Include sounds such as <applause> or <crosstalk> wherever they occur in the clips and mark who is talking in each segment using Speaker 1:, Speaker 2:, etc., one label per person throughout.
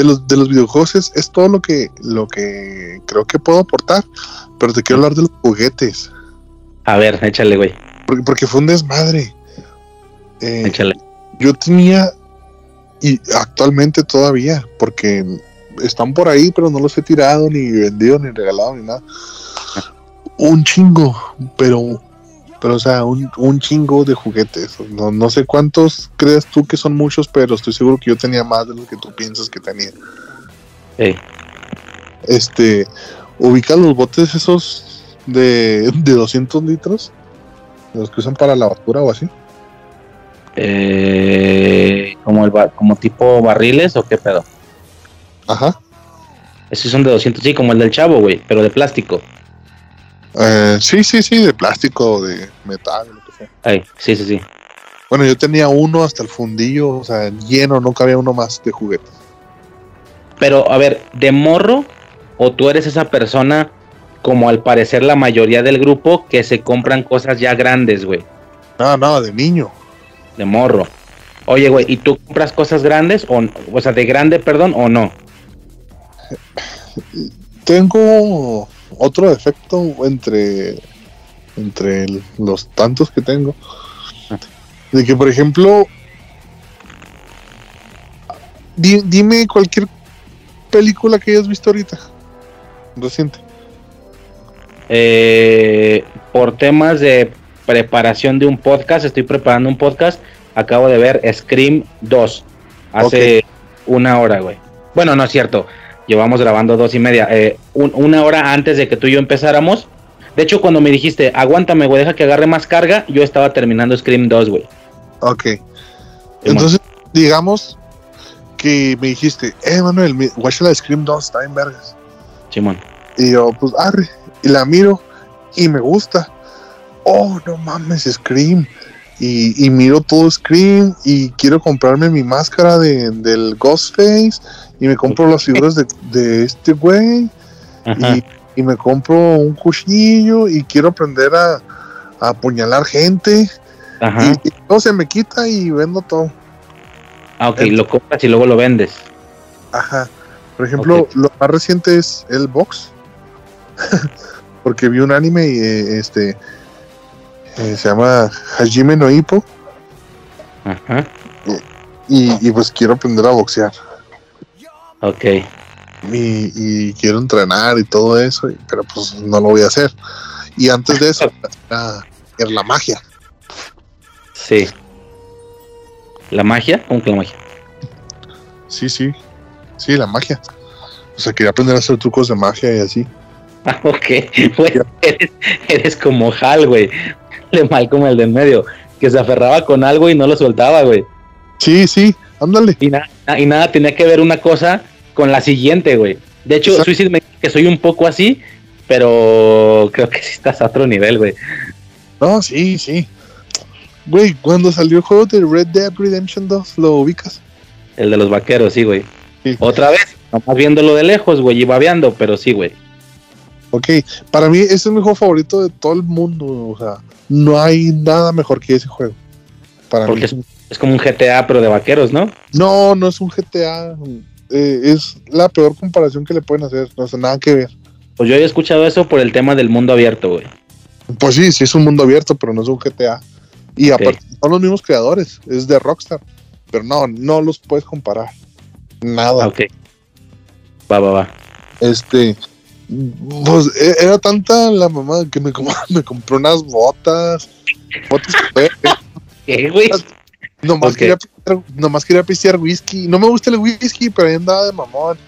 Speaker 1: de los, de los videojuegos es, es todo lo que, lo que creo que puedo aportar, pero te quiero hablar de los juguetes.
Speaker 2: A ver, échale, güey.
Speaker 1: Porque, porque fue un desmadre. Eh,
Speaker 2: Échale.
Speaker 1: yo tenía, y actualmente todavía, porque están por ahí, pero no los he tirado, ni vendido, ni regalado, ni nada. Un chingo, pero, pero o sea, un, un chingo de juguetes. No, no sé cuántos crees tú que son muchos, pero estoy seguro que yo tenía más de lo que tú piensas que tenía.
Speaker 2: Ey.
Speaker 1: Este, ubica los botes esos de, de 200 litros, los que usan para la basura o así.
Speaker 2: Eh, como, el, ba- como tipo barriles o qué pedo.
Speaker 1: Ajá.
Speaker 2: Esos son de 200, sí, como el del chavo, güey, pero de plástico.
Speaker 1: Eh, sí, sí, sí, de plástico, de metal, lo que sea.
Speaker 2: Ay, sí, sí, sí.
Speaker 1: Bueno, yo tenía uno hasta el fundillo, o sea, lleno, no cabía uno más de juguetes.
Speaker 2: Pero, a ver, ¿de morro o tú eres esa persona, como al parecer la mayoría del grupo, que se compran cosas ya grandes, güey?
Speaker 1: No, no, de niño.
Speaker 2: De morro. Oye, güey, ¿y tú compras cosas grandes o, o sea, de grande, perdón, o no?
Speaker 1: Tengo otro defecto entre, entre el- los tantos que tengo. De que, por ejemplo, di- dime cualquier película que hayas visto ahorita. Reciente.
Speaker 2: Eh, por temas de preparación de un podcast, estoy preparando un podcast. Acabo de ver Scream 2 hace una hora, güey. Bueno, no es cierto. Llevamos grabando dos y media. Eh, un- una hora antes de que tú y yo empezáramos. De hecho, cuando me dijiste, aguántame, güey, deja que agarre más carga, yo estaba terminando Scream 2, güey.
Speaker 1: Ok. Entonces, digamos que me dijiste, eh, Manuel, watch la Scream 2, está en vergas.
Speaker 2: Simón.
Speaker 1: Y yo, pues, arre. Y la miro y me gusta. Oh, no mames, Scream. Y, y miro todo Scream y quiero comprarme mi máscara de, del Ghostface. Y me compro las figuras de, de este güey. Y, y me compro un cuchillo y quiero aprender a, a apuñalar gente.
Speaker 2: Ajá.
Speaker 1: Y, todo se me quita y vendo todo.
Speaker 2: Ah, ok, lo compras y luego lo vendes.
Speaker 1: Ajá. Por ejemplo, lo más reciente es el box. <laughs> Porque vi un anime y eh, este eh, se llama Hajime no Ippo
Speaker 2: Ajá.
Speaker 1: y, y pues quiero aprender a boxear
Speaker 2: Ok.
Speaker 1: y, y quiero entrenar y todo eso, pero pues no lo voy a hacer. Y antes de eso <laughs> era, era la magia.
Speaker 2: Sí. ¿La magia? ¿Cómo que la magia?
Speaker 1: Sí, sí, sí, la magia. O sea, quería aprender a hacer trucos de magia y así.
Speaker 2: Ah, ok. <laughs> Güey, eres, eres como Hal, güey. Mal como el del medio. Que se aferraba con algo y no lo soltaba, güey.
Speaker 1: Sí, sí, ándale.
Speaker 2: Y, na- y nada tenía que ver una cosa con la siguiente, güey. De hecho,
Speaker 1: Exacto.
Speaker 2: Suicide me dice que soy un poco así, pero creo que sí estás a otro nivel, güey.
Speaker 1: No, sí, sí. Güey, cuando salió el juego de Red Dead Redemption 2, ¿lo ubicas?
Speaker 2: El de los vaqueros, sí, güey.
Speaker 1: Sí.
Speaker 2: Otra vez, nomás viéndolo de lejos, güey, y babeando, pero sí, güey.
Speaker 1: Ok, para mí ese es mi juego favorito de todo el mundo. O sea, no hay nada mejor que ese juego. Para
Speaker 2: Porque
Speaker 1: mí.
Speaker 2: es, es como un GTA, pero de vaqueros, ¿no?
Speaker 1: No, no es un GTA. eh, es la peor comparación que le pueden hacer. No sé, nada que ver.
Speaker 2: Pues yo había escuchado eso por el tema del mundo abierto, güey.
Speaker 1: Pues sí, sí es un mundo abierto, pero no es un GTA. Y aparte, son los mismos creadores. Es de Rockstar. Pero no, no los puedes comparar. Nada.
Speaker 2: Ah, ok. Va, va, va.
Speaker 1: Este. Pues e- era tanta la mamá que me, <laughs> me compró unas botas. Botas
Speaker 2: ¿Qué, güey?
Speaker 1: Nomás,
Speaker 2: Ok.
Speaker 1: quería, nomás quería pistear whisky. No me gusta el whisky, pero ahí andaba de mamón.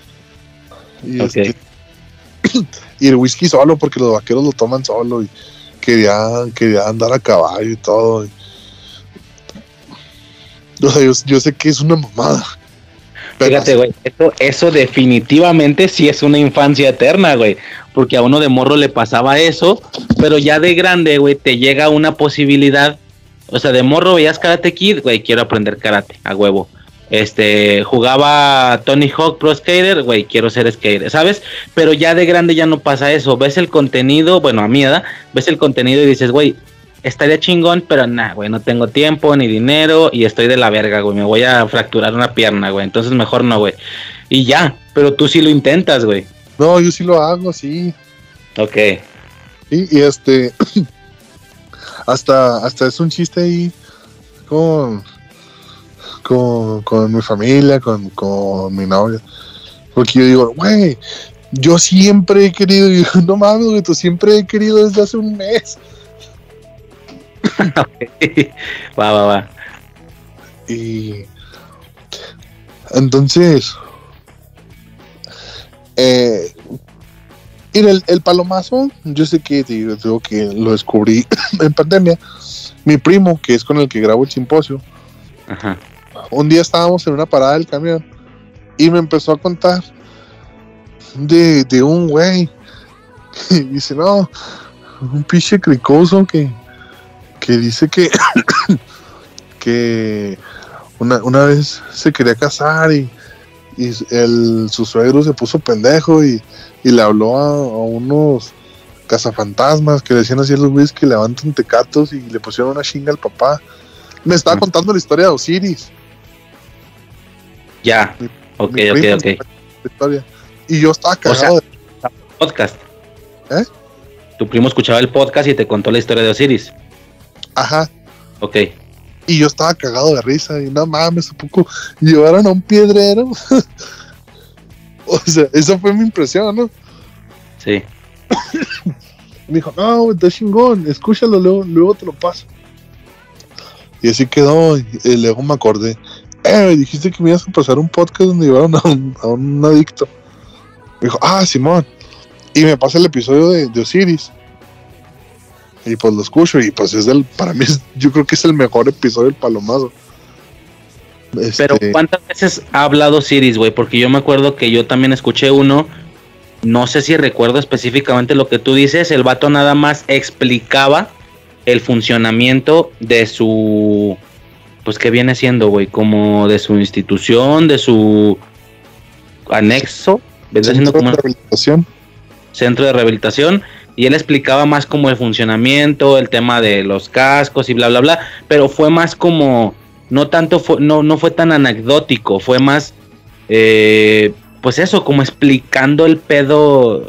Speaker 1: Y, este, y el whisky solo, porque los vaqueros lo toman solo. Y quería, quería andar a caballo y todo. O sea, yo, yo sé que es una mamada.
Speaker 2: Fíjate, güey, eso, eso definitivamente sí es una infancia eterna, güey. Porque a uno de morro le pasaba eso, pero ya de grande, güey, te llega una posibilidad. O sea, de morro veías Karate Kid, güey, quiero aprender karate, a huevo. Este, jugaba Tony Hawk Pro Skater, güey, quiero ser skater, ¿sabes? Pero ya de grande ya no pasa eso. Ves el contenido, bueno, a mi ves el contenido y dices, güey, estaría chingón, pero nah, güey, no tengo tiempo ni dinero y estoy de la verga, güey, me voy a fracturar una pierna, güey, entonces mejor no, güey. Y ya, pero tú sí lo intentas, güey.
Speaker 1: No, yo sí lo hago, sí.
Speaker 2: Ok.
Speaker 1: Y, y este, <clears throat> hasta, hasta es un chiste ahí con, con, con mi familia, con, con mi novia. Porque yo digo, güey, yo siempre he querido, y <laughs> yo, no mames, güey, tú siempre he querido desde hace un mes. <laughs>
Speaker 2: va, va, va.
Speaker 1: Y entonces, eh, mira, el, el palomazo, yo sé que digo, digo que lo descubrí <laughs> en pandemia. Mi primo, que es con el que grabo el simposio,
Speaker 2: Ajá.
Speaker 1: un día estábamos en una parada del camión y me empezó a contar de, de un güey. <laughs> Y dice, no, un pinche cricoso que, que dice que, <coughs> que una, una vez se quería casar y, y el, su suegro se puso pendejo y, y le habló a, a unos cazafantasmas que le decían así a los güeyes que levantan tecatos y le pusieron una chinga al papá. Me estaba
Speaker 2: Ujú.
Speaker 1: contando la historia de Osiris.
Speaker 2: Ya. Ok,
Speaker 1: Mi
Speaker 2: ok,
Speaker 1: primo,
Speaker 2: ok.
Speaker 1: la historia. Y yo estaba
Speaker 2: O sea,
Speaker 1: cagado. de-
Speaker 2: Podcast.
Speaker 1: ¿Eh?
Speaker 2: Tu primo escuchaba el podcast y te contó la historia de Osiris.
Speaker 1: Ajá.
Speaker 2: Ok.
Speaker 1: Y yo estaba cagado de risa. Y no mames, un poco llevaron a un piedrero. <laughs> o sea, esa fue mi impresión, ¿no?
Speaker 2: Sí.
Speaker 1: Me dijo, no, está chingón, escúchalo, luego, luego te lo paso. Y así quedó, y, y luego me acordé, eh, dijiste que me ibas a pasar un podcast donde llevaron a un, a un adicto. Me dijo, ah, Simón. Y me pasa el episodio de, de Osiris. Y pues lo escucho y pues es el, para mí es- yo creo que es el mejor episodio del Palomazo.
Speaker 2: Pero
Speaker 1: Este,
Speaker 2: ¿cuántas veces ha hablado Osiris, güey? Porque yo me acuerdo que yo también escuché uno. No sé si recuerdo específicamente lo que tú dices. El vato nada más explicaba el funcionamiento de su. Pues, ¿qué viene siendo, güey? Como de su institución, de su anexo. Vendría siendo como
Speaker 1: rehabilitación.
Speaker 2: centro de rehabilitación. Y él explicaba más como el funcionamiento, el tema de los cascos y bla, bla, bla. Pero fue más como. No tanto fue, no, no fue tan anecdótico, fue más. eh, pues eso, como explicando el pedo.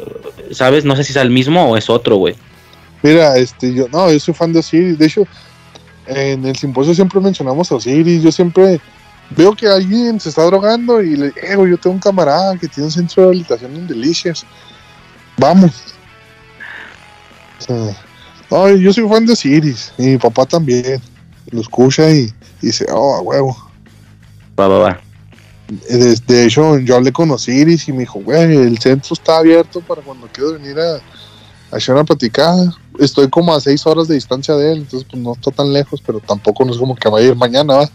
Speaker 2: ¿Sabes? No sé si es el mismo o es otro, güey.
Speaker 1: Mira, este, yo, no, yo soy fan de Osiris. De hecho, en el simposio siempre mencionamos a Osiris. Yo siempre veo que alguien se está drogando y le digo, yo tengo un camarada que tiene un centro de rehabilitación en Delicias. Vamos. Sea, yo soy fan de Osiris. Y mi papá también. Lo escucha y, y dice, oh, a huevo.
Speaker 2: Va, va, va.
Speaker 1: De, de hecho, yo hablé con Osiris y me dijo, güey, el centro está abierto para cuando quiero venir a, a echar una platicada. Estoy como a seis horas de distancia de él, entonces pues no está tan lejos, pero tampoco no es como que vaya a ir mañana, ¿va?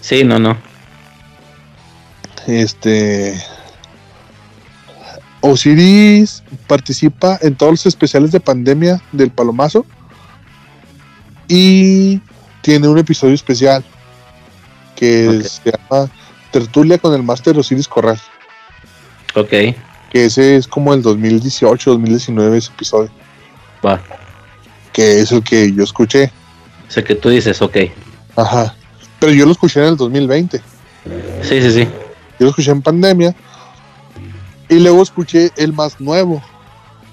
Speaker 2: Sí, no, no.
Speaker 1: Este. Osiris participa en todos los especiales de pandemia del Palomazo y tiene un episodio especial que se llama Tertulia con el Máster Osiris Corral.
Speaker 2: Ok,
Speaker 1: que ese es como el 2018, 2019 ese episodio,
Speaker 2: va.
Speaker 1: que es el que yo escuché.
Speaker 2: Sé que tú dices, ok.
Speaker 1: Ajá. Pero yo lo escuché en el 2020.
Speaker 2: Sí, sí, sí.
Speaker 1: Yo lo escuché en pandemia. Y luego escuché el más nuevo,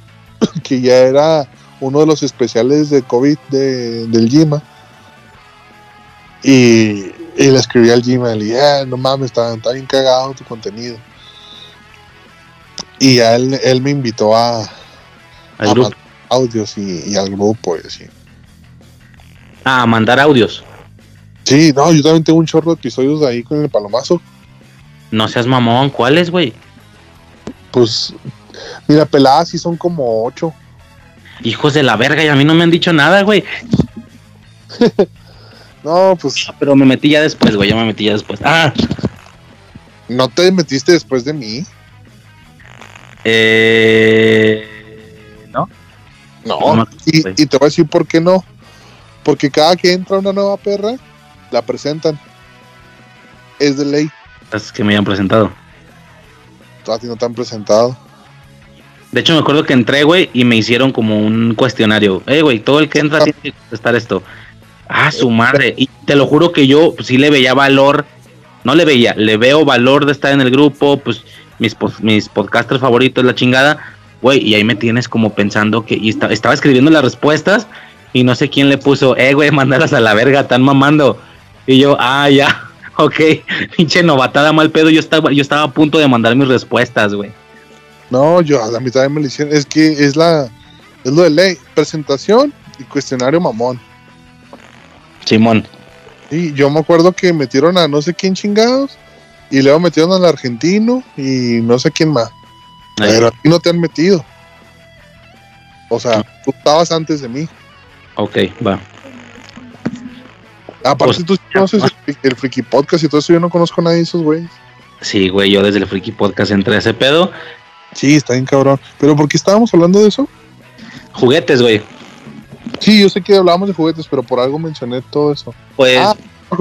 Speaker 1: <laughs> que ya era uno de los especiales de COVID de, del Gima. Y, y le escribí al le dije, "Ah, no mames, está, está bien cagado tu contenido. Y ya él, él me invitó a,
Speaker 2: Al
Speaker 1: a
Speaker 2: grupo.
Speaker 1: mandar audios y, y al grupo y así.
Speaker 2: Ah, mandar audios.
Speaker 1: Sí, no, yo también tengo un chorro de episodios ahí con el palomazo.
Speaker 2: No seas mamón, ¿cuáles, güey?
Speaker 1: Pues, mira, peladas sí son como ocho.
Speaker 2: Hijos de la verga, y a mí no me han dicho nada, güey. <laughs>
Speaker 1: No, pues
Speaker 2: Pero me metí ya después, güey. Ya me metí ya después. Ah,
Speaker 1: no te metiste después de mí.
Speaker 2: eh. No.
Speaker 1: No,
Speaker 2: No
Speaker 1: y, y te voy a decir por qué no. Porque cada que entra una nueva perra, la presentan. Es de ley.
Speaker 2: Es que me hayan presentado.
Speaker 1: A ti no te han presentado.
Speaker 2: De hecho, me acuerdo que entré, güey, y me hicieron como un cuestionario. Eh, güey, todo el que entra tiene que contestar esto. Ah, su madre. Y te lo juro que yo pues, sí le veía valor. No le veía, le veo valor de estar en el grupo. Pues mis, mis podcasters favoritos, la chingada, güey, y ahí me tienes como pensando que, y estaba escribiendo las respuestas y no sé quién le puso, eh, güey, <laughs> mandalas a la verga, están mamando. Y yo, ah, ya, ok, <laughs> pinche novatada mal pedo, yo estaba, yo estaba a punto de mandar mis respuestas, güey.
Speaker 1: No, yo a la mitad de me hicieron, es que es la, es lo de ley, presentación y cuestionario mamón.
Speaker 2: Simón.
Speaker 1: Y yo me acuerdo que metieron a no sé quién chingados y luego metieron al argentino y no sé quién más. Pero a ti no te han metido. O sea, tú estabas antes de mí.
Speaker 2: Ok, va.
Speaker 1: Aparte, pues, tú conoces el, Friki Podcast y todo eso. Yo no conozco a nadie de esos güeyes.
Speaker 2: Sí, güey, yo desde el Friki Podcast entré a ese pedo.
Speaker 1: Sí, está bien cabrón. ¿Pero por qué estábamos hablando de eso?
Speaker 2: Juguetes, güey.
Speaker 1: Sí, yo sé que hablábamos de juguetes, pero por algo mencioné todo eso.
Speaker 2: Pues ah,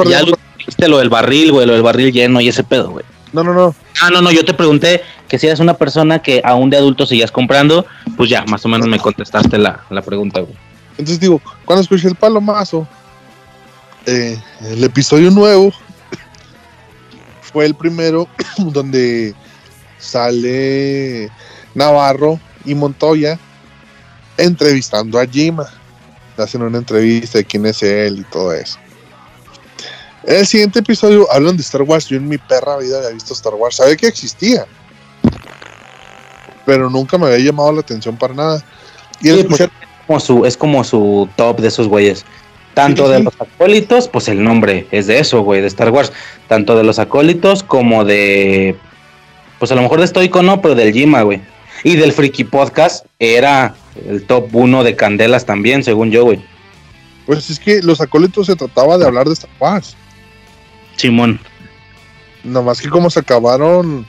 Speaker 2: ya lo dijiste lo del barril, güey, lo del barril lleno y ese pedo, güey.
Speaker 1: No, no, no.
Speaker 2: Ah, no, no, yo te pregunté que si eres una persona que aún de adulto seguías comprando, pues ya, más o menos me contestaste la, pregunta, güey.
Speaker 1: Entonces digo, cuando escuché el palomazo, eh, el episodio nuevo <laughs> fue el primero <clears throat> donde sale Navarro y Montoya entrevistando a Jima. Hacen una entrevista de quién es él y todo eso. En el siguiente episodio hablan de Star Wars. Yo en mi perra vida había visto Star Wars. Sabía que existía. Pero nunca me había llamado la atención para nada.
Speaker 2: Y pues, es, como su, es como su top de esos güeyes. Tanto de los acólitos, pues el nombre es de eso, güey, de Star Wars. Tanto de los acólitos como de. Pues a lo mejor de Stoico no, pero del Jima, güey. Y del Freaky Podcast era el top uno de Candelas también, según yo, güey.
Speaker 1: Pues es que los acólitos se trataba de hablar de Star Wars.
Speaker 2: Simón.
Speaker 1: Nomás que como se acabaron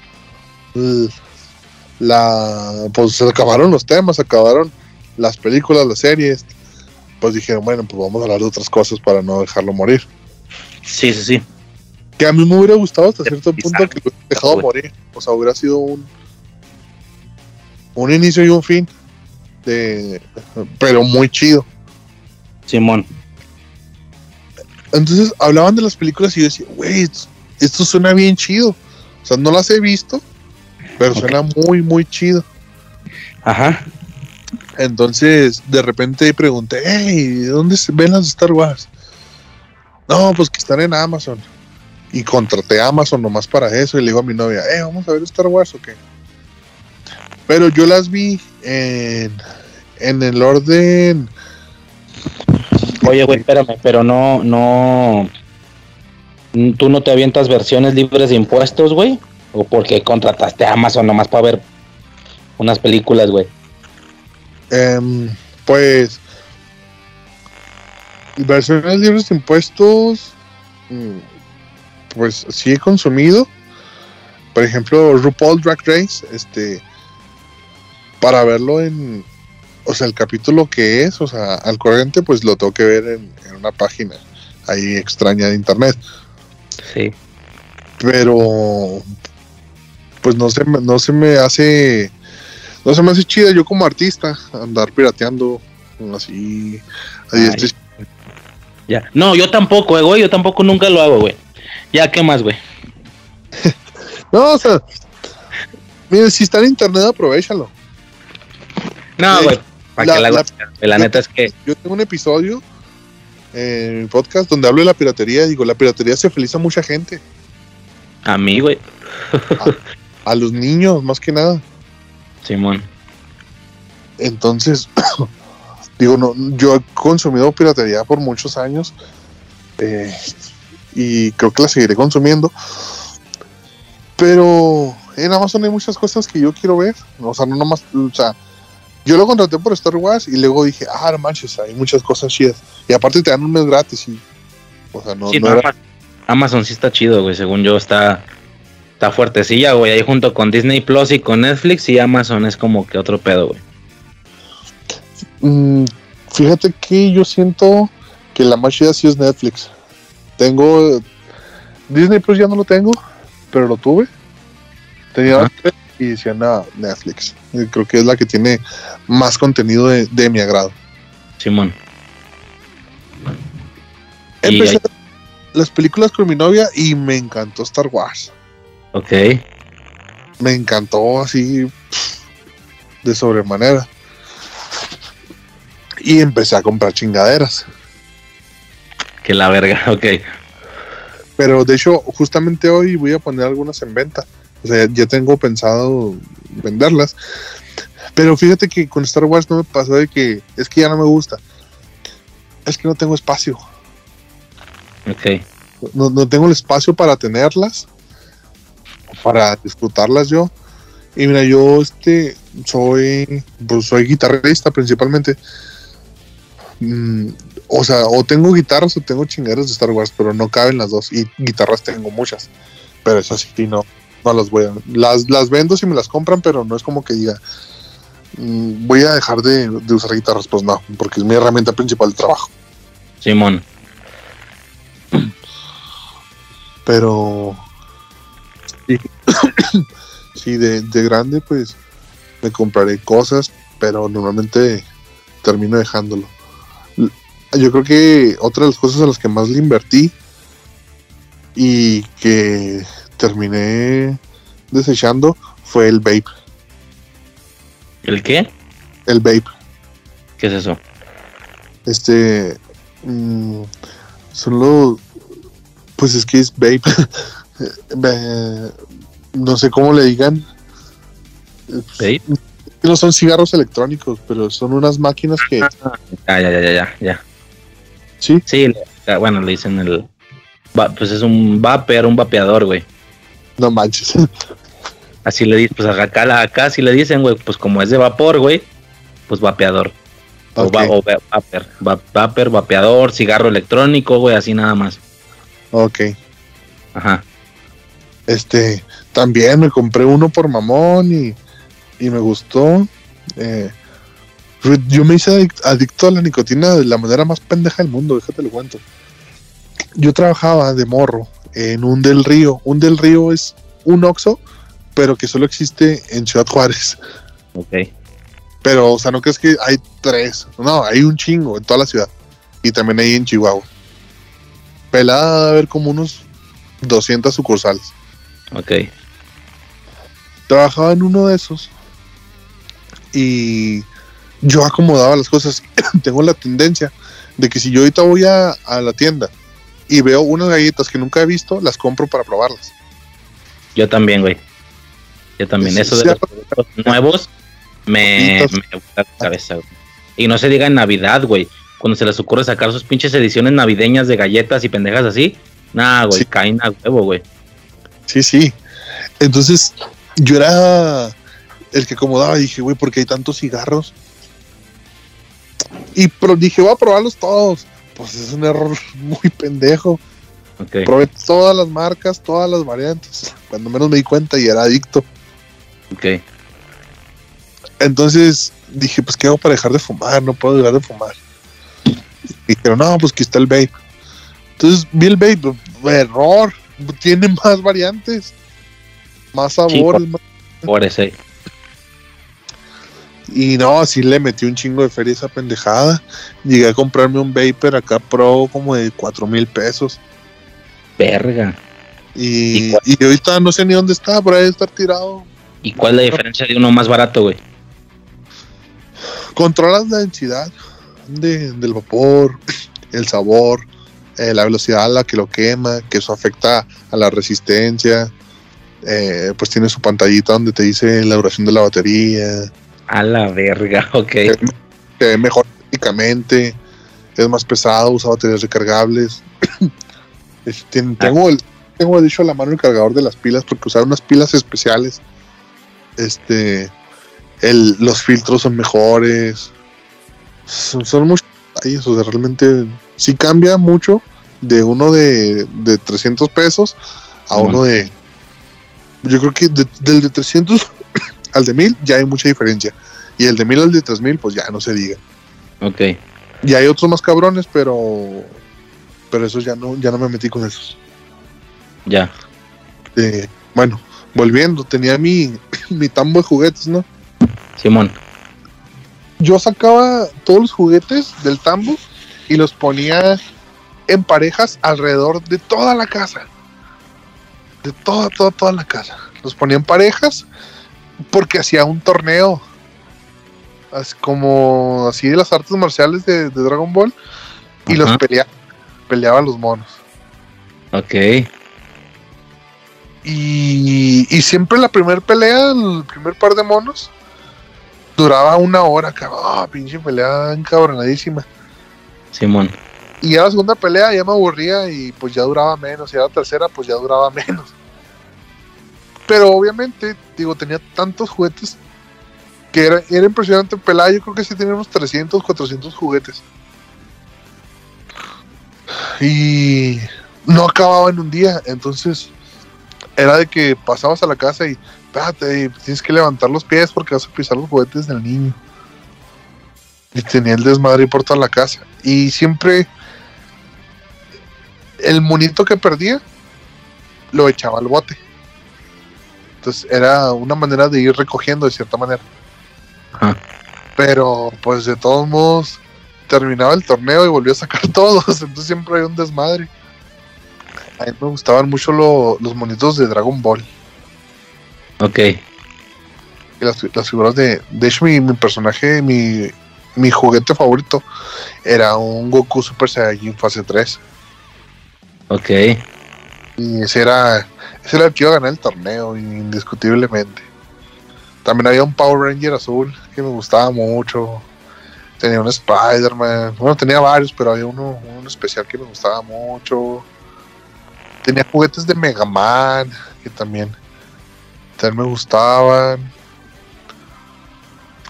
Speaker 1: la pues se acabaron los temas, se acabaron las películas, las series. Pues dijeron, bueno, pues vamos a hablar de otras cosas para no dejarlo morir.
Speaker 2: Sí, sí, sí.
Speaker 1: Que a mí me hubiera gustado hasta cierto punto que lo hubiera dejado morir. O sea, hubiera sido un un inicio y un fin. De, pero muy chido.
Speaker 2: Simón.
Speaker 1: Entonces hablaban de las películas y yo decía, güey, esto suena bien chido. O sea, no las he visto, pero suena muy, muy chido.
Speaker 2: Ajá.
Speaker 1: Entonces, de repente pregunté, hey, ¿dónde se ven las Star Wars? No, pues que están en Amazon. Y contraté a Amazon nomás para eso. Y le digo a mi novia, eh, vamos a ver Star Wars o qué. Pero yo las vi en, en el orden
Speaker 2: Oye, güey, espérame, pero no, no. ¿Tú no te avientas versiones libres de impuestos, güey? ¿O porque contrataste a Amazon nomás para ver unas películas, güey?
Speaker 1: Em, pues. Versiones libres de impuestos. Mm, pues sí he consumido. Por ejemplo, RuPaul Drag Race. Este. Para verlo en, o sea, el capítulo que es, o sea, al corriente, pues lo tengo que ver en, una página ahí extraña de internet.
Speaker 2: Sí.
Speaker 1: Pero, pues no se, no se me hace, no se me hace chida yo como artista andar pirateando así.
Speaker 2: ya. No, yo tampoco, eh, güey, yo tampoco nunca lo hago, güey. Ya, ¿qué más, güey? <laughs>
Speaker 1: no, o sea, mire, si está en internet, aprovechalo.
Speaker 2: No, güey la, neta es que.
Speaker 1: Yo tengo un episodio en mi podcast donde hablo de la piratería. Digo, la piratería se feliza a mucha gente.
Speaker 2: A mí, güey.
Speaker 1: a, los niños, más que nada.
Speaker 2: Simón.
Speaker 1: Entonces, <coughs> digo, no, yo he consumido piratería por muchos años. Eh, y creo que la seguiré consumiendo. Pero en Amazon hay muchas cosas que yo quiero ver. O sea, no nomás, o sea, yo lo contraté por Star Wars y luego dije, ah, no manches, hay muchas cosas chidas. Y aparte te dan un mes gratis y. O sea, no,
Speaker 2: Amazon sí está chido, güey. Según yo, está, está fuertecilla, güey. Ahí junto con Disney Plus y con Netflix y Amazon es como que otro pedo, güey.
Speaker 1: Mm, fíjate que yo siento que la más chida sí es Netflix. Tengo. Disney Plus ya no lo tengo, pero lo tuve. Tenía y decía nada, Netflix. Creo que es la que tiene más contenido de, mi agrado.
Speaker 2: Simón.
Speaker 1: Empecé las películas con mi novia y me encantó Star Wars.
Speaker 2: Ok.
Speaker 1: me encantó así de sobremanera. Y empecé a comprar chingaderas.
Speaker 2: Que la verga, <laughs> ok.
Speaker 1: Pero de hecho, justamente hoy voy a poner algunas en venta. O sea, ya tengo pensado venderlas. Pero fíjate que con Star Wars no me pasó de que es que ya no me gusta. Es que no tengo espacio.
Speaker 2: Ok.
Speaker 1: No, no tengo el espacio para tenerlas. Para disfrutarlas yo. Y mira, yo este soy pues soy guitarrista principalmente. Mm, o sea, o tengo guitarras o tengo chingaderas de Star Wars, pero no caben las dos. Y guitarras tengo muchas. Pero eso sí, no, no las voy a. Las, las vendo si me las compran, pero no es como que diga, mm, voy a dejar de, de usar guitarras. Pues no, porque es mi herramienta principal de trabajo.
Speaker 2: Simón.
Speaker 1: Pero. Sí, <coughs> sí de, de grande, pues me compraré cosas, pero normalmente termino dejándolo. Yo creo que otra de las cosas a las que más le invertí y que terminé desechando fue el vape.
Speaker 2: ¿El qué?
Speaker 1: El vape.
Speaker 2: ¿Qué es eso?
Speaker 1: Este. mm, son los. Pues es que es vape. <laughs> Eh, no sé cómo le digan. No son cigarros electrónicos, pero son unas máquinas que.
Speaker 2: Ya, ya, ya, ya, ya, ya.
Speaker 1: Sí,
Speaker 2: Sí, ah, bueno, le dicen el. Pues es un vapor, un vapeador, güey.
Speaker 1: no manches. <laughs>
Speaker 2: Así le dicen, pues acá, acá sí le dicen, güey, pues como es de vapor, güey, pues vapeador. O, va, o va- vapor, va- vapor, vapeador, cigarro electrónico, güey, así nada más.
Speaker 1: ok.
Speaker 2: Ajá.
Speaker 1: Este. También me compré uno por mamón y, y me gustó. Eh, yo me hice adic- adicto a la nicotina de la manera más pendeja del mundo, déjate lo cuento. Yo trabajaba de morro en un del río. Un del río es un Oxxo, pero que solo existe en Ciudad Juárez.
Speaker 2: Ok.
Speaker 1: Pero, o sea, no crees que hay tres. No, hay un chingo en toda la ciudad. Y también hay en Chihuahua. Pelada a haber como unos 200 sucursales.
Speaker 2: Ok.
Speaker 1: Trabajaba en uno de esos. Y yo acomodaba las cosas. <coughs> Tengo la tendencia de que si yo ahorita voy a, a la tienda y veo unas galletas que nunca he visto, las compro para probarlas.
Speaker 2: Yo también, güey. Yo también.
Speaker 1: Sí,
Speaker 2: Eso de
Speaker 1: sí,
Speaker 2: los productos nuevos me, gusta la cabeza, güey. Y no se diga en Navidad, güey. Cuando se les ocurre sacar sus pinches ediciones navideñas de galletas y pendejas así. Nah, güey, caen a huevo, güey.
Speaker 1: Sí, sí. Entonces, yo era el que acomodaba y dije, güey, ¿por qué hay tantos cigarros? Y pero dije, voy a probarlos todos. Pues es un error <laughs> muy pendejo.
Speaker 2: Ok.
Speaker 1: Probé todas las marcas, todas las variantes. Cuando menos me di cuenta y era adicto.
Speaker 2: Ok.
Speaker 1: Entonces dije, pues, ¿qué hago para dejar de fumar? No puedo dejar de fumar. Y dijeron, no, pues que está el vape. Entonces vi el vape, error. Tiene más variantes, más sabores. más-
Speaker 2: Por ese.
Speaker 1: Y no, así le metí un chingo de feria esa pendejada. Llegué a comprarme un Vapor acá Pro como de cuatro mil pesos.
Speaker 2: Verga. ¿Y
Speaker 1: Y, y ahorita no sé ni dónde está, por ahí debe estar tirado.
Speaker 2: ¿Y cuál es la diferencia de uno más barato, güey?
Speaker 1: Controlas la densidad de- del vapor, el sabor, eh, la velocidad a la que lo quema, que eso afecta a la resistencia. Eh, pues tiene su pantallita donde te dice la duración de la batería.
Speaker 2: A la verga, <laughs> ok.
Speaker 1: Se ve mejor estéticamente, es más pesado, usa baterías recargables. <clears throat> Es- tien- tengo, el, tengo de hecho a la mano el cargador de las pilas porque usar unas pilas especiales. Este, el, los filtros son mejores. Son, son muchos detalles, o sea, realmente sí cambia mucho de uno de, de 300 pesos a uno de. Yo creo que de- del de 300 <coughs> al de 1000 ya hay mucha diferencia. Y el de 1000 al de 3000, pues ya no se diga.
Speaker 2: Ok.
Speaker 1: Y hay otros más cabrones, pero. Pero esos ya no, ya no me metí con esos.
Speaker 2: Ya.
Speaker 1: Eh, bueno, volviendo, tenía mi, <coughs> mi tambo de juguetes, ¿no?
Speaker 2: Simón.
Speaker 1: Yo sacaba todos los juguetes del tambo y los ponía en parejas alrededor de toda la casa. De toda, toda, toda la casa. los ponía en parejas porque hacía un torneo así como así de las artes marciales de, de Dragon Ball y los
Speaker 2: Ajá.
Speaker 1: peleaba, los monos.
Speaker 2: Ok.
Speaker 1: Y, y siempre la primera pelea, el primer par de monos, duraba una hora, cabrón. Ah, pinche pelea encabronadísima.
Speaker 2: Simón.
Speaker 1: Y ya la segunda pelea ya me aburría y pues ya duraba menos. Y ya la tercera pues ya duraba <laughs> menos. Pero obviamente, digo, tenía tantos juguetes que era, era impresionante pelar. Yo creo que sí tenía unos 300, 400 juguetes. Y no acababa en un día. Entonces era de que pasabas a la casa y espérate, tienes que levantar los pies porque vas a pisar los juguetes del niño. Y tenía el desmadre por toda la casa. Y siempre el monito que perdía lo echaba al bote. Entonces era una manera de ir recogiendo de cierta manera.
Speaker 2: Ajá.
Speaker 1: Pero pues de todos modos terminaba el torneo y volvió a sacar <laughs> todos. Entonces siempre hay un desmadre. A mí me gustaban mucho lo- los monitos de Dragon Ball.
Speaker 2: Ok.
Speaker 1: Y las, las figuras de. De hecho, mi, mi personaje, mi, mi juguete favorito era un Goku Super Saiyajin fase 3.
Speaker 2: Ok.
Speaker 1: Y ese era, ese era el que iba a ganar el torneo, indiscutiblemente. También había un Power Ranger azul que me gustaba mucho. Tenía un Spider-Man. Bueno, tenía varios, pero había uno, uno especial que me gustaba mucho. Tenía juguetes de Mega Man que también, también me gustaban.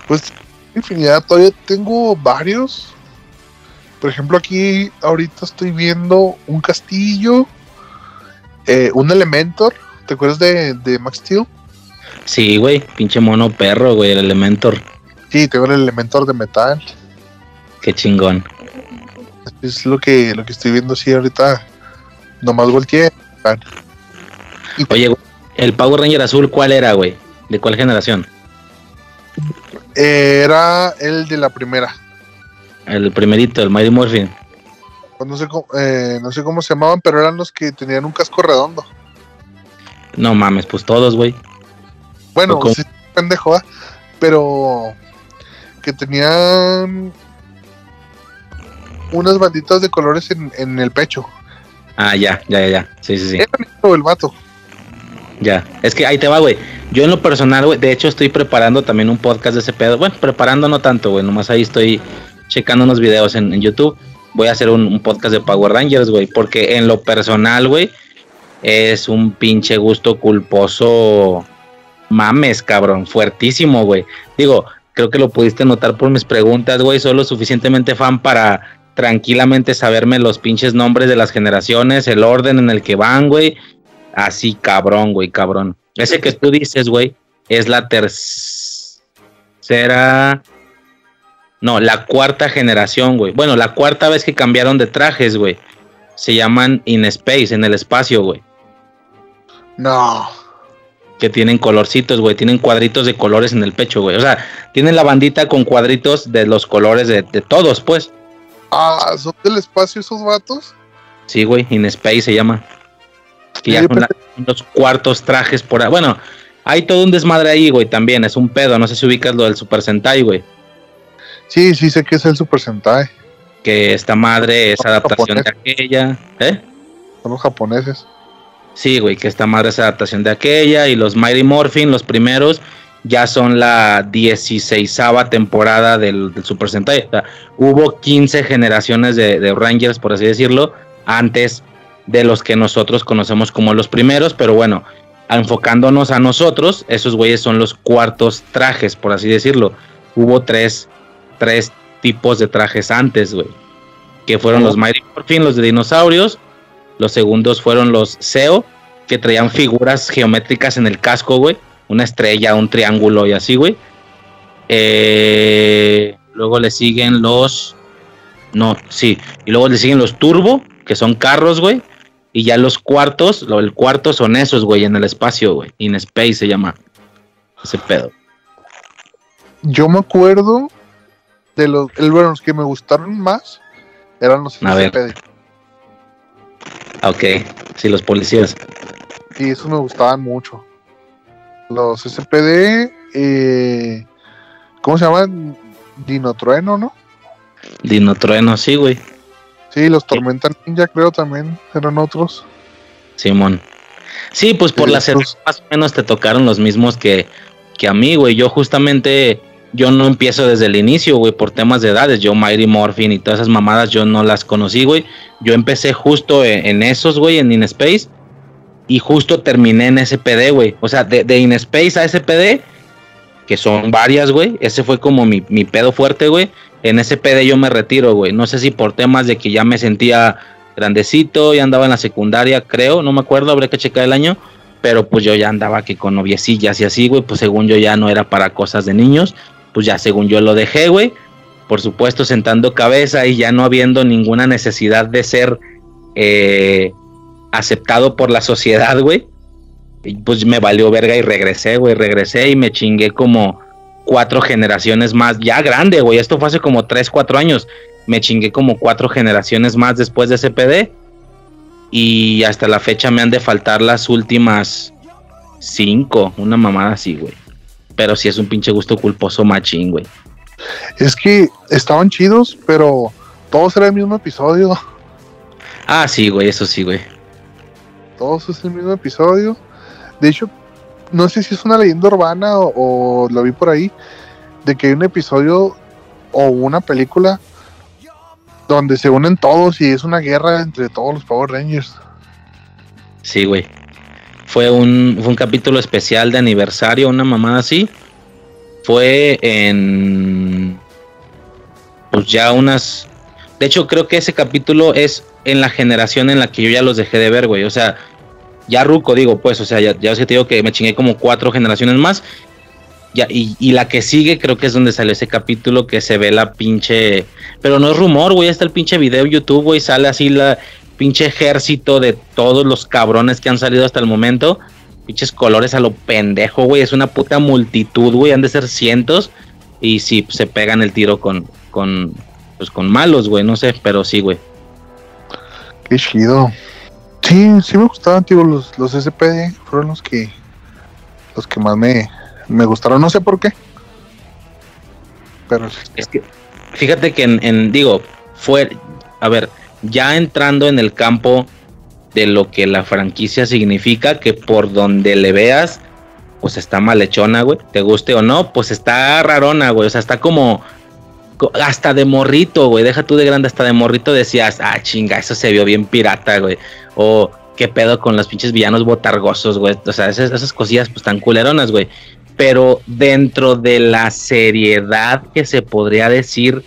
Speaker 1: Pues, infinidad. Todavía tengo varios. Por ejemplo, aquí ahorita estoy viendo un castillo eh, un Elementor. ¿Te acuerdas de, de Max Steel?
Speaker 2: Sí, güey. Pinche mono perro, güey. El Elementor.
Speaker 1: Sí, tengo el Elementor de metal.
Speaker 2: Qué chingón.
Speaker 1: Es lo que, lo que estoy viendo así ahorita. Nomás volteé.
Speaker 2: Oye, el Power Ranger azul, ¿cuál era, güey? ¿De cuál generación?
Speaker 1: Eh, era el de la primera.
Speaker 2: El primerito, el Mighty Morphin.
Speaker 1: Pues no, sé cómo, eh, no sé cómo se llamaban, pero eran los que tenían un casco redondo.
Speaker 2: No mames, pues todos, güey.
Speaker 1: Bueno, sí, pendejo, ¿ah? pero que tenían unas banditas de colores en, en el pecho.
Speaker 2: Ah, ya, ya, ya, ya. Sí, sí, sí.
Speaker 1: Era el vato.
Speaker 2: Ya. Es que ahí te va, güey. Yo en lo personal, güey, de hecho estoy preparando también un podcast de ese pedo. Bueno, preparando no tanto, güey. Nomás ahí estoy checando unos videos en, YouTube. Voy a hacer un, un podcast de Power Rangers, güey. Porque en lo personal, güey, es un pinche gusto culposo. Mames, cabrón. Fuertísimo, güey. Digo, creo que lo pudiste notar por mis preguntas, güey. Soy lo suficientemente fan para tranquilamente saberme los pinches nombres de las generaciones, el orden en el que van, güey. Así, cabrón, güey, cabrón. Ese que tú dices, güey, es la tercera. No, la cuarta generación, güey. Bueno, la cuarta vez que cambiaron de trajes, güey. Se llaman In Space, en el espacio, güey.
Speaker 1: No.
Speaker 2: Que tienen colorcitos, güey. Tienen cuadritos de colores en el pecho, güey. O sea, tienen la bandita con cuadritos de los colores de, de todos, pues.
Speaker 1: Ah, ¿son del espacio esos vatos?
Speaker 2: Sí, güey, In Space se llama. Que ya la- los cuartos trajes por ahí. Bueno, hay todo un desmadre ahí, güey, también. Es un pedo. No sé si ubicas lo del Super Sentai, güey.
Speaker 1: Sí, sí sé que es el Super Sentai.
Speaker 2: Que esta madre es adaptación de aquella. ¿Eh?
Speaker 1: Son los japoneses.
Speaker 2: Sí, güey, que esta madre es adaptación de aquella. Y los Mighty Morphin, los primeros, ya son la 16 temporada del, del Super Sentai. O sea, hubo 15 generaciones de, de Rangers, por así decirlo, antes de los que nosotros conocemos como los primeros. Pero bueno, enfocándonos a nosotros, esos güeyes son los cuartos trajes, por así decirlo. Hubo tres, tres tipos de trajes antes, güey. Que fueron
Speaker 1: Oh.
Speaker 2: los Mighty Morphin, los de dinosaurios. Los segundos fueron los SEO, que traían figuras geométricas en el casco, güey. Una estrella, un triángulo y así, güey. Eh, luego le siguen los. No, sí. Y luego le siguen los Turbo, que son carros, güey. Y ya los cuartos, lo, el cuarto son esos, güey, en el espacio, güey. In Space se llama. Ese pedo.
Speaker 1: Yo me acuerdo de los, el, bueno, los que me gustaron más eran los enciclopedias.
Speaker 2: Ah, Ok, sí, los policías.
Speaker 1: Sí, esos me gustaban mucho. los SPD, eh, ¿cómo se llaman? Dinotrueno, ¿no?
Speaker 2: Dinotrueno, sí, güey.
Speaker 1: Sí, los Tormenta Ninja creo también eran otros.
Speaker 2: Simón. Sí, pues por las edades más o menos te tocaron los mismos que, que a mí, güey. Yo justamente, yo no empiezo desde el inicio, güey, por temas de edades. Yo Mighty Morphin y todas esas mamadas yo no las conocí, güey. Yo empecé justo en, en esos, güey, en InSpace y justo terminé en SPD, güey. O sea, de, de InSpace a SPD, que son varias, güey. Ese fue como mi, mi pedo fuerte, güey. En SPD yo me retiro, güey. No sé si por temas de que ya me sentía grandecito, ya andaba en la secundaria, creo, no me acuerdo, habría que checar el año. Pero pues yo ya andaba aquí con noviecillas y así, güey. Pues según yo ya no era para cosas de niños. Pues ya según yo lo dejé, güey. Por supuesto, sentando cabeza y ya no habiendo ninguna necesidad de ser eh, aceptado por la sociedad, güey. Pues me valió verga y regresé, güey. Regresé y me chingué como cuatro generaciones más. Ya grande, güey. Esto fue hace como tres, cuatro años. Me chingué como cuatro generaciones más después de SPD. Y hasta la fecha me han de faltar las últimas cinco. Una mamada así, güey. Pero sí es un pinche gusto culposo machín, güey.
Speaker 1: Es que estaban chidos, pero todos era el mismo episodio.
Speaker 2: Ah, sí, güey, eso sí, güey
Speaker 1: todos es el mismo episodio. De hecho, no sé si es una leyenda urbana o, lo vi por ahí, de que hay un episodio o una película donde se unen todos y es una guerra entre todos los Power Rangers.
Speaker 2: Sí, güey. Fue un, fue un capítulo especial de aniversario, una mamada así. Fue en. Pues ya unas. De hecho, creo que ese capítulo es en la generación en la que yo ya los dejé de ver, güey. O sea, ya ruco, digo, pues, o sea, ya, ya te digo que me chingué como cuatro generaciones más. Y, la que sigue creo que es donde salió ese capítulo que se ve la pinche... Pero no es rumor, güey, está el pinche video YouTube, güey, sale así la pinche ejército de todos los cabrones que han salido hasta el momento. Pinches colores a lo pendejo, güey, es una puta multitud, güey, han de ser cientos. Y sí, se pegan el tiro con, con, pues con malos, güey, no sé, pero sí, güey.
Speaker 1: Qué chido. Sí, sí me gustaban, tío, los, los SPD fueron los que los que más me, me gustaron, no sé por qué. Pero
Speaker 2: es que fíjate que en, digo, fue a ver, ya entrando en el campo de lo que la franquicia significa, que por donde le veas, pues está malhechona, güey, te guste o no, pues está rarona, güey, o sea, está como hasta de morrito, güey, deja tú de grande, hasta de morrito decías, ah, chinga, eso se vio bien pirata, güey. O qué pedo con los pinches villanos botargosos, güey. O sea, esas, esas cosillas pues tan culeronas, güey. Pero dentro de la seriedad que se podría decir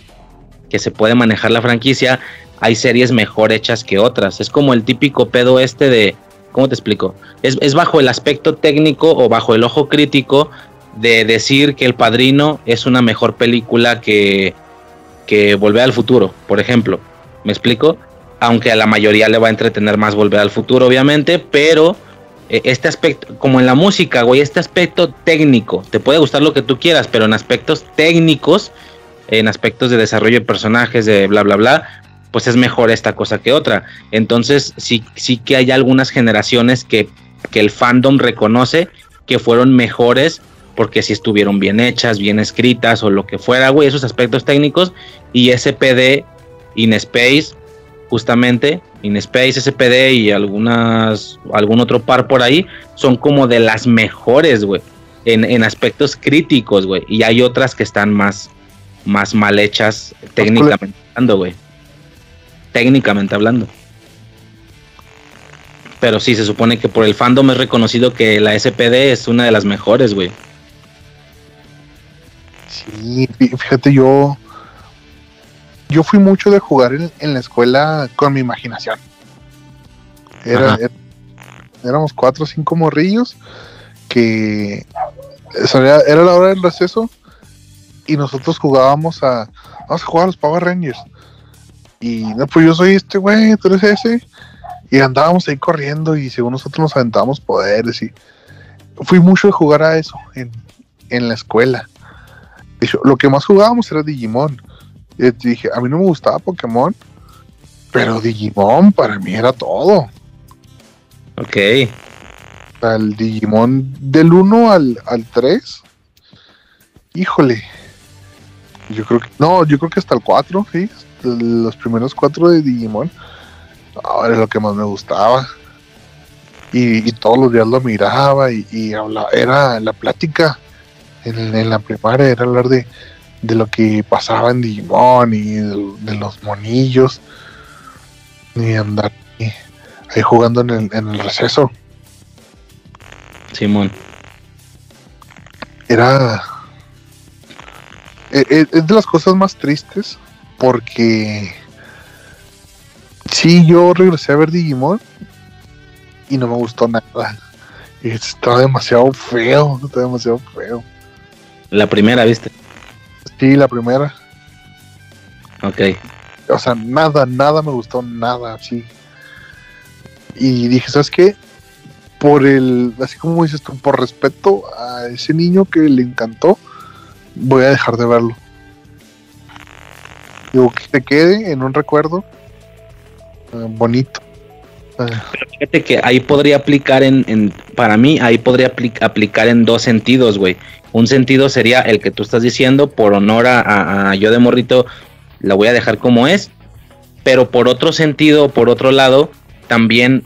Speaker 2: que se puede manejar la franquicia, hay series mejor hechas que otras. Es como el típico pedo este de, ¿cómo te explico? Es, es bajo el aspecto técnico o bajo el ojo crítico de decir que El Padrino es una mejor película que, que Volver al Futuro, por ejemplo. ¿Me explico? Aunque a la mayoría le va a entretener más Volver al Futuro, obviamente, pero eh, este aspecto, como en la música, güey, este aspecto técnico, te puede gustar lo que tú quieras, pero en aspectos técnicos, en aspectos de desarrollo de personajes, de bla, bla, bla, pues es mejor esta cosa que otra. Entonces, sí, sí que hay algunas generaciones que, que el fandom reconoce que fueron mejores porque si estuvieron bien hechas, bien escritas o lo que fuera, güey, esos aspectos técnicos. Y SPD, InSpace, justamente, InSpace, SPD y algunas, algún otro par por ahí, son como de las mejores, güey, en, aspectos críticos, güey. Y hay otras que están más, más mal hechas técnicamente hablando, güey. Técnicamente hablando. Pero sí, se supone que por el fandom es reconocido que la SPD es una de las mejores, güey.
Speaker 1: Sí, fíjate, yo. Yo fui mucho de jugar en, la escuela con mi imaginación. Era, éramos cuatro o cinco morrillos que era, era, la hora del receso y nosotros jugábamos a. Vamos a jugar a los Power Rangers. Y no, pues yo soy este güey, tú eres ese. Y andábamos ahí corriendo y según nosotros nos aventábamos poderes. y Fui mucho de jugar a eso en, en la escuela lo que más jugábamos era Digimon. Y dije, a mí no me gustaba Pokémon, pero Digimon para mí era todo.
Speaker 2: Ok.
Speaker 1: el Digimon del 1 al, al 3. Híjole. Yo creo que. No, yo creo que hasta el 4, sí. Los primeros 4 de Digimon. Ahora es lo que más me gustaba. Y, y todos los días lo miraba y, y hablaba. Era la plática en, en la primaria, era hablar de, de lo que pasaba en Digimon y de, de los monillos. Y andar ahí, ahí jugando en el, en el receso.
Speaker 2: Simón.
Speaker 1: era e- e- es de las cosas más tristes porque sí yo regresé a ver Digimon y no me gustó nada está demasiado feo está demasiado feo
Speaker 2: La primera, ¿viste?
Speaker 1: sí la primera
Speaker 2: Ok.
Speaker 1: o sea nada nada me gustó nada así y dije sabes qué por el así como dices tú por respeto a ese niño que le encantó voy a dejar de verlo. Digo, que se quede en un recuerdo eh, bonito. Eh,
Speaker 2: Fíjate que ahí podría aplicar en, en- para mí, ahí podría apli- aplicar en dos sentidos, güey. Un sentido sería el que tú estás diciendo, por honor a, a- a yo de morrito, la voy a dejar como es. Pero por otro sentido, por otro lado, también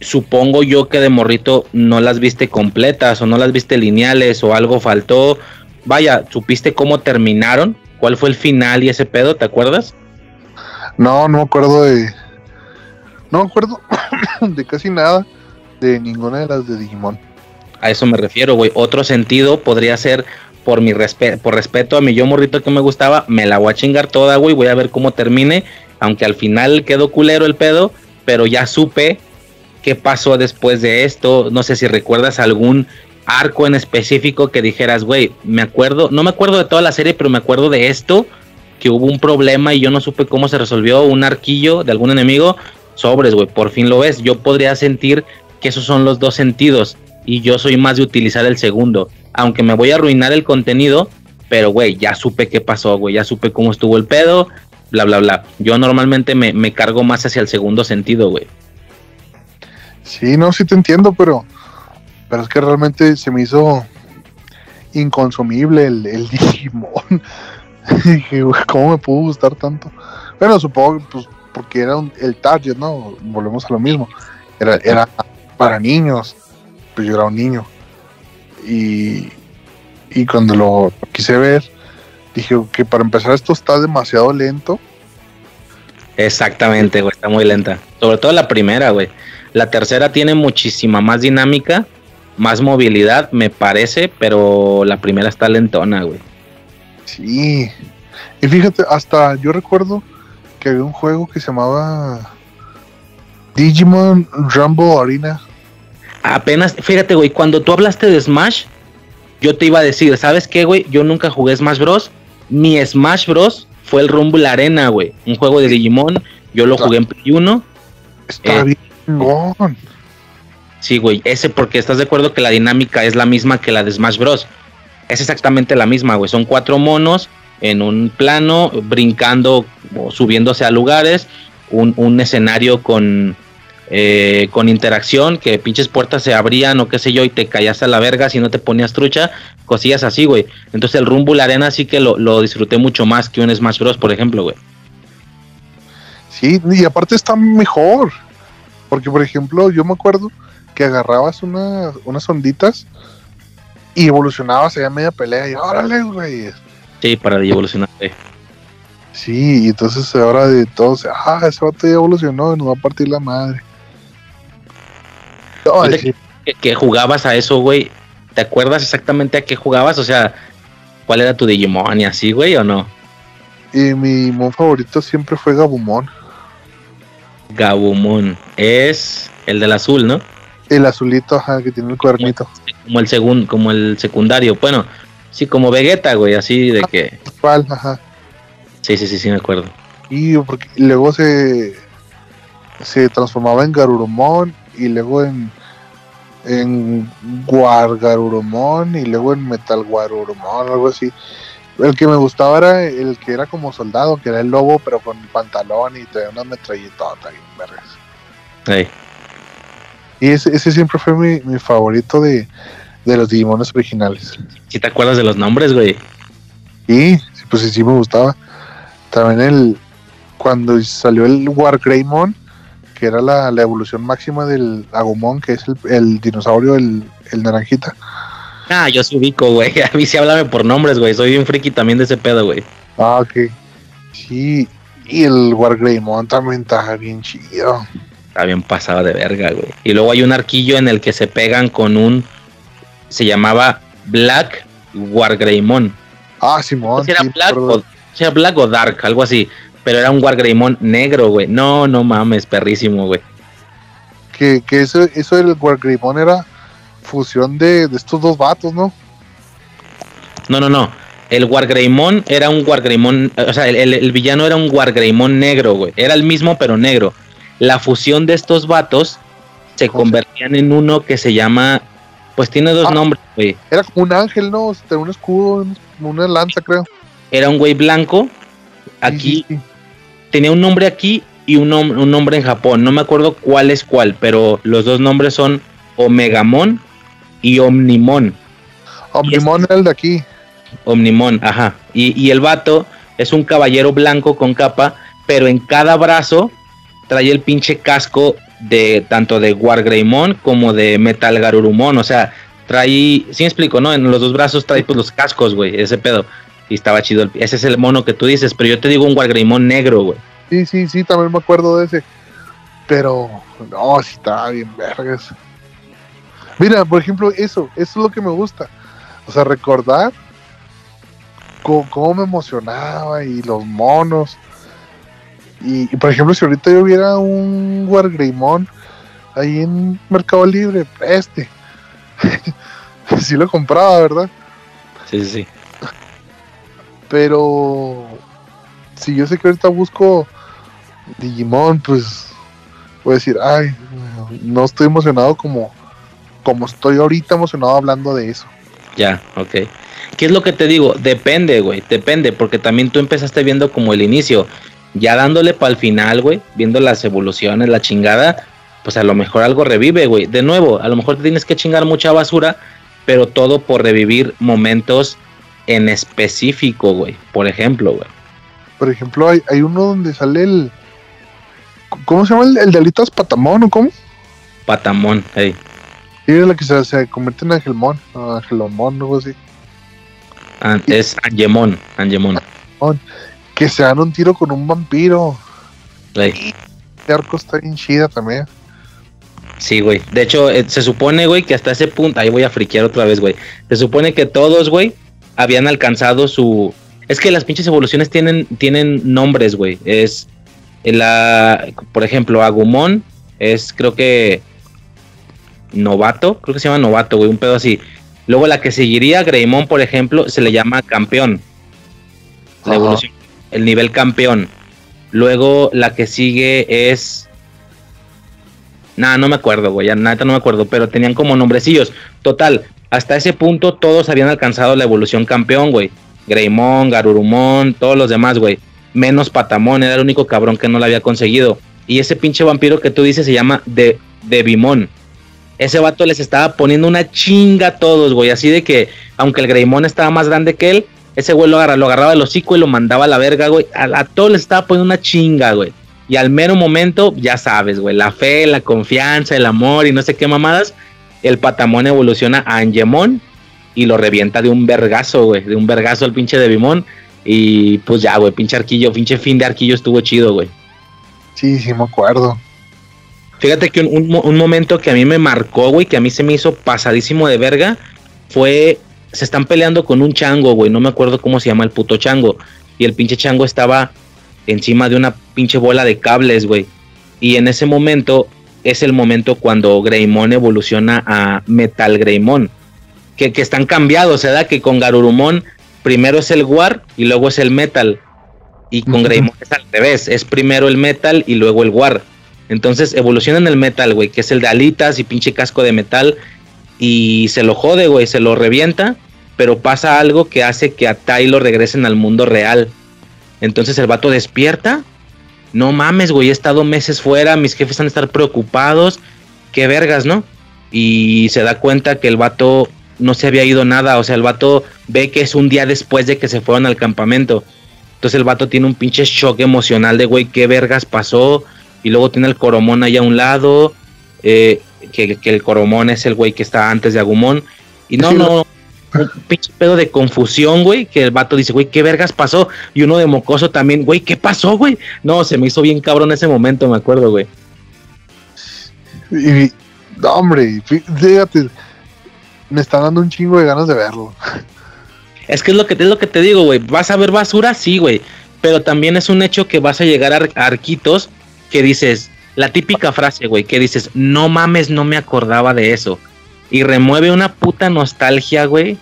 Speaker 2: supongo yo que de morrito no las viste completas o no las viste lineales o algo faltó. Vaya, ¿supiste cómo terminaron? ¿Cuál fue el final y ese pedo? ¿Te acuerdas?
Speaker 1: no, no me acuerdo de. No me acuerdo <coughs> de casi nada de ninguna de las de Digimon.
Speaker 2: A eso me refiero, güey. Otro sentido podría ser por mi respe- por respeto a mi yo morrito que me gustaba, me la voy a chingar toda, güey. Voy a ver cómo termine, aunque al final quedó culero el pedo, pero ya supe qué pasó después de esto. No sé si recuerdas algún arco en específico que dijeras, güey, me acuerdo, no me acuerdo de toda la serie, pero me acuerdo de esto, que hubo un problema y yo no supe cómo se resolvió, un arquillo de algún enemigo, sobres, güey, por fin lo ves. Yo podría sentir que esos son los dos sentidos y yo soy más de utilizar el segundo, aunque me voy a arruinar el contenido, pero güey, ya supe qué pasó, güey, ya supe cómo estuvo el pedo, bla, bla, bla. Yo normalmente me, me cargo más hacia el segundo sentido, güey.
Speaker 1: Sí, no, sí te entiendo, pero. Pero es que realmente se me hizo inconsumible el, el <laughs> Digimon. <laughs> Dije, ¿cómo me pudo gustar tanto? Bueno, supongo pues porque era un- el target, ¿no? Volvemos a lo mismo. Era, era para niños. Pues yo era un niño. Y, y cuando lo quise ver, dije que para empezar esto está demasiado lento.
Speaker 2: Exactamente, güey, está muy lenta. Sobre todo la primera, güey. La tercera tiene muchísima más dinámica, más movilidad, me parece, pero la primera está lentona, güey.
Speaker 1: Sí. Y fíjate, hasta yo recuerdo que había un juego que se llamaba Digimon Rumble Arena.
Speaker 2: Apenas, fíjate, güey, cuando tú hablaste de Smash, yo te iba a decir, ¿sabes qué, güey? Yo nunca jugué Smash Bros. Mi Smash Bros. fue el Rumble Arena, güey. Un juego de Digimon. Yo lo jugué en Play 1.
Speaker 1: Está
Speaker 2: Eh.
Speaker 1: bien.
Speaker 2: Sí, güey. Ese porque estás de acuerdo que la dinámica es la misma que la de Smash Bros. Es exactamente la misma, güey. Son cuatro monos en un plano, brincando o subiéndose a lugares. Un, un escenario con, eh, con interacción, que pinches puertas se abrían o qué sé yo, y te caías a la verga si no te ponías trucha. Cosillas así, güey. Entonces el Rumble Arena sí que lo, lo disfruté mucho más que un Smash Bros, por ejemplo, güey.
Speaker 1: Sí, y aparte está mejor. Porque, por ejemplo, yo me acuerdo que agarrabas una- unas onditas y evolucionabas allá media pelea. Y órale, güey.
Speaker 2: Sí, para evolucionar.
Speaker 1: Sí, y entonces ahora de todos, ah, ese vato ya evolucionó y nos va a partir la madre. No,
Speaker 2: que, que jugabas a eso, güey. ¿Te acuerdas exactamente a qué jugabas? O sea, ¿cuál era tu Digimon y así, güey, o no?
Speaker 1: y mi mon favorito siempre fue Gabumon.
Speaker 2: Gabumon. Es el del azul, ¿no?
Speaker 1: El azulito, ajá, que tiene el cuernito.
Speaker 2: Como el segundo, como el secundario. Bueno, sí, como Vegeta, güey, así de que.
Speaker 1: ¿Cuál? Ajá.
Speaker 2: Sí, sí, sí, sí, me acuerdo.
Speaker 1: Y porque luego se se transformaba en Garurumon y luego en en Guargarurumon y luego en Metal Guarurumon, algo así. El que me gustaba era el que era como soldado, que era el lobo, pero con pantalón y traía una metralletota y vergas.
Speaker 2: Ey,
Speaker 1: Y ese, ese siempre fue mi, mi favorito de, de los Digimones originales.
Speaker 2: ¿Sí te acuerdas de los nombres, güey?
Speaker 1: Y sí, pues sí, sí me gustaba. También el cuando salió el Wargreymon, que era la, la evolución máxima del Agumon, que es el, el dinosaurio, el, el naranjita.
Speaker 2: Ah, yo sí ubico, güey. <laughs> A mí sí háblame por nombres, güey. Soy un friki también de ese pedo, güey.
Speaker 1: Ah, ok. Sí, y el Wargreymon también estaba bien chido.
Speaker 2: Está bien pasado de verga, güey. Y luego hay un arquillo en el que se pegan con un. Se llamaba Black Wargreymon.
Speaker 1: Ah, Simón.
Speaker 2: Si era
Speaker 1: sí,
Speaker 2: Black o, era Black o Dark, algo así. Pero era un Wargreymon negro, güey. No, no mames, perrísimo, güey.
Speaker 1: Que, que eso, eso del Wargreymon era fusión de, de estos dos vatos, ¿no?
Speaker 2: No, no, no. El Wargreymon era un Wargreymon. O sea, el, el- el villano era un Wargreymon negro, güey. Era el mismo, pero negro. La fusión de estos vatos se
Speaker 1: ¿Cómo se-
Speaker 2: convertían en uno que se llama. Pues tiene dos
Speaker 1: Ah.
Speaker 2: nombres, güey.
Speaker 1: Era como un ángel, ¿no? Un escudo, un- una lanza, creo.
Speaker 2: Era un güey blanco. Aquí
Speaker 1: Sí, sí, sí.
Speaker 2: tenía un nombre aquí y un, nom- un nombre en Japón. No me acuerdo cuál es cuál, pero los dos nombres son Omegamon y Omnimon.
Speaker 1: Omnimon era el de aquí.
Speaker 2: Omnimon, ajá. Y, y el vato es un caballero blanco con capa, pero en cada brazo trae el pinche casco de tanto de Wargreymon como de Metal Garurumon. O sea, trae, sí me explico, ¿no? En los dos brazos trae pues los cascos, güey, ese pedo. Y estaba chido. el- ese es el mono que tú dices, pero yo te digo un Wargreymon negro, güey.
Speaker 1: Sí, sí, sí, también me acuerdo de ese. Pero, no, sí estaba bien vergas. Mira, por ejemplo, eso, eso es lo que me gusta. O sea, recordar co- cómo, me emocionaba y los monos. Y, y, por ejemplo, si ahorita yo viera un Wargreymon ahí en Mercado Libre, este. <laughs> sí lo compraba, ¿verdad?
Speaker 2: Sí, sí, sí.
Speaker 1: Pero si yo sé que ahorita busco Digimon, pues voy a decir, ay, no estoy emocionado como, como estoy ahorita emocionado hablando de eso.
Speaker 2: Ya, ok. ¿Qué es lo que te digo? Depende, güey, depende, porque también tú empezaste viendo como el inicio, ya dándole para el final, güey, viendo las evoluciones, la chingada, pues a lo mejor algo revive, güey. De nuevo, a lo mejor te tienes que chingar mucha basura, pero todo por revivir momentos en específico, güey. Por ejemplo, güey.
Speaker 1: Por ejemplo, hay, hay uno donde sale el... ¿Cómo se llama el, el de alitas patamón o cómo?
Speaker 2: Patamón, hey.
Speaker 1: Y es la que se, se convierte en Angelmon, o Angelomon, algo así.
Speaker 2: Ah, es Angemon, Angemon.
Speaker 1: Que se dan un tiro con un vampiro. Este arco está bien chida también.
Speaker 2: Sí, güey. De hecho, eh, se supone, güey, que hasta ese punto, ahí voy a friquear otra vez, güey. Se supone que todos, güey, habían alcanzado su... Es que las pinches evoluciones tienen, tienen nombres, güey. Es la, por ejemplo, Agumon es creo que novato, creo que se llama novato, güey, un pedo así. Luego la que seguiría, Greymon, por ejemplo, se le llama campeón. La
Speaker 1: Ajá.
Speaker 2: evolución, el nivel campeón. Luego la que sigue es Nah, no me acuerdo, güey. Neta no me acuerdo, pero tenían como nombrecillos. Total, hasta ese punto todos habían alcanzado la evolución campeón, güey. Greymon, Garurumon, todos los demás, güey. Menos Patamon, era el único cabrón que no la había conseguido. Y ese pinche vampiro que tú dices se llama de Devimon. Ese vato les estaba poniendo una chinga a todos, güey. Así de que, aunque el Greymon estaba más grande que él, ese güey lo, agarra- lo agarraba del hocico y lo mandaba a la verga, güey. A, a todos les estaba poniendo una chinga, güey. Y al mero momento, ya sabes, güey, la fe, la confianza, el amor y no sé qué mamadas, el patamón evoluciona a Angemon y lo revienta de un vergazo, güey, de un vergazo al pinche de Bimón. Y pues ya, güey, pinche arquillo, pinche fin de arquillo estuvo chido, güey.
Speaker 1: Sí, sí, me acuerdo.
Speaker 2: Fíjate que un, un momento que a mí me marcó, güey, que a mí se me hizo pasadísimo de verga, fue, se están peleando con un chango, güey, no me acuerdo cómo se llama el puto chango. Y el pinche chango estaba encima de una pinche bola de cables, güey. Y en ese momento es el momento cuando Greymon evoluciona a Metal Greymon. Que, que están cambiados, ¿verdad? Que con Garurumon primero es el War y luego es el Metal. Y con
Speaker 1: Ujú.
Speaker 2: Greymon es al revés, es primero el Metal y luego el War. Entonces evolucionan el Metal, güey, que es el de alitas y pinche casco de metal. Y se lo jode, güey, se lo revienta. Pero pasa algo que hace que a Tai lo regresen al mundo real. Entonces el vato despierta. No mames, güey, he estado meses fuera, mis jefes han de estar preocupados. qué vergas, ¿no? Y se da cuenta que el vato no se había ido nada, o sea, el vato ve que es un día después de que se fueron al campamento. Entonces el vato tiene un pinche shock emocional de, güey, qué vergas pasó. Y luego tiene el Coromón ahí a un lado, eh, que, que, el Coromón es el güey que está antes de Agumón. Y no, no, un pinche pedo de confusión, güey, que el vato dice, güey, ¿qué vergas pasó? Y uno de mocoso también, güey, ¿qué pasó, güey? No, se me hizo bien cabrón ese momento, me acuerdo, güey.
Speaker 1: Y, no, hombre, fíjate, me está dando un chingo de ganas de verlo.
Speaker 2: Es que es lo que, es lo que te digo, güey. ¿Vas a ver basura? Sí, güey. Pero también es un hecho que vas a llegar a arquitos que dices, la típica frase, güey, que dices, no mames, no me acordaba de eso. Y remueve una puta nostalgia, güey.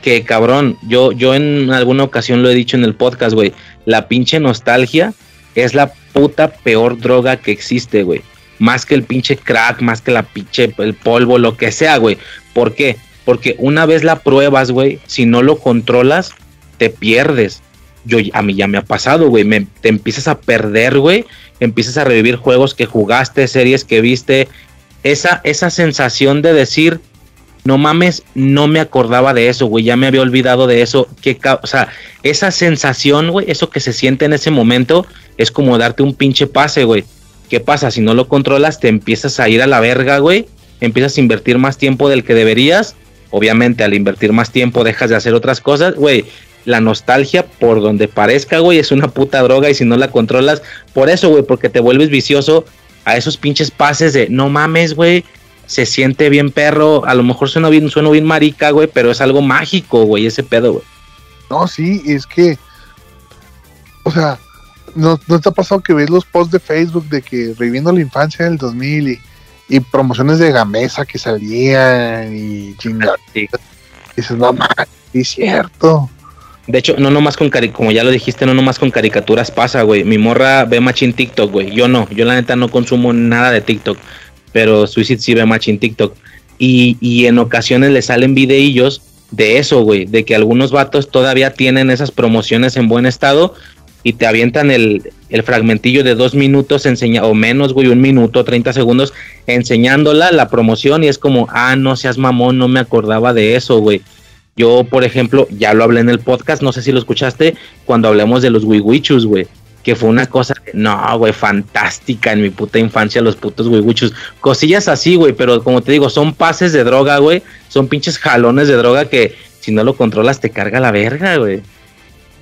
Speaker 2: Que cabrón, yo, yo en alguna ocasión lo he dicho en el podcast, güey. La pinche nostalgia es la puta peor droga que existe, güey. Más que el pinche crack, más que la pinche, el polvo, lo que sea, güey. ¿Por qué? Porque una vez la pruebas, güey, si no lo controlas, te pierdes. Yo, a mí ya me ha pasado, güey. te empiezas a perder, güey. Empiezas a revivir juegos que jugaste, series que viste. Esa, esa sensación de decir, no mames, no me acordaba de eso, güey. Ya me había olvidado de eso. Que, o sea, esa sensación, güey, eso que se siente en ese momento, es como darte un pinche pase, güey. ¿Qué pasa? Si no lo controlas, te empiezas a ir a la verga, güey. Empiezas a invertir más tiempo del que deberías obviamente al invertir más tiempo dejas de hacer otras cosas, güey. La nostalgia, por donde parezca, güey, es una puta droga y si no la controlas, por eso, güey, porque te vuelves vicioso a esos pinches pases de no mames, güey, se siente bien perro, a lo mejor suena bien, suena bien marica, güey, pero es algo mágico, güey, ese pedo, güey.
Speaker 1: No, sí, es que, o sea, ¿no, ¿no te ha pasado que ves los posts de Facebook de que reviviendo la infancia del 2000 y y promociones de Gamesa que salían y chingadas. Sí. Dices, no mames, es cierto.
Speaker 2: De hecho, no nomás con como ya lo dijiste, no nomás con caricaturas pasa, güey. Mi morra ve machín TikTok, güey. Yo no, yo la neta no consumo nada de TikTok, pero Suicide sí ve machín TikTok. Y, y en ocasiones le salen videillos de eso, güey, de que algunos vatos todavía tienen esas promociones en buen estado y te avientan el, el fragmentillo de dos minutos enseña o menos, güey, un minuto, 30 segundos, enseñándola la promoción y es como, ah, no seas mamón, no me acordaba de eso, güey. Yo, por ejemplo, ya lo hablé en el podcast, no sé si lo escuchaste, cuando hablamos de los wiwichus, güey. Que fue una cosa, no, güey, fantástica en mi puta infancia, los putos wiwichus. Cosillas así, güey, pero como te digo, son pases de droga, güey. Son pinches jalones de droga que si no lo controlas te carga la verga, güey.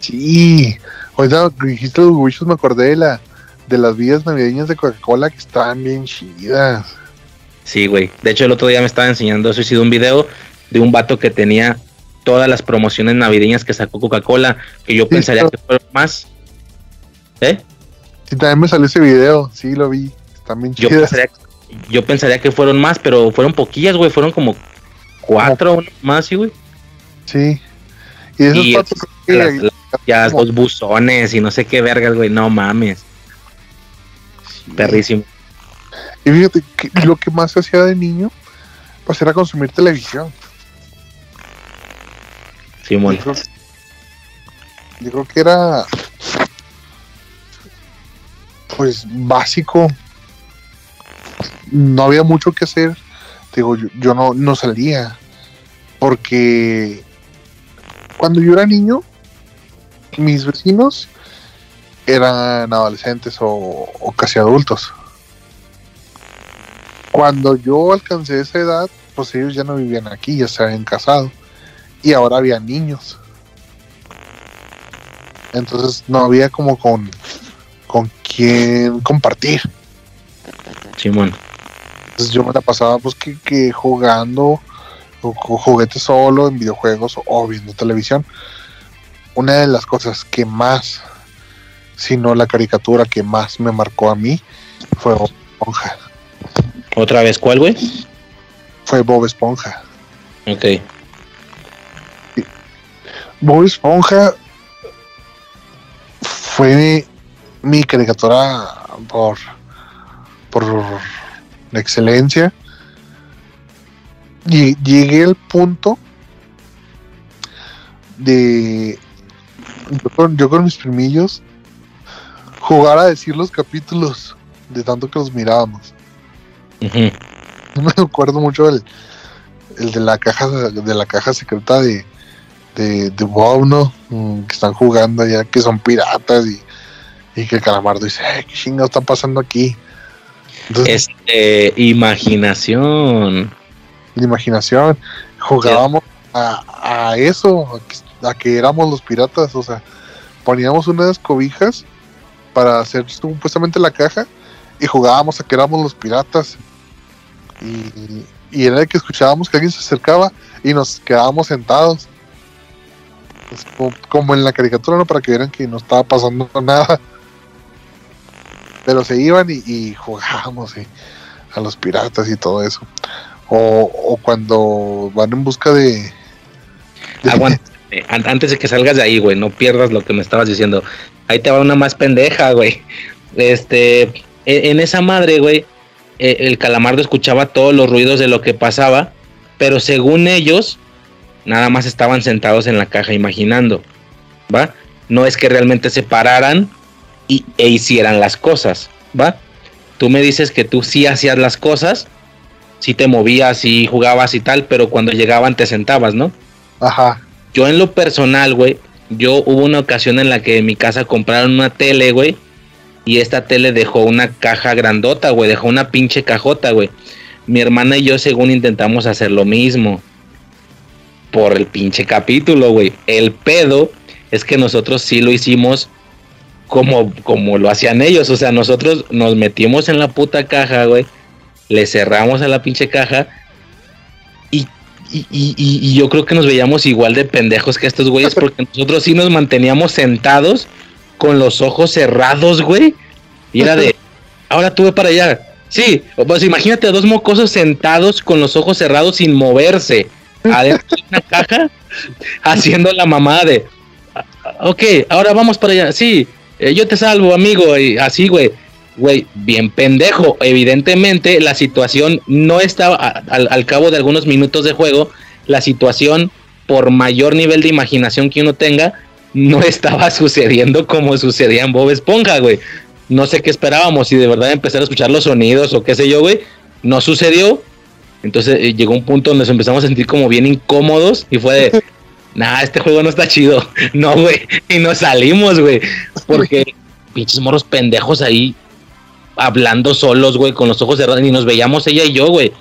Speaker 1: Sí, Ahorita dijiste los wichos, me acordé de la de las vidas navideñas de Coca-Cola que estaban bien chidas.
Speaker 2: Sí, güey. De hecho, el otro día me estaba enseñando eso. Hice un video de un vato que tenía todas las promociones navideñas que sacó Coca-Cola, que yo pensaría que fueron más.
Speaker 1: ¿Eh? Sí, también me salió ese video. Sí, lo vi. Están bien chidas.
Speaker 2: Yo pensaría, que fueron más, pero fueron poquillas, güey. Fueron como cuatro más, sí, güey.
Speaker 1: Sí. Y esos
Speaker 2: y ya dos buzones y no sé qué vergas, güey, no mames. Perrísimo.
Speaker 1: Y fíjate, que lo que más se hacía de niño, pues era consumir televisión.
Speaker 2: Simón.
Speaker 1: Yo, creo que era, pues, básico. No había mucho que hacer. Digo, yo, yo no, no salía. Porque cuando yo era niño, mis vecinos eran adolescentes o, casi adultos. Cuando yo alcancé esa edad, pues ellos ya no vivían aquí, ya se habían casado. Y ahora había niños. Entonces no había como con, con quién compartir.
Speaker 2: Simón.
Speaker 1: Entonces yo me la pasaba pues que, jugando o, juguetes solo en videojuegos o viendo televisión una de las cosas que más, si no la caricatura que más me marcó a mí, fue Bob Esponja.
Speaker 2: ¿Otra vez cuál, güey?
Speaker 1: Fue Bob Esponja.
Speaker 2: Ok.
Speaker 1: Bob Esponja fue mi caricatura por, por la excelencia. Y llegué al punto de yo con, mis primillos jugar a decir los capítulos de tanto que los mirábamos. <laughs> me acuerdo mucho el, el de la caja de la caja secreta de, de, de Bob, ¿no? Mm, Que están jugando ya que son piratas y, y que Calamardo dice, "Ay, ¿qué chingado está pasando aquí? Entonces,
Speaker 2: Este, imaginación.
Speaker 1: imaginación, jugábamos a, a eso, a que, a que éramos los piratas, o sea, poníamos unas cobijas para hacer supuestamente la caja y jugábamos a que éramos los piratas. Y, y era de que escuchábamos que alguien se acercaba y nos quedábamos sentados. Es como, como en la caricatura, ¿no? Para que vieran que no estaba pasando <laughs> nada. Pero se iban y, y jugábamos eh, a los piratas y todo eso. O, o cuando van en busca de... de-
Speaker 2: Aguanta. <laughs> eh, an- Antes de que salgas de ahí, güey, no pierdas lo que me estabas diciendo. Ahí te va una más pendeja, güey. Este, e- en esa madre, güey, eh, el calamardo escuchaba todos los ruidos de lo que pasaba, pero según ellos, nada más estaban sentados en la caja imaginando, ¿va? No es que realmente se pararan y, e hicieran las cosas, ¿va? Tú me dices que tú sí hacías las cosas, sí te movías, sí jugabas y tal, pero cuando llegaban te sentabas, ¿no?
Speaker 1: Ajá.
Speaker 2: Yo en lo personal, güey, yo hubo una ocasión en la que en mi casa compraron una tele, güey, y esta tele dejó una caja grandota, güey, dejó una pinche cajota, güey. Mi hermana y yo según intentamos hacer lo mismo por el pinche capítulo, güey. El pedo es que nosotros sí lo hicimos como, como lo hacían ellos, o sea, nosotros nos metimos en la puta caja, güey, le cerramos a la pinche caja y y, y- yo creo que nos veíamos igual de pendejos que estos güeyes <laughs> porque nosotros sí nos manteníamos sentados con los ojos cerrados, güey. Y era de, <laughs> ahora tú ve para allá. Sí, pues imagínate a dos mocosos sentados con los ojos cerrados sin moverse <laughs> adentro de una caja haciendo la mamada de, "Ah, ok, ahora vamos para allá. Sí, eh, yo te salvo, amigo. Y así, güey. Güey, bien pendejo. Evidentemente, la situación no estaba, al cabo de algunos minutos de juego, la situación, por mayor nivel de imaginación que uno tenga, no <laughs> estaba sucediendo como sucedía en Bob Esponja, güey. No sé qué esperábamos, si de verdad empezar a escuchar los sonidos o qué sé yo, güey. No sucedió. Entonces eh, llegó un punto donde nos empezamos a sentir como bien incómodos y fue de, <laughs> nah, este juego no está chido. <laughs> No, güey. Y nos salimos, güey. Porque <laughs> pinches morros pendejos ahí hablando solos, güey, con los ojos cerrados. Y nos veíamos ella y yo, güey.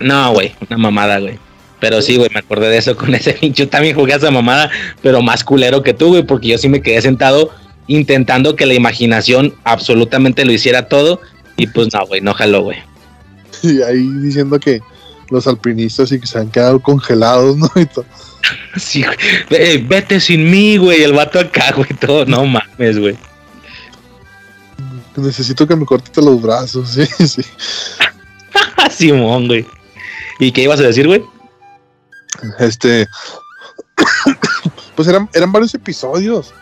Speaker 2: No, güey, una mamada, güey. Pero sí, güey, me acordé de eso con ese pinche. Yo también jugué a esa mamada, pero más culero que tú, güey, porque yo sí me quedé sentado intentando que la imaginación absolutamente lo hiciera todo. Y pues no, güey, no jaló, güey. <laughs>
Speaker 1: Y ahí diciendo que los alpinistas y que se han quedado congelados, ¿no? <laughs> Y todo.
Speaker 2: Sí, güey. Eh, vete sin mí, güey. El vato acá, <laughs> güey, todo. No mames, güey.
Speaker 1: Necesito que me cortes los brazos, sí, sí.
Speaker 2: Simón, güey. ¿Y qué ibas a decir, güey?
Speaker 1: Este. <coughs> pues eran, eran varios episodios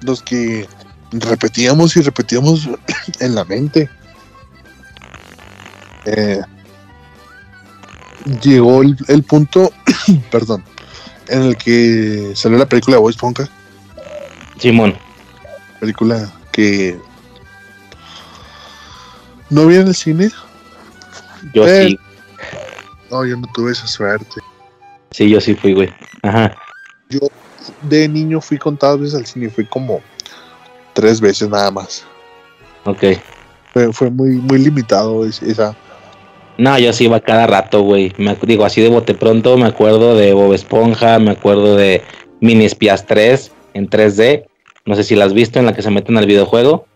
Speaker 1: los que repetíamos y repetíamos <coughs> en la mente. Eh, llegó el, el punto, <coughs> perdón, en el que salió la película de Boy Esponja,
Speaker 2: Simón.
Speaker 1: película que no vi en el cine.
Speaker 2: Yo
Speaker 1: Eh.
Speaker 2: sí.
Speaker 1: No, yo no tuve esa suerte.
Speaker 2: Sí, yo sí fui, güey. Ajá.
Speaker 1: De niño fui contadas veces al cine, fui como tres veces nada más.
Speaker 2: Ok.
Speaker 1: Fue, fue muy, muy limitado es- esa.
Speaker 2: No, yo sí iba cada rato, güey. Me digo, así de bote pronto, me acuerdo de Bob Esponja, me acuerdo de Mini Espías 3 en 3D. No sé si la has visto en la que se meten al videojuego.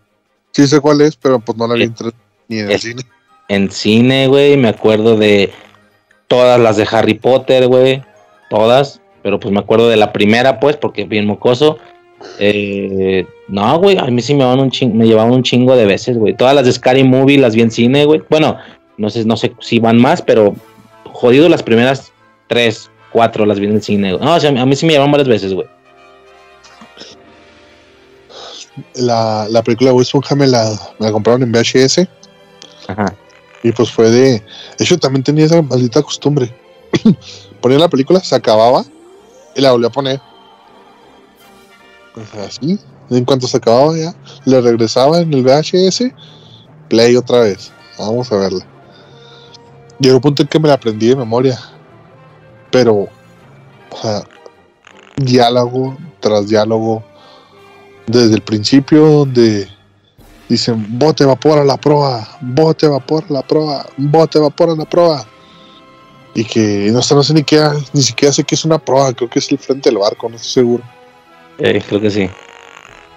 Speaker 1: Sí sé cuál es, pero pues no la vi en tres- ni en el cine.
Speaker 2: En cine, güey. Me acuerdo de todas las de Harry Potter, güey. Todas. Pero pues me acuerdo de la primera, pues, porque bien mocoso. Eh, no, güey, a mí sí me, van un ching- me llevaban un chingo de veces, güey. Todas las de Scary Movie las vi en cine, güey. Bueno, no sé, no sé si van más, pero jodido las primeras tres, cuatro las vi en el cine, güey. No, o sea, a mí sí me llevaban varias veces, güey.
Speaker 1: La, la película de Esponja me la, me la compraron en VHS
Speaker 2: Ajá.
Speaker 1: y pues fue de... De hecho, también tenía esa maldita costumbre. <clears throat> Ponía la película, se acababa y la volví a poner. Pues así, en cuanto se acababa ya, le regresaba en el VHS, play otra vez. Vamos a verla. Llegó un punto en que me la aprendí de memoria. Pero, o sea, diálogo tras diálogo. Desde el principio, donde dicen bote vapor a la proa, bote vapor a la proa, bote vapor a la proa. Y que no no sé ni qué, ni siquiera sé que es una proa, creo que es el frente del barco, no estoy seguro.
Speaker 2: Eh, creo que sí.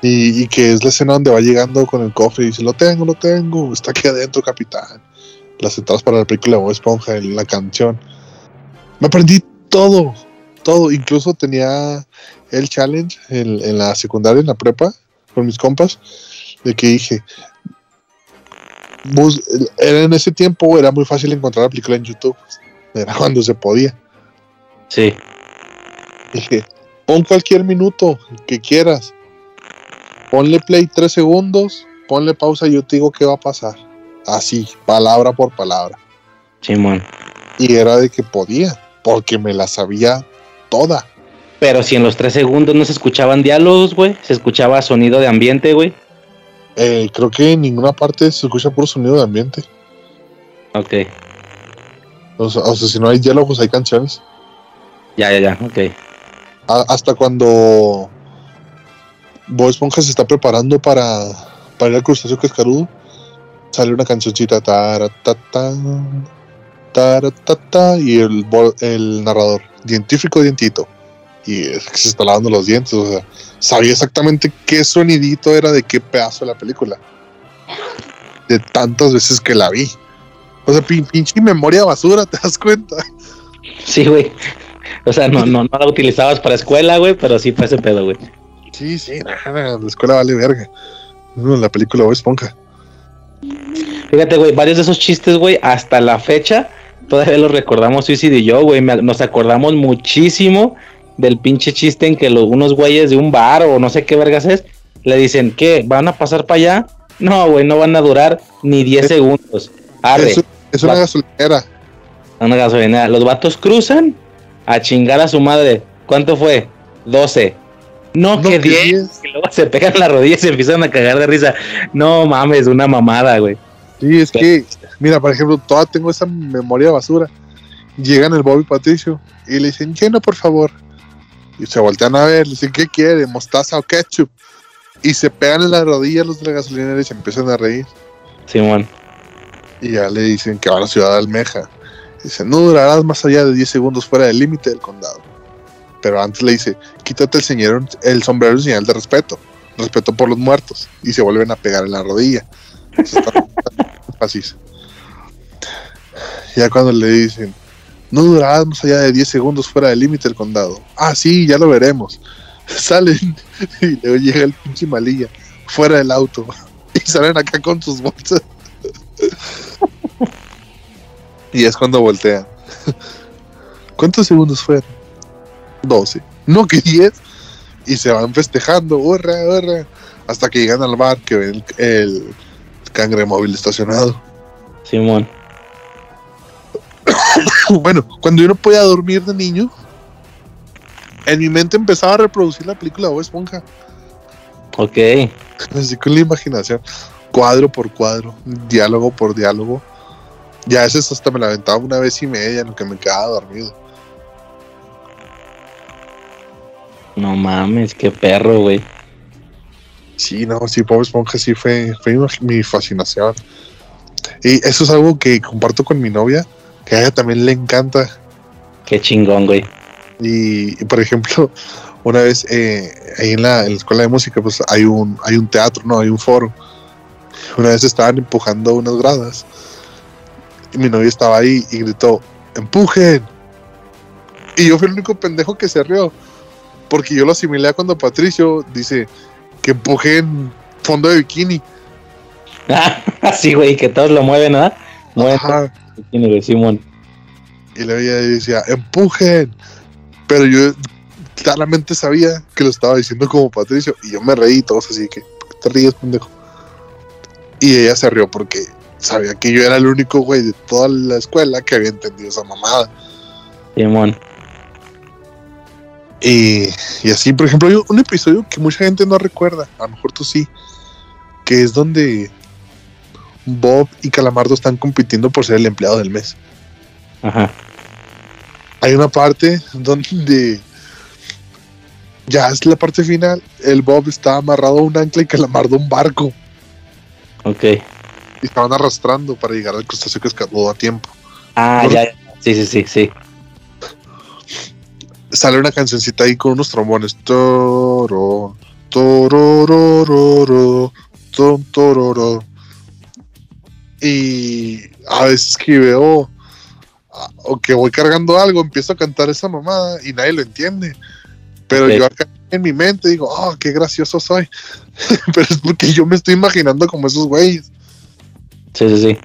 Speaker 1: Y, y que es la escena donde va llegando con el cofre y dice, lo tengo, lo tengo, está aquí adentro, capitán. Las entradas para la película de Bob Esponja, la canción. Me aprendí todo, todo. Incluso tenía el challenge en, en la secundaria, en la prepa, con mis compas, de que dije, bus- era en ese tiempo era muy fácil encontrar la película en YouTube. Era cuando se podía.
Speaker 2: Sí.
Speaker 1: Dije, pon cualquier minuto que quieras. Ponle play tres segundos, ponle pausa y yo te digo qué va a pasar. Así, palabra por palabra.
Speaker 2: Simón.
Speaker 1: Y era de que podía, porque me la sabía toda.
Speaker 2: Pero si en los tres segundos no se escuchaban diálogos, güey, se escuchaba sonido de ambiente, güey.
Speaker 1: Eh, creo que en ninguna parte se escucha puro sonido de ambiente.
Speaker 2: Ok.
Speaker 1: O sea, o sea, si no hay diálogos, hay canciones.
Speaker 2: Ya, ya, ya, ok.
Speaker 1: A- hasta cuando Bob Esponja se está preparando para, para ir al crustáceo cascarudo, sale una cancioncita taratata, taratata, y el, el narrador, científico dientito. Y es que se está lavando los dientes, o sea, sabía exactamente qué sonidito era de qué pedazo de la película. De tantas veces que la vi. O sea, pin- pinche memoria basura, <laughs> ¿te das cuenta?
Speaker 2: Sí, güey. O sea, no, no, no la utilizabas para escuela, güey, pero sí fue ese pedo, güey.
Speaker 1: Sí, sí, nada, la escuela vale verga. No, la película Bob Esponja.
Speaker 2: Fíjate, güey, varios de esos chistes, güey, hasta la fecha, todavía los recordamos Suicide y yo, güey. Nos acordamos muchísimo del pinche chiste en que los, unos güeyes de un bar o no sé qué vergas es, le dicen, ¿qué? ¿Van a pasar para allá? No, güey, no van a durar ni 10 segundos. Arre,
Speaker 1: Es, es una
Speaker 2: Va-
Speaker 1: gasolinera.
Speaker 2: una gasolinera. Los vatos cruzan a chingar a su madre. ¿Cuánto fue? 12. No,
Speaker 1: No,
Speaker 2: que
Speaker 1: que
Speaker 2: 10.
Speaker 1: 10.
Speaker 2: Que luego se pegan la rodilla y se empiezan a cagar de risa. No mames, una mamada, güey.
Speaker 1: Sí, es que, mira, por ejemplo, todavía tengo esa memoria basura. Llegan el Bobby Patricio y le dicen, llena por favor. Y se voltean a ver, le dicen, ¿qué quiere? ¿Mostaza o ketchup? Y se pegan en la rodilla los de la gasolinera y se empiezan a reír.
Speaker 2: Simón.
Speaker 1: Y ya le dicen que van a Ciudad de Almeja. Dicen, no durarás más allá de 10 segundos fuera del límite del condado. Pero antes le dice, quítate el, señor, el sombrero en señal de respeto. Respeto por los muertos. Y se vuelven a pegar en la rodilla. <laughs> Así. Ya cuando le dicen, no durarás más allá de 10 segundos fuera del límite del condado. Ah, sí, ya lo veremos. <laughs> Salen y luego llega el pinche malilla fuera del auto. <laughs> Y salen acá con sus bolsas. Y es cuando voltean. ¿Cuántos segundos fueron? 12. No, que 10. Y se van festejando, hurra, hurra. Hasta que llegan al bar que ven el, el cangre móvil estacionado.
Speaker 2: Simón. <coughs>
Speaker 1: Bueno, cuando yo no podía dormir de niño, en mi mente empezaba a reproducir la película de Bob Esponja.
Speaker 2: Ok.
Speaker 1: Así con la imaginación, cuadro por cuadro, diálogo por diálogo. Ya a veces hasta me la aventaba una vez y media en lo que me quedaba dormido.
Speaker 2: No mames, qué perro, güey.
Speaker 1: Sí, no, sí, Bob Esponja sí fue, fue mi, fascinación. Y eso es algo que comparto con mi novia, que a ella también le encanta.
Speaker 2: Qué chingón, güey.
Speaker 1: Y, y, por ejemplo, <laughs> una vez eh, ahí en la, en la escuela de música, pues hay un, hay un teatro, ¿no? Hay un foro. Una vez estaban empujando unas gradas. Y mi novia estaba ahí y gritó, ¡empujen! Y yo fui el único pendejo que se rió. Porque yo lo asimilé a cuando Patricio dice que empujen fondo de bikini. <laughs>
Speaker 2: Así, güey, que todos lo mueven, ¿ah? Mueven
Speaker 1: Ajá.
Speaker 2: todo, güey, Simón.
Speaker 1: Y luego ella decía, empujen. Pero yo claramente sabía que lo estaba diciendo como Patricio. Y yo me reí y todos así que, ¿por qué te ríes, pendejo? Y ella se rió porque sabía que yo era el único güey de toda la escuela que había entendido esa mamada.
Speaker 2: Simón.
Speaker 1: Y, y así, por ejemplo, hay un episodio que mucha gente no recuerda, a lo mejor tú sí, que es donde Bob y Calamardo están compitiendo por ser el empleado del mes.
Speaker 2: Ajá.
Speaker 1: Hay una parte donde ya es la parte final. El Bob está amarrado a un ancla y calamar de un barco.
Speaker 2: Ok.
Speaker 1: Y estaban arrastrando para llegar al crustáceo que escapó a tiempo.
Speaker 2: Ah, ya. ya. Sí, sí, sí, sí.
Speaker 1: Sale una cancioncita ahí con unos trombones. Toro, tororororo, tom, tororo. Y a veces que veo ah, o que voy cargando algo, empiezo a cantar esa mamada y nadie lo entiende. Pero yo acá en mi mente digo, oh, qué gracioso soy. <laughs> Pero es porque yo me estoy imaginando como esos güeyes.
Speaker 2: Sí, sí, sí.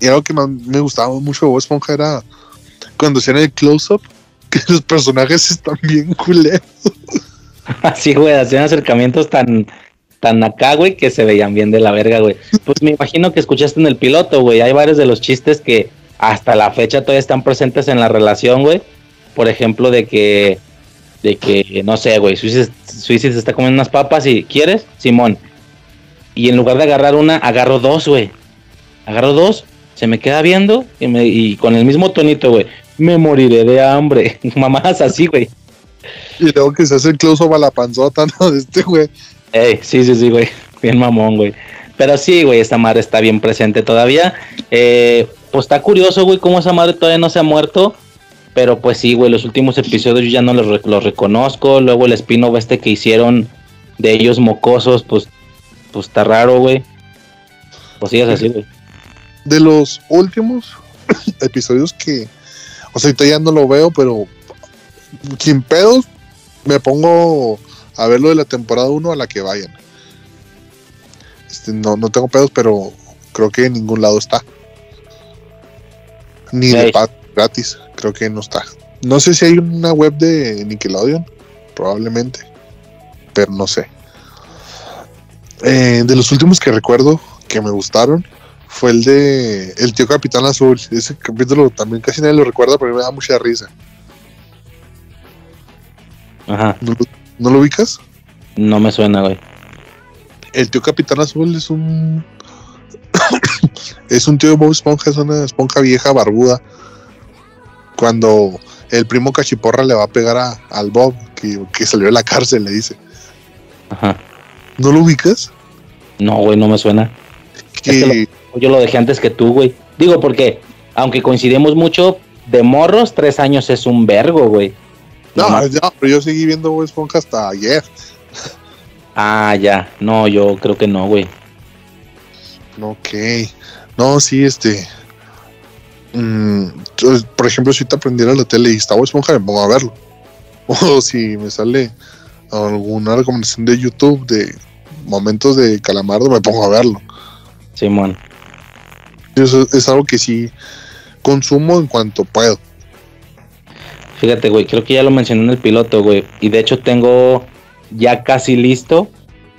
Speaker 1: Y algo que más me gustaba mucho de Bob Esponja era cuando hacían el close-up, que los personajes están bien culeros. <laughs>
Speaker 2: Así, güey, hacían acercamientos tan, tan acá, güey, que se veían bien de la verga, güey. Pues me imagino que escuchaste en el piloto, güey. Hay varios de los chistes que hasta la fecha todavía están presentes en la relación, güey. Por ejemplo, de que, de que, no sé, güey, Suicide está comiendo unas papas y, ¿quieres? Simón. Y en lugar de agarrar una, agarro dos, güey. Agarro dos, se me queda viendo y con el mismo tonito, güey. Me moriré de hambre. <laughs> Mamadas así, güey.
Speaker 1: Y luego que se hace close-up a la panzota, <laughs> ¿no? De este güey.
Speaker 2: Ey, sí, sí, sí, güey. Bien mamón, güey. Pero sí, güey, esta madre está bien presente todavía. Eh, pues está curioso, güey, cómo esa madre todavía no se ha muerto. Pero pues sí, güey, los últimos episodios yo ya no los, re- los reconozco. Luego el spin-off este que hicieron de ellos mocosos, pues, pues está raro, güey. Pues sí, es así, güey.
Speaker 1: De los últimos <laughs> episodios que, o sea, ya no lo veo, pero sin pedos, me pongo a ver lo de la temporada 1 a la que vayan. Este, no, no tengo pedos, pero creo que en ningún lado está. Ni de gratis, creo que no está. No sé si hay una web de Nickelodeon, probablemente, pero no sé. Eh, de los últimos que recuerdo que me gustaron fue el de El tío Capitán Azul. Ese capítulo también casi nadie lo recuerda, pero me da mucha risa.
Speaker 2: Ajá,
Speaker 1: ¿No lo, no lo ubicas?
Speaker 2: no me suena, güey.
Speaker 1: El tío Capitán Azul es un. <coughs> es un tío de Bob Esponja, es una esponja vieja, barbuda. Cuando el primo Cachiporra le va a pegar a- al Bob, que, que salió de la cárcel, le dice.
Speaker 2: Ajá.
Speaker 1: ¿No lo ubicas?
Speaker 2: No, güey, no me suena.
Speaker 1: Que,
Speaker 2: Yo lo dejé antes que tú, güey. Digo, porque aunque coincidimos mucho, de morros, tres años es un vergo, güey.
Speaker 1: no, ya, pero yo seguí viendo Bob Esponja hasta ayer.
Speaker 2: Ah, ya. No, yo creo que no, güey.
Speaker 1: Ok. No, sí, este. mm, yo, por ejemplo, si te aprendiera la tele y está Bob Esponja, me pongo a verlo. <laughs> O si me sale alguna recomendación de YouTube de momentos de Calamardo, me pongo a verlo.
Speaker 2: Simón.
Speaker 1: Eso es algo que sí consumo en cuanto puedo.
Speaker 2: Fíjate, güey, creo que ya lo mencioné en el piloto, güey. Y de hecho tengo ya casi listo,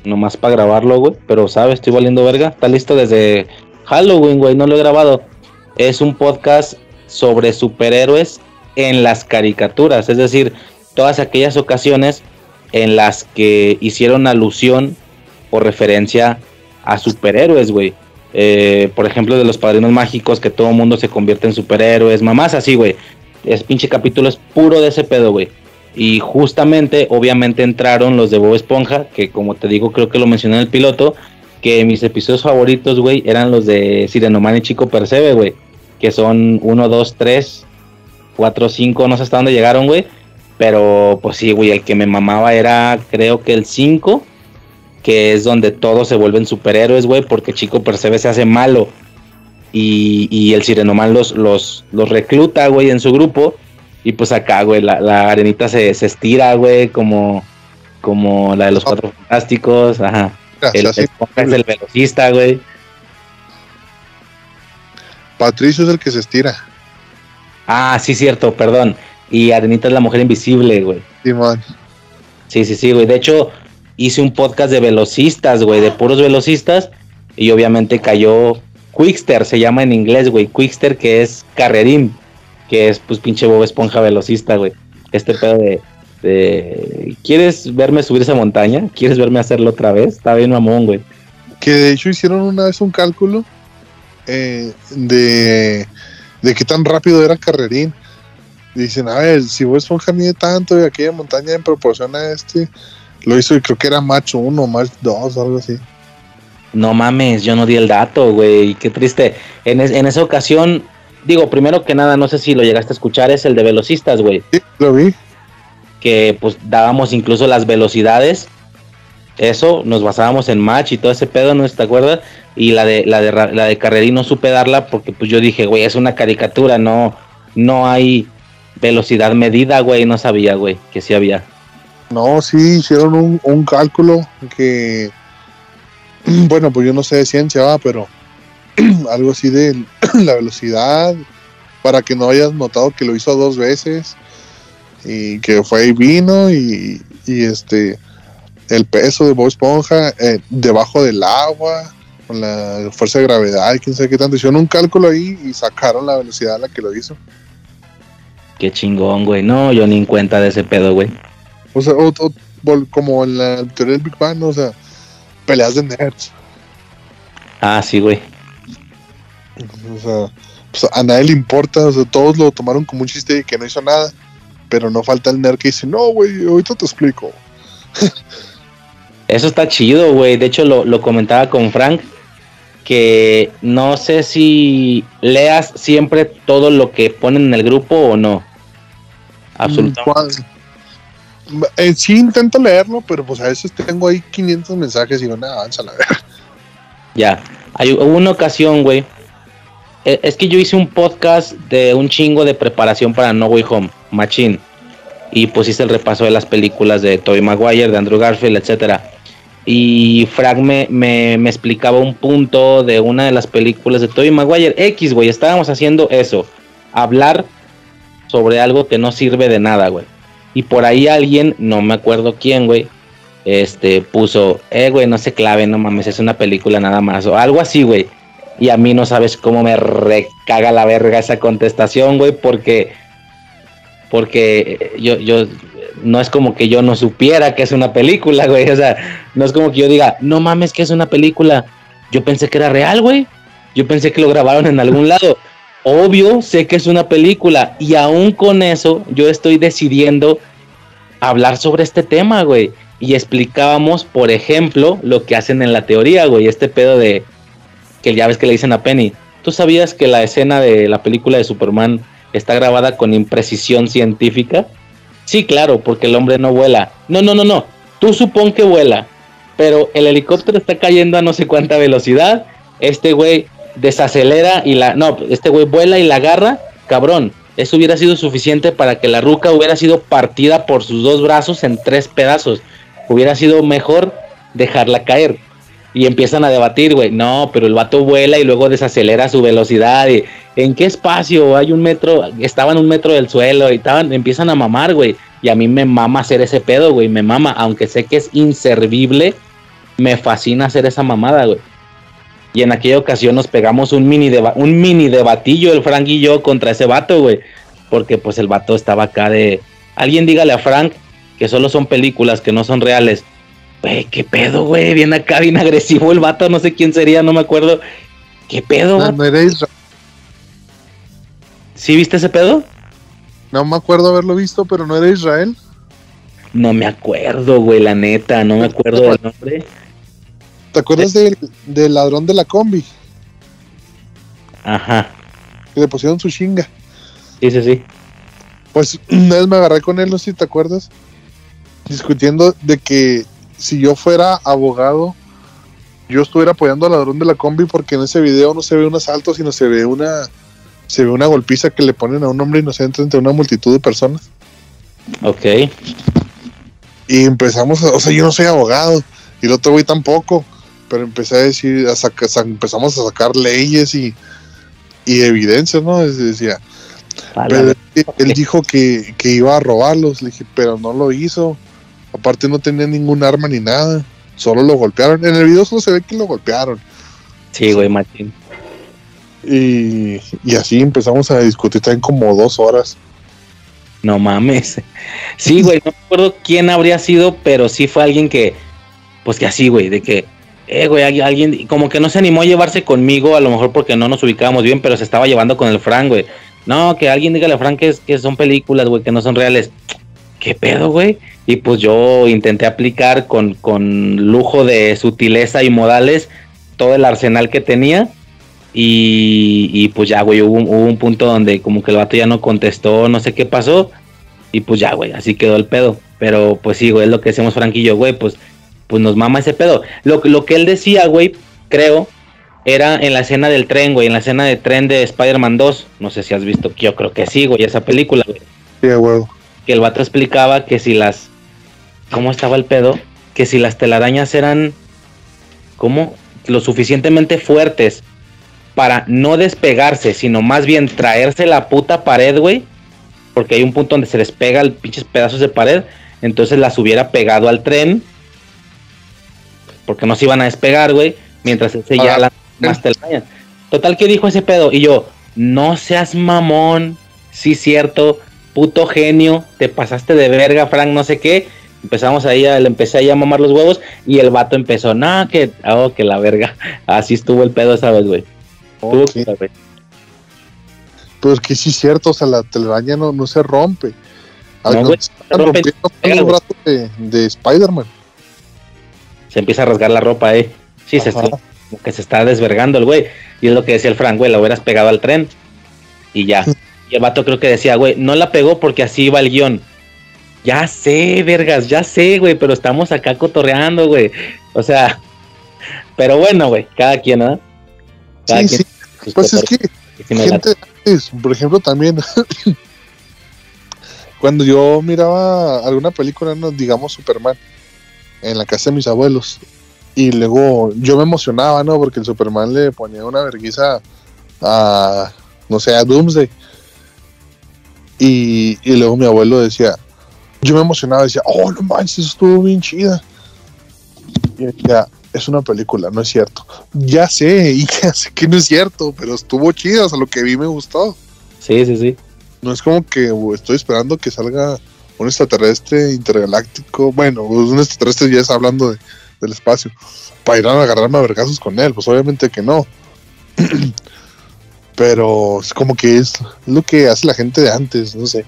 Speaker 2: nomás para grabarlo, güey. Pero, ¿sabes? Estoy valiendo verga. Está listo desde Halloween, güey. No lo he grabado. Es un podcast sobre superhéroes en las caricaturas. Es decir, todas aquellas ocasiones en las que hicieron alusión o referencia a superhéroes, güey. Eh, por ejemplo, de los padrinos mágicos, que todo mundo se convierte en superhéroes. Mamás así, güey. Es pinche capítulo, es puro de ese pedo, güey. Y justamente, obviamente, entraron los de Bob Esponja, que como te digo, creo que lo mencioné en el piloto, que mis episodios favoritos, güey, eran los de Sirenoman y Chico Percebe, güey. Que son 1, 2, 3, 4, 5, no sé hasta dónde llegaron, güey. Pero, pues sí, güey, el que me mamaba era, creo que el 5, que es donde todos se vuelven superhéroes, güey, porque Chico Percebe se hace malo. Y, y el Sirenoman los, los, los recluta, güey, en su grupo. Y pues acá, güey, la, la arenita se, se estira, güey, como, como la de los cuatro fantásticos. Ajá. El, Esponja es el velocista, güey.
Speaker 1: Patricio es el que se estira.
Speaker 2: Ah, sí, cierto, perdón. Y Arenita es la mujer invisible, güey.
Speaker 1: Simón.
Speaker 2: Sí, sí, sí, güey. De hecho, hice un podcast de velocistas, güey, de puros velocistas. Y obviamente cayó Quickster, se llama en inglés, güey. Quickster, que es carrerín, que es pues pinche Bob Esponja velocista, güey. Este pedo de, ¿Quieres verme subir esa montaña? ¿Quieres verme hacerlo otra vez? Está bien mamón, güey.
Speaker 1: Que de hecho hicieron una vez un cálculo eh, de de qué tan rápido era Carrerín. Dicen, a ver, si Bob Esponja mide tanto y aquella montaña en proporción a este, lo hizo y creo que era macho 1, macho 2, algo así.
Speaker 2: No mames, yo no di el dato, güey, qué triste. En, en esa ocasión, digo, primero que nada, no sé si lo llegaste a escuchar, es el de velocistas, güey.
Speaker 1: Sí, lo vi.
Speaker 2: Que pues dábamos incluso las velocidades. Eso, nos basábamos en match y todo ese pedo, ¿no te acuerdas? Y la de, la de, la de Carrerí no supe darla porque pues yo dije, güey, es una caricatura, no, no hay velocidad medida, güey, no sabía, güey, que sí había.
Speaker 1: No, sí, hicieron un, cálculo que, <clears throat> bueno, pues yo no sé de ciencia, pero <clears throat> algo así de <clears throat> la velocidad, para que no hayas notado que lo hizo dos veces y que fue y vino y, y este el peso de Bob Esponja eh, debajo del agua con la fuerza de gravedad y quién sabe qué tanto hicieron un cálculo ahí y sacaron la velocidad a la que lo hizo
Speaker 2: Qué chingón, güey. No, yo ni en cuenta de ese pedo, güey.
Speaker 1: O sea, o, o, como en la teoría del Big Bang, o sea, peleas de nerds.
Speaker 2: Ah, sí, güey.
Speaker 1: O sea, pues a nadie le importa, o sea, todos lo tomaron como un chiste y que no hizo nada. Pero no falta el nerd que dice, no, güey, ahorita te explico.
Speaker 2: Eso está chido, güey. De hecho, lo, lo comentaba con Frank que no sé si leas siempre todo lo que ponen en el grupo o no.
Speaker 1: Absolutamente. Eh, sí intento leerlo, pero pues a veces tengo ahí 500 mensajes y digo, nada, avanza la verdad.
Speaker 2: Ya, hay una ocasión, güey. e, Es que yo hice un podcast de un chingo de preparación para No Way Home, Machine. Y pues hice el repaso de las películas de Tobey Maguire, de Andrew Garfield, etcétera. Y Frank me, me, me explicaba un punto de una de las películas de Tobey Maguire. X, güey, estábamos haciendo eso. Hablar sobre algo que no sirve de nada, güey. Y por ahí alguien, no me acuerdo quién, güey, este, puso, eh, güey, no se clave, no mames, es una película nada más, o algo así, güey. Y a mí no sabes cómo me recaga la verga esa contestación, güey, porque, porque yo, yo, no es como que yo no supiera que es una película, güey, o sea, no es como que yo diga, no mames, que es una película. Yo pensé que era real, güey. Yo pensé que lo grabaron en algún lado obvio sé que es una película y aún con eso yo estoy decidiendo hablar sobre este tema, güey. Y explicábamos, por ejemplo, lo que hacen en la teoría, güey, este pedo de que ya ves que le dicen a Penny. ¿Tú sabías que la escena de la película de Superman está grabada con imprecisión científica? Sí, claro, porque el hombre no vuela. No, no, no, no. Tú supón que vuela, pero el helicóptero está cayendo a no sé cuánta velocidad. Este güey desacelera y la. No, este güey vuela y la agarra, cabrón. Eso hubiera sido suficiente para que la ruca hubiera sido partida por sus dos brazos en tres pedazos. Hubiera sido mejor dejarla caer. Y empiezan a debatir, güey. No, pero el vato vuela y luego desacelera su velocidad. ¿En qué espacio? Hay un metro. Estaban un metro del suelo y estaban, empiezan a mamar, güey. Y a mí me mama hacer ese pedo, güey. Me mama, aunque sé que es inservible, me fascina hacer esa mamada, güey. Y en aquella ocasión nos pegamos un mini, deba un mini debatillo, el Frank y yo, contra ese vato, güey. Porque pues el vato estaba acá de... Alguien dígale a Frank que solo son películas, que no son reales. Güey, qué pedo, güey. Viene acá, bien agresivo el vato, no sé quién sería, no me acuerdo. ¿Qué pedo?
Speaker 1: No, no era Israel.
Speaker 2: ¿Sí viste ese pedo?
Speaker 1: No me acuerdo haberlo visto, pero no era Israel.
Speaker 2: No me acuerdo, güey, la neta, no me acuerdo del nombre.
Speaker 1: ¿Te acuerdas del, del ladrón de la combi?
Speaker 2: Ajá.
Speaker 1: Que le pusieron su chinga.
Speaker 2: Sí, sí, sí.
Speaker 1: Pues <clears throat> una vez me agarré con él, no sé si te acuerdas, discutiendo de que si yo fuera abogado, yo estuviera apoyando al ladrón de la combi porque en ese video no se ve un asalto, sino se ve una se ve una golpiza que le ponen a un hombre inocente entre una multitud de personas.
Speaker 2: Ok.
Speaker 1: Y empezamos, a, o sea, yo no soy abogado y el otro güey tampoco, pero empecé a decir, a saca, sa- empezamos a sacar leyes y, y evidencias, ¿no? Es- Decía, pero él, él dijo que, que iba a robarlos, le dije, pero no lo hizo. Aparte no tenía ningún arma ni nada, solo lo golpearon. En el video solo se ve que lo golpearon.
Speaker 2: Sí, güey, machín.
Speaker 1: Y, y así empezamos a discutir también como dos horas.
Speaker 2: No mames. Sí, güey, no me acuerdo quién habría sido, pero sí fue alguien que, pues que así, güey, de que eh, güey, alguien, como que no se animó a llevarse conmigo, a lo mejor porque no nos ubicábamos bien, pero se estaba llevando con el Frank, güey. No, que alguien dígale a Frank que, que son películas, güey, que no son reales. ¿Qué pedo, güey? Y pues yo intenté aplicar con, con lujo de sutileza y modales todo el arsenal que tenía. Y, y pues ya, güey, hubo, un punto donde como que el vato ya no contestó, no sé qué pasó. Y pues ya, güey, así quedó el pedo. Pero pues sí, güey, es lo que decimos Frank y yo, güey, pues pues nos mama ese pedo. Lo, lo que él decía, güey, creo, era en la escena del tren, güey, en la escena de tren de Spider-Man 2. No sé si has visto, yo creo que sí, güey, esa película, güey.
Speaker 1: Sí, güey.
Speaker 2: Que el vato explicaba que si las. ¿Cómo estaba el pedo? Que si las telarañas eran. ¿Cómo? Lo suficientemente fuertes para no despegarse, sino más bien traerse la puta pared, güey. Porque hay un punto donde se despega el pinches pedazos de pared. Entonces las hubiera pegado al tren porque no se iban a despegar, güey, mientras él seguía ah, más telarañas. Total, ¿qué dijo ese pedo? Y yo, no seas mamón, sí cierto, puto genio, te pasaste de verga, Frank, no sé qué. Empezamos ahí, a, le empecé ahí a mamar los huevos y el vato empezó, no, que, oh, que la verga. <laughs> Así estuvo el pedo esa vez, güey.
Speaker 1: Okay. Pero es que sí cierto, o sea, la telaraña no, no se rompe. No, se rompe, los brazos de, de Spider-Man
Speaker 2: se empieza a rasgar la ropa, eh. Sí, se como que se está desvergando el güey. Y es lo que decía el Frank, güey, la hubieras pegado al tren. Y ya. y el vato creo que decía, güey, no la pegó porque así iba el guion. Ya sé, vergas, ya sé, güey, pero estamos acá cotorreando, güey. O sea, <laughs> pero bueno, güey, cada quien, ¿no?
Speaker 1: sí, sí. Pues es que gente por ejemplo, también <laughs> cuando yo miraba alguna película, no, digamos Superman, en la casa de mis abuelos. Y luego yo me emocionaba, ¿no? Porque el Superman le ponía una vergüenza a, no sé, a Doomsday. Y, y luego mi abuelo decía, yo me emocionaba, decía, oh, no manches, eso estuvo bien chida. Y decía, es una película, no es cierto. Ya sé, <laughs> y ya sé que no es cierto, pero estuvo chida, o sea, lo que vi me gustó.
Speaker 2: Sí, sí, sí.
Speaker 1: No es como que estoy esperando que salga un extraterrestre intergaláctico, bueno, un extraterrestre ya está hablando de, del espacio, para ir a agarrarme a vergazos con él, pues obviamente que no. <clears throat> Pero es como que es, lo que hace la gente de antes, no sé.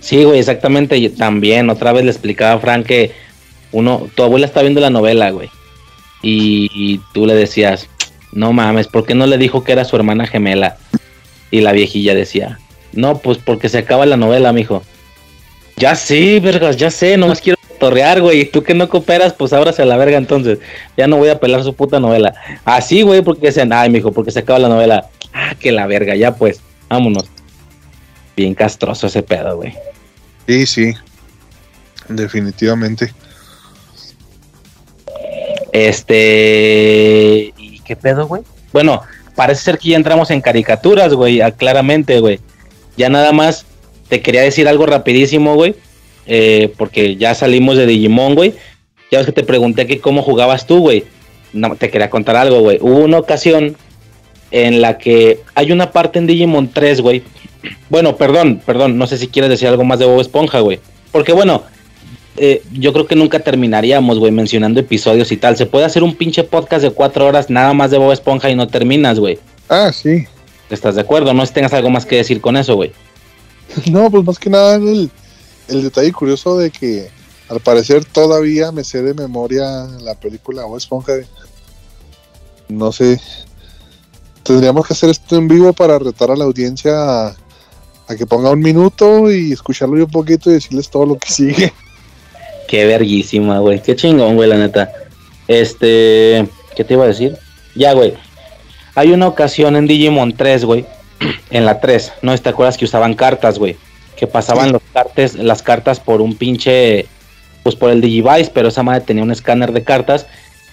Speaker 2: Sí, güey, exactamente. Y también, otra vez le explicaba a Frank que uno, tu abuela está viendo la novela, güey. Y, y, tú le decías, no mames, ¿por qué no le dijo que era su hermana gemela? Y la viejilla decía, no, pues porque se acaba la novela, mijo. Ya sé, vergas, ya sé, nomás quiero torrear, güey. Y tú que no cooperas, pues ábrase a la verga entonces. Ya no voy a pelar su puta novela. Así, güey, porque dicen, ay, mijo, porque se acaba la novela. Ah, que la verga, ya pues, vámonos. Bien castroso ese pedo, güey.
Speaker 1: Sí, sí. Definitivamente.
Speaker 2: Este. ¿Y qué pedo, güey? Bueno, parece ser que ya entramos en caricaturas, güey, claramente, güey. Ya nada más te quería decir algo rapidísimo, güey. Eh, porque ya salimos de Digimon, güey. Ya ves que te pregunté que cómo jugabas tú, güey. No, te quería contar algo, güey. Hubo una ocasión en la que hay una parte en Digimon 3, güey. Bueno, perdón, perdón, no sé si quieres decir algo más de Bob Esponja, güey. Porque bueno, eh, yo creo que nunca terminaríamos, güey, mencionando episodios y tal. Se puede hacer un pinche podcast de cuatro horas nada más de Bob Esponja y no terminas, güey.
Speaker 1: Ah, sí.
Speaker 2: ¿Estás de acuerdo? No si tengas algo más que decir con eso, güey. <laughs>
Speaker 1: No, pues más que nada el, el detalle curioso de que al parecer todavía me sé de memoria la película o Esponja. No sé. Tendríamos que hacer esto en vivo para retar a la audiencia a, que ponga un minuto y escucharlo un poquito y decirles todo lo que sigue. <laughs>
Speaker 2: Qué verguísima, güey. Qué chingón, güey, la neta. Este, ¿qué te iba a decir? Ya, güey. Hay una ocasión en Digimon 3, güey, <clears throat> en la 3, ¿no? ¿Te acuerdas que usaban cartas, güey? Que pasaban los cartes, las cartas por un pinche, pues por el Digivice, pero esa madre tenía un escáner de cartas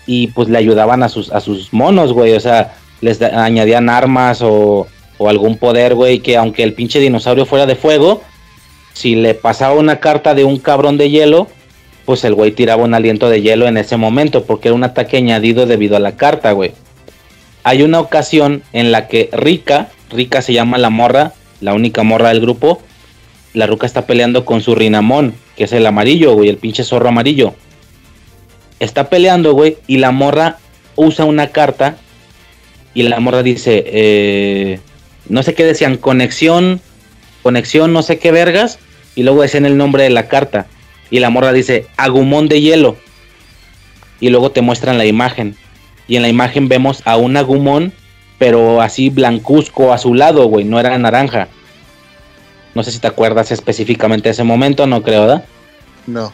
Speaker 2: y pues le ayudaban a sus, a sus monos, güey, o sea, les añadían armas o, o algún poder, güey, que aunque el pinche dinosaurio fuera de fuego, si le pasaba una carta de un cabrón de hielo, pues el güey tiraba un aliento de hielo en ese momento, porque era un ataque añadido debido a la carta, güey. Hay una ocasión en la que Rika, Rika se llama la morra, la única morra del grupo. La ruca está peleando con su Rinamón, que es el amarillo, güey, el pinche zorro amarillo. está peleando, güey, y la morra usa una carta y la morra dice, eh, no sé qué decían, conexión, conexión, no sé qué vergas, y luego decían el nombre de la carta. Y la morra dice, agumón de hielo. Y luego te muestran la imagen. Y en la imagen vemos a un agumón, pero así blancuzco azulado, güey, no era naranja. No sé si te acuerdas específicamente de ese momento, no creo, ¿verdad?
Speaker 1: No.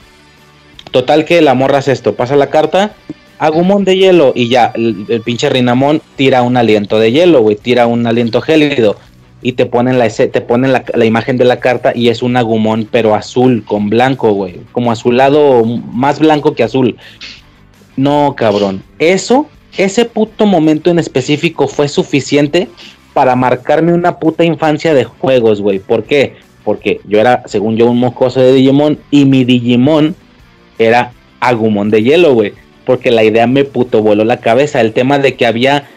Speaker 2: Total que la morra hace esto, pasa la carta, agumón de hielo y ya, el, pinche Rinamón tira un aliento de hielo, güey, tira un aliento gélido y te ponen la te ponen la, la, imagen de la carta y es un agumón pero azul con blanco, güey, como azulado más blanco que azul. No, cabrón. Eso, ese puto momento en específico fue suficiente para marcarme una puta infancia de juegos, güey. ¿Por qué? Porque yo era, según yo, un mocoso de Digimon y mi Digimon era Agumon de hielo, güey. Porque la idea me puto voló la cabeza. El tema de que había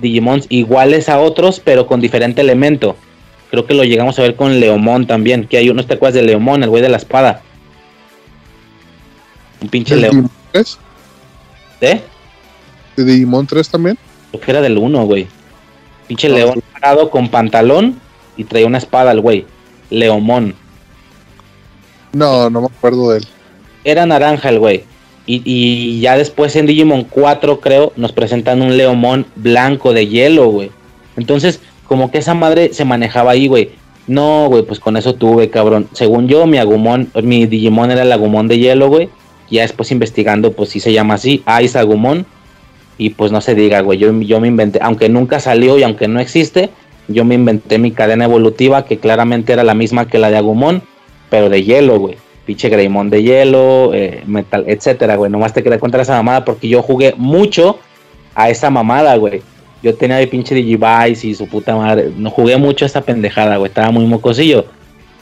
Speaker 2: Digimons iguales a otros, pero con diferente elemento. Creo que lo llegamos a ver con Leomon también. Que hay unos te acuerdas de Leomon, el güey de la espada. Un pinche Leomon.
Speaker 1: ¿Eh? ¿De Digimon 3 también?
Speaker 2: Creo que era del 1, güey. Pinche no, león parado con pantalón y traía una espada el güey. Leomón.
Speaker 1: No, no me acuerdo de él.
Speaker 2: Era naranja el güey. Y, y, ya después en Digimon 4, creo, nos presentan un Leomón blanco de hielo, güey. Entonces, como que esa madre se manejaba ahí, güey. No, güey, pues con eso tuve, cabrón. Según yo, mi Agumon, mi Digimon era el Agumon de hielo, güey. Ya después investigando, pues sí se llama así, Ice Agumon. Y pues no se diga, güey, yo, yo me inventé, aunque nunca salió y aunque no existe, yo me inventé mi cadena evolutiva que claramente era la misma que la de Agumon, pero de hielo, güey. Pinche Greymon de hielo, eh, metal, etcétera, güey. Nomás te quería contar esa mamada porque yo jugué mucho a esa mamada, güey. Yo tenía mi pinche Digivice y su puta madre. No jugué mucho a esa pendejada, güey. Estaba muy mocosillo.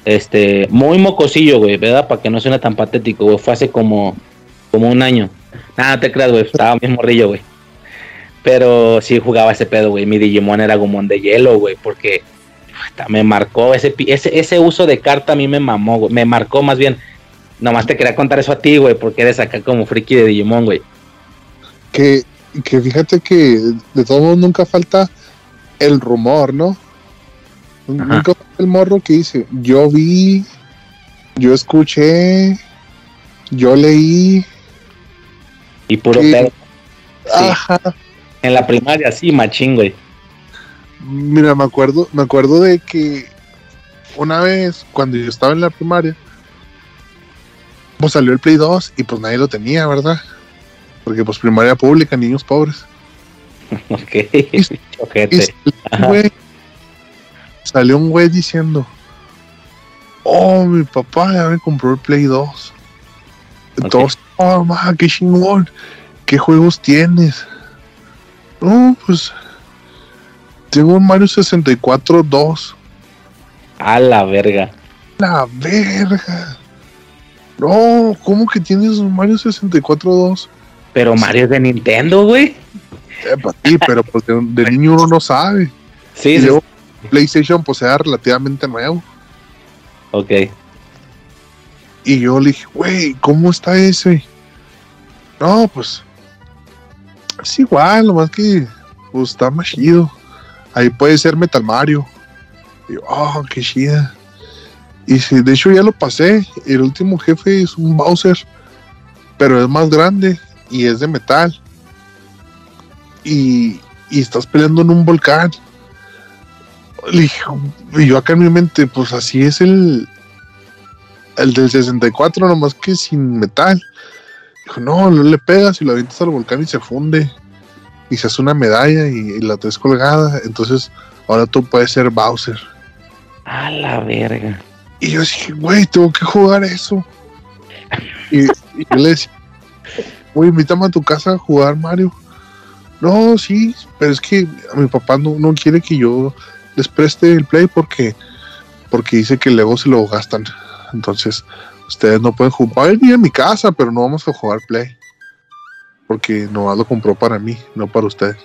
Speaker 2: Este, muy mocosillo, güey, ¿verdad? Para que no suene tan patético, güey. Fue hace como, como un año. Nada, te creas, güey. Estaba bien morrillo, güey. Pero sí jugaba ese pedo, güey. Mi Digimon era Gumon de hielo, güey. Porque me marcó ese, ese, ese uso de carta a mí me mamó, güey. Me marcó más bien. Nomás te quería contar eso a ti, güey. Porque eres acá como friki de Digimon, güey.
Speaker 1: Que, que fíjate que de todos modos nunca falta el rumor, ¿no? Ajá. Nunca falta el morro que dice, yo vi, yo escuché, yo leí.
Speaker 2: Y puro que, pedo.
Speaker 1: Sí. Ajá.
Speaker 2: En la primaria, sí, machín, güey.
Speaker 1: Mira, me acuerdo, me acuerdo de que una vez, cuando yo estaba en la primaria, pues salió el Play 2 y pues nadie lo tenía, ¿verdad? Porque pues primaria pública, niños pobres. <laughs>
Speaker 2: ok.
Speaker 1: Y, <laughs> y salió, un güey, salió un güey diciendo, oh, mi papá ya me compró el Play 2. Entonces, okay. oh, ma, qué chingón. ¿Qué juegos tienes? No, pues tengo un Mario 64 2.
Speaker 2: A la verga.
Speaker 1: La verga. No, ¿cómo que tienes un Mario 64 2?
Speaker 2: Pero Mario es de Nintendo, güey.
Speaker 1: Eh, para ti, pero pues de, de, niño uno no sabe.
Speaker 2: Sí,
Speaker 1: y
Speaker 2: sí.
Speaker 1: luego, PlayStation pues era relativamente nuevo.
Speaker 2: Ok.
Speaker 1: Y yo le dije, güey, ¿cómo está ese? No, pues es igual, nomás que pues, está más chido. Ahí puede ser Metal Mario. Y yo, oh, qué chida. Y sí, de hecho ya lo pasé. El último jefe es un Bowser, pero es más grande y es de metal. Y, y estás peleando en un volcán. Y yo acá en mi mente, pues así es el, el del 64, nomás que sin metal. Dijo, no, no le pegas y lo avientas al volcán y se funde. Y se hace una medalla y, y la traes colgada. Entonces, ahora tú puedes ser Bowser.
Speaker 2: A la verga.
Speaker 1: Y yo dije, güey, tengo que jugar eso. <laughs> Y, y yo le decía, güey, invítame a tu casa a jugar Mario. No, sí, pero es que a mi papá no, no quiere que yo les preste el play porque, porque dice que luego se lo gastan. Entonces, ustedes no pueden jugar. Va a venir a mi casa, pero no vamos a jugar play. Porque nomás lo compró para mí, no para ustedes.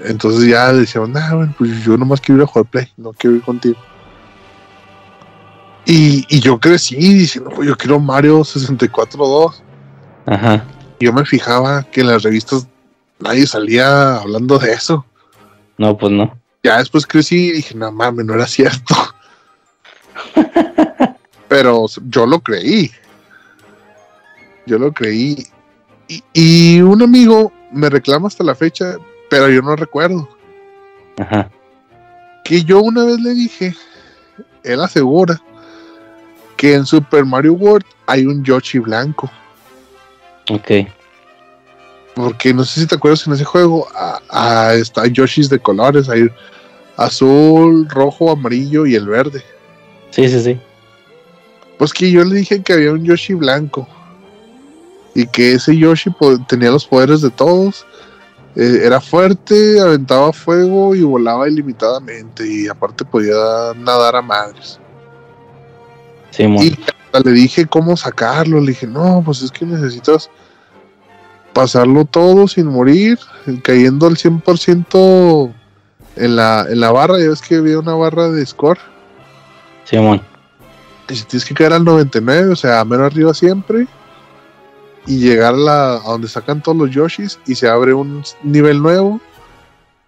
Speaker 1: Entonces ya decían, nah, bueno, pues yo nomás quiero ir a jugar play, no quiero ir contigo. Y, y yo crecí diciendo, pues yo quiero Mario 64 2.
Speaker 2: Ajá.
Speaker 1: Yo me fijaba que en las revistas nadie salía hablando de eso.
Speaker 2: No, pues no.
Speaker 1: Ya después crecí y dije, no mames, no era cierto. <laughs> Yo lo creí. Yo lo creí. Y, y, un amigo me reclama hasta la fecha, pero yo no recuerdo.
Speaker 2: Ajá.
Speaker 1: Que yo una vez le dije, él asegura que en Super Mario World hay un Yoshi blanco.
Speaker 2: Ok.
Speaker 1: Porque no sé si te acuerdas en ese juego, a, a, está Yoshis de colores, hay azul, rojo, amarillo y el verde.
Speaker 2: Sí, sí, sí.
Speaker 1: Pues que yo le dije que había un Yoshi blanco. Y que ese Yoshi tenía los poderes de todos. Eh, era fuerte, aventaba fuego y volaba ilimitadamente. Y aparte podía nadar a madres.
Speaker 2: Sí,
Speaker 1: y le dije cómo sacarlo. Le dije, no, pues es que necesitas pasarlo todo sin morir, cayendo al 100% en la, en la barra. Ya ves que había una barra de score.
Speaker 2: Simón.
Speaker 1: Si tienes que caer al 99, o sea, a menos arriba siempre. Y llegar a, la, a donde sacan todos los Yoshis y se abre un nivel nuevo.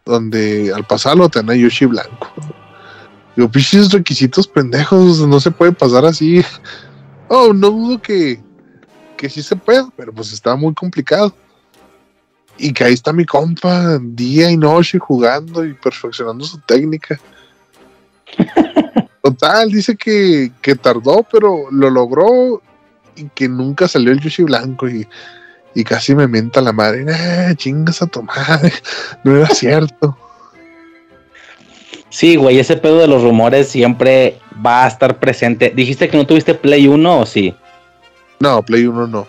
Speaker 1: Donde al pasarlo te dan Yoshi blanco. Digo, pinches requisitos pendejos, no se puede pasar así. <laughs> Oh, no dudo que, que sí se pueda, pero pues está muy complicado. Y que ahí está mi compa, día y noche jugando y perfeccionando su técnica. <laughs> Total, dice que, que, tardó, pero lo logró y que nunca salió el Yoshi blanco y, y casi me mienta la madre. Eh, chingas a tu madre, <laughs> no era cierto.
Speaker 2: Sí, güey, ese pedo de los rumores siempre va a estar presente. ¿Dijiste que no tuviste Play 1 o sí?
Speaker 1: No, Play 1 no.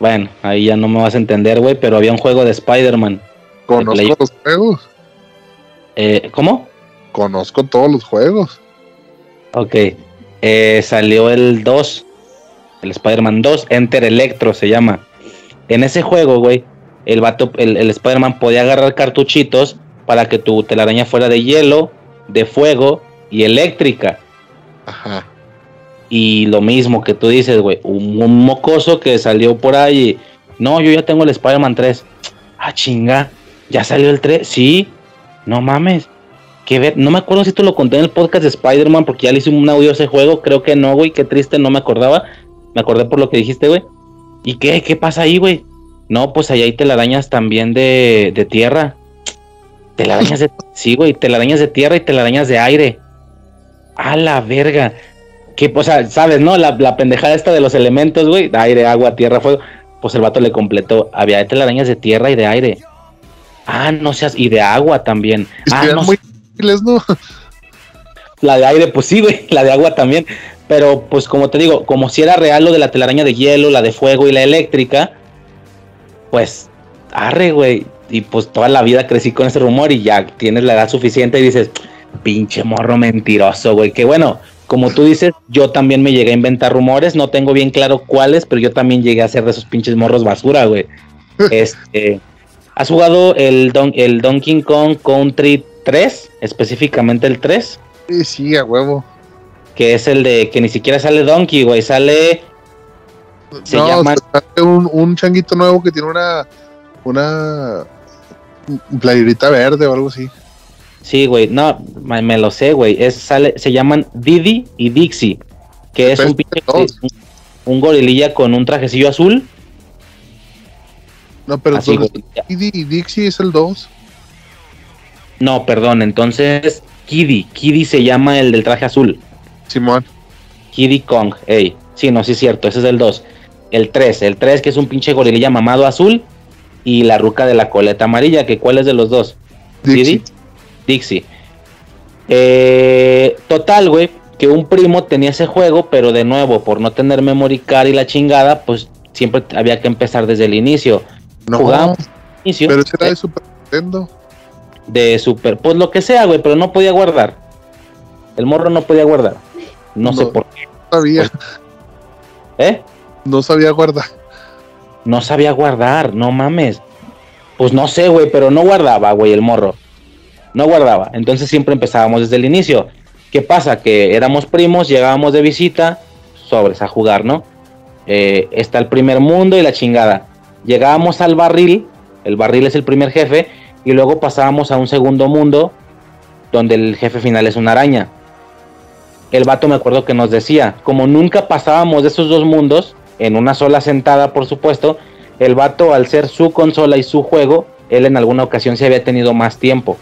Speaker 2: Bueno, ahí ya no me vas a entender, güey, pero había un juego de Spider-Man.
Speaker 1: Conozco los juegos.
Speaker 2: Eh, ¿Cómo?
Speaker 1: Conozco todos los juegos.
Speaker 2: Ok. Eh, salió el 2, el Spider-Man 2, Enter Electro se llama. En ese juego, güey, el vato, el, el Spider-Man podía agarrar cartuchitos para que tu telaraña fuera de hielo, de fuego y eléctrica.
Speaker 1: Ajá.
Speaker 2: Y lo mismo que tú dices, güey, un, un, mocoso que salió por ahí. No, yo ya tengo el Spider-Man 3. Ah, chinga, ya salió el 3. Sí, no mames. Que ver, no me acuerdo si tú lo conté en el podcast de Spider-Man porque ya le hice un audio a ese juego. Creo que no, güey, qué triste, no me acordaba. Me acordé por lo que dijiste, güey. ¿Y qué? ¿Qué pasa ahí, güey? No, pues allá hay telarañas también de, de tierra. Telarañas de. Sí, güey, telarañas de tierra y telarañas de aire. A la verga. Que, o sea, sabes, ¿no? La, la pendejada esta de los elementos, güey. Aire, agua, tierra, fuego. Pues el vato le completó. Había telarañas de tierra y de aire. Ah, no seas. Y de agua también. Ah, no,
Speaker 1: muy ¿no?
Speaker 2: La de aire, pues sí, güey. <laughs> La de agua también. Pero, pues como te digo, como si era real lo de la telaraña de hielo, la de fuego y la eléctrica, pues, arre, güey. Y pues toda la vida crecí con ese rumor y ya tienes la edad suficiente y dices, pinche morro mentiroso, güey. Que bueno, como tú dices, yo también me llegué a inventar rumores, no tengo bien claro cuáles, pero yo también llegué a ser de esos pinches morros basura, güey. <laughs> este, ¿Has jugado el, Don, el Donkey Kong Country 3? Específicamente el 3.
Speaker 1: Sí, sí, a huevo.
Speaker 2: Que es el de que ni siquiera sale Donkey, güey, sale...
Speaker 1: Se no, llama... Sale un, un changuito nuevo que tiene una... Una playerita verde o algo así.
Speaker 2: Sí, güey, no, me, lo sé, güey. Es, sale, se llaman Didi y Dixie, que es un, pinche, un, un, gorililla con un trajecillo azul.
Speaker 1: No, pero Así, Didi y Dixie es el 2.
Speaker 2: No, perdón, entonces Kiddy, Kiddy se llama el del traje azul.
Speaker 1: Simón.
Speaker 2: Kiddy Kong, ey. Sí, no, sí es cierto, ese es el 2. El 3, el 3 que es un pinche gorililla mamado azul y la ruca de la coleta amarilla, que cuál es de los dos?
Speaker 1: Dixie.
Speaker 2: Dixie. Eh, total, güey, que un primo tenía ese juego, pero de nuevo, por no tener memory card y la chingada, pues siempre había que empezar desde el inicio.
Speaker 1: No, Jugábamos inicio, pero ese era de Super Nintendo.
Speaker 2: De Super, pues lo que sea, güey, pero no podía guardar. El morro no podía guardar. No, no sé por qué.
Speaker 1: No sabía.
Speaker 2: Pues, <laughs> ¿Eh?
Speaker 1: No sabía guardar.
Speaker 2: No sabía guardar, no mames. Pues no sé, güey, pero no guardaba, güey, el morro. No guardaba. Entonces siempre empezábamos desde el inicio. ¿Qué pasa? Que éramos primos, llegábamos de visita, sobres a jugar, ¿no? eh, está el primer mundo y la chingada. Llegábamos al barril, el barril es el primer jefe, y luego pasábamos a un segundo mundo donde el jefe final es una araña. El vato me acuerdo que nos decía, como nunca pasábamos de esos dos mundos, en una sola sentada por supuesto, el vato al ser su consola y su juego, él en alguna ocasión se había tenido más tiempo.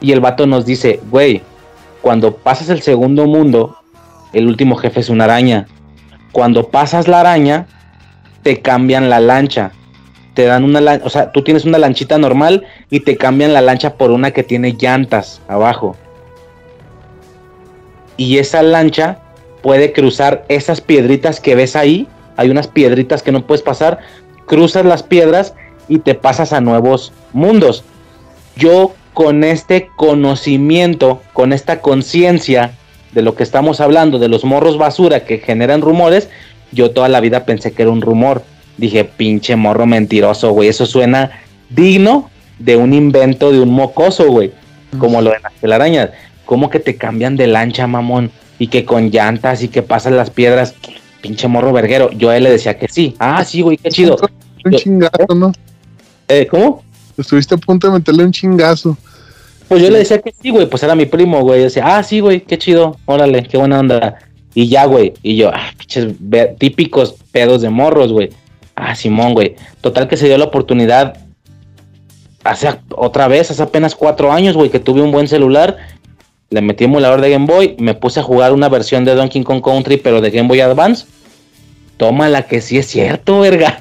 Speaker 2: Y el vato nos dice, güey, cuando pasas el segundo mundo, el último jefe es una araña. Cuando pasas la araña, te cambian la lancha. Te dan una lancha, o sea, tú tienes una lanchita normal y te cambian la lancha por una que tiene llantas abajo. Y esa lancha puede cruzar esas piedritas que ves ahí. Hay unas piedritas que no puedes pasar. Cruzas las piedras y te pasas a nuevos mundos. Yo con este conocimiento, con esta conciencia de lo que estamos hablando, de los morros basura que generan rumores, yo toda la vida pensé que era un rumor. Dije, pinche morro mentiroso, güey, eso suena digno de un invento de un mocoso, güey, como lo de las telarañas. ¿Cómo que te cambian de lancha, mamón? Y que con llantas y que pasan las piedras, pinche morro verguero. Yo a él le decía que sí. Ah, sí, güey, qué chido.
Speaker 1: Un chingazo, ¿no?
Speaker 2: Eh, ¿Cómo?
Speaker 1: Estuviste a punto de meterle un chingazo.
Speaker 2: Pues yo le decía que sí, güey, pues era mi primo, güey. Yo decía, ah, sí, güey, qué chido, órale, qué buena onda. Y ya, güey, y yo, ah, pinches típicos pedos de morros, güey. Ah, Simón, güey. Total que se dio la oportunidad hace otra vez, hace apenas cuatro años, güey, que tuve un buen celular. Le metí emulador de Game Boy, me puse a jugar una versión de Donkey Kong Country, pero de Game Boy Advance. Toma la que sí es cierto, <laughs> verga.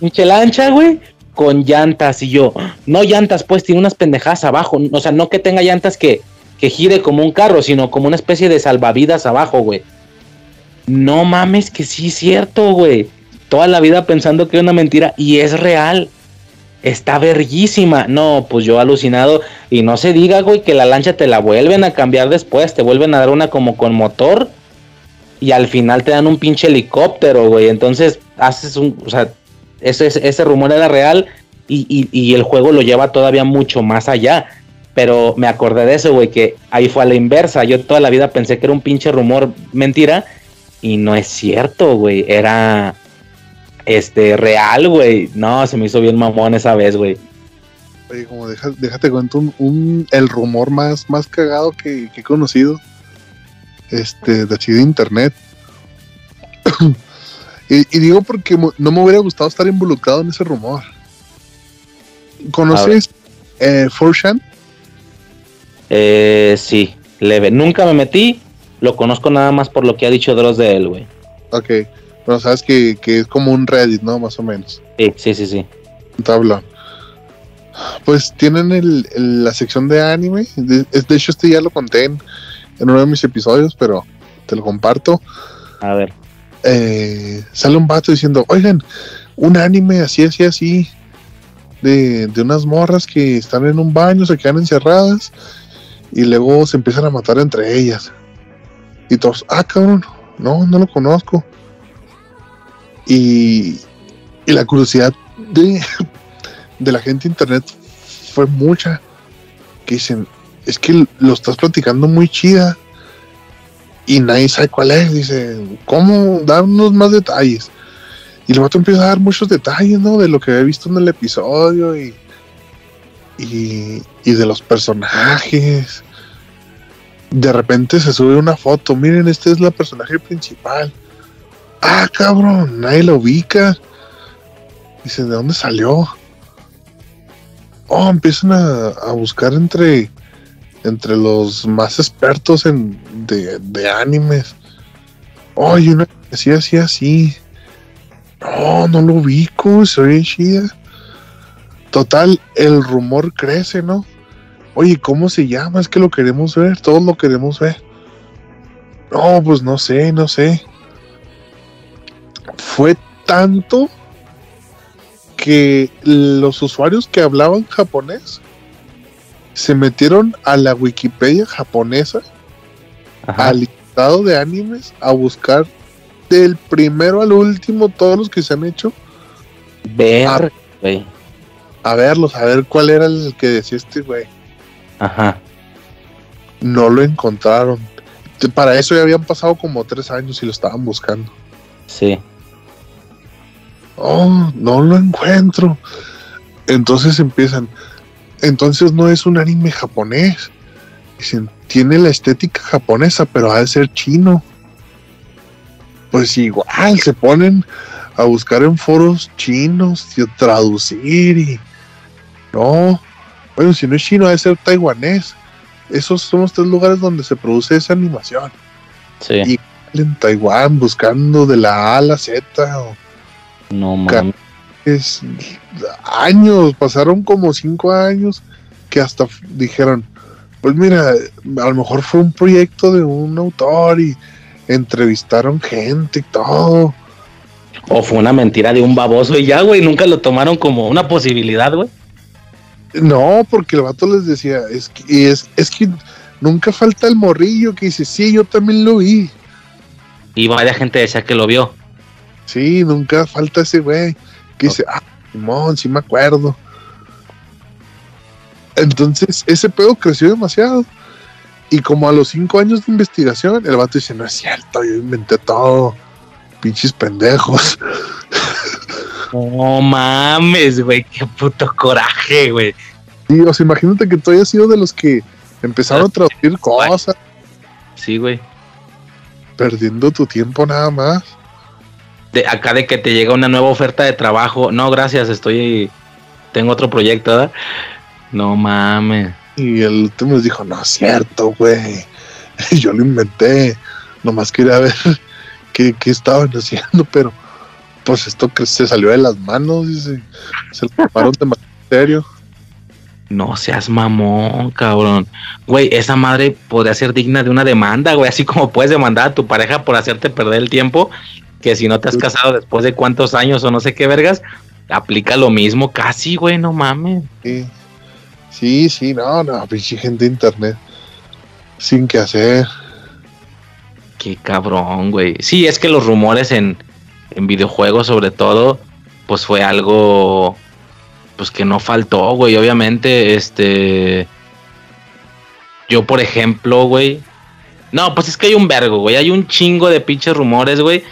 Speaker 2: pinche lancha, güey con llantas y yo, no llantas, pues tiene unas pendejadas abajo, o sea, no que tenga llantas que, que gire como un carro, sino como una especie de salvavidas abajo, güey. No mames que sí es cierto, güey. Toda la vida pensando que es una mentira y es real. Está verguísima. No, pues yo alucinado. Y no se diga, güey, que la lancha te la vuelven a cambiar después. Te vuelven a dar una como con motor. Y al final te dan un pinche helicóptero, güey. Entonces haces un. O sea, ese, ese rumor era real y, el juego lo lleva todavía mucho más allá. Pero me acordé de eso, güey, que ahí fue a la inversa. Yo toda la vida pensé que era un pinche rumor mentira y no es cierto, güey. Era este real, güey. No, se me hizo bien mamón esa vez, güey.
Speaker 1: Oye, como déjate cuento un, el rumor más, más cagado que, he conocido. Este, de así de internet. <coughs> Y, digo porque no me hubiera gustado estar involucrado en ese rumor. ¿Conoces eh, Forshan?
Speaker 2: Eh, sí, leve. Nunca me metí, lo conozco nada más por lo que ha dicho Dross de él, güey.
Speaker 1: Ok, pero sabes que, es como un Reddit, ¿no? Más o menos.
Speaker 2: Sí, sí, sí, sí.
Speaker 1: Un tablón. Pues tienen la sección de anime. De, hecho, este ya lo conté en uno de mis episodios, pero te lo comparto.
Speaker 2: A ver.
Speaker 1: Eh, sale un vato diciendo, oigan, un anime así, así, así, de, unas morras que están en un baño, se quedan encerradas y luego se empiezan a matar entre ellas. Y todos, ah, cabrón, no, no lo conozco. Y, la curiosidad de, la gente de internet fue mucha. Que dicen, es que lo estás platicando muy chida y nadie sabe cuál es. Dice, ¿cómo? Darnos más detalles. Y el vato empieza a dar muchos detalles, ¿no? De lo que había visto en el episodio y, y, y de los personajes. De repente se sube una foto. Miren, este es la personaje principal. Ah, cabrón, nadie lo ubica. Dice, ¿de dónde salió? Oh, empiezan a, buscar entre entre los más expertos en de, animes. Oye, una así, así, así. No, no lo ubico, soy chida. Total, el rumor crece, ¿no? Oye, ¿cómo se llama? Es que lo queremos ver, todos lo queremos ver. No, pues no sé, no sé. Fue tanto que los usuarios que hablaban japonés se metieron a la Wikipedia japonesa, al listado de animes, a buscar del primero al último todos los que se han hecho.
Speaker 2: Ver,
Speaker 1: a, verlos, a ver cuál era el que decía este güey.
Speaker 2: Ajá.
Speaker 1: No lo encontraron. Para eso ya habían pasado como tres años y lo estaban buscando.
Speaker 2: Sí.
Speaker 1: Oh, no lo encuentro. Entonces empiezan. Entonces no es un anime japonés. Dicen, tiene la estética japonesa, pero ha de ser chino. Pues igual, se ponen a buscar en foros chinos y a traducir y. No. Bueno, si no es chino, ha de ser taiwanés. Esos son los tres lugares donde se produce esa animación.
Speaker 2: Sí.
Speaker 1: Y en Taiwán buscando de la A a la Z. o-
Speaker 2: no mames.
Speaker 1: es años, pasaron como cinco años que hasta dijeron, pues mira, a lo mejor fue un proyecto de un autor y entrevistaron gente y todo.
Speaker 2: O fue una mentira de un baboso y ya, güey. Nunca lo tomaron como una posibilidad, güey.
Speaker 1: No, porque el vato les decía, es que, es, es que nunca falta el morrillo que dice, sí, yo también lo vi.
Speaker 2: Y varias gente decía que lo vio.
Speaker 1: Sí, nunca falta ese güey que dice, ah, Simón, sí me acuerdo. Entonces, ese pedo creció demasiado. Y como a los cinco años de investigación, el vato dice, no es cierto, yo inventé todo. Pinches pendejos. <laughs>
Speaker 2: No mames, güey. Qué puto coraje, güey.
Speaker 1: Y, o sea, imagínate que tú hayas sido de los que empezaron a traducir cosas,
Speaker 2: Sí, güey.
Speaker 1: perdiendo tu tiempo nada más.
Speaker 2: De acá de que te llega una nueva oferta de trabajo. No, gracias, estoy. Tengo otro proyecto, ¿verdad? No mames.
Speaker 1: Y el último les dijo, no es cierto, güey. <laughs> Yo lo inventé. Nomás quería ver <laughs> qué, qué estaban <laughs> haciendo, pero pues esto que se salió de las manos y se, se lo tomaron en serio.
Speaker 2: No seas mamón, cabrón. Güey, esa madre podría ser digna de una demanda, güey. Así como puedes demandar a tu pareja por hacerte perder el tiempo. Que si no te has casado después de cuántos años o no sé qué vergas, aplica lo mismo casi, güey. No mames.
Speaker 1: Sí, sí, sí, no, no, pinche gente de internet. Sin que hacer.
Speaker 2: Qué cabrón, güey. Sí, es que los rumores en, en videojuegos, sobre todo, pues fue algo. Pues que no faltó, güey. Obviamente, este. Yo, por ejemplo, güey. No, pues es que hay un vergo, güey. Hay un chingo de pinches rumores, güey.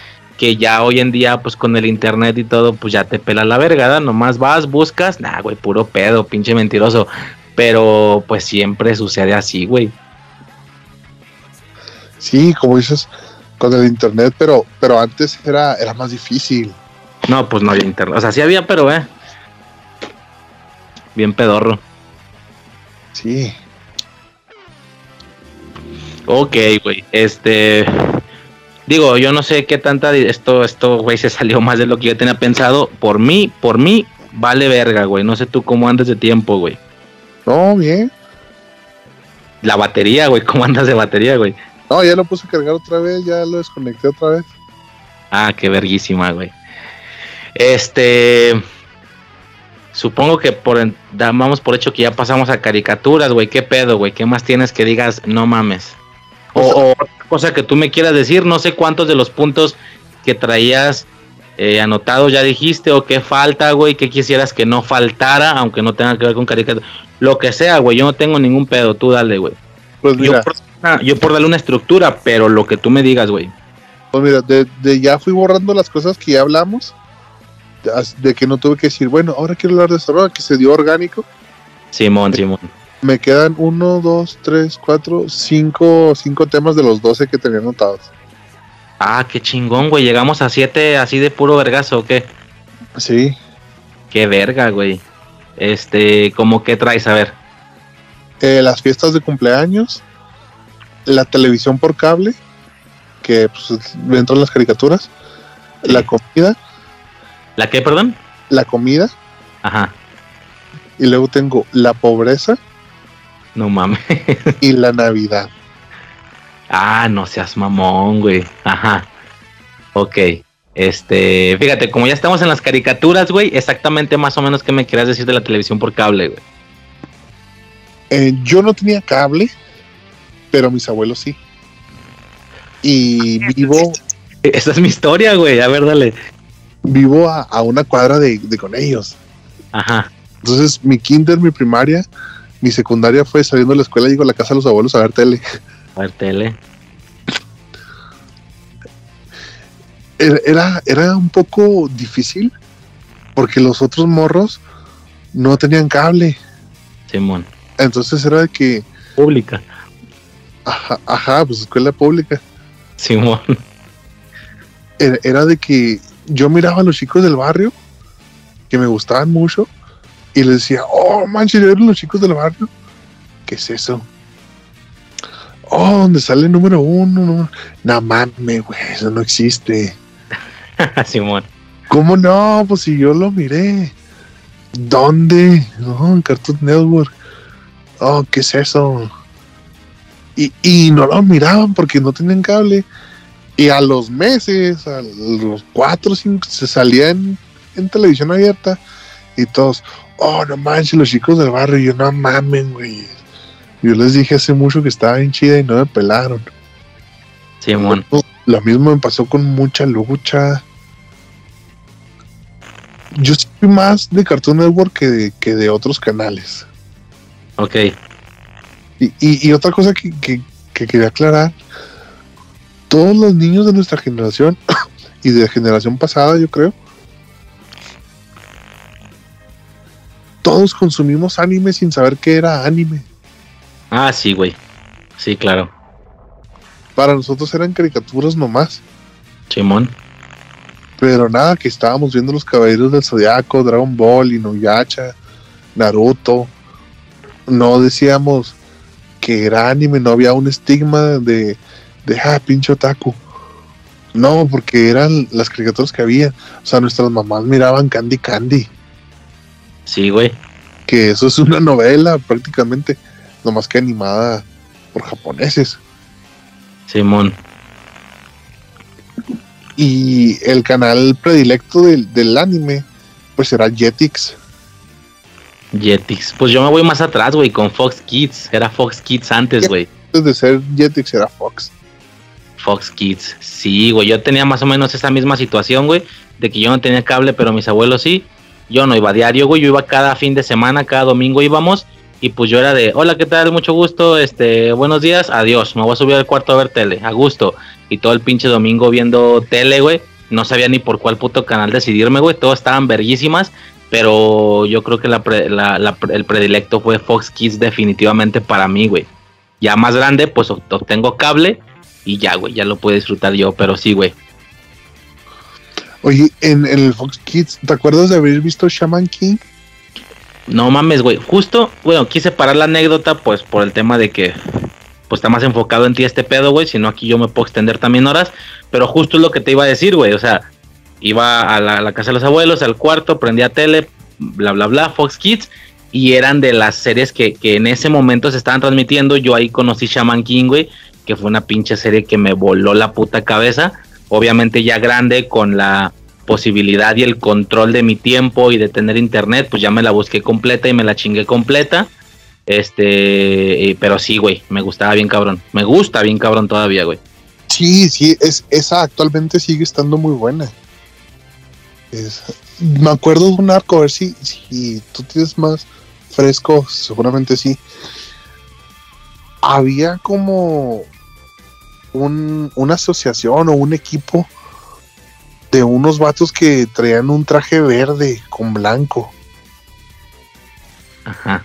Speaker 2: Que ya hoy en día, pues con el internet y todo, pues ya te pela la vergada. Nomás vas, buscas. Nah, güey, puro pedo, pinche mentiroso. Pero pues siempre sucede así, güey.
Speaker 1: Sí, como dices, con el internet, pero, pero antes era, era más difícil.
Speaker 2: No, pues no había internet. O sea, sí había, pero eh. Bien pedorro.
Speaker 1: Sí.
Speaker 2: Ok, güey. Este. Digo, yo no sé qué tanta. Esto, esto, güey, se salió más de lo que yo tenía pensado. Por mí, por mí, vale verga, güey. No sé tú cómo andas de tiempo, güey.
Speaker 1: No, bien.
Speaker 2: La batería, güey. ¿Cómo andas de batería, güey?
Speaker 1: No, ya lo puse a cargar otra vez, ya lo desconecté otra vez.
Speaker 2: Ah, qué verguísima, güey. Este. Supongo que por en- da- vamos por hecho que ya pasamos a caricaturas, güey. ¿Qué pedo, güey? ¿Qué más tienes que digas? No mames. O, o otra cosa que tú me quieras decir, no sé cuántos de los puntos que traías eh, anotados ya dijiste, o qué falta, güey, qué quisieras que no faltara, aunque no tenga que ver con caricaturas. Lo que sea, güey, yo no tengo ningún pedo, tú dale, güey.
Speaker 1: Pues
Speaker 2: Yo
Speaker 1: mira,
Speaker 2: por, yo por darle una estructura, pero lo que tú me digas, güey.
Speaker 1: pues mira, de, de ya fui borrando las cosas que ya hablamos. de- que no tuve que decir, bueno, ahora quiero hablar de ahora que se dio orgánico.
Speaker 2: Simón, Simón.
Speaker 1: Me quedan uno, dos, tres, cuatro, cinco, cinco temas de los 12 que tenía anotados.
Speaker 2: Ah, qué chingón, güey. Llegamos a siete así de puro vergazo, ¿o qué?
Speaker 1: Sí,
Speaker 2: Qué verga, güey. Este, ¿cómo que traes? A ver.
Speaker 1: eh, las fiestas de cumpleaños, la televisión por cable, que pues, dentro de las caricaturas,
Speaker 2: Sí.
Speaker 1: la comida,
Speaker 2: ¿La qué, perdón?
Speaker 1: la comida,
Speaker 2: Ajá.
Speaker 1: y luego tengo la pobreza
Speaker 2: No mames. <laughs>
Speaker 1: y la Navidad.
Speaker 2: ah, no seas mamón, güey. Ajá. Ok. Este, fíjate, como ya estamos en las caricaturas, güey, exactamente más o menos qué me querías decir de la televisión por cable, güey.
Speaker 1: Eh, yo no tenía cable, pero mis abuelos sí. Y vivo, <laughs>
Speaker 2: Esa es mi historia, güey. A ver, dale.
Speaker 1: vivo a, a una cuadra de, de con ellos.
Speaker 2: Ajá.
Speaker 1: Entonces, mi kinder, mi primaria, mi secundaria fue saliendo de la escuela llego a la casa de los abuelos a ver tele.
Speaker 2: A ver, tele.
Speaker 1: Era, era, era un poco difícil porque los otros morros no tenían cable.
Speaker 2: Simón.
Speaker 1: Entonces era de que,
Speaker 2: Pública.
Speaker 1: ajá, ajá, pues escuela pública.
Speaker 2: Simón.
Speaker 1: Era, era de que yo miraba a los chicos del barrio que me gustaban mucho y les decía, oh manches, ¿eran los chicos del barrio? ¿Qué es eso? Oh, donde sale el número uno. No, no mames, güey, eso no existe. <laughs>
Speaker 2: Simón.
Speaker 1: ¿Cómo no? Pues si yo lo miré. ¿Dónde? No, en Cartoon Network. Oh, ¿qué es eso? Y, y no lo miraban porque no tenían cable. Y a los meses, a los cuatro o cinco, se salía en, en televisión abierta. Y todos, oh, no manches, los chicos del barrio. Y yo, no mamen, güey. Yo les dije hace mucho que estaba bien chida y no me pelaron.
Speaker 2: Simón.
Speaker 1: Lo mismo me pasó con mucha lucha. Yo soy más de Cartoon Network que de, que de otros canales.
Speaker 2: Ok.
Speaker 1: Y, y- y otra cosa que, que- que quería aclarar, todos los niños de nuestra generación <coughs> y de generación pasada, yo creo, todos consumimos anime sin saber qué era anime.
Speaker 2: Ah, sí, güey. Sí, claro.
Speaker 1: Para nosotros eran caricaturas nomás.
Speaker 2: Simón.
Speaker 1: Pero nada, que estábamos viendo los Caballeros del Zodiaco, Dragon Ball, Inuyasha, Naruto. No decíamos que era anime, no había un estigma de, de ah, pinche otaku. No, porque eran las caricaturas que había. O sea, nuestras mamás miraban Candy Candy,
Speaker 2: Sí, güey.
Speaker 1: que eso es una novela prácticamente, nomás que animada por japoneses.
Speaker 2: Simón.
Speaker 1: Y el canal predilecto del, del anime, pues era Jetix.
Speaker 2: Jetix. Pues yo me voy más atrás, güey, con Fox Kids. Era Fox Kids antes, güey.
Speaker 1: Antes de ser Jetix era Fox.
Speaker 2: Fox Kids. Sí, güey. Yo tenía más o menos esa misma situación, güey. De que yo no tenía cable, pero mis abuelos sí. Yo no iba diario, güey. Yo iba cada fin de semana, cada domingo íbamos. Y pues yo era de, hola, ¿qué tal? Mucho gusto. Este, buenos días. Adiós. Me voy a subir al cuarto a ver tele. A gusto. Y todo el pinche domingo viendo tele, güey. No sabía ni por cuál puto canal decidirme, güey. Todos estaban verguísimas. Pero yo creo que la pre- la- el predilecto fue Fox Kids definitivamente para mí, güey. Ya más grande, pues ob- obtengo cable y ya, güey, ya lo puedo disfrutar yo, pero sí, güey.
Speaker 1: Oye, en, el Fox Kids, ¿te acuerdas de haber visto Shaman King?
Speaker 2: No mames, güey. Justo, bueno, quise parar la anécdota, pues por el tema de que pues está más enfocado en ti este pedo, güey. Si no, aquí yo me puedo extender también horas. Pero justo es lo que te iba a decir, güey. O sea, iba a la, a la casa de los abuelos, al cuarto, prendía tele, bla, bla, bla, Fox Kids. Y eran de las series que, que en ese momento se estaban transmitiendo. Yo ahí conocí Shaman King, güey. Que fue una pinche serie que me voló la puta cabeza. Obviamente ya grande, con la posibilidad y el control de mi tiempo y de tener internet, pues ya me la busqué completa y me la chingué completa. Este, pero sí, güey, me gustaba bien cabrón. Me gusta bien cabrón todavía, güey.
Speaker 1: Sí, sí, es, esa actualmente sigue estando muy buena. Es- me acuerdo de un arco, a ver si, si tú tienes más fresco, seguramente sí. Había como un, una asociación o un equipo de unos vatos que traían un traje verde con blanco,
Speaker 2: Ajá.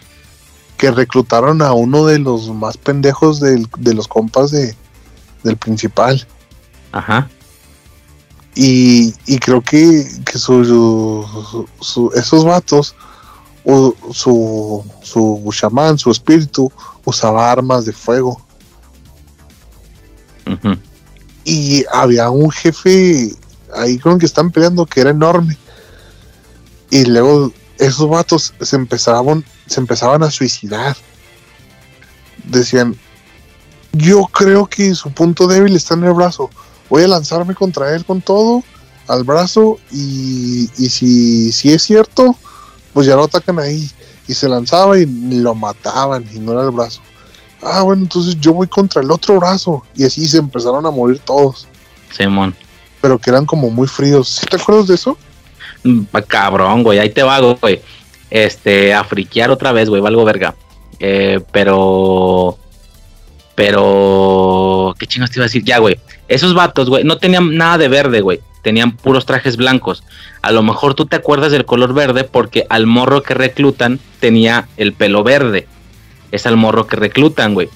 Speaker 1: que reclutaron a uno de los más pendejos del- de los compas de, del principal.
Speaker 2: Ajá.
Speaker 1: Y, y creo que, que su, su- su- esos vatos, o su, su chamán, su espíritu, usaba armas de fuego. Y había un jefe ahí con que están peleando que era enorme. Y luego esos vatos se empezaban, se empezaban a suicidar. Decían, yo creo que su punto débil está en el brazo. Voy a lanzarme contra él con todo al brazo y, y si, si es cierto, pues ya lo atacan ahí. Y se lanzaba y lo mataban y no era el brazo. Ah, bueno, entonces yo voy contra el otro brazo. Y así se empezaron a morir todos.
Speaker 2: Simón.
Speaker 1: Pero que eran como muy fríos. ¿Sí te acuerdas de eso?
Speaker 2: Mm, Cabrón, güey, ahí te va, güey. Este, a friquear otra vez, güey, valgo verga. Eh, pero Pero, ¿qué chingos te iba a decir? Ya, güey. Esos vatos, güey, no tenían nada de verde, güey. Tenían puros trajes blancos. A lo mejor tú te acuerdas del color verde porque al morro que reclutan tenía el pelo verde. Es al morro que reclutan, güey.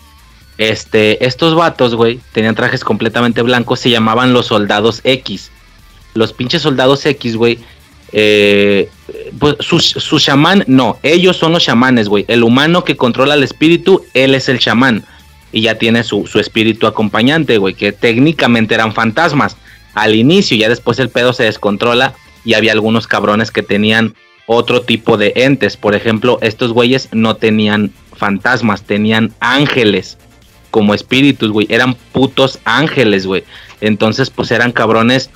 Speaker 2: Este, estos vatos, güey, tenían trajes completamente blancos, se llamaban los soldados X. Los pinches soldados X, güey, eh, pues su, su chamán, no, ellos son los chamanes, güey. El humano que controla el espíritu, él es el chamán. Y ya tiene su, su espíritu acompañante, güey, que técnicamente eran fantasmas. Al inicio, ya después el pedo se descontrola y había algunos cabrones que tenían otro tipo de entes. Por ejemplo, estos güeyes no tenían fantasmas, tenían ángeles como espíritus, güey. Eran putos ángeles, güey. Entonces, pues eran cabrones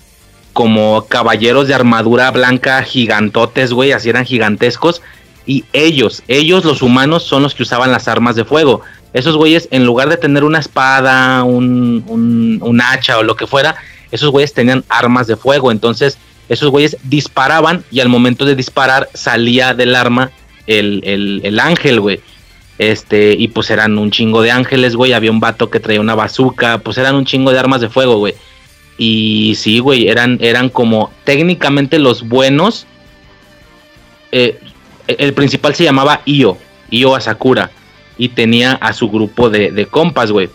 Speaker 2: como caballeros de armadura blanca gigantotes, güey. Así eran gigantescos. Y ellos, ellos los humanos son los que usaban las armas de fuego. Esos güeyes, en lugar de tener una espada, un, un, hacha o lo que fuera, esos güeyes tenían armas de fuego. Entonces, esos güeyes disparaban y al momento de disparar salía del arma el, el, el ángel, güey. Este, y pues eran un chingo de ángeles, güey. Había un vato que traía una bazooka, pues eran un chingo de armas de fuego, güey. Y sí, güey, eran, eran como técnicamente los buenos. Eh, el principal se llamaba Io, Io Asakura. Y tenía a su grupo de, de compas, güey.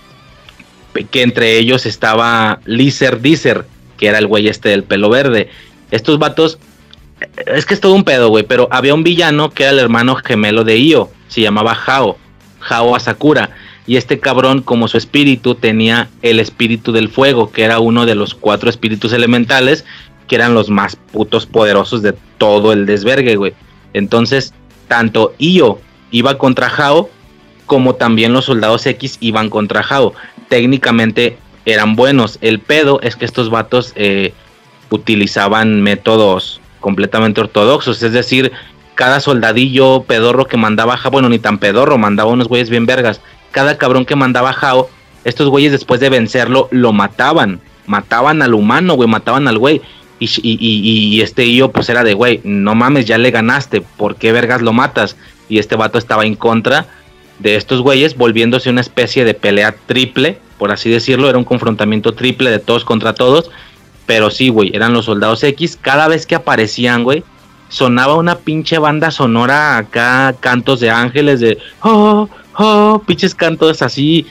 Speaker 2: Que entre ellos estaba Lizer Dizer, que era el güey este del pelo verde. Estos vatos, es que es todo un pedo, güey. Pero había un villano que era el hermano gemelo de Io se llamaba Hao, Hao Asakura. Y este cabrón, como su espíritu, tenía el espíritu del fuego, que era uno de los cuatro espíritus elementales, que eran los más putos poderosos de todo el desvergue, güey. Entonces, tanto Io iba contra Hao, como también los soldados X iban contra Hao. Técnicamente eran buenos. El pedo es que estos vatos eh, utilizaban métodos completamente ortodoxos, es decir, cada soldadillo pedorro que mandaba Jao, bueno, ni tan pedorro, mandaba unos güeyes bien vergas. Cada cabrón que mandaba Jao, estos güeyes después de vencerlo lo mataban. Mataban al humano, güey, mataban al güey. Y, este yo pues era de, güey, no mames, ya le ganaste, ¿por qué vergas lo matas? Y este vato estaba en contra de estos güeyes, volviéndose una especie de pelea triple, por así decirlo, era un confrontamiento triple de todos contra todos. Pero sí, güey, eran los soldados X. Cada vez que aparecían, güey, sonaba una pinche banda sonora acá, cantos de ángeles, de oh, oh, pinches cantos así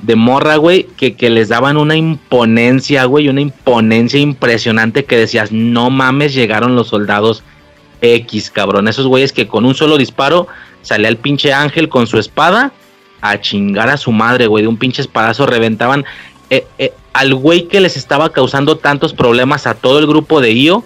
Speaker 2: de morra, güey, que, que les daban una imponencia, güey, una imponencia impresionante que decías, no mames, llegaron los soldados X, cabrón. Esos güeyes que con un solo disparo salía el pinche ángel con su espada a chingar a su madre, güey, de un pinche espadazo reventaban. Eh, eh, al güey que les estaba causando tantos problemas a todo el grupo de IO,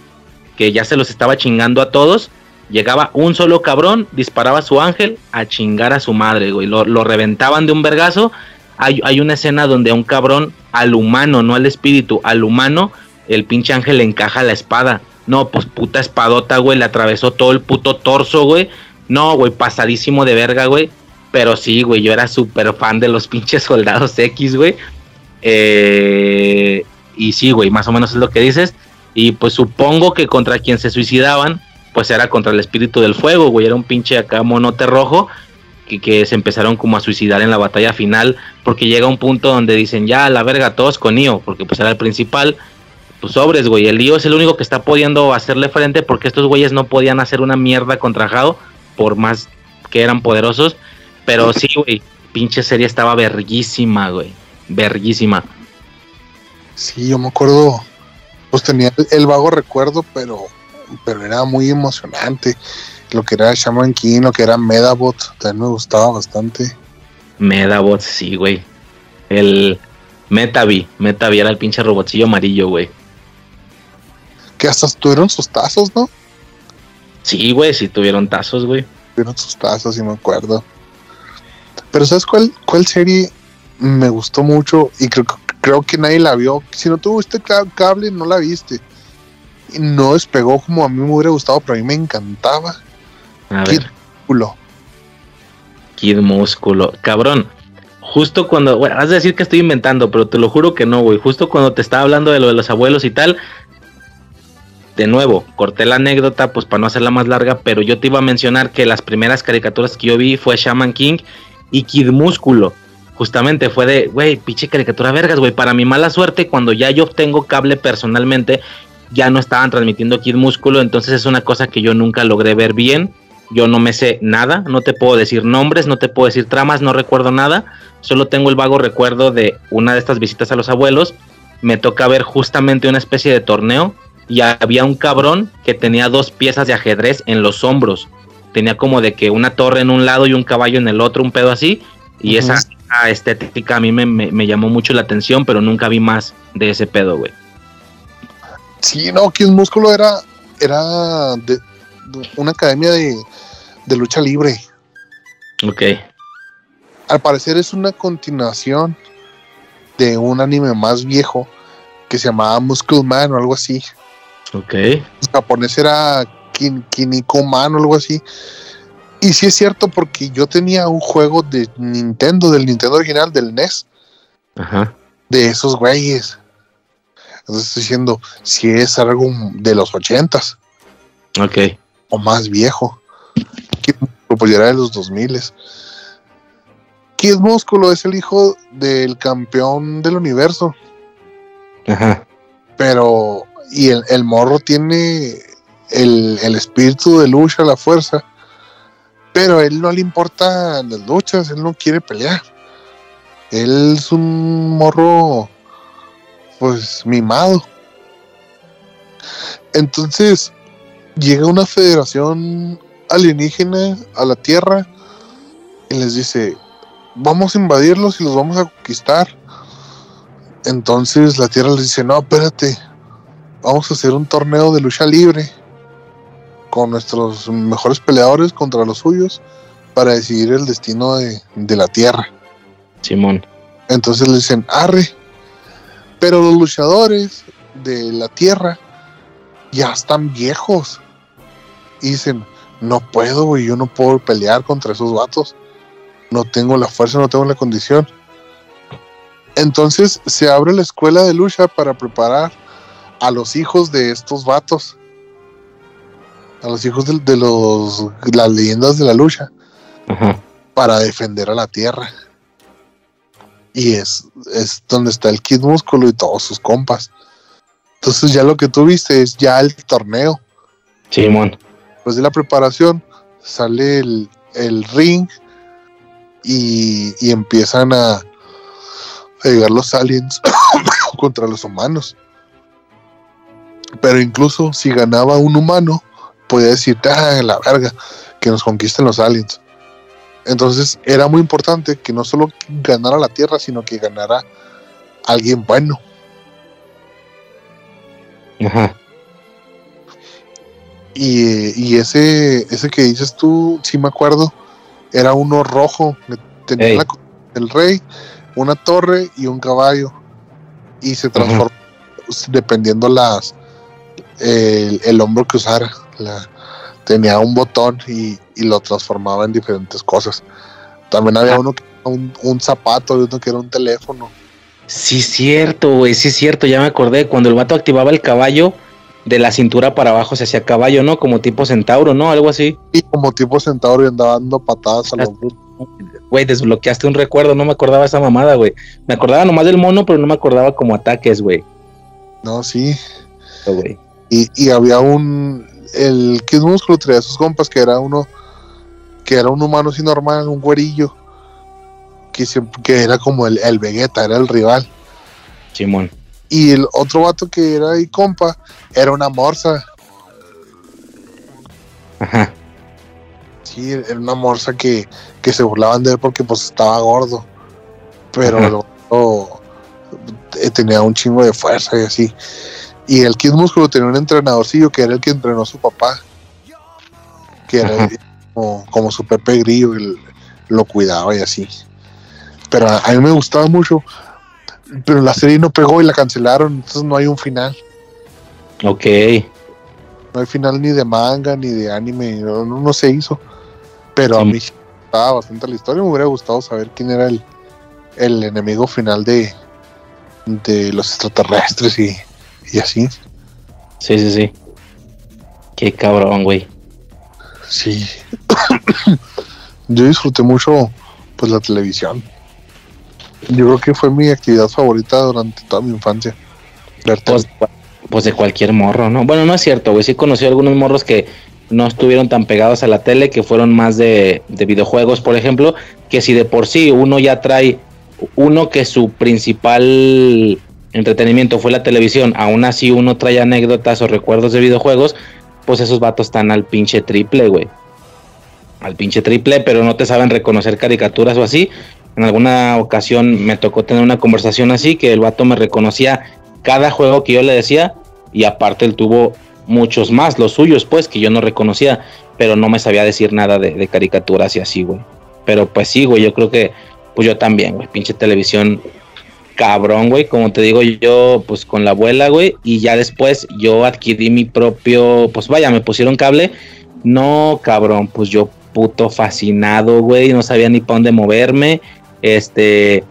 Speaker 2: que ya se los estaba chingando a todos. Llegaba un solo cabrón, disparaba a su ángel a chingar a su madre, güey. Lo, lo reventaban de un vergazo. Hay, hay, una escena donde a un cabrón, al humano, no al espíritu, al humano, el pinche ángel le encaja la espada. No, pues puta espadota, güey, le atravesó todo el puto torso, güey. No, güey, pasadísimo de verga, güey. Pero sí, güey, yo era súper fan de los <laughs> pinches soldados X, güey. Eh, y sí, güey, más o menos es lo que dices. Y pues supongo que contra quien se suicidaban, pues era contra el espíritu del fuego, güey. Era un pinche acá monote rojo que, que, se empezaron como a suicidar en la batalla final. Porque llega un punto donde dicen, ya, la verga, todos con Io, porque pues era el principal. Pues sobres, güey. El es el único que está pudiendo hacerle frente porque estos güeyes no podían hacer una mierda contra Jao, por más que eran poderosos. Pero sí, güey, pinche serie estaba verguísima, güey. Verguísima.
Speaker 1: Sí, yo me acuerdo pues tenía el, vago recuerdo, pero, pero era muy emocionante. Lo que era Shaman King, lo que era Medabot, también me gustaba bastante.
Speaker 2: Medabot, sí, güey. El Metavi, Metavi era el pinche robotcillo amarillo, güey.
Speaker 1: Que hasta tuvieron sus tazos, ¿no?
Speaker 2: Sí, güey, sí tuvieron tazos, güey.
Speaker 1: Tuvieron sus tazos, sí me acuerdo. Pero ¿sabes cuál, cuál serie me gustó mucho? Y creo que creo que nadie la vio. Si no tuviste cable, no la viste. Y no despegó como a mí me hubiera gustado, pero a mí me encantaba.
Speaker 2: Kid Músculo. Kid Músculo. Cabrón. Justo cuando, bueno, has de decir que estoy inventando, pero te lo juro que no, güey. Justo cuando te estaba hablando de lo de los abuelos y tal, de nuevo, corté la anécdota, pues para no hacerla más larga, pero yo te iba a mencionar que las primeras caricaturas que yo vi fue Shaman King y Kid Músculo justamente fue de, güey, pinche caricatura vergas, güey. Para mi mala suerte, cuando ya yo obtengo cable personalmente, ya no estaban transmitiendo Kid Músculo, entonces es una cosa que yo nunca logré ver bien. Yo no me sé nada, no te puedo decir nombres, no te puedo decir tramas, no recuerdo nada. Solo tengo el vago recuerdo de una de estas visitas a los abuelos. Me toca ver justamente una especie de torneo y había un cabrón que tenía dos piezas de ajedrez en los hombros. Tenía como de que una torre en un lado y un caballo en el otro, un pedo así. Y esa, estética a mí me, llamó mucho la atención, pero nunca vi más de ese pedo, güey.
Speaker 1: Sí, no, Kid Músculo era, era de, una academia de, de lucha libre.
Speaker 2: Ok.
Speaker 1: Al parecer es una continuación de un anime más viejo que se llamaba Muscle Man o algo así.
Speaker 2: Ok.
Speaker 1: El japonés era Kin, Kiniko Man o algo así. Y sí es cierto porque yo tenía un juego de Nintendo, del Nintendo original, del NES.
Speaker 2: Ajá.
Speaker 1: De esos güeyes. Entonces estoy diciendo, si es algo de los ochentas.
Speaker 2: Ok.
Speaker 1: O más viejo. Ya era de los dos miles. Kid Músculo es el hijo del campeón del universo.
Speaker 2: Ajá.
Speaker 1: Pero, y el, morro tiene el, espíritu de lucha, la fuerza. Pero a él no le importan las luchas, él no quiere pelear. Él es un morro, pues, mimado. Entonces, llega una federación alienígena a la Tierra y les dice, vamos a invadirlos y los vamos a conquistar. Entonces la Tierra les dice, no, espérate, vamos a hacer un torneo de lucha libre con nuestros mejores peleadores contra los suyos para decidir el destino de, la Tierra.
Speaker 2: Simón.
Speaker 1: Entonces le dicen, arre, pero los luchadores de la Tierra ya están viejos. Y dicen, no puedo, güey, yo no puedo pelear contra esos vatos no tengo la fuerza, no tengo la condición. Entonces se abre la escuela de lucha para preparar a los hijos de estos vatos, a los hijos de, los las leyendas de la lucha, para defender a la tierra. Y es, es donde está el Kid Músculo y todos sus compas. Entonces ya lo que tú viste es ya el torneo.
Speaker 2: Simón.
Speaker 1: Después de la preparación sale el, el ring y, empiezan a, llegar los aliens <coughs> contra los humanos. Pero incluso si ganaba un humano, podía decir, ah, la verga, que nos conquisten los aliens. Entonces era muy importante que no solo ganara la Tierra, sino que ganara alguien bueno.
Speaker 2: Ajá.
Speaker 1: Y, y, ese, ese que dices tú, sí me acuerdo, era uno rojo, tenía el rey, una torre y un caballo. Y se transformó dependiendo las el, hombro que usara. Tenía un botón y, lo transformaba en diferentes cosas. También había ah. uno que era un, un zapato y uno que era un teléfono.
Speaker 2: Sí, cierto, güey, sí, cierto, ya me acordé. Cuando el vato activaba el caballo, de la cintura para abajo se hacía caballo, ¿no? Como tipo centauro, ¿no? Algo así.
Speaker 1: Y como tipo centauro y andaba dando patadas a los
Speaker 2: Güey, desbloqueaste un recuerdo, no me acordaba esa mamada, güey. Me acordaba nomás del mono, pero no me acordaba como ataques, güey.
Speaker 1: No, sí. y, y, había un. El Kid Músculo traía sus compas, que era uno. Que era un humano así normal, un güerillo. Que, que era como el, el Vegeta, era el rival.
Speaker 2: Simón.
Speaker 1: Y el otro vato que era ahí compa era una morsa.
Speaker 2: Ajá.
Speaker 1: Sí, era una morsa que, se burlaban de él porque pues estaba gordo. Pero eh, tenía un chingo de fuerza y así. Y el Kid Músculo tenía un entrenadorcillo que era el que entrenó a su papá. Que era como, su Pepe Grillo, lo cuidaba y así. Pero a mí me gustaba mucho pero la serie no pegó y la cancelaron, entonces no hay un final.
Speaker 2: Ok.
Speaker 1: No hay final ni de manga ni de anime, no, se hizo. Pero a mí estaba bastante la historia, me hubiera gustado saber quién era el, el enemigo final de, de los extraterrestres y, y así.
Speaker 2: Sí, sí, sí. Qué cabrón, güey.
Speaker 1: Sí. Yo disfruté mucho pues la televisión. Yo creo que fue mi actividad favorita durante toda mi infancia.
Speaker 2: Pues, pues, de cualquier morro, ¿no? Bueno, no es cierto, güey. Sí conocí algunos morros que no estuvieron tan pegados a la tele, que fueron más de, de videojuegos, por ejemplo, que si de por sí uno ya trae, uno que su principal entretenimiento fue la televisión, aún así uno trae anécdotas o recuerdos de videojuegos, pues esos vatos están al pinche triple, güey. Al pinche triple, pero no te saben reconocer caricaturas o así. En alguna ocasión me tocó tener una conversación así, que el vato me reconocía cada juego que yo le decía, y aparte él tuvo muchos más, los suyos, pues, que yo no reconocía, pero no me sabía decir nada de, de caricaturas y así, güey. Pero pues sí, güey, yo creo que, pues yo también, güey, pinche televisión cabrón, güey. Como te digo, yo pues con la abuela, güey. Y ya después yo adquirí mi propio, pues vaya, me pusieron cable. No, cabrón, pues yo puto fascinado, güey. No sabía ni para dónde moverme. Este,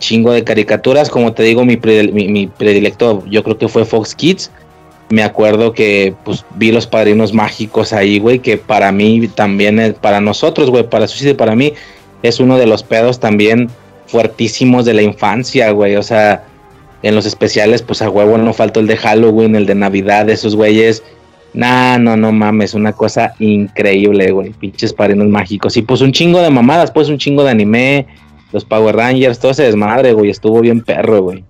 Speaker 2: chingo de caricaturas. Como te digo, mi, mi, predilecto yo creo que fue Fox Kids. Me acuerdo que pues vi los padrinos mágicos ahí, güey, que para mí también para nosotros, güey, para Suicide, para mí es uno de los pedos también fuertísimos de la infancia, güey. O sea, en los especiales, pues a huevo no faltó el de Halloween, el de Navidad, esos güeyes. Nah, no, no mames, una cosa increíble, güey. Pinches parinos mágicos. Y pues un chingo de mamadas, pues un chingo de anime, los Power Rangers, todo ese desmadre, güey. Estuvo bien perro, güey.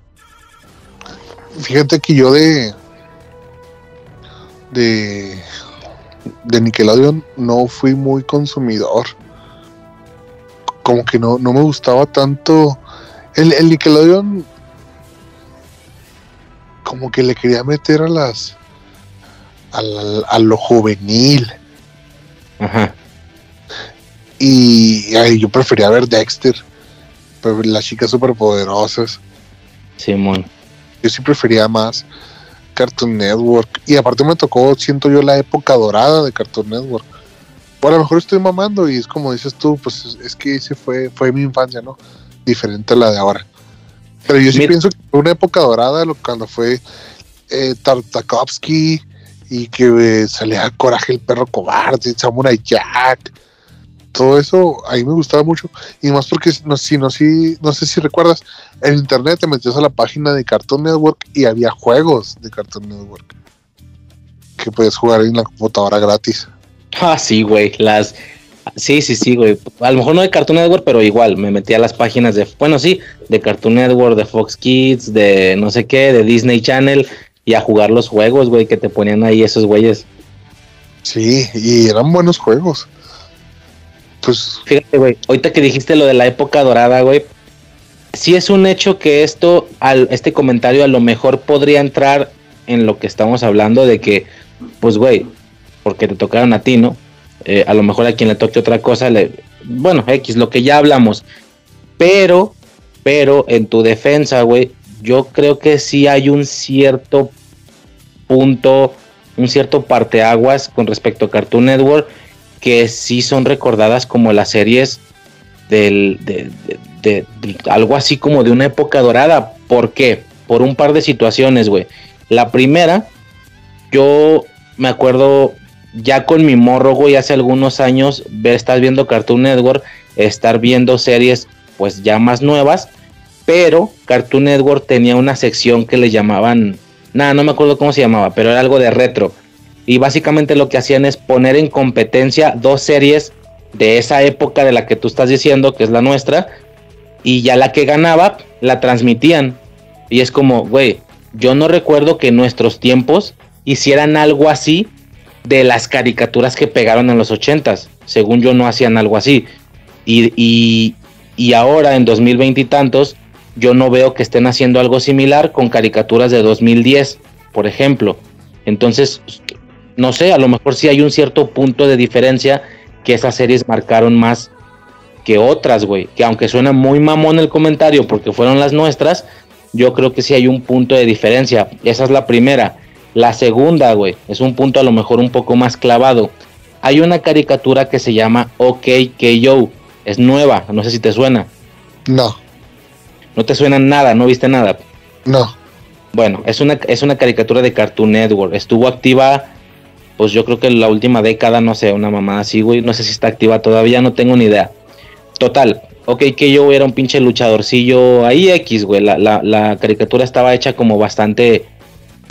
Speaker 1: Fíjate que yo de. de. de Nickelodeon no fui muy consumidor como que no, no me gustaba tanto. El, el Nickelodeon como que le quería meter a las a, lo juvenil. Ajá. Y yo prefería ver Dexter, las chicas superpoderosas.
Speaker 2: Simón.
Speaker 1: yo sí prefería más Cartoon Network. Y aparte me tocó, siento yo, la época dorada de Cartoon Network bueno, a lo mejor estoy mamando y es como dices tú, pues es, que ese fue, fue mi infancia, ¿no? Diferente a la de ahora. Pero yo sí pienso que fue una época dorada cuando fue eh, Tartakovsky y que eh, salía Coraje el perro cobarde, Samurai Jack. Todo eso ahí me gustaba mucho. Y más porque no, si, no, si, no sé si recuerdas, en internet te metías a la página de Cartoon Network y había juegos de Cartoon Network que podías jugar en la computadora gratis. <laughs>
Speaker 2: Ah, sí, güey. Las. Sí, sí, sí, güey. A lo mejor no de Cartoon Network, pero igual me metí a las páginas de. Bueno, sí, de Cartoon Network, de Fox Kids, de no sé qué, de Disney Channel y a jugar los juegos, güey, que te ponían ahí esos güeyes.
Speaker 1: Sí, y eran buenos juegos. Pues.
Speaker 2: Fíjate, güey, ahorita que dijiste lo de la época dorada, güey. Sí es un hecho que esto, al, este comentario a lo mejor podría entrar en lo que estamos hablando de que, pues, güey, porque te tocaron a ti, ¿no? Eh, a lo mejor a quien le toque otra cosa, le, bueno, X, lo que ya hablamos. Pero, pero en tu defensa, güey, yo creo que sí hay un cierto punto, un cierto parteaguas con respecto a Cartoon Network que sí son recordadas como las series del, de, de, algo así como de una época dorada. ¿Por qué? Por un par de situaciones, güey. La primera, yo me acuerdo ya con mi morro, güey, hace algunos años, ver, estás viendo Cartoon Network, estar viendo series, pues ya más nuevas, pero Cartoon Network tenía una sección que le llamaban, nada, no me acuerdo cómo se llamaba, pero era algo de retro. Y básicamente lo que hacían es poner en competencia dos series de esa época de la que tú estás diciendo, que es la nuestra, y ya la que ganaba la transmitían. Y es como, güey, yo no recuerdo que en nuestros tiempos hicieran algo así de las caricaturas que pegaron en los ochentas. Según yo no hacían algo así. Y, y, ahora en 2020 y tantos, yo no veo que estén haciendo algo similar con caricaturas de 2010, por ejemplo. Entonces, no sé, a lo mejor sí hay un cierto punto de diferencia que esas series marcaron más que otras, güey. Que aunque suena muy mamón el comentario porque fueron las nuestras, yo creo que sí hay un punto de diferencia. Esa es la primera. La segunda, güey, es un punto a lo mejor un poco más clavado. Hay una caricatura que se llama OK Yo. Es nueva, no sé si te suena.
Speaker 1: No.
Speaker 2: No te suena nada, no viste nada.
Speaker 1: No.
Speaker 2: Bueno, es una, es una caricatura de Cartoon Network. Estuvo activa, pues yo creo que en la última década, no sé, una mamá así, güey. No sé si está activa todavía, no tengo ni idea. Total, ok, que yo era un pinche luchadorcillo ahí X, güey. La, la, la, caricatura estaba hecha como bastante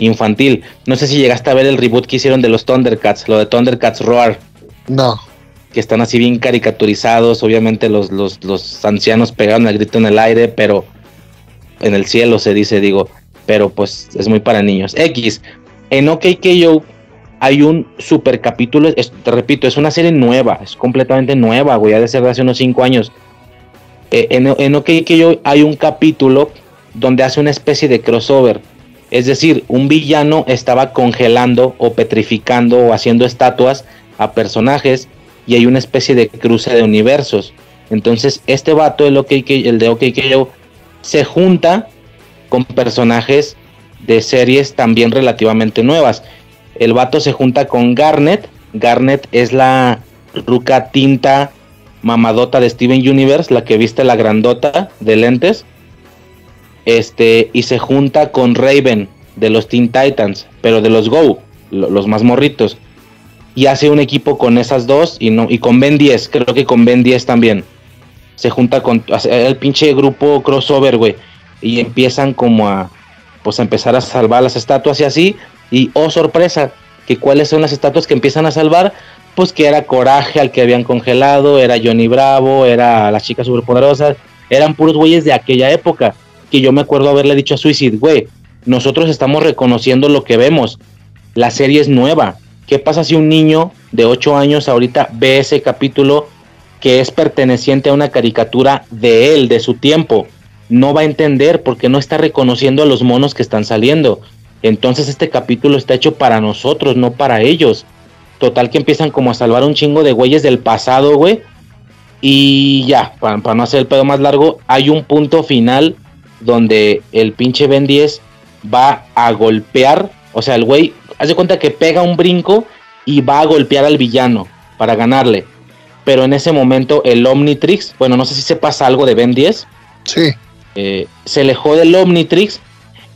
Speaker 2: infantil. No sé si llegaste a ver el reboot que hicieron de los Thundercats, lo de Thundercats Roar.
Speaker 1: No.
Speaker 2: Que están así bien caricaturizados. Obviamente los, los, los ancianos pegaron el grito en el aire, pero en el cielo se dice, digo. Pero pues es muy para niños. X. En OK yo hay un super capítulo. te repito, es una serie nueva. Es completamente nueva, güey. Ha de ser de hace unos 5 años. Eh, en, en OK yo hay un capítulo donde hace una especie de crossover es decir, un villano estaba congelando o petrificando o haciendo estatuas a personajes y hay una especie de cruce de universos. Entonces, este vato, el, el de OKKO, se junta con personajes de series también relativamente nuevas. El vato se junta con Garnet. Garnet es la ruca tinta mamadota de Steven Universe, la que viste la grandota de lentes este, y se junta con Raven de los Teen Titans, pero de los Go, los más morritos. Y hace un equipo con esas dos y, no, y con Ben 10, creo que con Ben 10 también. Se junta con el pinche grupo crossover, güey. Y empiezan como a, pues a empezar a salvar las estatuas y así. Y oh sorpresa, que cuáles son las estatuas que empiezan a salvar, pues que era Coraje al que habían congelado, era Johnny Bravo, era las chicas superpoderosas, eran puros güeyes de aquella época que yo me acuerdo haberle dicho a Suicide, güey, nosotros estamos reconociendo lo que vemos. La serie es nueva. ¿Qué pasa si un niño de 8 años ahorita ve ese capítulo que es perteneciente a una caricatura de él, de su tiempo? No va a entender porque no está reconociendo a los monos que están saliendo. Entonces este capítulo está hecho para nosotros, no para ellos. Total que empiezan como a salvar un chingo de güeyes del pasado, güey. Y ya, para, para no hacer el pedo más largo, hay un punto final donde el pinche Ben 10 va a golpear, o sea, el güey hace cuenta que pega un brinco y va a golpear al villano para ganarle. Pero en ese momento el Omnitrix, bueno, no sé si sepas algo de Ben 10.
Speaker 1: Sí.
Speaker 2: Eh, se alejó del Omnitrix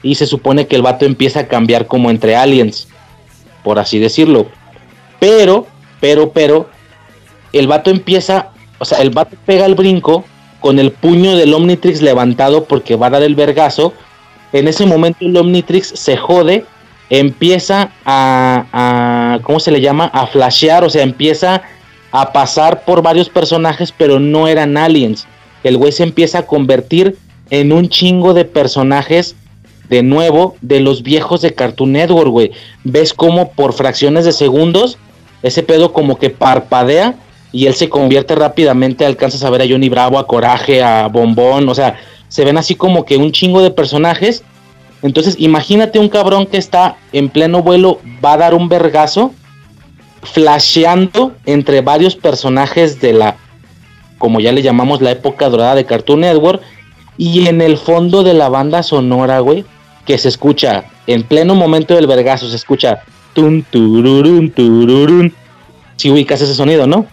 Speaker 2: y se supone que el vato empieza a cambiar como entre aliens, por así decirlo. Pero, pero, pero, el vato empieza, o sea, el vato pega el brinco con el puño del Omnitrix levantado porque va a dar el vergazo. En ese momento el Omnitrix se jode, empieza a, ¿cómo se le llama? A flashear, o sea, empieza a pasar por varios personajes, pero no eran aliens. El güey se empieza a convertir en un chingo de personajes de nuevo de los viejos de Cartoon Network, güey. Ves como por fracciones de segundos ese pedo como que parpadea y él se convierte rápidamente, alcanzas a ver a Johnny Bravo, a Coraje, a Bombón, o sea, se ven así como que un chingo de personajes. Entonces, imagínate un cabrón que está en pleno vuelo, va a dar un vergazo, flasheando entre varios personajes de la, como ya le llamamos, la época dorada de Cartoon Network, y en el fondo de la banda sonora, güey, que se escucha, en pleno momento del vergazo, se escucha, tun, tururun, tururun. Si ubicas ese sonido, ¿no?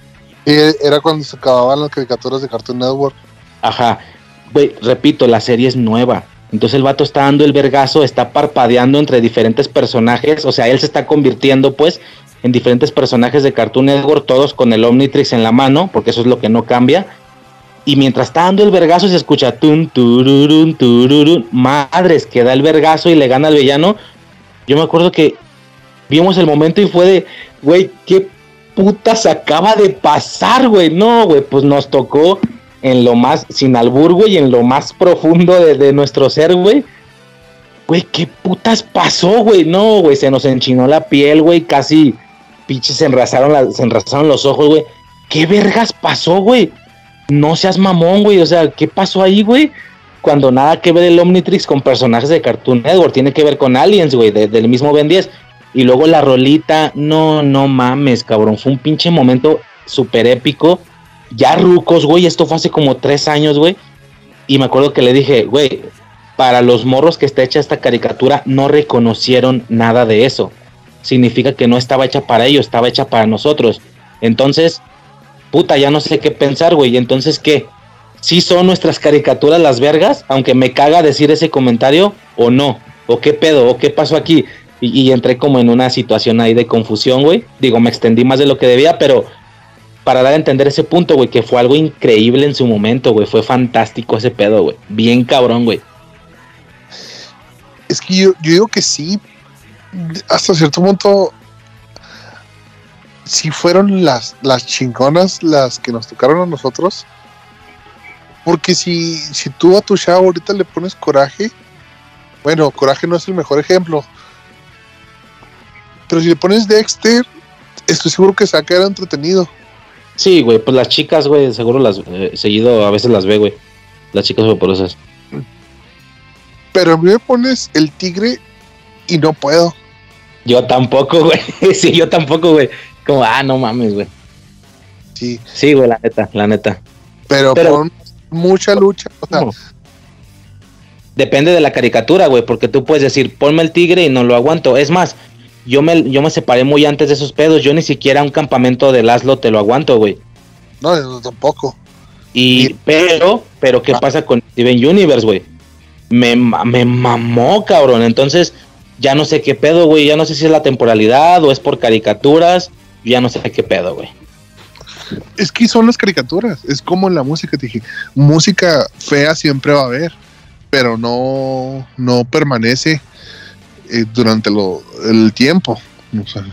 Speaker 1: Era cuando se acababan las caricaturas de Cartoon Network.
Speaker 2: Ajá. Güey, repito, la serie es nueva. Entonces el vato está dando el vergazo, está parpadeando entre diferentes personajes. O sea, él se está convirtiendo, pues, en diferentes personajes de Cartoon Network, todos con el Omnitrix en la mano, porque eso es lo que no cambia. Y mientras está dando el vergazo, se escucha tun, tururun, tururun. Madres, que da el vergazo y le gana al villano. Yo me acuerdo que vimos el momento y fue de, güey, qué putas acaba de pasar, güey? No, güey, pues nos tocó en lo más, sin albur, güey, en lo más profundo de, nuestro ser, güey. Güey, ¿qué putas pasó, güey? No, güey, se nos enchinó la piel, güey, casi pinches se enrasaron, se los ojos, güey. ¿Qué vergas pasó, güey? No seas mamón, güey, o sea, ¿qué pasó ahí, güey? Cuando nada que ver el Omnitrix con personajes de Cartoon Network, tiene que ver con aliens, güey, del mismo Ben 10. Y luego la rolita, no, no mames, cabrón. Fue un pinche momento súper épico. Ya rucos, güey. Esto fue hace como tres años, güey. Y me acuerdo que le dije, güey, para los morros que está hecha esta caricatura, no reconocieron nada de eso. Significa que no estaba hecha para ellos, estaba hecha para nosotros. Entonces, puta, ya no sé qué pensar, güey. Entonces, ¿qué? ¿Sí son nuestras caricaturas las vergas? Aunque me caga decir ese comentario, o no. ¿O qué pedo? ¿O qué pasó aquí? Y, entré como en una situación ahí de confusión, güey. Digo, me extendí más de lo que debía, pero para dar a entender ese punto, güey, que fue algo increíble en su momento, güey. Fue fantástico ese pedo, güey. Bien cabrón, güey.
Speaker 1: Es que yo, yo digo que sí, hasta cierto punto, sí fueron las, las chingonas las que nos tocaron a nosotros. Porque si, si tú a tu chavo ahorita le pones coraje, bueno, coraje no es el mejor ejemplo. Pero si le pones Dexter, estoy seguro que se va a quedar entretenido.
Speaker 2: Sí, güey, pues las chicas, güey, seguro las eh, seguido a veces las ve, güey. Las chicas vaporosas.
Speaker 1: Pero a mí me pones el tigre y no puedo.
Speaker 2: Yo tampoco, güey. <laughs> sí, yo tampoco, güey. Como, ah, no mames, güey.
Speaker 1: Sí.
Speaker 2: Sí, güey, la neta, la neta.
Speaker 1: Pero,
Speaker 2: Pero-
Speaker 1: con mucha lucha. O sea.
Speaker 2: Depende de la caricatura, güey, porque tú puedes decir, ponme el tigre y no lo aguanto. Es más, yo me, yo me separé muy antes de esos pedos. Yo ni siquiera un campamento de Laszlo te lo aguanto, güey.
Speaker 1: no, tampoco.
Speaker 2: Y,
Speaker 1: Sí.
Speaker 2: pero, pero, ¿qué
Speaker 1: Ah.
Speaker 2: pasa con Steven Universe, güey? Me, me mamó, cabrón. Entonces, ya no sé qué pedo, güey. Ya no sé si es la temporalidad o es por caricaturas. Ya no sé qué pedo, güey.
Speaker 1: Es que son las caricaturas. Es como en la música, te dije. Música fea siempre va a haber, pero no, no permanece eh, durante lo, el tiempo. O sea,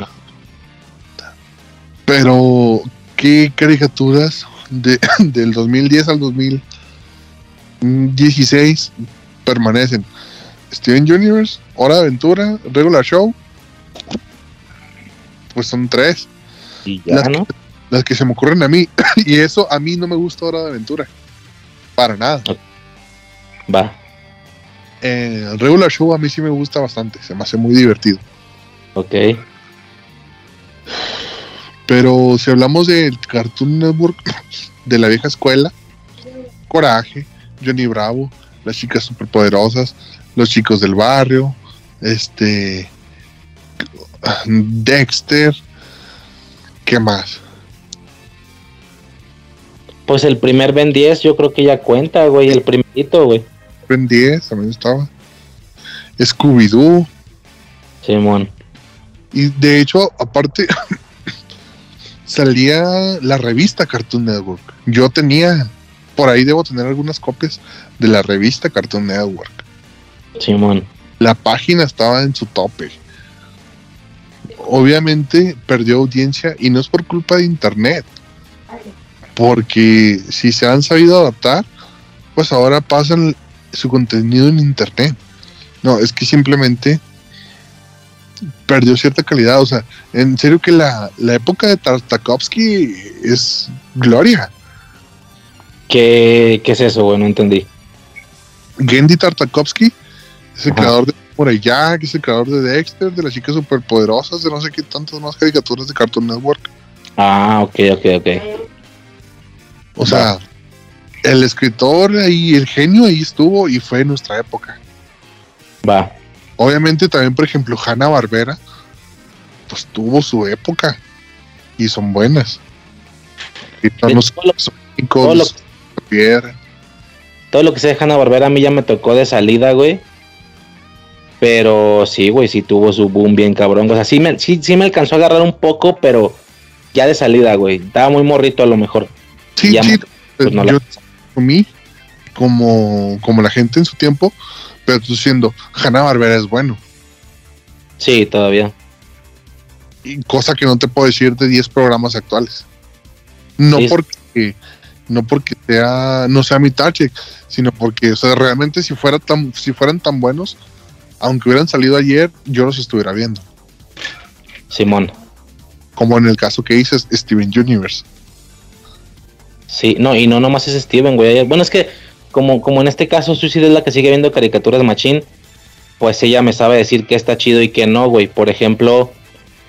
Speaker 1: pero, ¿qué caricaturas de, <laughs> del 2010 al 2016 permanecen? Steven Universe, Hora de Aventura, Regular Show. Pues son tres.
Speaker 2: Y ya,
Speaker 1: Las-
Speaker 2: ¿no?
Speaker 1: las que se me ocurren a mí. <laughs> y eso a mí no me gusta Hora de Aventura. Para nada.
Speaker 2: Va.
Speaker 1: Eh, el regular show a mí sí me gusta bastante. Se me hace muy divertido.
Speaker 2: Ok.
Speaker 1: Pero si hablamos del Cartoon Network <laughs> de la vieja escuela, Coraje, Johnny Bravo, las chicas superpoderosas, los chicos del barrio, este Dexter, ¿qué más?
Speaker 2: Pues el primer Ben 10 yo creo que ya cuenta, güey. El primerito, güey.
Speaker 1: Ben 10 también estaba. Scooby-Doo.
Speaker 2: Simón.
Speaker 1: Y de hecho, aparte, <laughs> salía la revista Cartoon Network. Yo tenía, por ahí debo tener algunas copias de la revista Cartoon Network.
Speaker 2: Simón.
Speaker 1: La página estaba en su tope. Obviamente perdió audiencia y no es por culpa de internet. Porque si se han sabido adaptar, pues ahora pasan su contenido en internet. No, es que simplemente perdió cierta calidad. O sea, en serio que la, la época de Tartakovsky es gloria.
Speaker 2: ¿Qué, ¿Qué es eso, güey? No entendí.
Speaker 1: Gendy Tartakovsky es el
Speaker 2: Ajá.
Speaker 1: creador de Jack, es el creador de Dexter, de las chicas superpoderosas, de no sé qué tantas más caricaturas de Cartoon Network.
Speaker 2: Ah, ok, ok, ok.
Speaker 1: O sea, el escritor y el genio ahí estuvo y fue en nuestra época.
Speaker 2: Va.
Speaker 1: Obviamente también, por ejemplo, Hanna Barbera, pues tuvo su época y son buenas. Y
Speaker 2: De
Speaker 1: los
Speaker 2: todo, lo, todo lo-
Speaker 1: los
Speaker 2: todo lo que se deja a Barbera a mí ya me tocó de salida, güey. Pero sí, güey, sí tuvo su boom bien cabrón. O sea, sí me, sí, sí me alcanzó a agarrar un poco, pero ya de salida, güey. Estaba muy morrito a lo mejor.
Speaker 1: Sí, sí,
Speaker 2: pues no la-
Speaker 1: comí como, como la gente en su tiempo, pero tú siendo Hanna Barbera es bueno.
Speaker 2: Sí, todavía.
Speaker 1: Y cosa que no te puedo decir de 10 programas actuales. No
Speaker 2: Sí.
Speaker 1: porque no porque sea no sea mi target, sino porque o sea, realmente si fuera tan si fueran tan buenos, aunque hubieran salido ayer, yo los estuviera viendo.
Speaker 2: Simón.
Speaker 1: Como en el caso que dices Steven Universe.
Speaker 2: Sí, no, y no nomás es Steven, güey. Bueno, es que como, como en este caso Suicide es la que sigue viendo caricaturas machín, pues ella me sabe decir que está chido y que no, güey. Por ejemplo,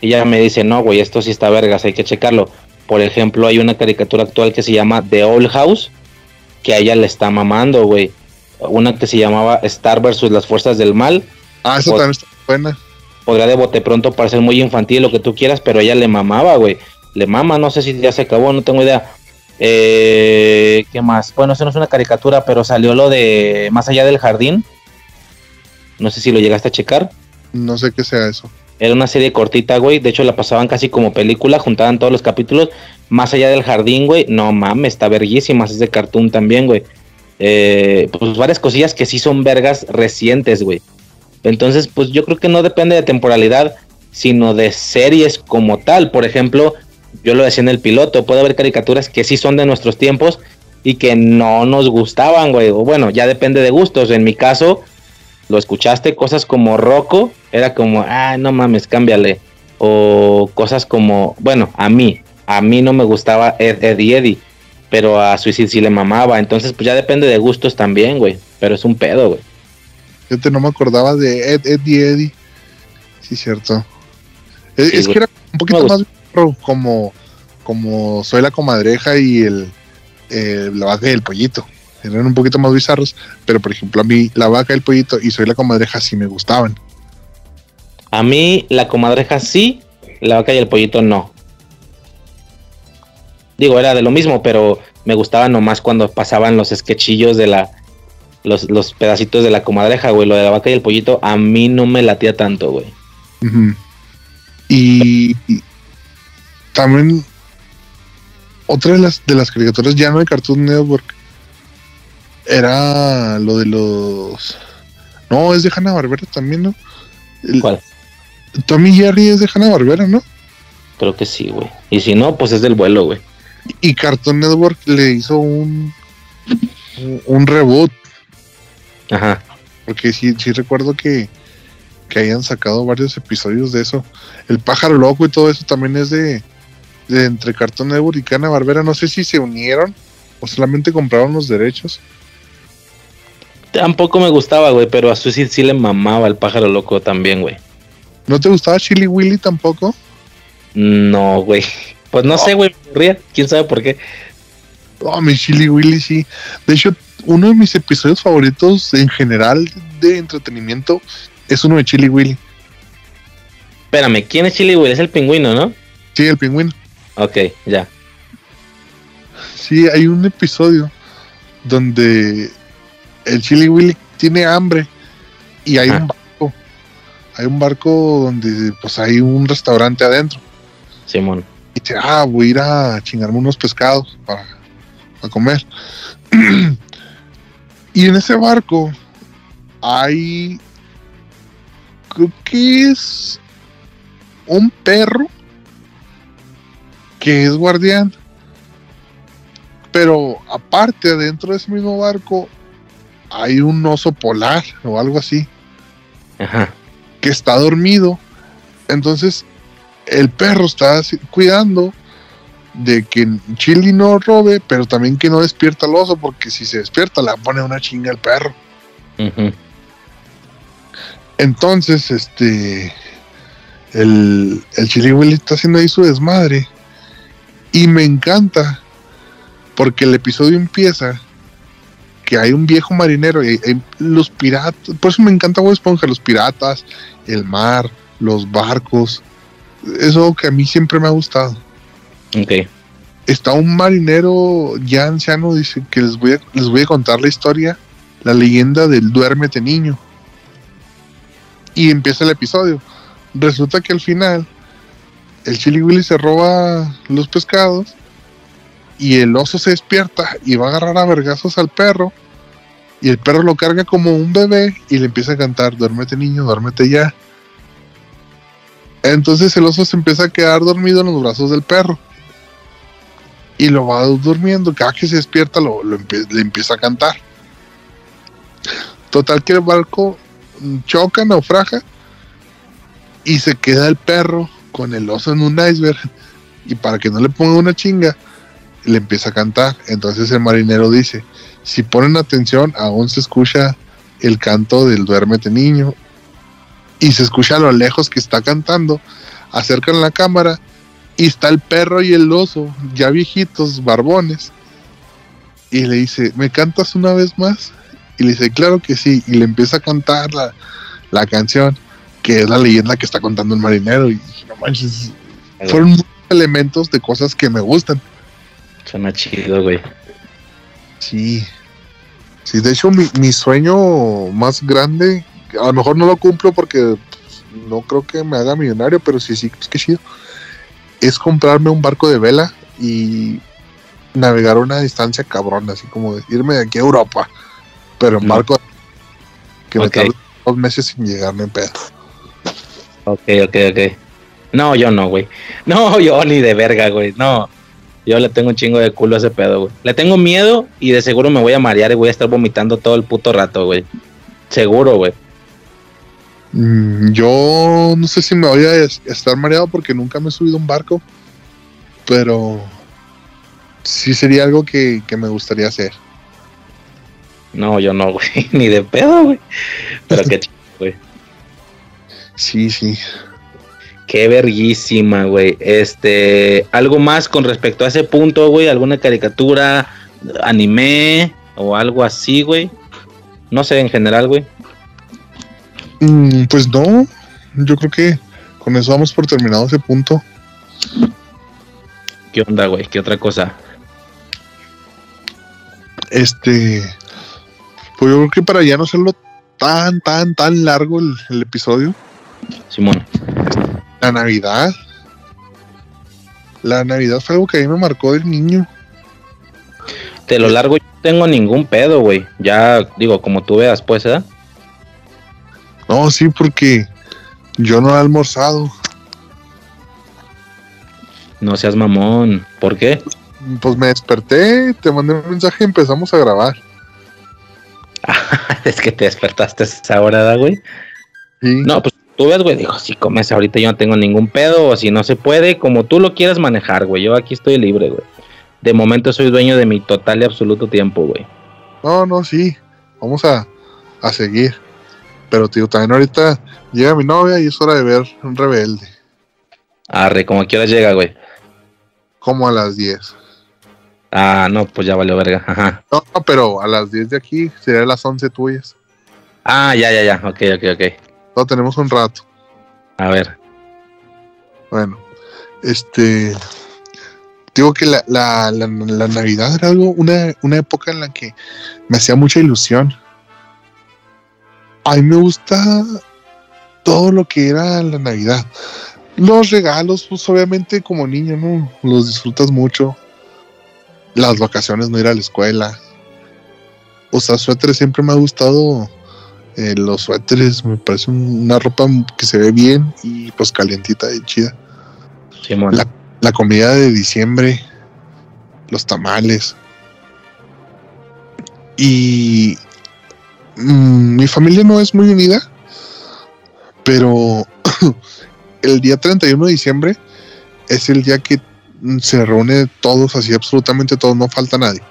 Speaker 2: ella me dice, no, güey, esto sí está vergas, hay que checarlo. Por ejemplo, hay una caricatura actual que se llama The Old House, que a ella le está mamando, güey. Una que se llamaba Star versus las fuerzas del mal.
Speaker 1: Ah, esa
Speaker 2: Pues-
Speaker 1: también está buena.
Speaker 2: Podría de bote pronto parecer muy infantil, lo que tú quieras, pero ella le mamaba, güey. Le mama, no sé si ya se acabó, no tengo idea. Eh, ¿Qué más? Bueno, eso no es una caricatura, pero salió lo de Más allá del jardín. No sé si lo llegaste a checar.
Speaker 1: No sé qué sea eso.
Speaker 2: Era una serie cortita, güey. De hecho, la pasaban casi como película, juntaban todos los capítulos más allá del jardín, güey, no mames, está verguísima, es de cartoon también, güey. Eh, pues varias cosillas que sí son vergas recientes, güey. Entonces, pues yo creo que no depende de temporalidad, sino de series como tal. Por ejemplo, yo lo decía en el piloto, puede haber caricaturas que sí son de nuestros tiempos y que no nos gustaban, güey. O bueno, ya depende de gustos. En mi caso, lo escuchaste, cosas como Rocco, era como, ah, no mames, cámbiale. O cosas como, bueno, a mí, a mí no me gustaba Eddie Eddie, pero a Suicide sí le mamaba. Entonces, pues ya depende de gustos también, güey. Pero es un pedo, güey.
Speaker 1: Fíjate, no me acordaba de Ed, Eddie Eddie. Sí, cierto. es, que era un poquito más como, como Soy la comadreja y el, la vaca y el pollito. Eran un poquito más bizarros, pero por ejemplo a mí la vaca y el pollito y Soy la comadreja sí me gustaban.
Speaker 2: A mí la comadreja sí, la vaca y el pollito no. Digo, era de lo mismo, pero me gustaba nomás cuando pasaban los sketchillos de la. Los, pedacitos de la comadreja, güey. Lo de la vaca y el pollito, a mí no me latía tanto, güey.
Speaker 1: y, también. Otra de las, de las caricaturas ya no de Cartoon Network era lo de los. No, es de Hanna Barbera también, ¿no?
Speaker 2: ¿Cuál?
Speaker 1: Tommy Jerry es de Hanna Barbera, ¿no?
Speaker 2: Creo que sí, güey. Y si no, pues es del vuelo, güey.
Speaker 1: Y Cartoon Network le hizo un, un reboot.
Speaker 2: Ajá.
Speaker 1: Porque sí, sí recuerdo que, que hayan sacado varios episodios de eso. El pájaro loco y todo eso también es de, de entre Cartoon Network y Cana Barbera. No sé si se unieron o solamente compraron los derechos.
Speaker 2: Tampoco me gustaba, güey, pero a Suicide sí le mamaba el pájaro loco también, güey.
Speaker 1: ¿No te gustaba Chili Willy tampoco?
Speaker 2: No, güey. Pues no sé, güey, quién sabe por qué.
Speaker 1: Oh, mi Chili Willy sí. De hecho, uno de mis episodios favoritos en general de entretenimiento es uno de Chili Willy.
Speaker 2: Espérame, ¿quién es Chili Willy? Es el pingüino, ¿no?
Speaker 1: Sí, el pingüino.
Speaker 2: Ok, ya.
Speaker 1: Sí, hay un episodio donde el Chili Willy tiene hambre y hay un barco. Hay un barco donde pues hay un restaurante adentro.
Speaker 2: Simón
Speaker 1: y dice, ah, voy a ir a chingarme unos pescados para, comer. <clears throat> y en ese barco hay, creo que es un perro que es guardián. Pero aparte, dentro de ese mismo barco, hay un oso polar o algo así.
Speaker 2: Ajá.
Speaker 1: Que está dormido. Entonces, el perro está cuidando de que Chili no robe, pero también que no despierta al oso, porque si se despierta la pone una chinga el perro. Entonces, este, el, el Chili Willy está haciendo ahí su desmadre. Y me encanta, porque el episodio empieza que hay un viejo marinero y, los piratas, por eso me encanta Bob Esponja, los piratas, el mar, los barcos, eso que a mí siempre me ha gustado.
Speaker 2: Ok.
Speaker 1: Está un marinero ya anciano, dice que les voy a, les voy a contar la historia, la leyenda del duérmete niño. Y empieza el episodio. Resulta que al final el Chili Willy se roba los pescados y el oso se despierta y va a agarrar a vergazos al perro y el perro lo carga como un bebé y le empieza a cantar, duérmete niño, duérmete ya. Entonces el oso se empieza a quedar dormido en los brazos del perro. Y lo va durmiendo. Cada que se despierta lo, le empieza a cantar. Total que el barco choca, naufraga. Y se queda el perro con el oso en un iceberg. Y para que no le ponga una chinga, le empieza a cantar. Entonces el marinero dice, si ponen atención, aún se escucha el canto del duérmete niño y se escucha a lo lejos que está cantando. Acercan la cámara y está el perro y el oso, ya viejitos, barbones. Y le dice, ¿me cantas una vez más? Y le dice, claro que sí. Y le empieza a cantar la, canción, que es la leyenda que está contando el marinero. Y no manches, fueron muchos elementos de cosas que me gustan.
Speaker 2: Suena chido, güey.
Speaker 1: Sí. Sí, de hecho, mi, mi sueño más grande a lo mejor no lo cumplo porque pues, no creo que me haga millonario, pero sí, sí, es que chido. Es comprarme un barco de vela y navegar una distancia cabrona, así como de irme de aquí a Europa, pero en
Speaker 2: Mm.
Speaker 1: barco que me tarde dos meses sin llegar, no pedo.
Speaker 2: Ok, ok, ok. No, yo no, güey. No, <laughs> yo ni de verga, güey. No. Yo le tengo un chingo de culo a ese pedo, güey. Le tengo miedo y de seguro me voy a marear y voy a estar vomitando todo el puto rato, güey. Seguro, güey.
Speaker 1: Mm, Yo no sé si me voy a es- estar mareado porque nunca me he subido a un barco, pero sí sería algo que, que me gustaría hacer.
Speaker 2: No, yo no, <laughs> güey. Ni de pedo, güey. Pero qué <laughs> chido, güey.
Speaker 1: Sí, sí.
Speaker 2: Qué verguísima, güey. Este, algo más con respecto a ese punto, güey. ¿Alguna caricatura, anime o algo así, güey? No sé, en general, güey.
Speaker 1: Mm, Pues no, yo creo que con eso vamos por terminado ese punto.
Speaker 2: ¿Qué onda, güey? ¿Qué otra cosa?
Speaker 1: Este, pues yo creo que para ya no hacerlo tan, tan, tan largo el, el episodio,
Speaker 2: Simón.
Speaker 1: la Navidad. La Navidad fue algo que a mí me marcó del niño.
Speaker 2: De lo largo yo no tengo ningún pedo, güey. Ya, digo, como tú veas, pues, ¿eh?
Speaker 1: No, sí, porque yo no he almorzado.
Speaker 2: No seas mamón. ¿Por qué?
Speaker 1: Pues me desperté, te mandé un mensaje y empezamos a grabar. <laughs>
Speaker 2: es que te despertaste a esa hora, ¿da, güey.
Speaker 1: Sí.
Speaker 2: No, pues tú ves, güey. Dijo, si comes ahorita yo no tengo ningún pedo. O si no se puede, como tú lo quieras manejar, güey. Yo aquí estoy libre, güey. De momento soy dueño de mi total y absoluto tiempo, güey.
Speaker 1: No, no, sí. Vamos a, a seguir. Pero, tío, también ahorita llega mi novia y es hora de ver un rebelde.
Speaker 2: Arre, como quieras llega, güey.
Speaker 1: Como a las 10.
Speaker 2: Ah, no, pues ya valió verga. Ajá.
Speaker 1: No, no, pero a las 10 de aquí sería las 11 tuyas.
Speaker 2: Ah, ya, ya, ya. Ok, ok, ok.
Speaker 1: No, tenemos un rato.
Speaker 2: A ver.
Speaker 1: Bueno, este. Digo que la, la, la, la Navidad era algo, una, una época en la que me hacía mucha ilusión. A mí me gusta todo lo que era la Navidad. Los regalos, pues obviamente como niño, ¿no? Los disfrutas mucho. Las vacaciones, no ir a la escuela. Usar suéteres siempre me ha gustado. Eh, los suéteres me parece un- una ropa que se ve bien y pues calientita y chida.
Speaker 2: Simón.
Speaker 1: La- La comida de diciembre, los tamales. Y mm, mi familia no es muy unida, pero <coughs> el día 31 de diciembre es el día que se reúne todos, así absolutamente todos, no falta nadie.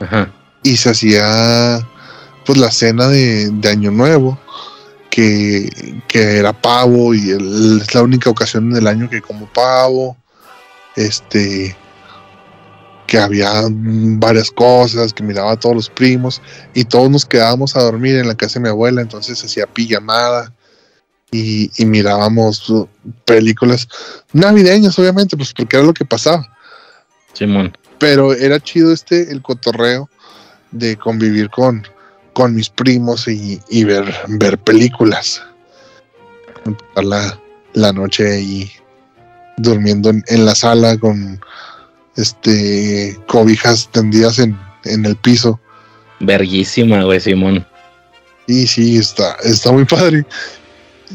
Speaker 2: Ajá.
Speaker 1: Y se hacía pues la cena de, de Año Nuevo, que, que era pavo y el- es la única ocasión en el año que como pavo. Este, que había varias cosas, que miraba a todos los primos y todos nos quedábamos a dormir en la casa de mi abuela, entonces hacía pijamada y, y mirábamos películas navideñas, obviamente, pues porque era lo que pasaba
Speaker 2: Simón.
Speaker 1: pero era chido este el cotorreo de convivir con, con mis primos y, y ver, ver películas. La, la noche ahí durmiendo en, en la sala con este cobijas tendidas en, en el piso.
Speaker 2: Verguísima, güey, Simón.
Speaker 1: Y sí, está, está muy padre.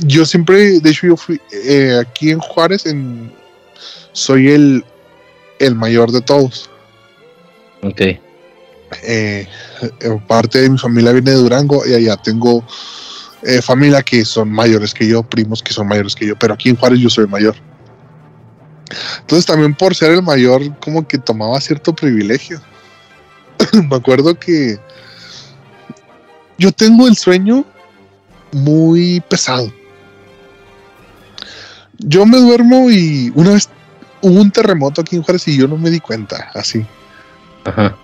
Speaker 1: Yo siempre, de hecho, yo fui eh, aquí en Juárez, en, soy el, el mayor de todos.
Speaker 2: Ok.
Speaker 1: Eh, eh, parte de mi familia viene de Durango y allá tengo eh, familia que son mayores que yo, primos que son mayores que yo, pero aquí en Juárez yo soy mayor. Entonces también por ser el mayor como que tomaba cierto privilegio. <coughs> Me acuerdo que yo tengo el sueño muy pesado. Yo me duermo y una vez hubo un terremoto aquí en Juárez y yo no me di cuenta, así.
Speaker 2: Ajá.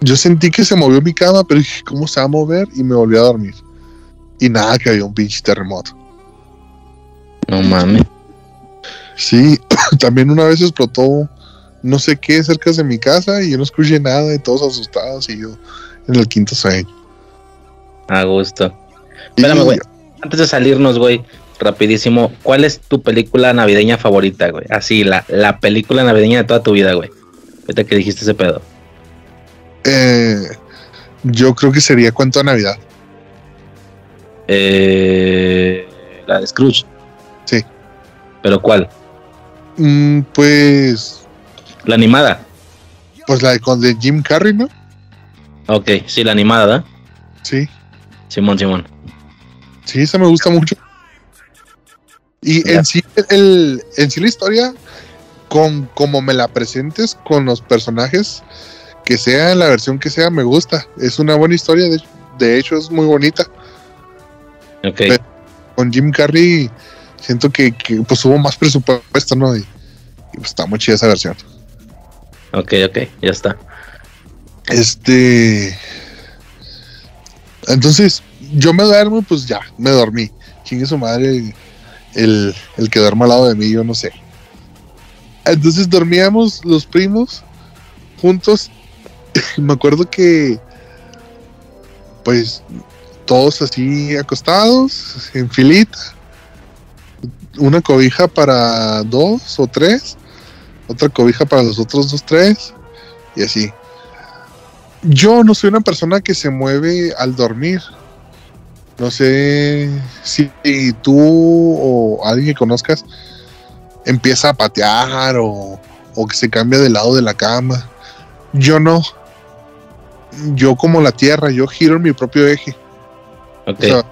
Speaker 1: Yo sentí que se movió mi cama, pero dije, ¿cómo se va a mover? Y me volví a dormir. Y nada, que había un pinche terremoto.
Speaker 2: No mames.
Speaker 1: Sí, <coughs> también una vez explotó no sé qué cerca de mi casa y yo no escuché nada y todos asustados y yo en el quinto sueño.
Speaker 2: A gusto. Espérame, güey. Antes de salirnos, güey. rapidísimo, ¿cuál es tu película navideña favorita, güey? Así, la, la película navideña de toda tu vida, güey. Ahorita que dijiste ese pedo.
Speaker 1: Eh, yo creo que sería Cuento de Navidad.
Speaker 2: Eh, la de Scrooge.
Speaker 1: Sí.
Speaker 2: ¿Pero cuál?
Speaker 1: Mm, pues,
Speaker 2: La animada.
Speaker 1: pues la de, con de Jim Carrey, ¿no?
Speaker 2: Ok, sí, la animada, ¿verdad?
Speaker 1: Sí,
Speaker 2: Simón, Simón.
Speaker 1: sí, esa me gusta mucho. Y en sí, el, en sí la historia, con como me la presentes, con los personajes, que sea en la versión que sea, me gusta. Es una buena historia, de, de hecho es muy bonita.
Speaker 2: Ok.
Speaker 1: Pero- Con Jim Carrey, siento que, que, pues hubo más presupuesto, ¿no? Y, y, pues está muy chida esa versión.
Speaker 2: Ok, ok, ya está.
Speaker 1: Este. Entonces, yo me duermo, pues ya, me dormí. Chingue su madre el, el que duerma al lado de mí, yo no sé. Entonces dormíamos los primos juntos. <laughs> me acuerdo que, pues, todos así acostados, en filita. Una cobija para dos o tres. Otra cobija para los otros dos, tres. Y así. Yo no soy una persona que se mueve al dormir. No sé si tú o alguien que conozcas empieza a patear o, o que se cambia de lado de la cama. Yo no. Yo como la tierra, yo giro en mi propio eje.
Speaker 2: Ok.
Speaker 1: O sea,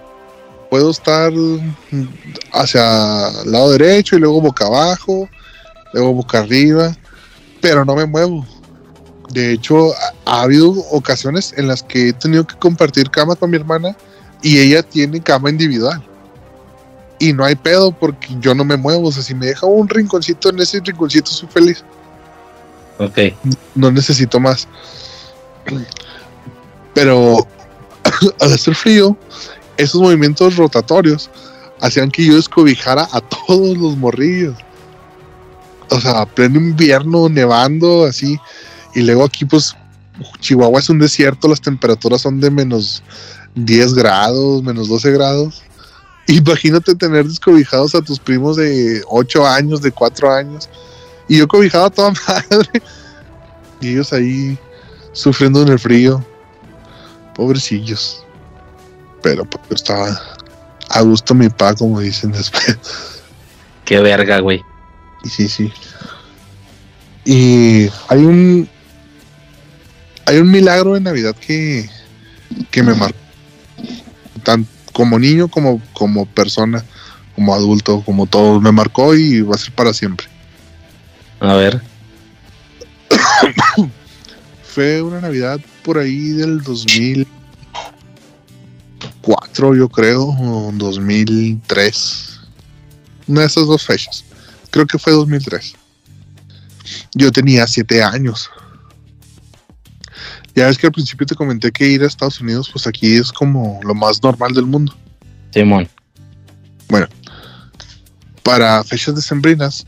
Speaker 1: puedo estar hacia el lado derecho y luego boca abajo, luego boca arriba, pero no me muevo. De hecho, ha, ha habido ocasiones en las que he tenido que compartir cama con mi hermana y ella tiene cama individual. Y no hay pedo porque yo no me muevo. O sea, si me deja un rinconcito en ese rinconcito, soy feliz.
Speaker 2: ok.
Speaker 1: No necesito más. Pero <clears throat> al hacer frío, esos movimientos rotatorios hacían que yo descobijara a todos los morrillos. O sea, pleno invierno, nevando, así. Y luego aquí, pues, Chihuahua es un desierto, las temperaturas son de menos 10 grados, menos 12 grados. Imagínate tener descobijados a tus primos de 8 años, de 4 años. Y yo cobijaba a toda <laughs> madre. Y ellos ahí sufriendo en el frío. Pobrecillos. Pero pues estaba a gusto mi pa, como dicen después. <laughs>
Speaker 2: Qué verga, güey.
Speaker 1: Y sí, sí. Y hay un hay un milagro de Navidad que, que me marcó. Tan como niño, como, como persona, como adulto, como todo. Me marcó y va a ser para siempre.
Speaker 2: A ver. <coughs>
Speaker 1: Fue una Navidad por ahí del 2004, yo creo, o 2003. Una de esas dos fechas. Creo que fue 2003. Yo tenía siete años. Ya ves que al principio te comenté que ir a Estados Unidos, pues aquí es como lo más normal del mundo.
Speaker 2: Simón.
Speaker 1: Para fechas decembrinas,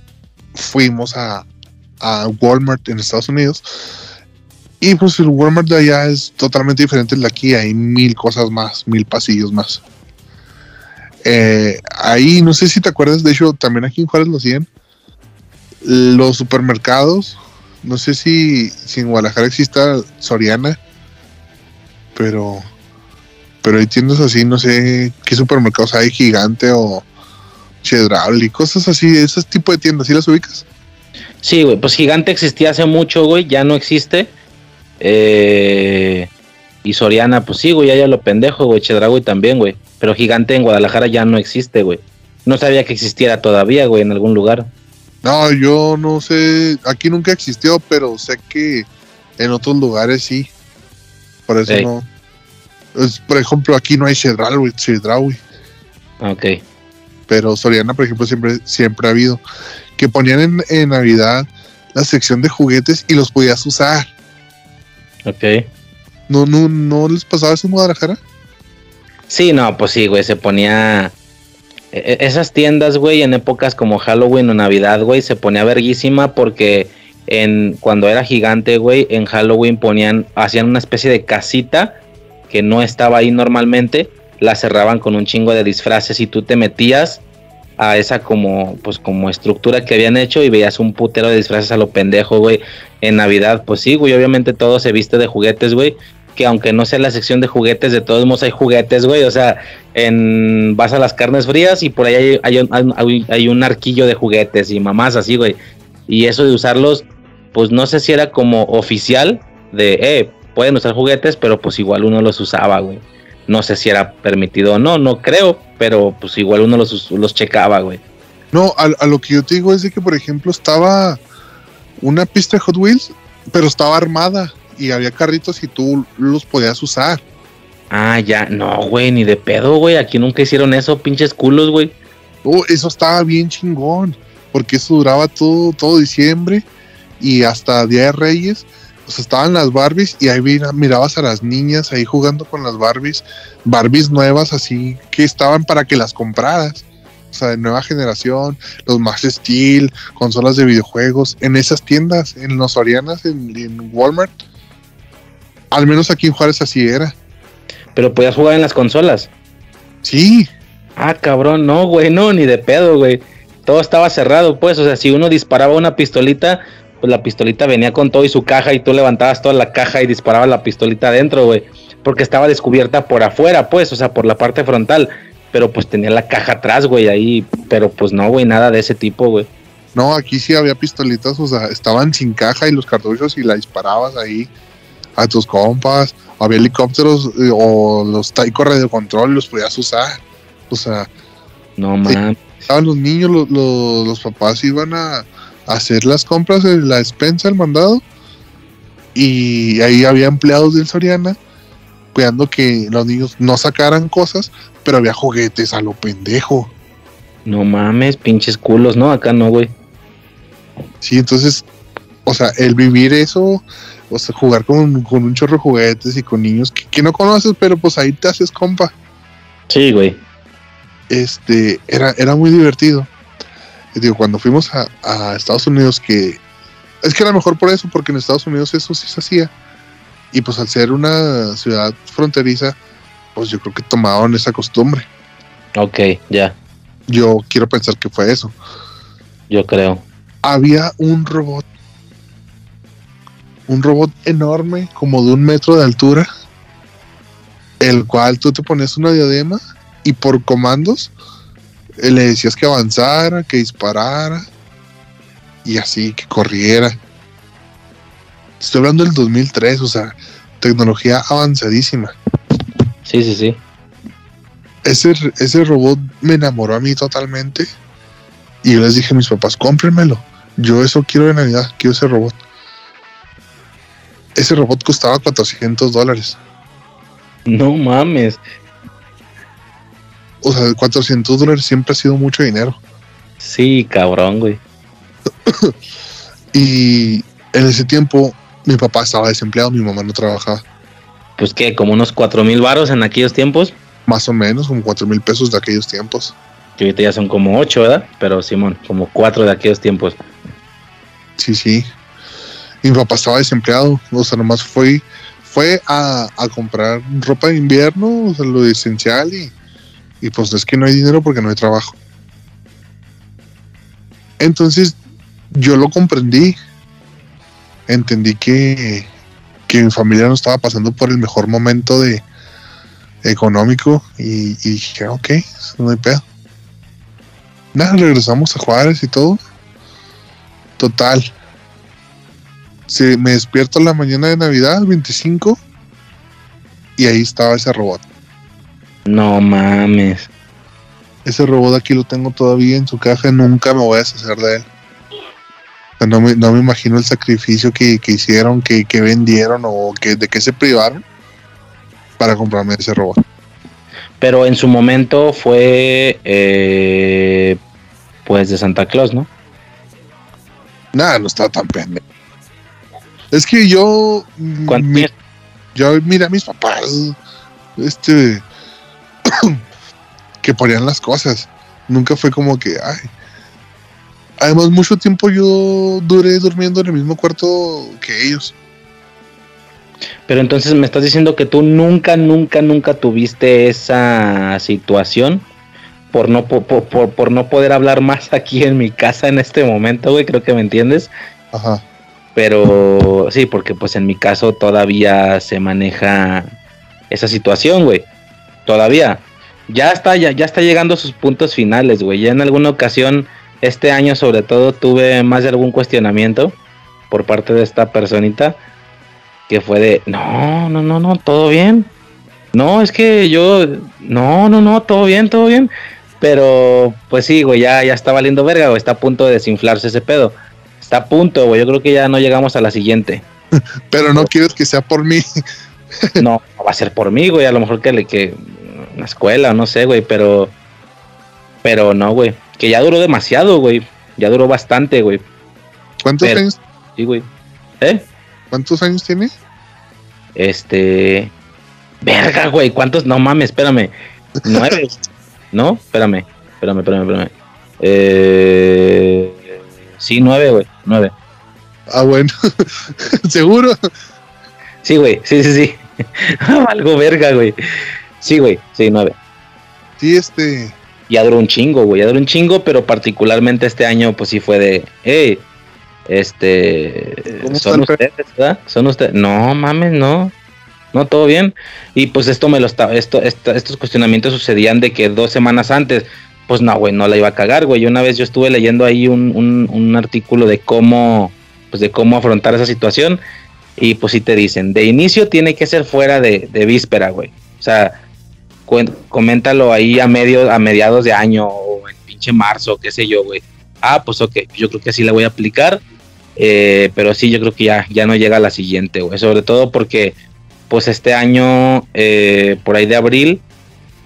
Speaker 1: fuimos a, a Walmart en Estados Unidos. Y pues el Walmart de allá es totalmente diferente al de aquí. Hay mil cosas más, mil pasillos más. Eh, ahí, no sé si te acuerdas, de hecho, también aquí en Juárez lo hacían. Los supermercados, no sé si, si en Guadalajara exista Soriana, pero, pero hay tiendas así, no sé qué supermercados hay, gigante o Chedrable y cosas así, ese tipo de tiendas, ¿sí las ubicas?
Speaker 2: Sí, güey, pues Gigante existía hace mucho, güey, ya no existe. Eh, y Soriana, pues sí, güey, ya lo pendejo, güey, Chedraui también, güey. Pero Gigante en Guadalajara ya no existe, güey. No sabía que existiera todavía, güey, en algún lugar.
Speaker 1: No, yo no sé, aquí nunca existió, pero sé que en otros lugares sí. Por eso no. Es, por ejemplo, aquí no hay Chedraui, Chedraui,
Speaker 2: Ok,
Speaker 1: pero Soriana, por ejemplo, siempre, siempre ha habido. Que ponían en, en Navidad la sección de juguetes y los podías usar.
Speaker 2: Ok.
Speaker 1: ¿No, no, no les pasaba eso en Guadalajara?
Speaker 2: Sí, no, pues sí, güey, se ponía... e- e- Esas tiendas, güey, en épocas como Halloween o Navidad, güey, se ponía verguísima porque en cuando era gigante, güey, en Halloween ponían, hacían una especie de casita que no estaba ahí normalmente, la cerraban con un chingo de disfraces y tú te metías a esa como pues como estructura que habían hecho y veías un putero de disfraces a lo pendejo, güey. En Navidad, pues sí, güey, obviamente todo se viste de juguetes, güey. Que aunque no sea la sección de juguetes, de todos modos hay juguetes, güey. O sea, en vas a las carnes frías y por ahí hay, hay, un, hay un arquillo de juguetes y mamás así, güey. Y eso de usarlos, pues no sé si era como oficial de, eh, pueden usar juguetes, pero pues igual uno los usaba, güey. No sé si era permitido o no, no creo, pero pues igual uno los, los checaba, güey.
Speaker 1: No, a, lo que yo te digo es de que, por ejemplo, estaba una pista de Hot Wheels, pero estaba armada y había carritos y tú los podías usar.
Speaker 2: Ah, ya, no, güey, ni de pedo, güey. Aquí nunca hicieron eso, pinches culos, güey.
Speaker 1: Oh, eso estaba bien chingón, porque eso duraba todo, todo diciembre y hasta Día de Reyes pues estaban las Barbies y ahí mirabas a las niñas ahí jugando con las Barbies, Barbies nuevas así que estaban para que las compraras. O sea, de nueva generación, los Max Steel, consolas de videojuegos, en esas tiendas, en los Orianas, en, Walmart. Al menos aquí en Juárez así era.
Speaker 2: Pero podías jugar en las consolas.
Speaker 1: Sí.
Speaker 2: Ah, cabrón, no, güey, no, ni de pedo, güey. Todo estaba cerrado, pues. O sea, si uno disparaba una pistolita, pues la pistolita venía con todo y su caja y tú levantabas toda la caja y disparabas la pistolita adentro, güey. Porque estaba descubierta por afuera, pues, o sea, por la parte frontal. Pero pues tenía la caja atrás, güey, ahí. Pero pues no, güey, nada de ese tipo, güey.
Speaker 1: No, aquí sí había pistolitas, o sea, estaban sin caja y los cartuchos y la disparabas ahí a tus compas. Había helicópteros eh, o los taiko de control los podías usar. O sea,
Speaker 2: no mames.
Speaker 1: Estaban los niños, los papás iban a, hacer las compras en la despensa, el mandado. Y ahí había empleados del Soriana cuidando que los niños no sacaran cosas, pero había juguetes a lo pendejo.
Speaker 2: No mames, pinches culos, ¿no? Acá no, güey.
Speaker 1: Sí, entonces, o sea, el vivir eso, o sea, jugar con, un chorro de juguetes y con niños que, que, no conoces, pero pues ahí te haces compa.
Speaker 2: Sí, güey.
Speaker 1: Este, era, era muy divertido digo, cuando fuimos a, Estados Unidos, que es que era mejor por eso, porque en Estados Unidos eso sí se hacía. Y pues al ser una ciudad fronteriza, pues yo creo que tomaron esa costumbre.
Speaker 2: Ok, ya.
Speaker 1: Yo quiero pensar que fue eso.
Speaker 2: Yo creo.
Speaker 1: Había un robot. Un robot enorme, como de un metro de altura. El cual tú te pones una diadema y por comandos le decías que avanzara, que disparara y así, que corriera. Estoy hablando del 2003, o sea, tecnología avanzadísima.
Speaker 2: Sí, sí, sí.
Speaker 1: Ese, ese robot me enamoró a mí totalmente. Y yo les dije a mis papás, cómprenmelo. Yo eso quiero de Navidad, quiero ese robot. Ese robot costaba 400 dólares.
Speaker 2: No mames
Speaker 1: o sea, 400 dólares siempre ha sido mucho dinero.
Speaker 2: Sí, cabrón, güey.
Speaker 1: y en ese tiempo mi papá estaba desempleado, mi mamá no trabajaba.
Speaker 2: Pues que, como unos 4 mil varos en aquellos tiempos.
Speaker 1: Más o menos, como 4 mil pesos de aquellos tiempos.
Speaker 2: Que ahorita ya son como 8, ¿verdad? Pero Simón, como 4 de aquellos tiempos.
Speaker 1: Sí, sí. mi papá estaba desempleado, o sea, nomás fue, fue a, a comprar ropa de invierno, o sea, lo esencial y y pues es que no hay dinero porque no hay trabajo. Entonces yo lo comprendí. Entendí que, que mi familia no estaba pasando por el mejor momento de económico y, dije, ok, no hay pedo. Nada, regresamos a Juárez y todo. Total. Se, me despierto la mañana de Navidad, 25, y ahí estaba ese robot.
Speaker 2: No mames.
Speaker 1: Ese robot aquí lo tengo todavía en su caja, nunca me voy a deshacer de él. no, me, no me imagino el sacrificio que, hicieron, que, vendieron o que, de qué se privaron para comprarme ese robot.
Speaker 2: Pero en su momento fue eh, pues de Santa Claus, ¿no?
Speaker 1: Nada, no estaba tan pendejo. Es que yo. yo mira a mis papás. Este <coughs> que ponían las cosas. Nunca fue como que, ay. Además, mucho tiempo yo duré durmiendo en el mismo cuarto que ellos.
Speaker 2: Pero entonces me estás diciendo que tú nunca, nunca, nunca tuviste esa situación por no, por, por, por no poder hablar más <laughs> aquí en mi casa en este momento, güey, creo que me entiendes.
Speaker 1: Ajá.
Speaker 2: Pero sí, porque pues en mi caso todavía se maneja esa situación, güey. Todavía. Ya está, ya, ya está llegando a sus puntos finales, güey. Ya en alguna ocasión, este año sobre todo, tuve más de algún cuestionamiento por parte de esta personita. Que fue de, no, no, no, no, todo bien. No, es que yo, no, no, no, todo bien, todo bien. Pero, pues sí, güey, ya, ya está valiendo verga, güey. Está a punto de desinflarse ese pedo. Está a punto, güey. Yo creo que ya no llegamos a la siguiente. <laughs>
Speaker 1: Pero no quieres que sea por mí. <laughs>
Speaker 2: no, no va a ser por mí, güey. A lo mejor que le que la escuela, no sé, güey, pero pero no, güey, que ya duró demasiado, güey. Ya duró bastante, güey.
Speaker 1: ¿Cuántos
Speaker 2: Pero-
Speaker 1: años?
Speaker 2: Sí, güey. ¿Eh?
Speaker 1: ¿Cuántos años tiene?
Speaker 2: Este verga, güey, ¿cuántos? No mames, espérame. Nueve. no, espérame. Espérame, espérame, espérame. Eh Sí, nueve, güey. Nueve.
Speaker 1: Ah, bueno. <laughs> Seguro.
Speaker 2: Sí, güey. Sí, sí, sí. <laughs> Algo verga, güey. Sí, güey. Sí, nueve.
Speaker 1: Sí, este.
Speaker 2: ya duró un chingo, güey, ya duró un chingo, pero particularmente este año, pues sí fue de, hey, este,
Speaker 1: ¿Cómo
Speaker 2: son
Speaker 1: está
Speaker 2: ustedes, ¿verdad? Son ustedes, no mames, no, no, todo bien. Y pues esto me lo estaba, esto, esto- estos cuestionamientos sucedían de que dos semanas antes, pues no, güey, no la iba a cagar, güey. Una vez yo estuve leyendo ahí un, un, un artículo de cómo, pues de cómo afrontar esa situación. Y pues sí te dicen, de inicio tiene que ser fuera de, de víspera, güey. O sea, coméntalo ahí a medio, a mediados de año o en pinche marzo, qué sé yo, güey. Ah, pues ok, yo creo que sí la voy a aplicar. eh, pero sí, yo creo que ya, ya no llega a la siguiente, güey. Sobre todo porque, pues este año, eh, por ahí de abril,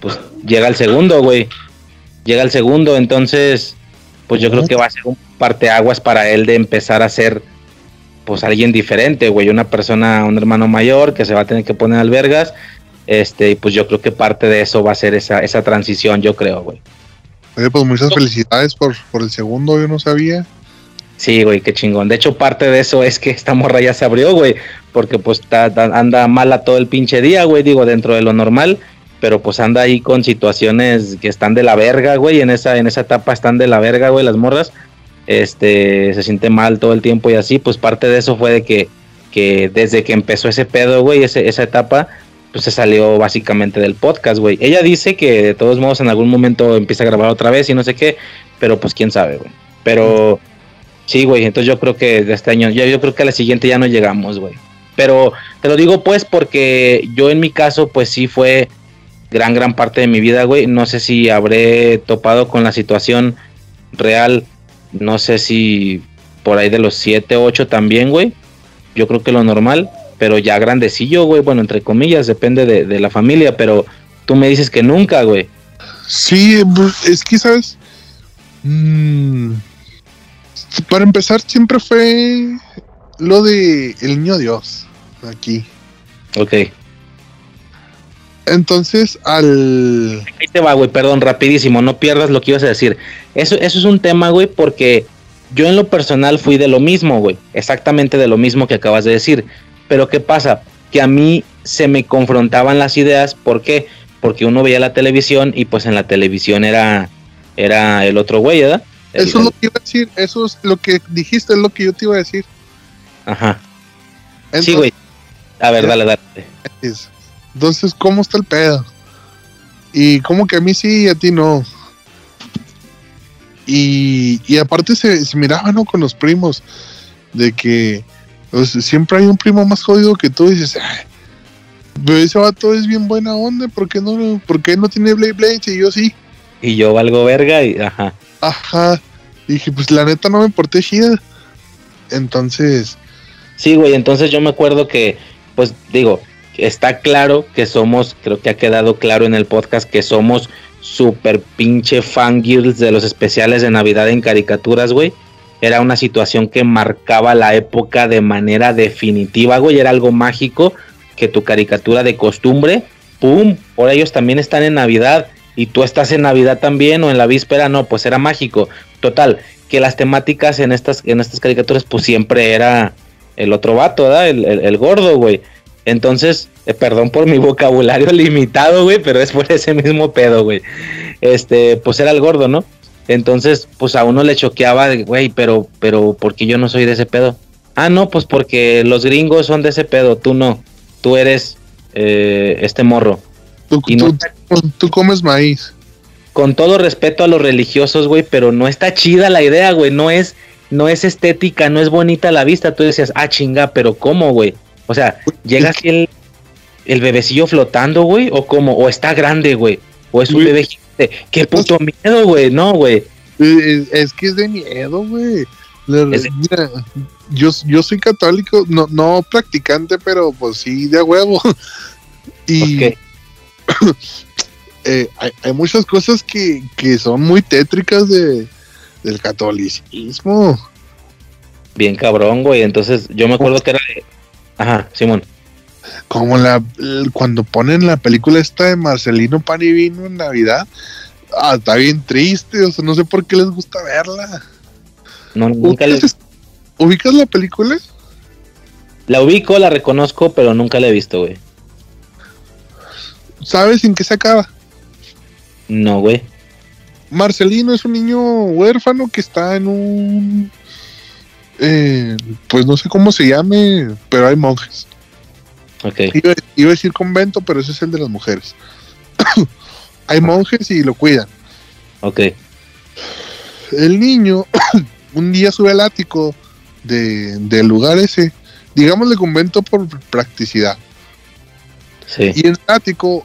Speaker 2: pues llega el segundo, güey. Llega el segundo, entonces, pues yo creo que va a ser un parteaguas para él de empezar a ser, pues alguien diferente, güey. Una persona, un hermano mayor que se va a tener que poner albergas. Este, y pues yo creo que parte de eso va a ser esa, esa transición, yo creo, güey.
Speaker 1: Oye, pues muchas felicidades por, por el segundo, yo no sabía.
Speaker 2: Sí, güey, qué chingón. De hecho, parte de eso es que esta morra ya se abrió, güey. Porque pues ta- ta- anda mala todo el pinche día, güey. Digo, dentro de lo normal. Pero pues anda ahí con situaciones que están de la verga, güey. En esa, en esa etapa están de la verga, güey, las morras. Este, se siente mal todo el tiempo y así. Pues parte de eso fue de que, que desde que empezó ese pedo, güey, ese- esa etapa, pues se salió básicamente del podcast, güey. Ella dice que de todos modos en algún momento empieza a grabar otra vez y no sé qué. Pero pues quién sabe, güey. Pero... Sí, güey, entonces yo creo que de este año, yo, yo creo que a la siguiente ya no llegamos, güey. Pero te lo digo pues porque yo en mi caso pues sí fue gran, gran parte de mi vida, güey. No sé si habré topado con la situación real, no sé si por ahí de los 7, 8 también, güey. Yo creo que lo normal, pero ya grandecillo, güey, bueno, entre comillas, depende de, de la familia, pero tú me dices que nunca, güey.
Speaker 1: Sí, pues, es que, ¿sabes? Mm, para empezar, siempre fue lo de el niño Dios aquí.
Speaker 2: Ok.
Speaker 1: Entonces, al.
Speaker 2: Ahí te va, güey, perdón, rapidísimo, no pierdas lo que ibas a decir. Eso, eso es un tema, güey, porque yo en lo personal fui de lo mismo, güey, exactamente de lo mismo que acabas de decir. Pero ¿qué pasa? Que a mí se me confrontaban las ideas, ¿por qué? Porque uno veía la televisión y pues en la televisión era, era el otro güey, ¿verdad? El-
Speaker 1: Eso es lo que iba a decir. Eso es lo que dijiste, es lo que yo te iba a decir.
Speaker 2: Ajá. sí, güey. A ver, dale, dale.
Speaker 1: Entonces, ¿cómo está el pedo? Y como que a mí sí y a ti no. Y, y aparte se, se miraba, ¿no? Con los primos, de que o sea, siempre hay un primo más jodido que tú y dices, "Ay, pero ese vato es bien buena onda, ¿por qué no, por qué no tiene Blade Blades? Y yo sí,
Speaker 2: Y yo valgo verga y, ajá.
Speaker 1: ajá. Y dije, pues la neta no me porté chida. Entonces,
Speaker 2: Sí, güey, entonces yo me acuerdo que, pues digo, está claro que somos, creo que ha quedado claro en el podcast que somos super pinche fangirls de los especiales de Navidad en caricaturas, güey. Era una situación que marcaba la época de manera definitiva, güey. Era algo mágico que tu caricatura de costumbre, ¡pum! Ahora ellos también están en Navidad y tú estás en Navidad también o en la víspera, no, pues era mágico. Total, que las temáticas en estas, en estas caricaturas, pues siempre era el otro vato, ¿verdad? El, el- gordo, güey. Entonces, eh, perdón por mi vocabulario <laughs> limitado, güey, pero es por ese mismo pedo, güey. este, pues era el gordo, ¿no? Entonces, pues a uno le choqueaba, güey, pero, pero, ¿por qué yo no soy de ese pedo? Ah, no, pues porque los gringos son de ese pedo, tú no, tú eres eh, este morro.
Speaker 1: Tú,
Speaker 2: Y no-
Speaker 1: tú- tú comes maíz.
Speaker 2: Con todo respeto a los religiosos, güey, pero no está chida la idea, güey, no es, no es estética, no es bonita la vista. Tú decías, ah, chinga, pero ¿cómo, güey? O sea, llega así el, el bebecillo flotando, güey, o cómo, o está grande, güey, o es un
Speaker 1: Güey.
Speaker 2: bebé Qué puto miedo, güey, no, güey.
Speaker 1: Es, es que es de miedo, güey. Mira, yo, yo soy católico, no, no practicante, pero pues sí, de huevo. <laughs> Y <coughs> eh, hay, hay muchas cosas que, que son muy tétricas de, del catolicismo.
Speaker 2: Bien cabrón, güey. Entonces, yo me acuerdo que era de. Ajá, Simón.
Speaker 1: Como la cuando ponen la película esta de Marcelino Pan y Vino en Navidad. Ah, está bien triste, o sea, no sé por qué les gusta verla.
Speaker 2: No, nunca le-
Speaker 1: ¿Ubicas, ubicas la película?
Speaker 2: La ubico, la reconozco, pero nunca la he visto, güey.
Speaker 1: ¿Sabes en qué se acaba?
Speaker 2: No, güey.
Speaker 1: Marcelino es un niño huérfano que está en un. eh, pues no sé cómo se llame, pero hay monjes.
Speaker 2: Ok.
Speaker 1: Iba, iba a decir convento, pero ese es el de las mujeres. <coughs> hay monjes y lo cuidan.
Speaker 2: Ok.
Speaker 1: El niño <coughs> un día sube al ático de, del lugar ese, digámosle convento por practicidad.
Speaker 2: Sí.
Speaker 1: Y en el ático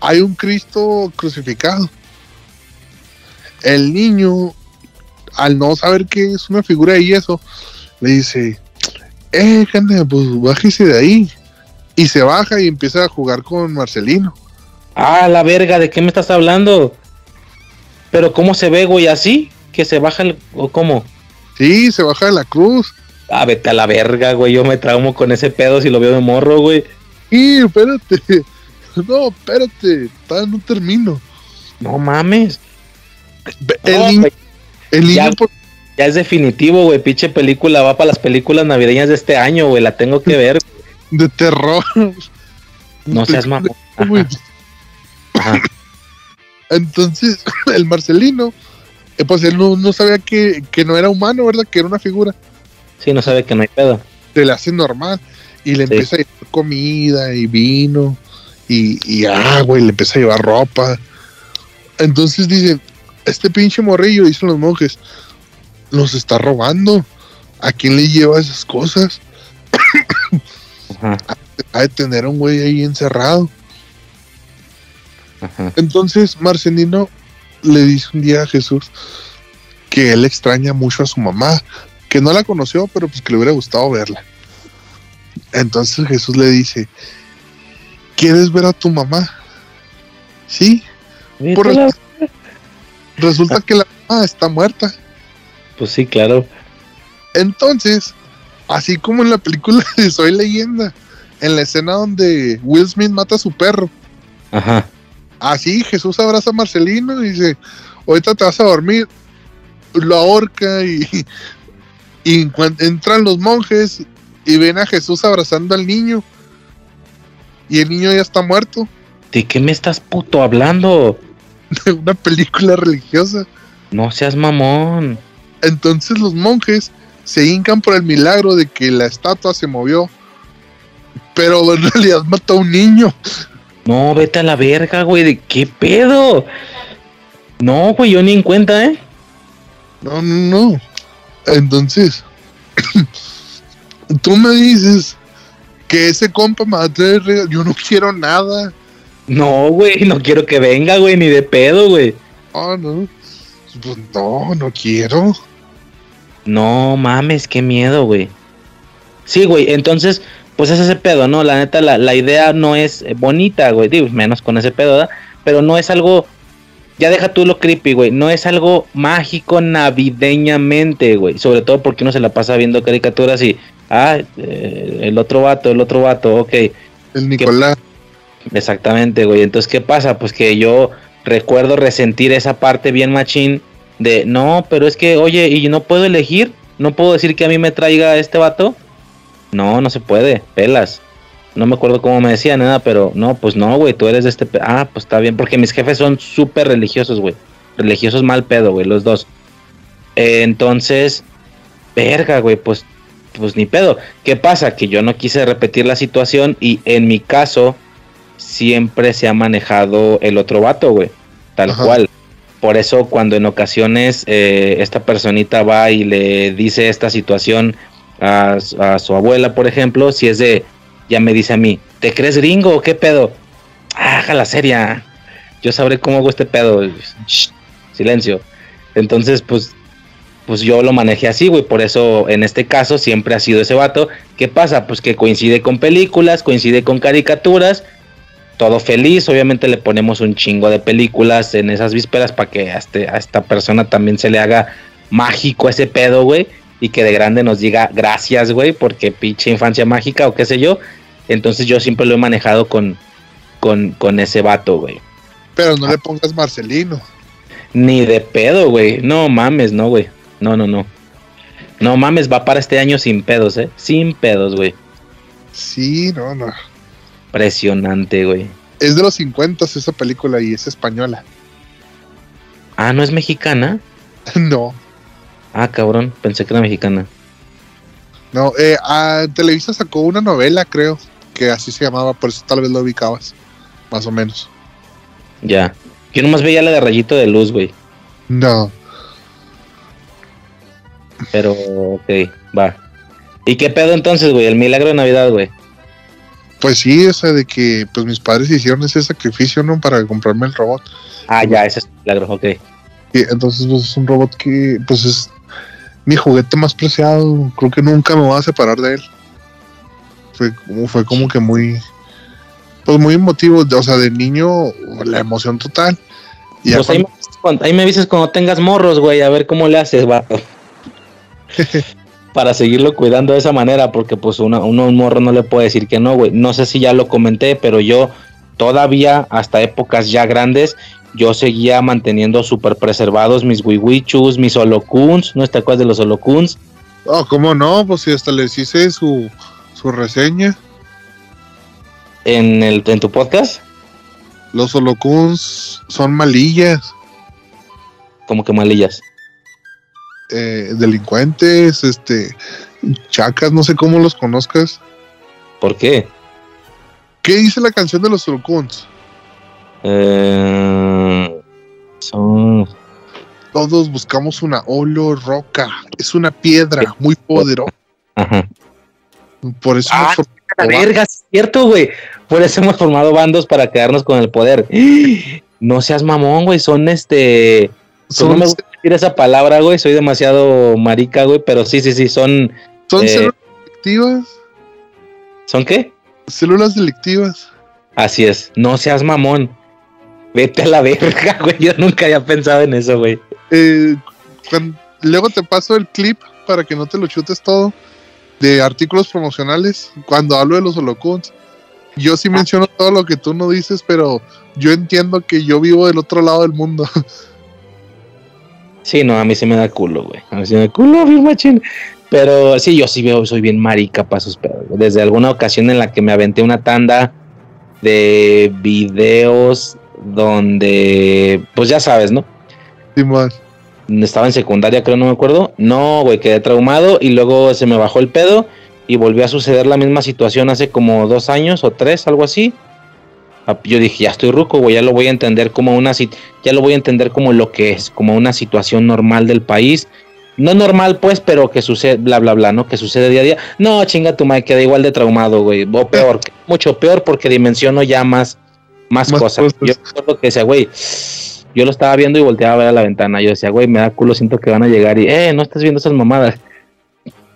Speaker 1: hay un Cristo crucificado. El niño, al no saber que es una figura y eso, le dice, eh, Cana, pues bájese de ahí. Y se baja y empieza a jugar con Marcelino.
Speaker 2: Ah, la verga, ¿de qué me estás hablando? Pero ¿cómo se ve, güey? ¿Así? ¿Que se baja el... o cómo?
Speaker 1: Sí, se baja de la cruz.
Speaker 2: Ah, vete a la verga, güey. Yo me traumo con ese pedo si lo veo de morro, güey.
Speaker 1: Y espérate. <laughs> No, espérate. Todavía no termino.
Speaker 2: No mames.
Speaker 1: El niño,
Speaker 2: güey,
Speaker 1: el niño
Speaker 2: ya.
Speaker 1: por-
Speaker 2: ya es definitivo, güey. Pinche película va para las películas navideñas de este año, güey. La tengo que <laughs> ver.
Speaker 1: De terror.
Speaker 2: No seas mamón.
Speaker 1: Güey.
Speaker 2: Ajá, ajá.
Speaker 1: Entonces, el Marcelino, eh, pues él no, no sabía que, que no era humano, ¿verdad? Que era una figura.
Speaker 2: Sí, no sabe que no hay pedo.
Speaker 1: Se le hace normal. Y le
Speaker 2: Sí.
Speaker 1: empieza a llevar comida y vino y, y agua y le empieza a llevar ropa. Entonces dicen, este pinche morrillo, dicen los monjes, nos está robando. ¿A quién le lleva esas cosas?
Speaker 2: Ajá,
Speaker 1: Ha de tener a un güey ahí encerrado.
Speaker 2: ajá.
Speaker 1: Entonces Marcelino le dice un día a Jesús que él extraña mucho a su mamá, que no la conoció, pero pues que le hubiera gustado verla. Entonces Jesús le dice, ¿quieres ver a tu mamá? Sí, Por
Speaker 2: a la-
Speaker 1: resulta que la mamá está muerta.
Speaker 2: Pues sí, claro.
Speaker 1: Entonces, así como en la película <laughs> de Soy leyenda, en la escena donde Will Smith mata a su perro,
Speaker 2: Ajá.
Speaker 1: Así Jesús abraza a Marcelino y dice, ahorita te vas a dormir, lo ahorca y, <laughs> y entran los monjes y ven a Jesús abrazando al niño y el niño ya está muerto
Speaker 2: ¿De qué me estás puto hablando? <laughs>
Speaker 1: de una película religiosa.
Speaker 2: No seas mamón.
Speaker 1: Entonces los monjes se hincan por el milagro de que la estatua se movió, pero en realidad mató a un niño.
Speaker 2: No, vete a la verga, güey. ¿De qué pedo? No, güey, yo ni en cuenta, ¿eh?
Speaker 1: No, no, no. Entonces, <clears throat> tú me dices que ese compa me va a traer. Yo no quiero nada.
Speaker 2: No, güey, no quiero que venga, güey, ni de pedo, güey.
Speaker 1: Oh, no. Pues no, no quiero.
Speaker 2: No mames, qué miedo, güey. Sí, güey, entonces, pues es ese pedo, ¿no? La neta, la, la idea no es eh, bonita, güey. Digo, menos con ese pedo, ¿verdad? Pero no es algo. Ya deja tú lo creepy, güey. No es algo mágico navideñamente, güey. Sobre todo porque uno se la pasa viendo caricaturas y. Ah, eh, el otro vato, el otro vato, ok.
Speaker 1: El Nicolás.
Speaker 2: Exactamente, güey. Entonces, ¿qué pasa? Pues que yo recuerdo resentir esa parte bien machín de, no, pero es que, oye, ¿y no puedo elegir? ¿No puedo decir que a mí me traiga este vato? No, no se puede, pelas. no me acuerdo cómo me decía nada, pero no, pues no, güey, tú eres de este. Ah, pues está bien, porque mis jefes son súper religiosos, güey. Religiosos mal pedo, güey, los dos. entonces, verga, güey, pues, pues ni pedo. ¿Qué pasa? Que yo no quise repetir la situación y en mi caso siempre se ha manejado el otro vato, güey. Tal cual. Por eso cuando en ocasiones eh, esta personita va y le dice esta situación a, su abuela, por ejemplo, si es de ya me dice a mí, ¿te crees gringo o qué pedo? Haga la seria. Yo sabré cómo hago este pedo. silencio. Entonces, pues, pues yo lo manejé así, güey. Por eso, en este caso, siempre ha sido ese vato. ¿Qué pasa? Pues que coincide con películas, coincide con caricaturas. Todo feliz. Obviamente le ponemos un chingo de películas en esas vísperas para que a, este, a esta persona también se le haga mágico ese pedo, güey. Y que de grande nos diga gracias, güey, porque pinche infancia mágica o qué sé yo. Entonces yo siempre lo he manejado con, con, ese vato, güey.
Speaker 1: Pero no le pongas Marcelino.
Speaker 2: Ni de pedo, güey. No mames, no, güey. No, no, no. No mames, va para este año sin pedos, ¿eh? Sin pedos, güey.
Speaker 1: Sí, no, no.
Speaker 2: Impresionante, güey.
Speaker 1: Es de los 50 esa película y es española.
Speaker 2: Ah, ¿no es mexicana? <laughs>
Speaker 1: no.
Speaker 2: Ah, cabrón, pensé que era mexicana.
Speaker 1: No, eh, a Televisa sacó una novela, creo, que así se llamaba, por eso tal vez lo ubicabas, más o menos.
Speaker 2: Ya. Yo nomás veía la de rayito de luz, güey.
Speaker 1: No.
Speaker 2: Pero, ok, va. ¿Y qué pedo entonces, güey? El milagro de Navidad, güey.
Speaker 1: Pues sí, o sea, de que pues mis padres hicieron ese sacrificio, ¿no? Para comprarme el robot.
Speaker 2: Ah, ya, ese es milagro, ok.
Speaker 1: Y entonces, pues es un robot que, pues es mi juguete más preciado. Creo que nunca me voy a separar de él. Fue como, fue como que muy, pues muy emotivo. O sea, de niño, la emoción total.
Speaker 2: Y pues ahí, me dices cuando tengas morros, güey, a ver cómo le haces, vato. <laughs> Para seguirlo cuidando de esa manera, porque pues uno, uno un morro no le puede decir que no, güey. No sé si ya lo comenté, pero yo todavía, hasta épocas ya grandes, yo seguía manteniendo súper preservados mis wiwichus, mis holocuns, ¿no te acuerdas de los holocuns?
Speaker 1: Oh, ¿cómo no? Pues si hasta les hice su, su reseña.
Speaker 2: ¿En, el, ¿En tu podcast?
Speaker 1: Los holocuns son malillas.
Speaker 2: ¿Cómo que malillas?
Speaker 1: Eh, delincuentes, este, chacas, no sé cómo los conozcas.
Speaker 2: ¿Por qué?
Speaker 1: ¿Qué dice la canción de los holocuns?
Speaker 2: Eh, son...
Speaker 1: Todos buscamos una holo roca. Es una piedra muy poderosa. Por eso
Speaker 2: ah, la verga, es cierto, güey. Por eso hemos formado bandos para quedarnos con el poder. <gasps> No seas mamón, güey. Son este. Son, no me gusta decir esa palabra, güey. Soy demasiado marica, güey. Pero sí, sí, sí. Son.
Speaker 1: Son eh, células delictivas.
Speaker 2: ¿Son qué?
Speaker 1: Células delictivas.
Speaker 2: Así es. No seas mamón. Vete a la verga, güey. Yo nunca había pensado en eso, güey.
Speaker 1: Eh, luego te paso el clip para que no te lo chutes todo de artículos promocionales cuando hablo de los holocuns. Yo sí ah. menciono todo lo que tú no dices, pero yo entiendo que yo vivo del otro lado del mundo. <laughs>
Speaker 2: Sí, no, a mí se me da culo, güey. A mí se me da culo, bien machín. Pero sí, yo sí veo, soy bien marica para sus pedos. Desde alguna ocasión en la que me aventé una tanda de videos donde, pues ya sabes, ¿no?
Speaker 1: Sí, más.
Speaker 2: Estaba en secundaria, creo, no me acuerdo. No, güey, quedé traumado y luego se me bajó el pedo y volvió a suceder la misma situación hace como dos años o tres, algo así. Ah, yo dije, ya estoy ruco, güey, ya lo voy a entender como una, ya lo voy a entender como lo que es, como una situación normal del país. No normal, pues, pero que sucede, bla, bla, bla, ¿no? Que sucede día a día. No, chinga tu madre, quedé igual de traumado, güey. O peor, <laughs> mucho peor porque dimensiono ya más más, cosas. Yo recuerdo que decía, güey, yo lo estaba viendo y volteaba a ver a la ventana. Yo decía, güey, me da culo, siento que van a llegar y, eh, no estás viendo esas mamadas.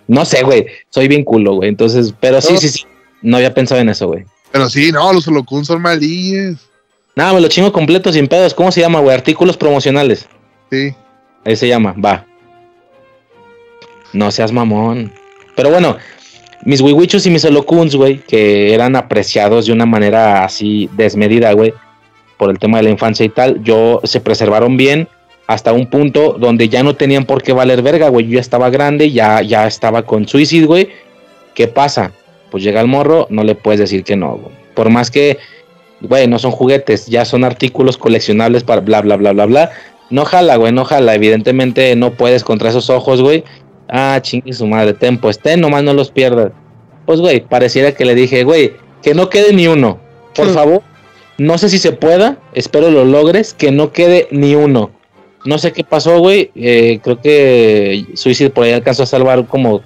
Speaker 2: No sé, güey, soy bien culo, güey. Entonces, pero sí, sí, sí, no había pensado en eso, güey.
Speaker 1: Pero sí, no, los holocuns son malillas.
Speaker 2: Nada, me lo chingo completo sin pedos. ¿Cómo se llama, güey? Artículos promocionales.
Speaker 1: Sí.
Speaker 2: Ahí se llama, va. No seas mamón. Pero bueno, mis wiwichos y mis holocuns, güey, que eran apreciados de una manera así desmedida, güey, por el tema de la infancia y tal, yo se preservaron bien hasta un punto donde ya no tenían por qué valer verga, güey. Yo ya estaba grande, ya, ya estaba con suicidio, güey. ¿Qué pasa? Pues llega el morro, no le puedes decir que no, güey. Por más que, güey, no son juguetes, ya son artículos coleccionables para bla, bla, bla, bla, bla. No jala, güey, no jala. Evidentemente no puedes contra esos ojos, güey. Ah, chingue su madre, ten, pues ten, nomás no los pierdas. Pues, güey, pareciera que le dije, güey, que no quede ni uno. Por favor, no sé si se pueda, espero lo logres, que no quede ni uno. No sé qué pasó, güey. Eh, creo que Suicide por ahí alcanzó a salvar como,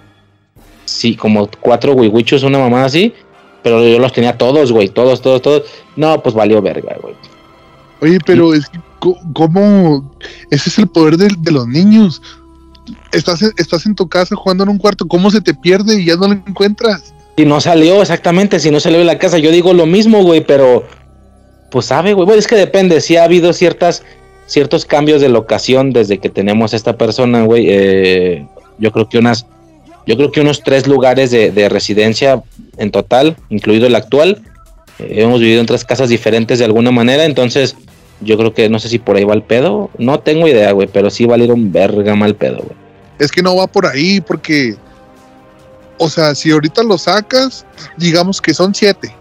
Speaker 2: sí, como cuatro wiwichos, una mamá así. Pero yo los tenía todos, güey, todos, todos, todos. No, pues valió verga, güey.
Speaker 1: Oye, pero es que, ¿cómo? Ese es el poder de, de los niños. Estás en, estás en tu casa jugando en un cuarto, ¿cómo se te pierde y ya no lo encuentras?
Speaker 2: Si no salió, exactamente, si no salió de la casa, yo digo lo mismo, güey, pero pues sabe, güey, bueno, es que depende, si ha habido ciertas, ciertos cambios de locación desde que tenemos esta persona, güey, eh, yo creo que unas, yo creo que unos tres lugares de, de residencia en total, incluido el actual, eh, hemos vivido en tres casas diferentes de alguna manera, entonces yo creo que no sé si por ahí va el pedo, no tengo idea, güey, pero sí va a ir un verga mal pedo, güey.
Speaker 1: Es que no va por ahí porque, o sea, si ahorita lo sacas, digamos que son siete.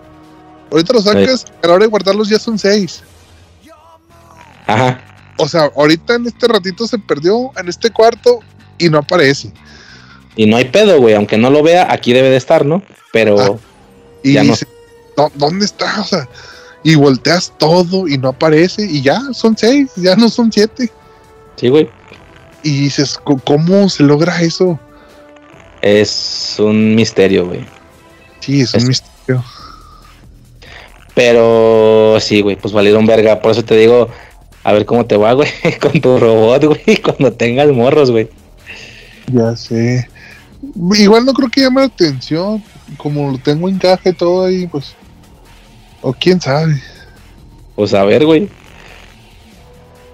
Speaker 1: Ahorita lo sacas, a la hora de guardarlos ya son seis.
Speaker 2: Ajá.
Speaker 1: O sea, ahorita en este ratito se perdió en este cuarto y no aparece.
Speaker 2: Y no hay pedo, güey, aunque no lo vea, aquí debe de estar, ¿no? Pero
Speaker 1: Ah, Y
Speaker 2: Ya no.
Speaker 1: dice, "¿Dó- ¿dónde está? <laughs> O sea, y volteas todo y no aparece y ya son seis, ya no son siete.
Speaker 2: sí, güey,
Speaker 1: Y dices, "¿Co- ¿cómo se logra eso?
Speaker 2: es un misterio, güey.
Speaker 1: Sí, es un
Speaker 2: Es-
Speaker 1: misterio.
Speaker 2: Pero sí, güey, pues valieron verga. Por eso te digo, a ver cómo te va, güey, <laughs> con tu robot, güey, <laughs> cuando tengas morros, güey.
Speaker 1: Ya sé. Igual no creo que llame la atención. Como lo tengo en caja y todo ahí, pues. O quién sabe.
Speaker 2: Pues a ver, güey.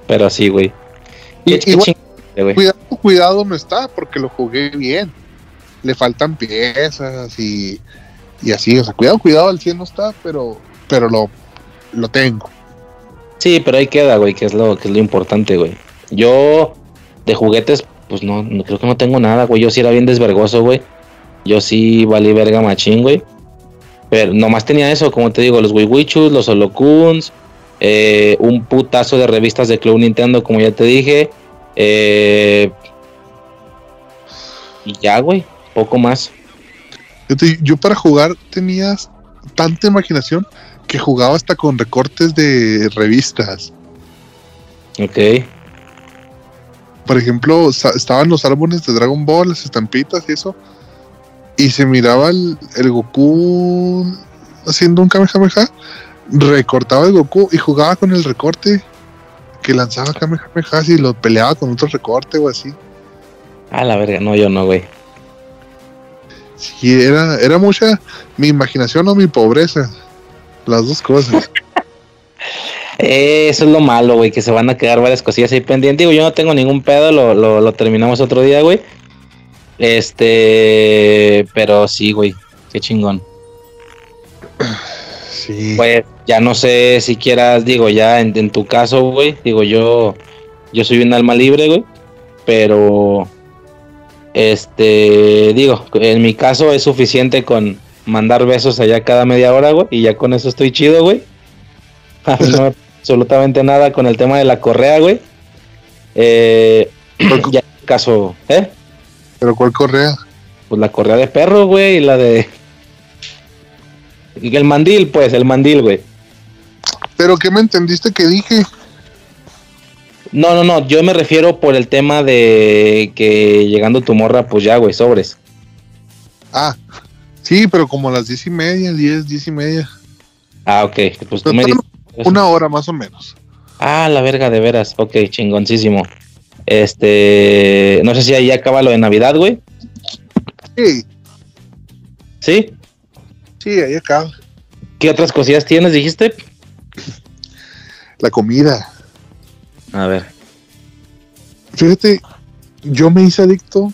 Speaker 2: Pero sí,
Speaker 1: igual-
Speaker 2: güey.
Speaker 1: Cuidado, cuidado no está, porque lo jugué bien. Le faltan piezas y, y así. O sea, cuidado, cuidado, al 100 no está, pero, pero lo, lo tengo.
Speaker 2: Sí, pero ahí queda, güey, que es lo que es lo importante, güey. Yo de juguetes, pues no, no creo que no tengo nada, güey. Yo sí era bien desvergoso, güey. Yo sí valí verga machín, güey. Pero nomás tenía eso, como te digo, los Wiwichus, los Holocuns, eh, un putazo de revistas de Club Nintendo, como ya te dije. eh, y ya, güey, poco más.
Speaker 1: Yo, te- yo para jugar tenías tanta imaginación que jugaba hasta con recortes de revistas.
Speaker 2: Ok.
Speaker 1: Por ejemplo, estaban los álbumes de Dragon Ball, las estampitas y eso. Y se miraba el, el Goku haciendo un Kamehameha. Recortaba el Goku y jugaba con el recorte que lanzaba Kamehameha y lo peleaba con otro recorte o así.
Speaker 2: A la verga, no, yo no, güey.
Speaker 1: Sí, era, era mucha mi imaginación o mi pobreza. Las dos cosas. <laughs>
Speaker 2: Eh, Eso es lo malo, güey, que se van a quedar varias cosillas ahí pendientes. Digo, yo no tengo ningún pedo, lo, lo, lo terminamos otro día, güey. Este, pero sí, güey, qué chingón. <clears throat>
Speaker 1: Sí.
Speaker 2: Pues ya no sé si quieras, digo, ya en, en tu caso, güey, digo, yo, yo soy un alma libre, güey, pero, este, digo, en mi caso es suficiente con mandar besos allá cada media hora, güey, y ya con eso estoy chido, güey. A <laughs> mí no me pasa absolutamente nada con el tema de la correa, güey. Eh, <clears throat> ya en el caso, ¿eh?
Speaker 1: Pero ¿cuál correa?
Speaker 2: Pues la correa de perro, güey, y la de... y El mandil, pues, el mandil, güey.
Speaker 1: ¿Pero qué me entendiste que dije?
Speaker 2: No, no, no, yo me refiero por el tema de que llegando tu morra, pues ya, güey, sobres.
Speaker 1: Ah, sí, pero como a las diez y media, diez, diez y media.
Speaker 2: Ah, ok, pues tú me
Speaker 1: tardan Una hora más o menos.
Speaker 2: Ah, la verga, de veras, ok, chingoncísimo. Este, no sé si ahí acaba lo de Navidad, güey.
Speaker 1: Sí,
Speaker 2: ¿Sí?
Speaker 1: sí, ahí acaba.
Speaker 2: ¿Qué otras cosillas tienes, dijiste?
Speaker 1: La comida.
Speaker 2: A ver.
Speaker 1: Fíjate, yo me hice adicto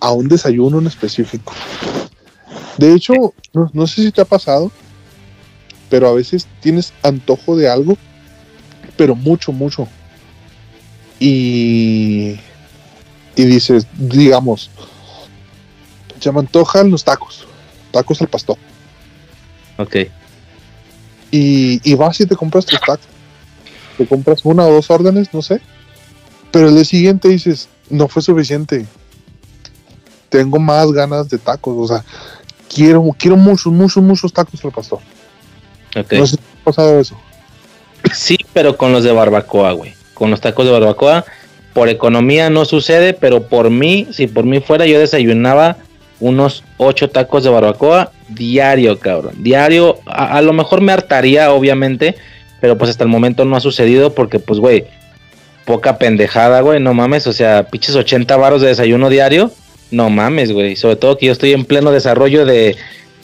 Speaker 1: a un desayuno en específico. De hecho, no, no sé si te ha pasado, pero a veces tienes antojo de algo, pero mucho, mucho. Y, y dices, digamos, se me antojan los tacos, tacos al pastor.
Speaker 2: Ok.
Speaker 1: Y, y vas y te compras tus tacos. Te compras una o dos órdenes, no sé. Pero el día siguiente dices, no fue suficiente. Tengo más ganas de tacos. O sea, quiero, quiero muchos, muchos, muchos tacos al pastor. No sé si ha pasado eso.
Speaker 2: Sí, pero con los de barbacoa, güey. Con los tacos de barbacoa. Por economía no sucede, pero por mí, si por mí fuera, yo desayunaba unos ocho tacos de barbacoa diario, cabrón. Diario. A, a lo mejor me hartaría, obviamente. Pero pues hasta el momento no ha sucedido porque, pues, güey, poca pendejada, güey. No mames. O sea, pinches 80 varos de desayuno diario. No mames, güey. Sobre todo que yo estoy en pleno desarrollo de,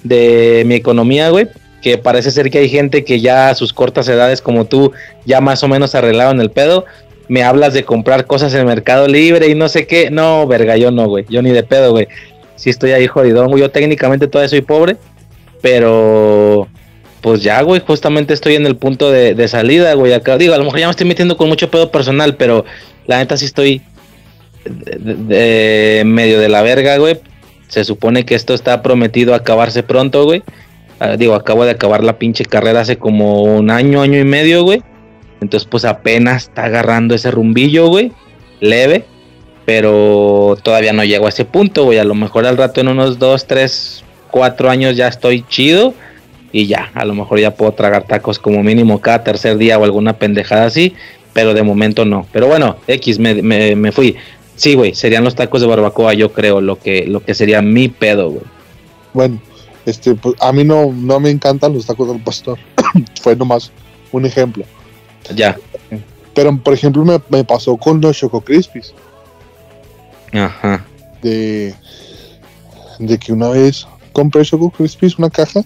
Speaker 2: de mi economía, güey. Que parece ser que hay gente que ya a sus cortas edades, como tú, ya más o menos arreglaron el pedo. Me hablas de comprar cosas en Mercado Libre y no sé qué. No, verga, yo no, güey. Yo ni de pedo, güey. Sí estoy ahí jodidón, güey. Yo técnicamente todavía soy pobre. Pero, pues ya, güey. Justamente estoy en el punto de, salida, güey. Acá, digo, a lo mejor ya me estoy metiendo con mucho pedo personal, pero la neta sí estoy medio de la verga, güey. Se supone que esto está prometido a acabarse pronto, güey. Ah, digo, acabo de acabar la pinche carrera hace como un año, año y medio, güey. Entonces, pues apenas está agarrando ese rumbillo, güey. Leve. Pero todavía no llego a ese punto, güey. A lo mejor al rato en unos dos, tres, cuatro años ya estoy chido. Y ya, a lo mejor ya puedo tragar tacos como mínimo cada tercer día o alguna pendejada así. Pero de momento no. Pero bueno, X, me, me, me fui. Sí, güey, serían los tacos de barbacoa, yo creo, lo que, lo que sería mi pedo, güey.
Speaker 1: Bueno, este, pues, a mí no, no me encantan los tacos del pastor. <coughs> Fue nomás un ejemplo.
Speaker 2: Ya.
Speaker 1: Pero, por ejemplo, me, me pasó con los Choco Crispies.
Speaker 2: Ajá.
Speaker 1: De, de que una vez compré Choco Crispies, una caja,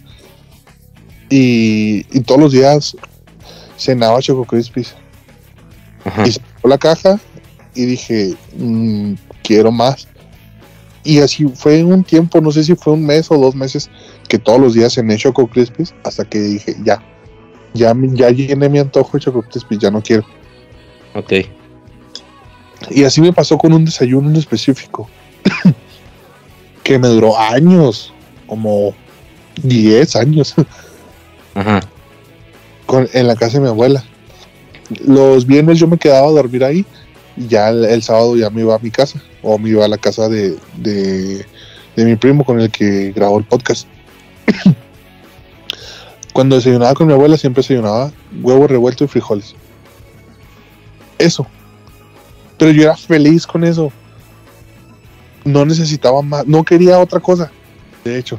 Speaker 1: y, y todos los días cenaba Choco Crispies.
Speaker 2: Ajá.
Speaker 1: Y sacó la caja y dije, "Mm, quiero más. Y así fue un tiempo, no sé si fue un mes o dos meses, que todos los días cené Choco Crispies hasta que dije, ya, ya, ya llené mi antojo de Choco Crispies, ya no quiero.
Speaker 2: Ok.
Speaker 1: Y así me pasó con un desayuno en específico, <coughs> que me duró años, como 10 años, <laughs>
Speaker 2: Ajá.
Speaker 1: con- en la casa de mi abuela. Los viernes yo me quedaba a dormir ahí y ya el, el sábado ya me iba a mi casa o me iba a la casa de, de, de mi primo con el que grabó el podcast. <coughs> Cuando desayunaba con mi abuela siempre desayunaba huevo revuelto y frijoles. Eso. Pero yo era feliz con eso. No necesitaba más, no quería otra cosa. De hecho,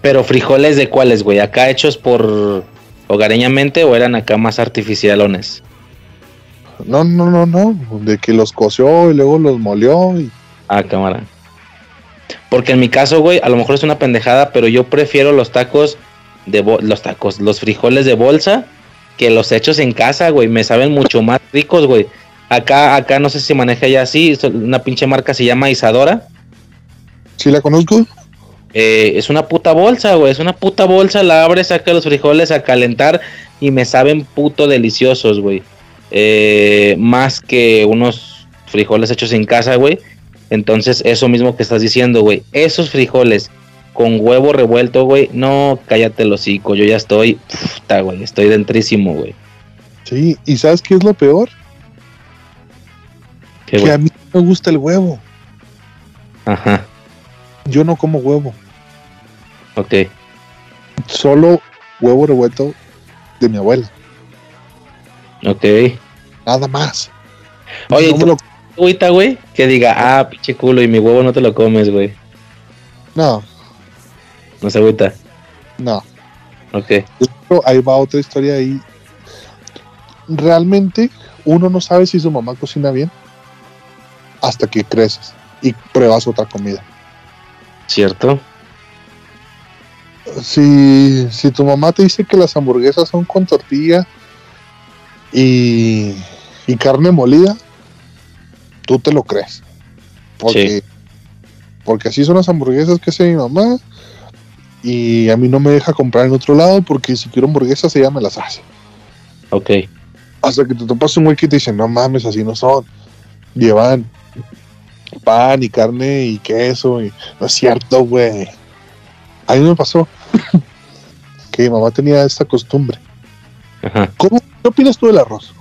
Speaker 2: Pero frijoles de cuáles, güey? ¿Acá hechos por hogareñamente o eran acá más artificialones?
Speaker 1: No, no, no, no. De que los coció y luego los molió y
Speaker 2: Ah, cámara. Porque en mi caso, güey, a lo mejor es una pendejada, pero yo prefiero los tacos de los tacos, los frijoles de bolsa que los hechos en casa, güey. Me saben mucho más ricos, güey. Acá, acá no sé si maneja ya así. Una pinche marca se llama Isadora.
Speaker 1: ¿Sí la conozco?
Speaker 2: Eh, es una puta bolsa, güey. Es una puta bolsa. La abres, saca los frijoles a calentar y me saben puto deliciosos, güey. Eh, más que unos frijoles hechos en casa, güey. Entonces, eso mismo que estás diciendo, güey. Esos frijoles con huevo revuelto, güey. No, cállate el hocico. Yo ya estoy, puta, güey. Estoy dentrísimo, güey.
Speaker 1: Sí, ¿y sabes qué es lo peor?
Speaker 2: Qué
Speaker 1: que a mí no me gusta el huevo.
Speaker 2: Ajá,
Speaker 1: Yo no como huevo.
Speaker 2: ok.
Speaker 1: Solo huevo revuelto de mi abuela.
Speaker 2: Ok.
Speaker 1: Nada más.
Speaker 2: Oye,
Speaker 1: No
Speaker 2: agüita, güey, que diga, ah, pinche culo, y mi huevo no te lo comes, güey.
Speaker 1: no,
Speaker 2: No se agüita.
Speaker 1: no.
Speaker 2: Ok.
Speaker 1: Ahí va otra historia ahí. Realmente uno no sabe si su mamá cocina bien hasta que creces y pruebas otra comida.
Speaker 2: ¿Cierto?
Speaker 1: Si, si tu mamá te dice que las hamburguesas son con tortilla y, y carne molida, tú te lo crees. Porque, porque así son las hamburguesas que hace mi mamá. Y a mí no me deja comprar en otro lado porque si quiero hamburguesas ella me las hace.
Speaker 2: Ok.
Speaker 1: Hasta que te topas un güey que te dice, no mames, así no son. Llevan pan y carne y queso. Y... No es cierto, güey. A mí me pasó <laughs> que mi mamá tenía esta costumbre.
Speaker 2: Ajá.
Speaker 1: ¿Cómo, ¿Qué opinas tú del arroz?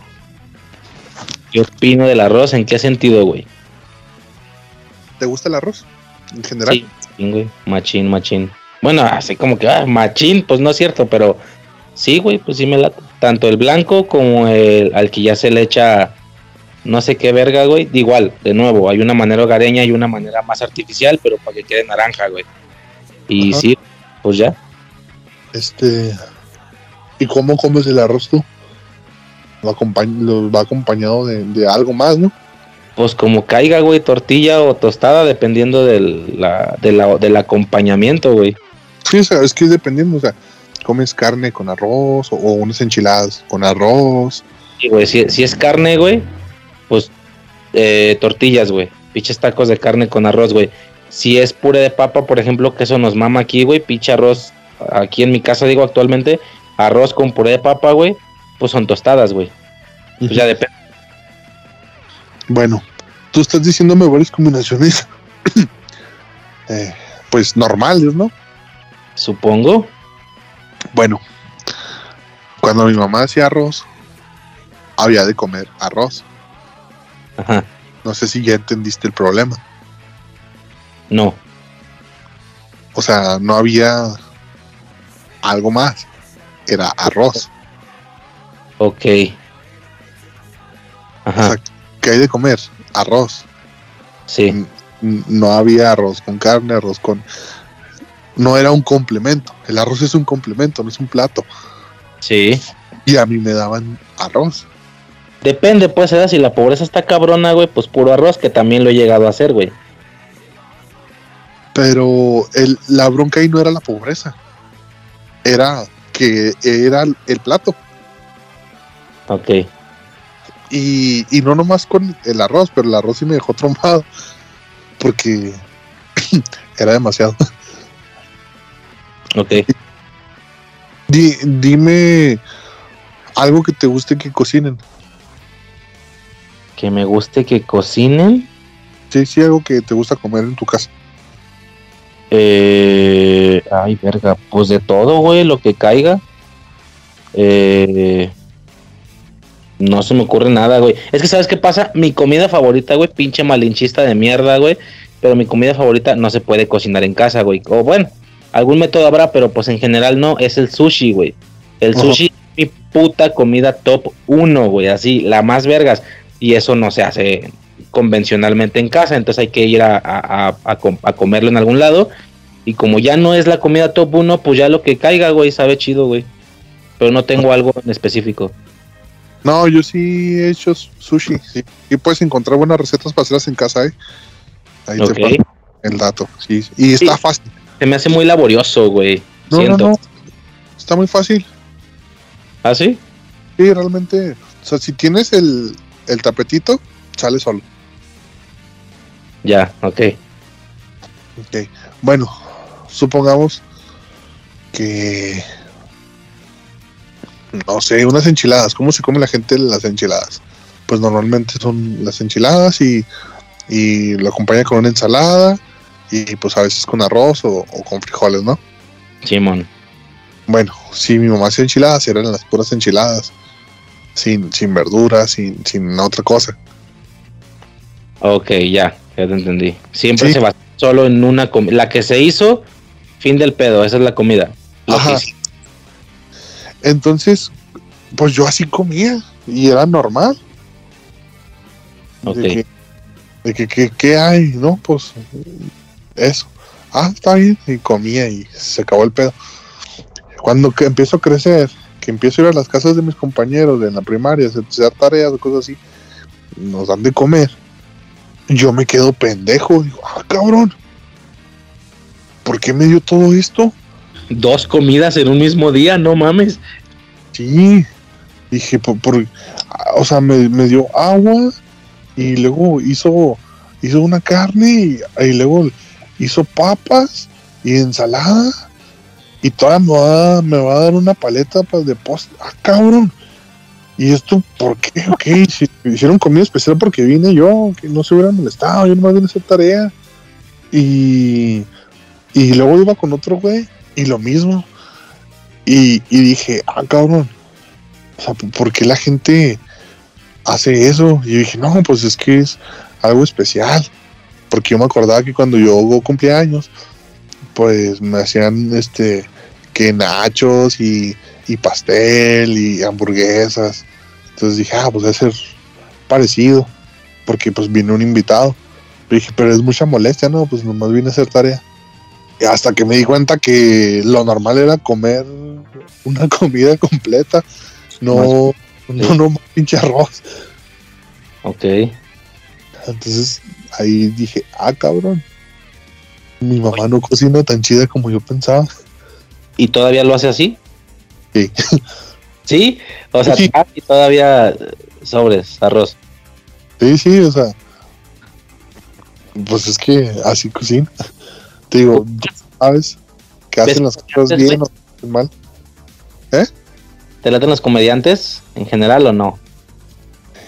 Speaker 2: ¿Qué opino del arroz? ¿En qué sentido, güey?
Speaker 1: ¿Te gusta el arroz? En general.
Speaker 2: Sí, machín, güey. Machín, machín. Bueno, así como que, ah, machín, pues no es cierto, pero sí, güey, pues sí me late. Tanto el blanco como el al que ya se le echa no sé qué verga, güey. Igual, de nuevo, hay una manera hogareña y una manera más artificial, pero para que quede naranja, güey. Y
Speaker 1: Ajá.
Speaker 2: sí, pues ya.
Speaker 1: Este. ¿Y cómo comes el arroz tú? Lo, lo va acompañado de, de algo más, ¿no?
Speaker 2: Pues como caiga, güey, tortilla o tostada, dependiendo del, la, de la- del acompañamiento, güey.
Speaker 1: Sí, o sea, es que es dependiendo, o sea, comes carne con arroz o, o unas enchiladas con arroz.
Speaker 2: Sí, güey, si, si es carne, güey, pues eh, tortillas, güey. Pinches tacos de carne con arroz, güey. Si es puré de papa, por ejemplo, que eso nos mama aquí, güey, pinche arroz. Aquí en mi casa, digo actualmente, arroz con puré de papa, güey, pues son tostadas, güey. Pues ya depende.
Speaker 1: Bueno, tú estás diciéndome varias combinaciones, <coughs> eh, pues normales, ¿no?
Speaker 2: Supongo.
Speaker 1: Bueno, cuando mi mamá hacía arroz, había de comer arroz.
Speaker 2: Ajá.
Speaker 1: No sé si ya entendiste el problema.
Speaker 2: No.
Speaker 1: O sea, no había algo más. Era arroz.
Speaker 2: Ok.
Speaker 1: O
Speaker 2: Ajá.
Speaker 1: sea, ¿qué hay de comer? Arroz.
Speaker 2: Sí.
Speaker 1: No había arroz con carne, arroz con... No era un complemento. El arroz es un complemento, no es un plato.
Speaker 2: Sí.
Speaker 1: Y a mí me daban arroz.
Speaker 2: Depende, pues, ¿eh? si la pobreza está cabrona, güey, pues puro arroz, que también lo he llegado a hacer, güey.
Speaker 1: Pero el, la bronca ahí no era la pobreza. Era que era el- plato.
Speaker 2: Ok.
Speaker 1: Y, y no nomás con el arroz, pero el arroz sí me dejó trombado. Porque <laughs> era demasiado.
Speaker 2: Ok.
Speaker 1: Di- dime algo que te guste que cocinen.
Speaker 2: Que me guste que cocinen.
Speaker 1: Sí, sí, algo que te gusta comer en tu casa.
Speaker 2: Eh, ay, verga, pues de todo, güey, lo que caiga. Eh, no se me ocurre nada, güey. Es que, ¿sabes qué pasa? Mi comida favorita, güey, pinche malinchista de mierda, güey. Pero mi comida favorita no se puede cocinar en casa, güey. O bueno, algún método habrá, pero pues en general no. Es el sushi, güey. El sushi es mi puta comida top uno, güey. Así, la más vergas. Y eso no se hace convencionalmente en casa. Entonces hay que ir a, a- a- a com- a comerlo en algún lado. Y como ya no es la comida top 1, pues ya lo que caiga, güey, sabe chido, güey. Pero no tengo algo en específico.
Speaker 1: No, yo sí he hecho sushi. Sí. Y puedes encontrar buenas recetas para hacerlas en casa, ¿eh? Ahí
Speaker 2: Ok.
Speaker 1: te el dato. Sí. Y está
Speaker 2: Sí.
Speaker 1: fácil.
Speaker 2: Se me hace muy laborioso, güey.
Speaker 1: No,
Speaker 2: Siento.
Speaker 1: no, no. Está muy fácil.
Speaker 2: ¿Ah, sí?
Speaker 1: Sí, realmente. O sea, si tienes el, el tapetito, sale solo.
Speaker 2: Ya, ok.
Speaker 1: Ok. Bueno, supongamos que. No sé, unas enchiladas. ¿Cómo se come la gente las enchiladas? Pues normalmente son las enchiladas y, y lo acompaña con una ensalada y pues a veces con arroz o, o con frijoles, ¿no?
Speaker 2: Simón.
Speaker 1: Bueno, si mi mamá hacía enchiladas, eran las puras enchiladas. Sin, sin verduras, sin, sin otra cosa.
Speaker 2: Ok, ya, ya te entendí. Siempre
Speaker 1: Sí.
Speaker 2: se va solo en una comida. La que se hizo, fin del pedo, esa es la comida.
Speaker 1: Ajá. Entonces, pues yo así comía y era normal.
Speaker 2: Ok.
Speaker 1: De que, de que, que- ¿qué hay? No, pues eso. Ah, está bien. Y comía y se acabó el pedo. Cuando que empiezo a crecer, que empiezo a ir a las casas de mis compañeros de la primaria, hacer tareas o cosas así, nos dan de comer. Yo me quedo pendejo. Digo, ah, cabrón. ¿Por qué me dio todo esto?
Speaker 2: Dos comidas en un mismo día, no mames.
Speaker 1: Sí, dije, por, por- ah, o sea, me, me dio agua y luego hizo, hizo una carne y, y luego hizo papas y ensalada y todavía me va, me va a dar una paleta pues, de post. Ah, cabrón. ¿Y esto por qué? Ok, si hicieron comida especial porque vine yo, que no se hubieran molestado, yo nomás vine a hacer tarea. Y, y luego iba con otro güey y lo mismo. Y, dije, ah, cabrón, o sea, ¿por qué la gente hace eso? Y yo dije, no, pues es que es algo especial. Porque yo me acordaba que cuando yo cumplía años, pues me hacían este que nachos y, y pastel y hamburguesas. Entonces dije, ah, pues debe ser parecido. Porque pues vino un invitado. Pero dije, pero es mucha molestia, ¿no? Pues nomás vine a hacer tarea. Y hasta que me di cuenta que lo normal era comer una <laughs> comida completa. No, no, no, pinche arroz.
Speaker 2: Ok.
Speaker 1: Entonces ahí dije, ah, cabrón. Mi mamá no cocina tan chida como yo pensaba.
Speaker 2: ¿Y todavía lo hace así?
Speaker 1: Sí.
Speaker 2: ¿Sí? O sea,
Speaker 1: Sí.
Speaker 2: y todavía sobres, arroz.
Speaker 1: Sí, sí, o sea. Pues es que así cocina. Te digo, ¿sabes? Que hacen las cosas bien o mal.
Speaker 2: ¿Te laten los comediantes en general o no?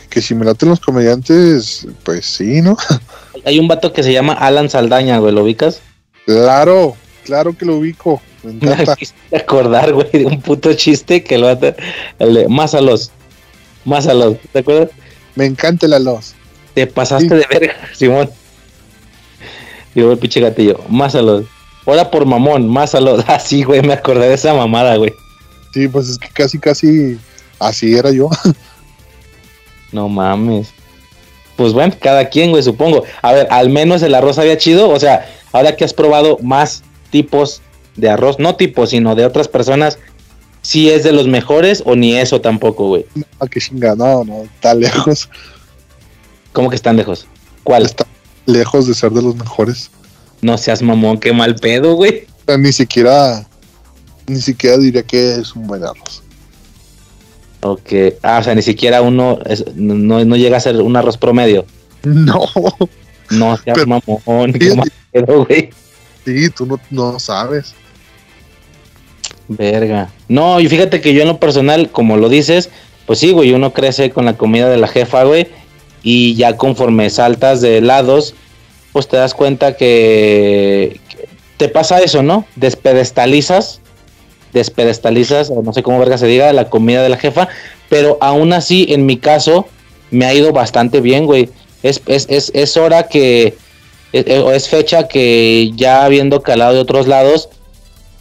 Speaker 1: Que si me laten los comediantes, pues sí, ¿no? <laughs>
Speaker 2: Hay un vato que se llama Alan Saldaña, güey, ¿lo ubicas?
Speaker 1: Claro, claro que lo ubico. Me <laughs> encanta.
Speaker 2: acordar, güey, de un puto chiste que lo hace el de más a los, más a los, ¿te acuerdas?
Speaker 1: Me encanta la los.
Speaker 2: Te pasaste
Speaker 1: Sí.
Speaker 2: de verga, <laughs> Simón. Digo, el pinche gatillo, más a los. Ahora por mamón, más a los. <laughs> Así, güey, me acordé de esa mamada, güey.
Speaker 1: Sí, pues es que casi, casi así era yo.
Speaker 2: No mames. Pues bueno, cada quien, güey, supongo. A ver, al menos el arroz había chido. O sea, ahora que has probado más tipos de arroz, no tipos, sino de otras personas, si es de los mejores o ni eso tampoco, güey.
Speaker 1: A que chinga, no, no, está lejos.
Speaker 2: ¿Cómo que están lejos? ¿Cuál?
Speaker 1: Está lejos de ser de los mejores.
Speaker 2: No seas mamón, qué mal pedo, güey.
Speaker 1: O sea, ni siquiera, ni siquiera diría que es un buen arroz.
Speaker 2: Ok. Ah, o sea, ni siquiera uno es- no, no llega a ser un arroz promedio. <laughs>
Speaker 1: No,
Speaker 2: No seas
Speaker 1: Pero-
Speaker 2: mamón, qué mal pedo, güey.
Speaker 1: Sí, tú no, no sabes.
Speaker 2: Verga. No, y fíjate que yo en lo personal, como lo dices, pues sí, güey, uno crece con la comida de la jefa, güey, y ya conforme saltas de lados, pues te das cuenta que, te pasa eso, ¿no? Despedestalizas, despedestalizas, o no sé cómo verga se diga, la comida de la jefa, pero aún así, en mi caso, me ha ido bastante bien, güey. Es, es, es, es hora que, es, fecha que ya habiendo calado de otros lados,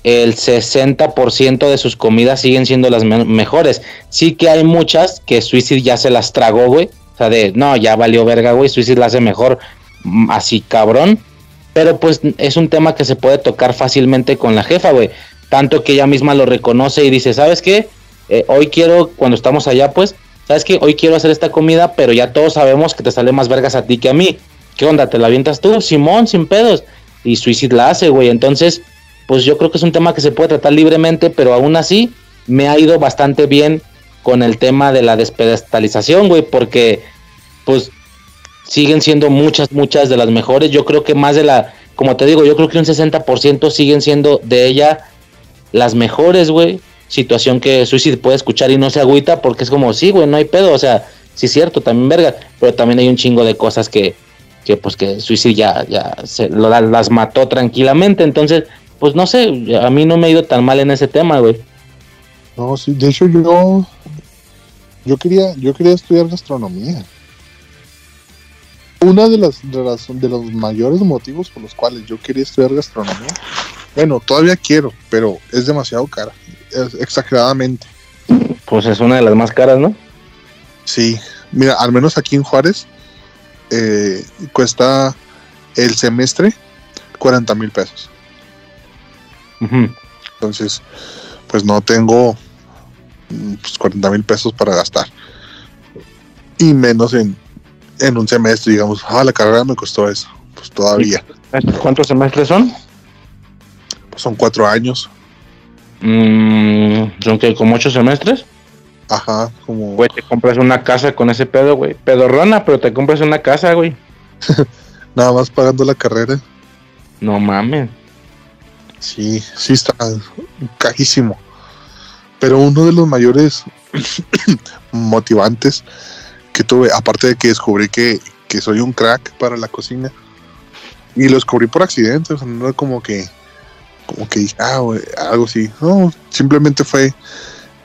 Speaker 2: el 60% de sus comidas siguen siendo las me- mejores. Sí que hay muchas que Suicide ya se las tragó, güey. O sea, de, no, ya valió verga, güey. Suicide la hace mejor, mm, así cabrón. Pero pues es un tema que se puede tocar fácilmente con la jefa, güey. Tanto que ella misma lo reconoce y dice, ¿sabes qué? Eh, hoy quiero, cuando estamos allá, pues, ¿sabes qué? Hoy quiero hacer esta comida, pero ya todos sabemos que te sale más vergas a ti que a mí. ¿Qué onda? ¿Te la avientas tú? Simón, sin pedos. Y Suicide la hace, güey. Entonces, pues yo creo que es un tema que se puede tratar libremente, pero aún así me ha ido bastante bien con el tema de la despedestalización, güey, porque pues siguen siendo muchas, muchas de las mejores. Yo creo que más de la, como te digo, yo creo que un 60% siguen siendo de ella las mejores, güey. Situación que Suicide puede escuchar y no se agüita porque es como, sí, güey, no hay pedo, o sea, sí es cierto, también verga, pero también hay un chingo de cosas que, que pues que Suicide ya, ya se, lo- las mató tranquilamente, entonces pues no sé, a mí no me ha ido tan mal en ese tema, güey.
Speaker 1: No, sí, de hecho yo, yo quería, yo quería estudiar gastronomía. Una de las, de las de los mayores motivos por los cuales yo quería estudiar gastronomía, bueno, todavía quiero, pero es demasiado cara, es exageradamente.
Speaker 2: Pues es una de las más caras, ¿no?
Speaker 1: Sí, mira, al menos aquí en Juárez eh, cuesta el semestre 40 mil pesos. Entonces, pues no tengo mm, pues, 40 mil pesos para gastar. Y menos en, en un semestre, digamos, ah, la carrera me costó eso. Pues todavía.
Speaker 2: ¿Cuántos semestres son?
Speaker 1: Pues son cuatro años.
Speaker 2: Mm, son que como ocho semestres.
Speaker 1: Ajá, como...
Speaker 2: Güey, te compras una casa con ese pedo, güey. Pedorrona, pero te compras una casa, güey. <laughs>
Speaker 1: Nada más pagando la carrera.
Speaker 2: No mames.
Speaker 1: Sí, sí está carísimo. Pero uno de los mayores <clears throat> motivantes que tuve, aparte de que descubrí que, que soy un crack para la cocina. Y lo descubrí por accidente, o sea, no era como que, como que dije, ah, güey, algo así. No, simplemente fue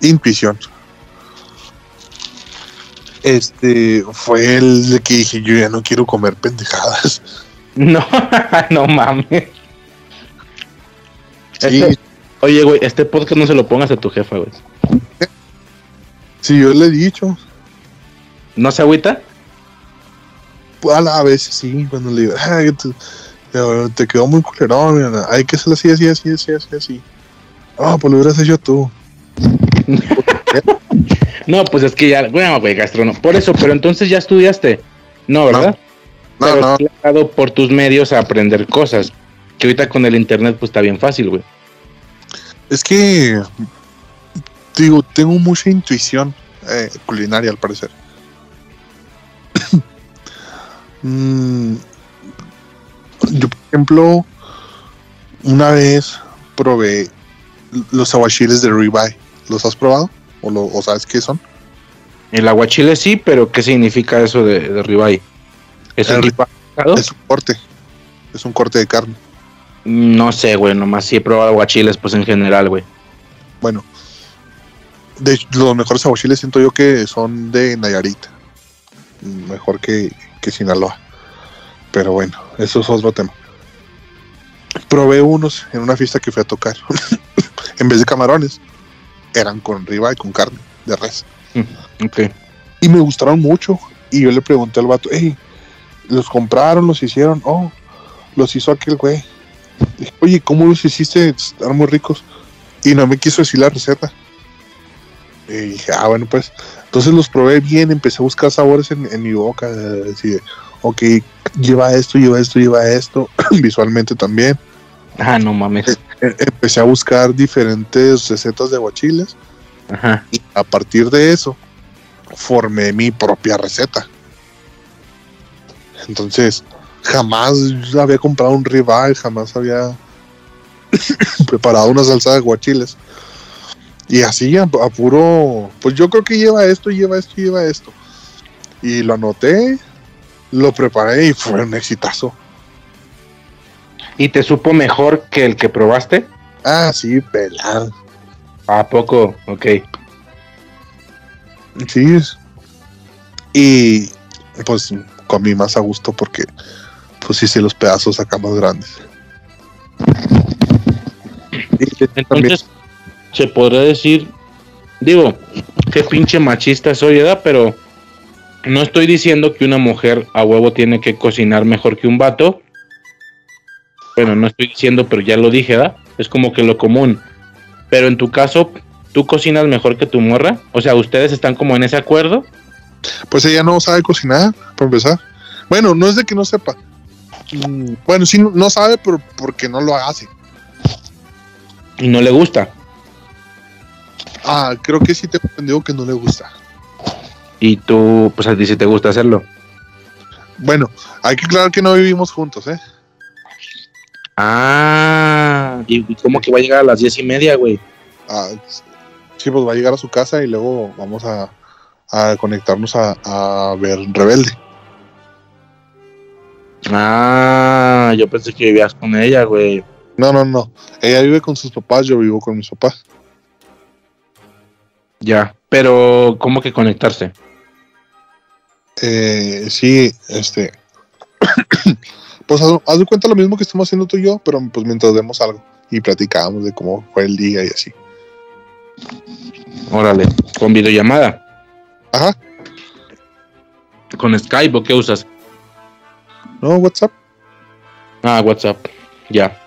Speaker 1: intuición. Este fue el que dije, yo ya no quiero comer pendejadas. <laughs>
Speaker 2: No, no mames.
Speaker 1: Sí,
Speaker 2: Este- oye, güey, este podcast no se lo pongas a tu jefa, güey.
Speaker 1: sí, yo le he dicho.
Speaker 2: ¿No se agüita?
Speaker 1: A, la- a veces sí, cuando le digo, "Ay, te, te- quedó muy culerón, mira, hay que hacerlo así, así, así, así, así, así. Ah, pues lo hubieras hecho tú. <laughs>
Speaker 2: No, pues es que ya, bueno, güey, gastronomía. Por eso, pero entonces ya estudiaste. No, ¿verdad?
Speaker 1: No,
Speaker 2: pero
Speaker 1: no,
Speaker 2: has dado por tus medios a aprender cosas. Que ahorita con el internet, pues está bien fácil, güey.
Speaker 1: es que, digo, tengo mucha intuición eh, culinaria al parecer. <coughs> Mm, yo, por ejemplo, una vez probé los aguachiles de ribeye. ¿Los has probado? ¿O, lo, o sabes qué son?
Speaker 2: El aguachile sí, pero ¿qué significa eso de, de ribeye? ¿Es un tipo?
Speaker 1: Es un corte. Es un corte de carne.
Speaker 2: No sé, güey, nomás sí he probado aguachiles, pues en general, güey.
Speaker 1: Bueno, de los mejores aguachiles siento yo que son de Nayarit. Mejor que, que Sinaloa. Pero bueno, eso es otro tema. Probé unos en una fiesta que fui a tocar. <laughs> en vez de camarones, eran con riba y con carne de res.
Speaker 2: Ok.
Speaker 1: Y me gustaron mucho. Y yo le pregunté al vato, hey, ¿los compraron? ¿Los hicieron? Oh, los hizo aquel güey. Dije, Oye, ¿cómo los hiciste? Están muy ricos. Y no me quiso decir la receta. Y dije, ah, bueno, pues. Entonces los probé bien, empecé a buscar sabores en, en mi boca. eh, Así ok, lleva esto, lleva esto, lleva esto. <clears throat> Visualmente también.
Speaker 2: Ah, no mames.
Speaker 1: E- empecé a buscar diferentes recetas de guachiles.
Speaker 2: Ajá.
Speaker 1: Y a partir de eso, formé mi propia receta. Entonces, jamás había comprado un ribeye, jamás había <coughs> preparado una salsa de guachiles. Y así, a, a puro, pues yo creo que lleva esto, lleva esto, lleva esto. Y lo anoté, lo preparé y fue un exitazo.
Speaker 2: ¿Y te supo mejor que el que probaste?
Speaker 1: Ah, sí, pelado.
Speaker 2: ¿A poco? Ok.
Speaker 1: Sí. Y pues comí más a gusto porque pues hice los pedazos acá más grandes. Y también-
Speaker 2: Entonces, se podría decir, digo, qué pinche machista soy, ¿verdad? Pero no estoy diciendo que una mujer a huevo tiene que cocinar mejor que un vato. Bueno, no estoy diciendo, pero ya lo dije, ¿verdad? Es como que lo común. Pero en tu caso, ¿tú cocinas mejor que tu morra? O sea, ¿ustedes están como en ese acuerdo?
Speaker 1: pues ella no sabe cocinar, para empezar. Bueno, no es de que no sepa. Mm, Bueno, sí, no- sabe, pero porque no lo hace.
Speaker 2: Y no le gusta.
Speaker 1: Ah, creo que sí te entendido que no le gusta.
Speaker 2: Y tú, pues a ti sí te gusta hacerlo.
Speaker 1: Bueno, hay que aclarar que no vivimos juntos, ¿eh?
Speaker 2: Ah, ¿y cómo que va a llegar a las diez y media, güey?
Speaker 1: Ah, sí, pues va a llegar a su casa y luego vamos a, a conectarnos a, a ver Rebelde.
Speaker 2: Ah, yo pensé que vivías con ella, güey.
Speaker 1: No, no, no. Ella vive con sus papás, yo vivo con mis papás.
Speaker 2: Ya, pero ¿cómo que conectarse?
Speaker 1: Eh, sí, este. Pues haz, haz de cuenta lo mismo que estamos haciendo tú y yo, pero pues mientras vemos algo y platicamos de cómo fue el día y así.
Speaker 2: Órale, con videollamada,
Speaker 1: Ajá.
Speaker 2: con Skype o qué usas?
Speaker 1: No, WhatsApp.
Speaker 2: Ah, WhatsApp, ya.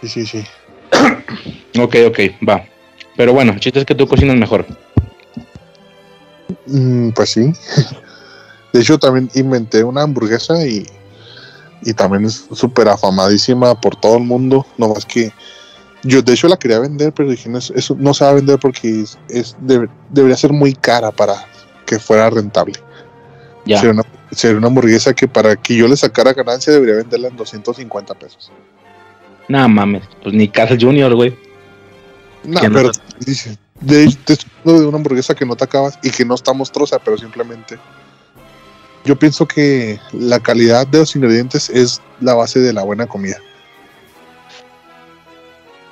Speaker 1: Sí, sí, sí. <coughs>
Speaker 2: Ok, ok, va. Pero bueno, el chiste es que tú cocinas mejor.
Speaker 1: Mm, pues sí. <laughs> De hecho, también inventé una hamburguesa y, y también es súper afamadísima por todo el mundo. No más que yo, de hecho, la quería vender, pero dije, no, es- eso no se va a vender porque es, es- debe- debería ser muy cara para que fuera rentable.
Speaker 2: Ya.
Speaker 1: Sería una, sería una hamburguesa que para que yo le sacara ganancia debería venderla en 250 pesos.
Speaker 2: Nada mames, pues ni Carl Jr., güey.
Speaker 1: No, pero
Speaker 2: se-
Speaker 1: dice, De, te hablando de una hamburguesa que no te acabas y que no está monstruosa, pero simplemente. Yo pienso que la calidad de los ingredientes es la base de la buena comida.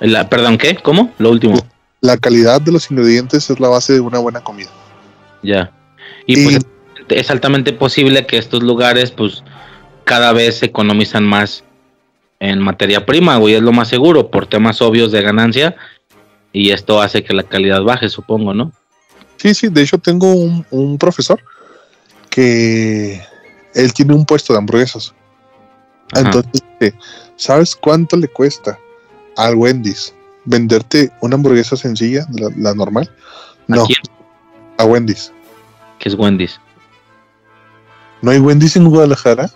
Speaker 2: La, perdón, ¿qué? ¿Cómo? Lo último.
Speaker 1: La calidad de los ingredientes es la base de una buena comida.
Speaker 2: Ya. Y,
Speaker 1: Y-
Speaker 2: pues es altamente posible que estos lugares, pues, cada vez se economizan más en materia prima, güey, es lo más seguro, por temas obvios de ganancia. Y esto hace que la calidad baje, supongo, ¿no?
Speaker 1: Sí, sí, de hecho tengo un, un profesor que él tiene un puesto de hamburguesas.
Speaker 2: Ajá.
Speaker 1: Entonces, dice, ¿sabes cuánto le cuesta al Wendy's venderte una hamburguesa sencilla, la, la normal?
Speaker 2: ¿A
Speaker 1: No, a Wendy's.
Speaker 2: ¿Qué es Wendy's?
Speaker 1: ¿No hay Wendy's en Guadalajara?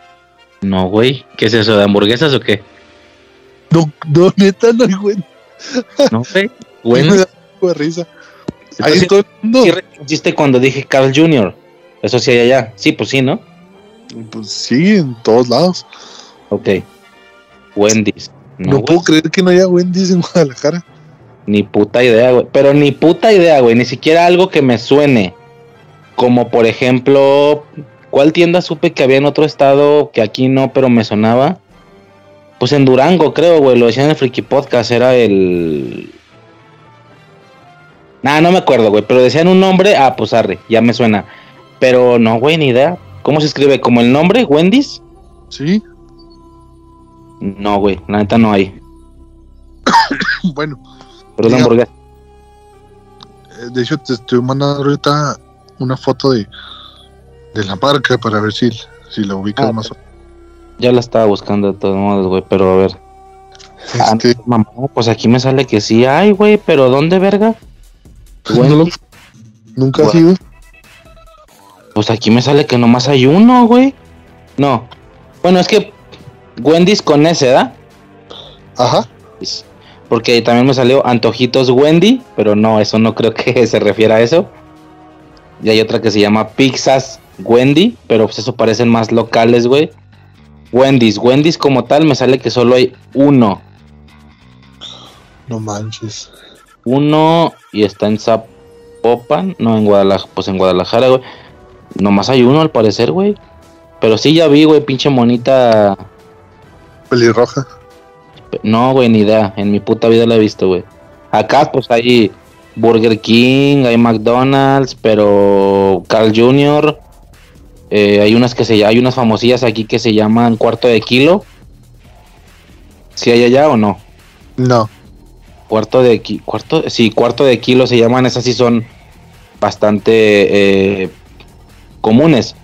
Speaker 2: No, güey. ¿Qué es eso? ¿De hamburguesas o qué?
Speaker 1: No, no, neta, no hay Wendy's.
Speaker 2: No, güey. <laughs>
Speaker 1: Me
Speaker 2: Wendy's.
Speaker 1: da un poco de risa. Ahí
Speaker 2: Entonces,
Speaker 1: todo el mundo.
Speaker 2: sí respondiste cuando dije Carl Jr. Eso sí hay allá. Sí, pues sí, ¿no?
Speaker 1: Pues sí, en todos lados.
Speaker 2: Ok. Wendy's. No,
Speaker 1: puedo creer que no haya Wendy's en Guadalajara.
Speaker 2: Ni puta idea, güey. Pero ni puta idea, güey. Ni siquiera algo que me suene. Como por ejemplo, ¿cuál tienda supe que había en otro estado que aquí no, pero me sonaba? Pues en Durango, creo, güey. Lo decían en el Freaky Podcast. Era el. Nah, no me acuerdo, güey. Pero decían un nombre. Ah, pues arre, ya me suena. Pero no, güey, ni idea. ¿Cómo se escribe? ¿Como el nombre? ¿Wendy's?
Speaker 1: Sí,
Speaker 2: No, güey. La neta no hay. <coughs>
Speaker 1: bueno.
Speaker 2: Pero es
Speaker 1: Diga-
Speaker 2: hamburguesa.
Speaker 1: Eh, De hecho, te estoy mandando ahorita una foto de, de la marca para ver si, si la ubicas
Speaker 2: Ah,
Speaker 1: más o
Speaker 2: Ya la estaba buscando de todos modos, güey. Pero a ver. Ah,
Speaker 1: Este,
Speaker 2: no, mamá, pues aquí me sale que sí hay, güey, pero ¿dónde, verga? <laughs>
Speaker 1: no lo-
Speaker 2: Wendy's.
Speaker 1: Nunca has
Speaker 2: Bueno.
Speaker 1: ido.
Speaker 2: Pues aquí me sale que nomás hay uno, güey. No. Bueno, es que Wendy's con S, ¿da?
Speaker 1: Ajá.
Speaker 2: Porque también me salió Antojitos Wendy, pero no, eso no creo que <laughs> se refiera a eso. Y hay otra que se llama Pizzas Wendy, pero pues eso parecen más locales, güey. Wendy's, Wendy's como tal me sale que solo hay uno.
Speaker 1: No manches.
Speaker 2: Uno y está en Zapopan, no en Guadalajara, pues en Guadalajara, güey. Nomás hay uno al parecer, güey. Pero sí ya vi, güey, pinche monita.
Speaker 1: Pelirroja.
Speaker 2: No, güey, ni idea. En mi puta vida la he visto, güey. Acá pues hay Burger King, hay McDonald's, pero Carl Jr. eh, hay unas que se hay unas famosillas aquí que se llaman cuarto de kilo. ¿Si hay allá o no?
Speaker 1: No.
Speaker 2: Cuarto de cuarto, sí, cuarto de kilo se llaman, esas sí son bastante eh, comunes.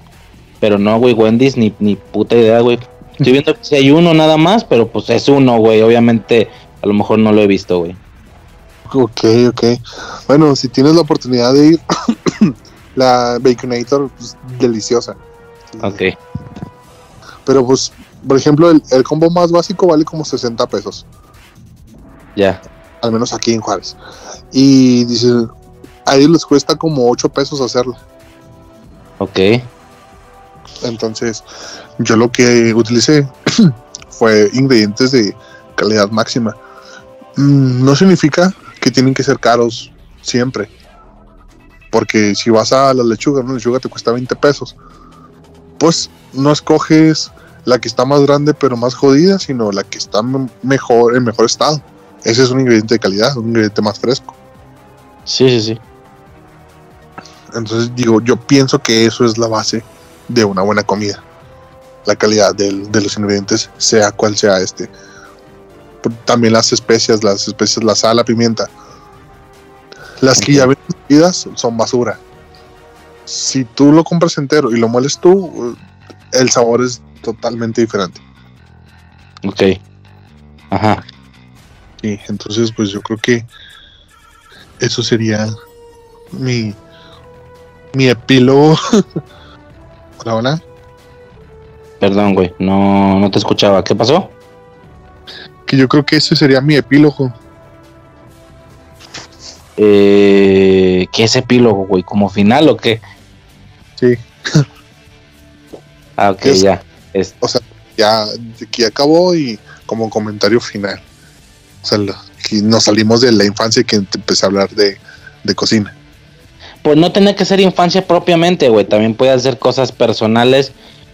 Speaker 2: Pero no, güey, Wendy's ni, ni puta idea, güey. Estoy viendo que si hay uno nada más, pero pues es uno, güey. Obviamente, a lo mejor no lo he visto, güey.
Speaker 1: Ok, ok. Bueno, si tienes la oportunidad de ir, <coughs> la Baconator, pues, deliciosa.
Speaker 2: Ok.
Speaker 1: Pero pues, por ejemplo, el, el combo más básico vale como 60 pesos.
Speaker 2: Ya.
Speaker 1: Al menos aquí en Juárez. Y dice, a ellos les cuesta como 8 pesos hacerlo.
Speaker 2: Ok.
Speaker 1: Entonces, yo lo que utilicé <clears throat> fue ingredientes de calidad máxima. Mm, No significa que tienen que ser caros siempre. Porque si vas a la lechuga, una lechuga te cuesta 20 pesos. Pues no escoges la que está más grande pero más jodida, sino la que está mejor, en mejor estado. Ese es un ingrediente de calidad, un ingrediente más fresco.
Speaker 2: Sí, sí, sí.
Speaker 1: Entonces digo, yo pienso que eso es la base de una buena comida. La calidad del- de los ingredientes, sea cual sea este. También las especias, las especias, la sal, la pimienta. Las que
Speaker 2: Ok.
Speaker 1: ya vienen son basura. Si tú lo compras entero y lo mueles tú, eh, el sabor es totalmente diferente.
Speaker 2: Ok. Ajá.
Speaker 1: Y entonces, pues yo creo que eso sería mi, mi epílogo. <laughs> hola, hola.
Speaker 2: Perdón, güey. No, no te escuchaba. ¿Qué pasó?
Speaker 1: Que yo creo que ese sería mi epílogo.
Speaker 2: Eh, ¿Qué es epílogo, güey? ¿Como final o qué?
Speaker 1: Sí.
Speaker 2: Ah, ok,
Speaker 1: Es-
Speaker 2: ya. Es-
Speaker 1: O sea, ya aquí acabó y como comentario final. O sea, que nos salimos de la infancia y que empecé a hablar de, de cocina.
Speaker 2: Pues no tenía que ser infancia propiamente, güey. También puede hacer cosas personales,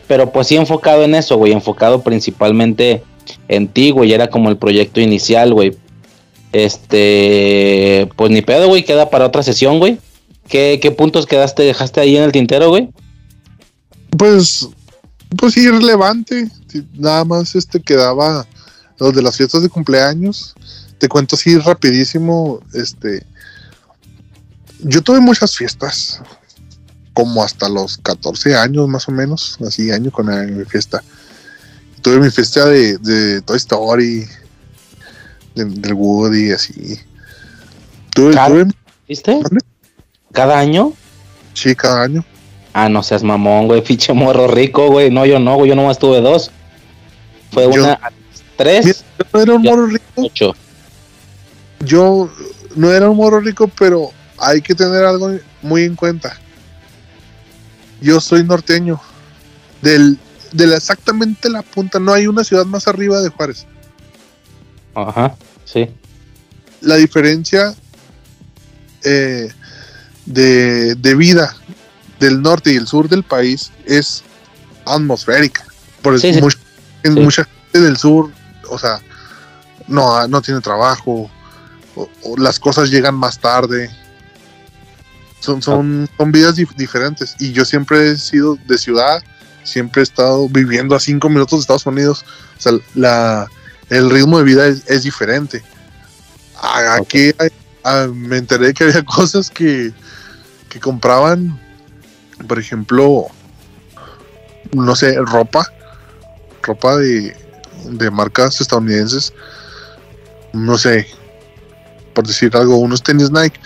Speaker 2: pero pues sí enfocado en eso, güey. Enfocado principalmente en ti, güey. Era como el proyecto inicial, güey. Este, pues ni pedo, güey. Queda para otra sesión, güey. ¿Qué, ¿Qué puntos quedaste, dejaste ahí en el tintero, güey?
Speaker 1: Pues, pues irrelevante. Nada más este quedaba los de las fiestas de cumpleaños. Te cuento así rapidísimo. Este, yo tuve muchas fiestas, como hasta los 14 años más o menos, así año con año mi fiesta. Tuve mi fiesta de, de Toy Story, de- del Woody, así. Tuve,
Speaker 2: Cada-
Speaker 1: tuve
Speaker 2: ¿Viste? ¿Cada año?
Speaker 1: sí, cada año.
Speaker 2: Ah, no seas mamón, güey. <laughs> Fiche morro rico, güey. No, yo no, güey. Yo nomás tuve dos. Fue
Speaker 1: Yo-
Speaker 2: una, tres,
Speaker 1: yo no era un morro rico,
Speaker 2: ocho.
Speaker 1: yo no era un morro rico, pero hay que tener algo muy en cuenta. Yo soy norteño, del, de la, exactamente la punta, no hay una ciudad más arriba de Juárez.
Speaker 2: Ajá, sí.
Speaker 1: La diferencia eh, de, de vida del norte y el sur del país es atmosférica. Por eso
Speaker 2: Sí, sí.
Speaker 1: mucha, en
Speaker 2: Sí.
Speaker 1: mucha gente del sur, o sea, no, no tiene trabajo, o- o las cosas llegan más tarde. Son, son, son vidas dif- diferentes. Y yo siempre he sido de ciudad, siempre he estado viviendo a cinco minutos de Estados Unidos. O sea, la, el ritmo de vida es, es diferente. Aquí me enteré que había <laughs> cosas que, que compraban, por ejemplo, no sé, ropa, ropa de, de marcas estadounidenses, no sé, por decir algo, unos tenis Nike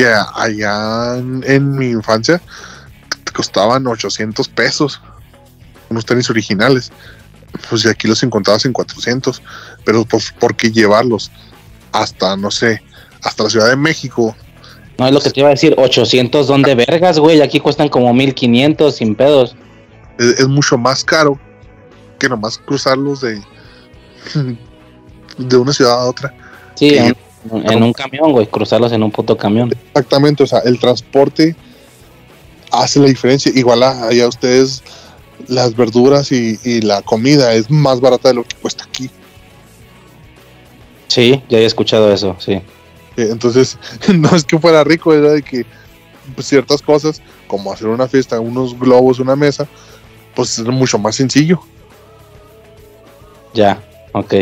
Speaker 1: que allá en, en mi infancia costaban 800 pesos, unos tenis originales, pues de aquí los encontrabas en 400, pero pues, ¿por qué llevarlos hasta, no sé, hasta la Ciudad de México?
Speaker 2: No es lo que te iba a decir. 800, ¿dónde vergas, güey? Aquí cuestan como 1500 sin pedos.
Speaker 1: Es, es mucho más caro que nomás cruzarlos de, <laughs> de una ciudad a otra.
Speaker 2: Sí,
Speaker 1: Sí.
Speaker 2: En, un camión, güey. Cruzarlos en un puto camión.
Speaker 1: Exactamente, o sea, el transporte hace la diferencia. Igual a- allá ustedes las verduras y, y la comida es más barata de lo que cuesta aquí.
Speaker 2: Sí, ya he escuchado eso, sí.
Speaker 1: Eh, Entonces, <laughs> no es que fuera rico, era de que ciertas cosas, como hacer una fiesta, unos globos, una mesa, pues es mucho más sencillo.
Speaker 2: Ya, ok.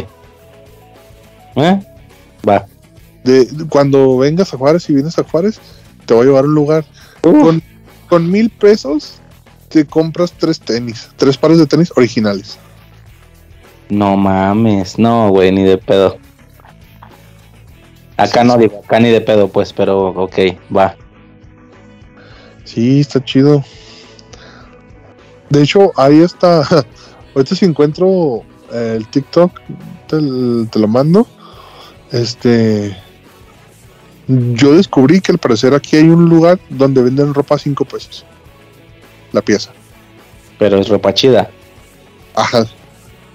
Speaker 2: ¿Eh? Va.
Speaker 1: De, cuando vengas a Juárez y vienes a Juárez, te voy a llevar a un lugar. Con, con mil pesos te compras tres tenis, tres pares de tenis originales.
Speaker 2: No mames, no, güey, ni de pedo. Acá no digo, acá ni de pedo, pues, pero ok, va.
Speaker 1: Sí, está chido. De hecho, ahí está. <laughs> Ahorita si encuentro eh, el TikTok, te, te lo mando. Este. Yo descubrí que al parecer aquí hay un lugar donde venden ropa a 5 pesos. La pieza.
Speaker 2: Pero es ropa chida.
Speaker 1: Ajá.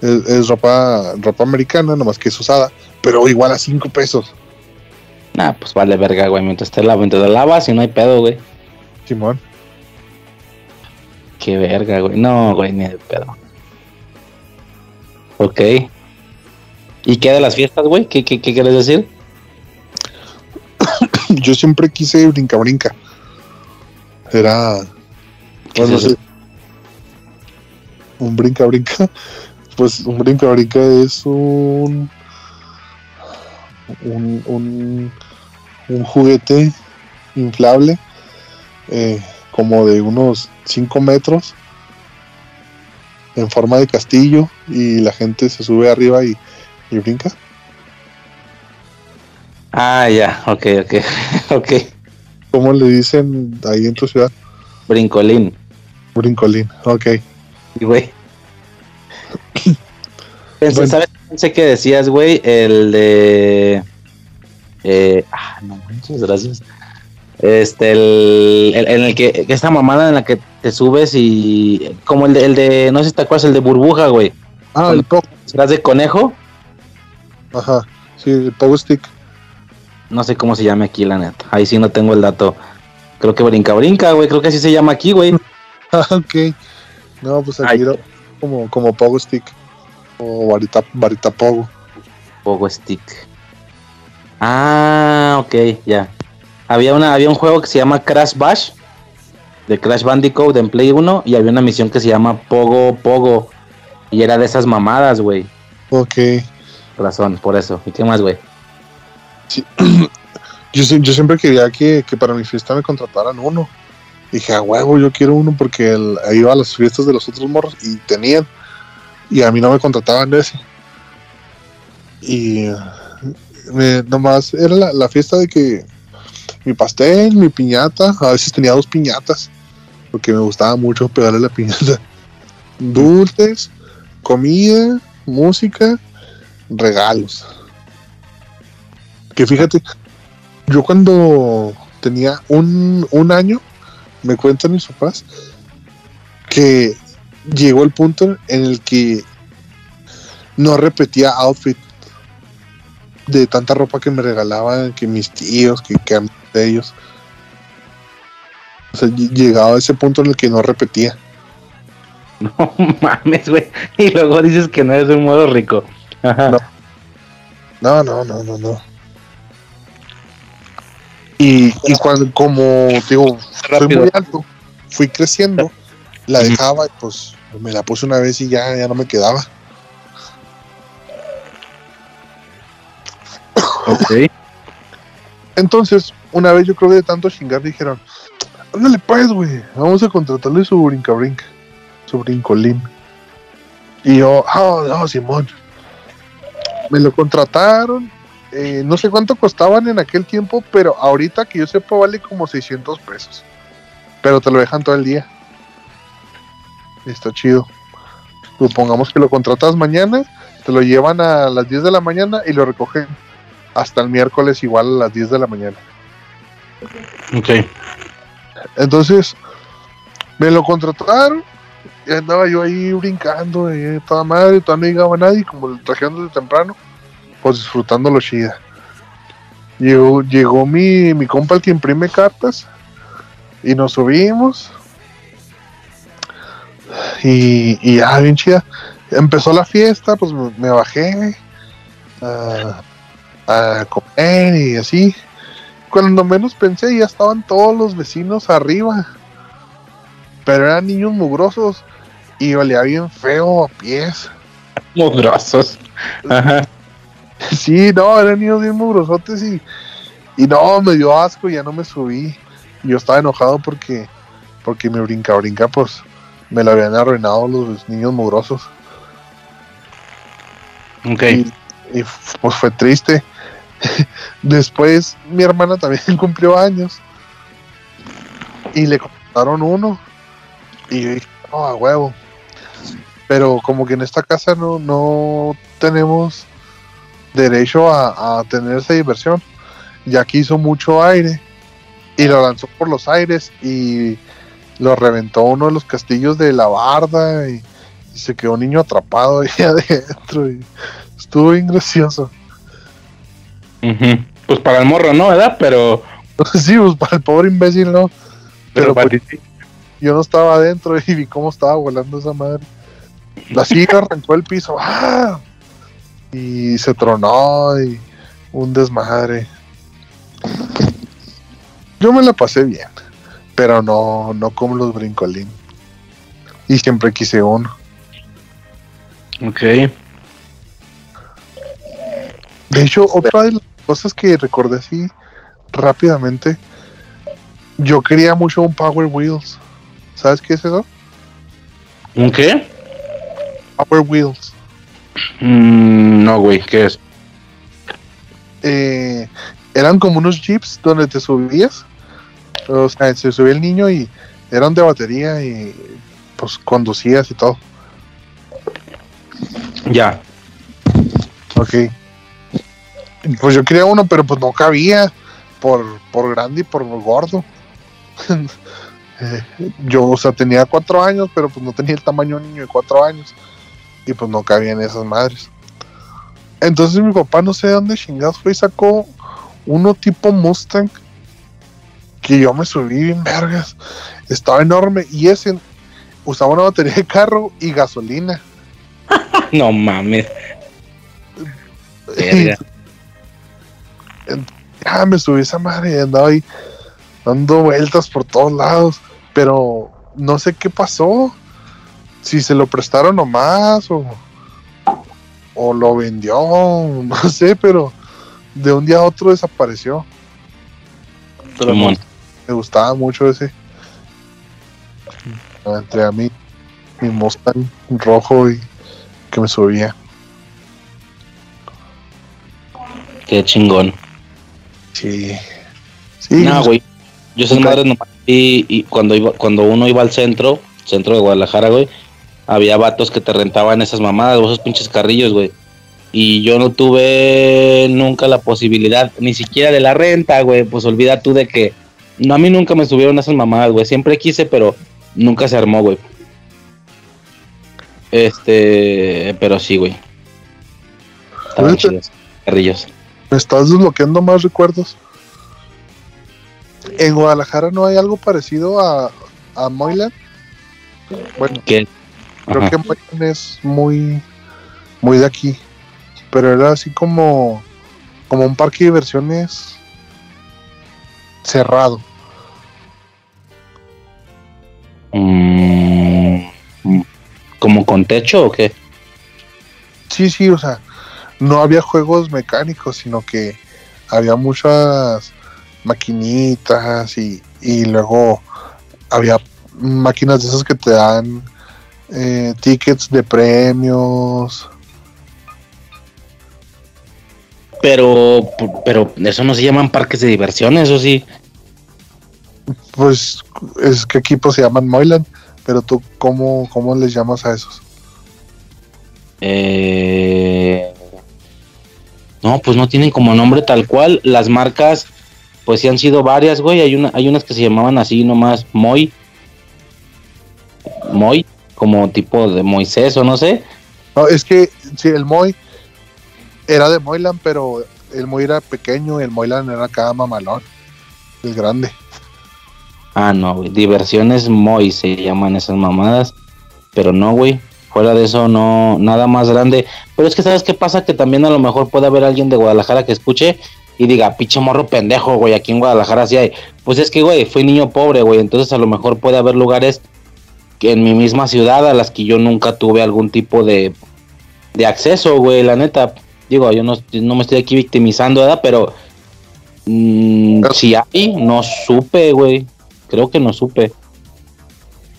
Speaker 1: Es, es ropa, ropa americana, nomás que es usada. Pero igual a 5 pesos.
Speaker 2: Nah, pues vale verga, güey. Mientras te lavas, mientras te lavas y no hay pedo, güey.
Speaker 1: Simón.
Speaker 2: Qué verga, güey. No, güey, ni de pedo. Ok. ¿Y qué de las fiestas, güey? ¿Qué, qué, qué quieres decir? <coughs>
Speaker 1: Yo siempre quise brinca brinca. Era. Un brinca brinca. Pues un brinca brinca es un. Un, un, un juguete inflable eh, como de unos 5 metros en forma de castillo y la gente se sube arriba y, y brinca.
Speaker 2: Ah, ya, ok, ok, <laughs> ok.
Speaker 1: ¿Cómo le dicen ahí en tu ciudad?
Speaker 2: Brincolín,
Speaker 1: Brincolín, ok.
Speaker 2: y, güey. <laughs> Pensé,
Speaker 1: Bueno.
Speaker 2: ¿Sabes? Pensé que decías, güey, el de. Eh, ah, no manches, gracias. Este, el, el- en el que, esta mamada en la que te subes y. Como el de, el de no sé si te acuerdas, el de burbuja, güey.
Speaker 1: Ah, el pop.
Speaker 2: ¿Serás de conejo?
Speaker 1: Ajá, sí, el Pogo Stick.
Speaker 2: No sé cómo se llama aquí, la neta. Ahí sí no tengo el dato. Creo que brinca, brinca, güey. Creo que así se llama aquí, güey.
Speaker 1: Ah, <laughs> ok. No, pues aquí era como, como Pogo Stick. O varita, varita Pogo.
Speaker 2: Pogo Stick. Ah, ok, ya. Había, una, había un juego que se llama Crash Bash. De Crash Bandicoot en Play 1. Y había una misión que se llama Pogo Pogo. Y era de esas mamadas, güey.
Speaker 1: Ok.
Speaker 2: Razón, por eso. ¿Y qué más, güey? <clears throat>
Speaker 1: Yo, sie- yo siempre quería que, para mi fiesta me contrataran uno. Dije, a huevo, yo quiero uno porque el- iba a las fiestas de los otros morros y tenían. Y a mí no me contrataban ese. Y nomás era la, la fiesta de que mi pastel, mi piñata, a veces tenía dos piñatas, porque me gustaba mucho pegarle la piñata. Dulces, comida, música, regalos. Que fíjate, yo cuando tenía un, un año, me cuentan mis papás que llegó el punto en el que no repetía outfit de tanta ropa que me regalaban, que mis tíos, que, que de ellos. O sea, ll- llegaba a ese punto en el que no repetía. <laughs>
Speaker 2: No mames, güey. Y luego dices que no eres un modo rico. Ajá.
Speaker 1: No. No, no, no, no, no. Y, y cuando, como digo,
Speaker 2: Rápido.
Speaker 1: muy alto, fui creciendo, la dejaba y pues me la puse una vez y ya, ya no me quedaba.
Speaker 2: Ok.
Speaker 1: Entonces, una vez yo creo que de tanto chingar dijeron, ándale pues, güey, vamos a contratarle su brinca brinca, su brincolín. Y yo, ah, no, Simón. Me lo contrataron, eh, no sé cuánto costaban en aquel tiempo, pero ahorita que yo sepa vale como 600 pesos. Pero te lo dejan todo el día. Está chido. Supongamos que lo contratas mañana, te lo llevan a las 10 de la mañana y lo recogen hasta el miércoles igual a las 10 de la mañana.
Speaker 2: Ok.
Speaker 1: Entonces, me lo contrataron y andaba yo ahí brincando, y toda madre, todavía no llegaba nadie, como lo trajeron desde temprano, pues disfrutando lo chida. Llegó, llegó mi, mi compa el que imprime cartas y nos subimos. Y, y ya, bien chida. Empezó la fiesta, pues me, me bajé a, a comer y así. Cuando menos pensé, ya estaban todos los vecinos arriba. Pero eran niños mugrosos y olía bien feo a pies.
Speaker 2: Mugrosos. Ajá.
Speaker 1: Sí, no, eran niños bien mugrosotes y, y no, me dio asco y ya no me subí. Yo estaba enojado porque, porque mi brinca brinca, pues me lo habían arruinado los niños mugrosos.
Speaker 2: Ok.
Speaker 1: Y, pues fue triste. <laughs> Después mi hermana también <laughs> cumplió años y le compraron uno. Y yo dije, no, a huevo. Pero como que en esta casa no, no tenemos derecho a, a tener esa diversión, ya que hizo mucho aire y lo lanzó por los aires y lo reventó uno de los castillos de la barda y, y se quedó un niño atrapado ahí <laughs> adentro y estuvo bien gracioso.
Speaker 2: Pues para el morro, ¿no? ¿Verdad? Pero. <laughs>
Speaker 1: sí, pues para el pobre imbécil no,
Speaker 2: Pero,
Speaker 1: Pero, pues, yo no estaba adentro <laughs> y vi cómo estaba volando esa madre. La silla arrancó el piso ¡ah! Y se tronó y un desmadre. Yo me la pasé bien, pero no, no como los brincolín. Y siempre quise uno.
Speaker 2: Ok.
Speaker 1: De hecho, otra de las cosas que recordé así rápidamente, yo quería mucho un Power Wheels. ¿Sabes qué es eso?
Speaker 2: ¿Un qué?
Speaker 1: Power Wheels.
Speaker 2: Mm, no, güey. ¿Qué es?
Speaker 1: eh, eran como unos jeeps donde te subías. O sea, se subía el niño y eran de batería y pues conducías y todo.
Speaker 2: Ya.
Speaker 1: Ok. Pues yo quería uno, pero pues no cabía por, por grande y por gordo. <laughs> Eh, yo, o sea, tenía cuatro años, pero pues no tenía el tamaño de un niño de cuatro años. Y pues no cabían esas madres. Entonces mi papá no sé de dónde chingados fue y sacó uno tipo Mustang que yo me subí bien vergas. Estaba enorme y ese usaba una batería de carro y gasolina. <laughs>
Speaker 2: no mames. <laughs>
Speaker 1: ya me subí esa madre y andaba ahí dando vueltas por todos lados. Pero no sé qué pasó. Si se lo prestaron nomás o, o lo vendió, <laughs> no sé, pero de un día a otro desapareció. Pero me, gustaba mucho ese. Entre a mí, mi Mustang rojo y que me subía.
Speaker 2: Qué chingón.
Speaker 1: Sí.
Speaker 2: Sí. No, güey. Yo soy madre nomás y, y, cuando iba, cuando uno iba al centro, centro de Guadalajara, güey, había vatos que te rentaban esas mamadas, esos pinches carrillos, güey. Y yo no tuve nunca la posibilidad, ni siquiera de la renta, güey. Pues olvida tú de que. No, a mí nunca me subieron esas mamadas, güey. Siempre quise, pero nunca se armó, güey. Este, pero sí, güey. Estaban chidos, carrillos.
Speaker 1: ¿Me estás desbloqueando más recuerdos? En Guadalajara no hay algo parecido a, a Moyland. Bueno,
Speaker 2: ¿Qué?
Speaker 1: Creo que es muy, muy de aquí. Pero era así como, como un parque de diversiones cerrado.
Speaker 2: Mm, ¿Como con techo o qué?
Speaker 1: Sí, sí, o sea, no había juegos mecánicos, sino que había muchas maquinitas y, y luego había máquinas de esas que te dan eh, tickets de premios.
Speaker 2: Pero, pero eso no se llaman parques de diversiones, ¿o sí?
Speaker 1: Pues es que equipos se llaman Moyland, pero tú, ¿cómo, cómo les llamas a esos?
Speaker 2: Eh, no, pues no tienen como nombre tal cual. Las marcas, pues sí han sido varias, güey. Hay, una, hay unas que se llamaban así nomás Moy. Moy, como tipo de Moisés o no sé.
Speaker 1: No, es que sí, el Moy era de Moyland, pero el Moy era pequeño y el Moyland era cada mamalón, el grande.
Speaker 2: Ah, no, güey. Diversiones Moy se llaman esas mamadas. Pero no, güey. Fuera de eso, no, nada más grande. Pero es que, ¿sabes qué pasa? Que también a lo mejor puede haber alguien de Guadalajara que escuche y diga, pinche morro pendejo, güey, aquí en Guadalajara sí hay. Pues es que, güey, fui niño pobre, güey. Entonces a lo mejor puede haber lugares que en mi misma ciudad a las que yo nunca tuve algún tipo de, de acceso, güey, la neta. Digo, yo no, no me estoy aquí victimizando, ¿verdad? Pero mmm, si hay, no supe, güey creo que no supe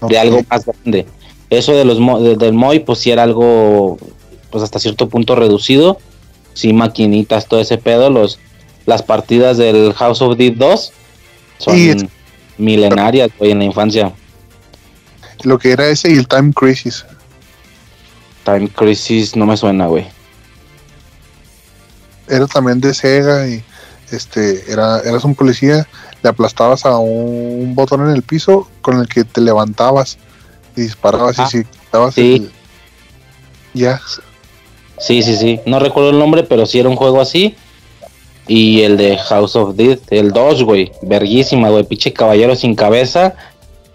Speaker 2: de algo más grande. Eso de los de, del MOI, pues sí era algo, pues hasta cierto punto reducido. Sí, maquinitas, todo ese pedo. Los, las partidas del House of Dead 2 son
Speaker 1: Y-
Speaker 2: milenarias, güey, en la infancia.
Speaker 1: Lo que era ese y el Time Crisis.
Speaker 2: Time Crisis no me suena, güey.
Speaker 1: Era también de Sega y este era eras un policía, le aplastabas a un botón en el piso con el que te levantabas y disparabas
Speaker 2: Ah,
Speaker 1: y si quitabas
Speaker 2: sí.
Speaker 1: el- ya
Speaker 2: Sí, sí, sí. No recuerdo el nombre, pero sí era un juego así. Y el de House of Dead, el 2, güey. Verguísima, güey. Pinche caballero sin cabeza.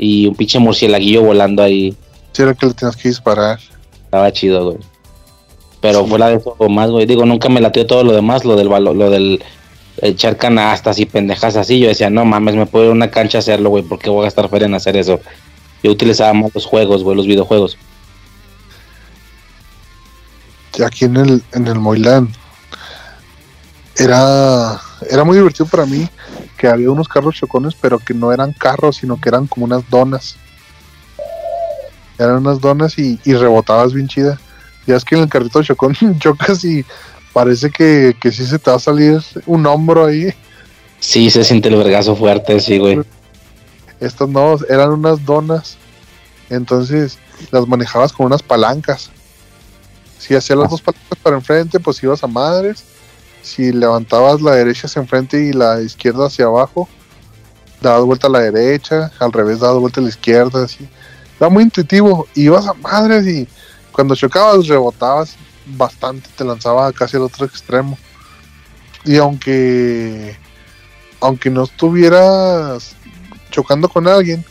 Speaker 2: Y un pinche murcielaguillo volando ahí.
Speaker 1: sí era que le tenías que disparar.
Speaker 2: Estaba chido, güey. Pero
Speaker 1: Sí.
Speaker 2: fuera de eso más, güey. Digo, nunca me latió todo lo demás, lo del balo- lo del echar canastas y pendejas así. Yo decía, no mames, me puedo ir a una cancha a hacerlo, güey. ¿Por qué voy a gastar feria en hacer eso? Yo utilizaba más los juegos, güey, los videojuegos.
Speaker 1: Aquí en el en el Moilán era era muy divertido para mí que había unos carros chocones pero que no eran carros sino que eran como unas donas. Eran unas donas y, y rebotabas bien chida. Ya es que en el carrito chocón <laughs> chocas y parece que, que sí se te va a salir un hombro ahí.
Speaker 2: Sí, se siente el vergazo fuerte, sí, güey.
Speaker 1: estas no eran unas donas. Entonces las manejabas con unas palancas. Si hacías las
Speaker 2: Ah.
Speaker 1: dos palancas para enfrente pues ibas a madres si levantabas la derecha hacia enfrente y la izquierda hacia abajo dabas vuelta a la derecha al revés dabas vuelta a la izquierda así era muy intuitivo ibas a madres y cuando chocabas rebotabas bastante te lanzaba casi al otro extremo y aunque aunque no estuvieras chocando con alguien,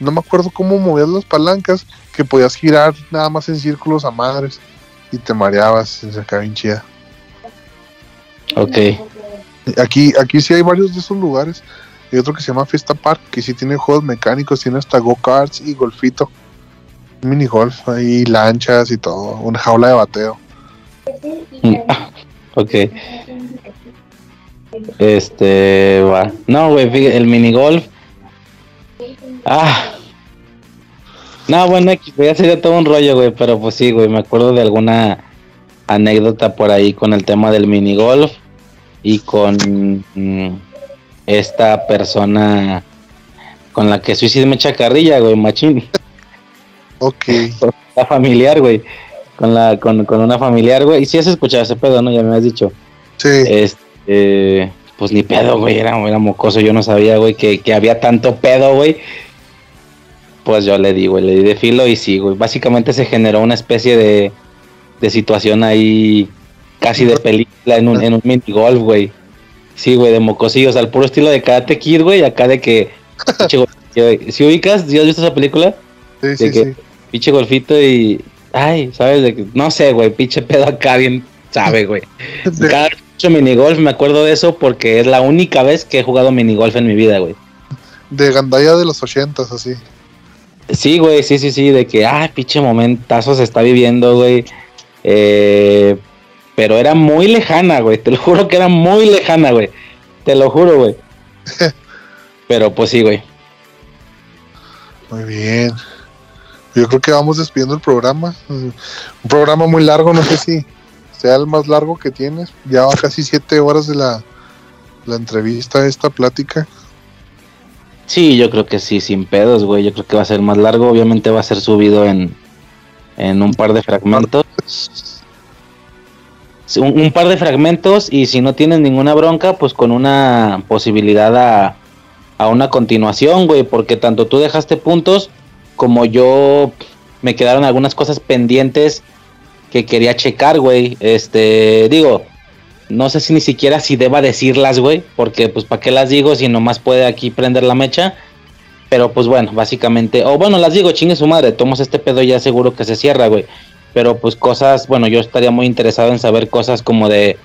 Speaker 1: no me acuerdo cómo movías las palancas, que podías girar nada más en círculos a madres y te mareabas, se acaba bien chida.
Speaker 2: Ok.
Speaker 1: Aquí, aquí sí hay varios de esos lugares. Hay otro que se llama Fiesta Park, que sí tiene juegos mecánicos, tiene hasta go-karts y golfito. Mini golf, ahí lanchas y todo, una jaula de bateo.
Speaker 2: ok. Este, va. No, güey, el mini golf. Ah. No, bueno, ya sería todo un rollo, güey, pero pues sí, güey, me acuerdo de alguna anécdota por ahí con el tema del mini golf y con mm, esta persona con la que suicide me echa carrilla, güey, machín.
Speaker 1: Ok. <laughs>
Speaker 2: La familiar, güey. Con la, con, con una familiar, güey. Y si has escuchado ese pedo, ¿no? Ya me has dicho.
Speaker 1: Sí.
Speaker 2: Este, pues ni pedo, güey. Era, era mocoso. Yo no sabía, güey, que, que había tanto pedo, güey. Pues yo le di, güey, le di de filo y sí, güey. Básicamente se generó una especie de, de situación ahí casi de película en un, en un mini golf, güey. Sí, güey, de mocosillos, al puro estilo de Karate Kid, güey, acá de que... <laughs> si ubicas, ¿sí has visto esa película?
Speaker 1: Sí,
Speaker 2: de
Speaker 1: sí,
Speaker 2: que
Speaker 1: sí.
Speaker 2: pinche golfito y... Ay, ¿sabes? De que, no sé, güey, pinche pedo acá bien, sabe, güey. <laughs> Cada mucho minigolf me acuerdo de eso porque es la única vez que he jugado minigolf en mi vida, güey.
Speaker 1: De Gandaya de los ochentas, así.
Speaker 2: Sí, güey, sí, sí, sí, de que, ah, pinche momentazo se está viviendo, güey. Eh, pero era muy lejana, güey. Te lo juro que era muy lejana, güey. Te lo juro, güey. <laughs> pero pues sí, güey.
Speaker 1: Muy bien. Yo creo que vamos despidiendo el programa. Un programa muy largo, no sé si sea el más largo que tienes. Ya va casi siete horas de la, la entrevista, esta plática.
Speaker 2: Sí, yo creo que sí, sin pedos, güey. Yo creo que va a ser más largo. Obviamente va a ser subido en, en un par de fragmentos. Un par de fragmentos y si no tienes ninguna bronca, pues con una posibilidad a, a una continuación, güey. Porque tanto tú dejaste puntos como yo me quedaron algunas cosas pendientes que quería checar, güey. Este, digo, no sé si ni siquiera si deba decirlas, güey, porque pues para qué las digo si nomás puede aquí prender la mecha. Pero pues bueno, básicamente, o bueno, las digo, chingue su madre, tomamos este pedo ya seguro que se cierra, güey. Pero pues cosas, bueno, yo estaría muy interesado en saber cosas como de,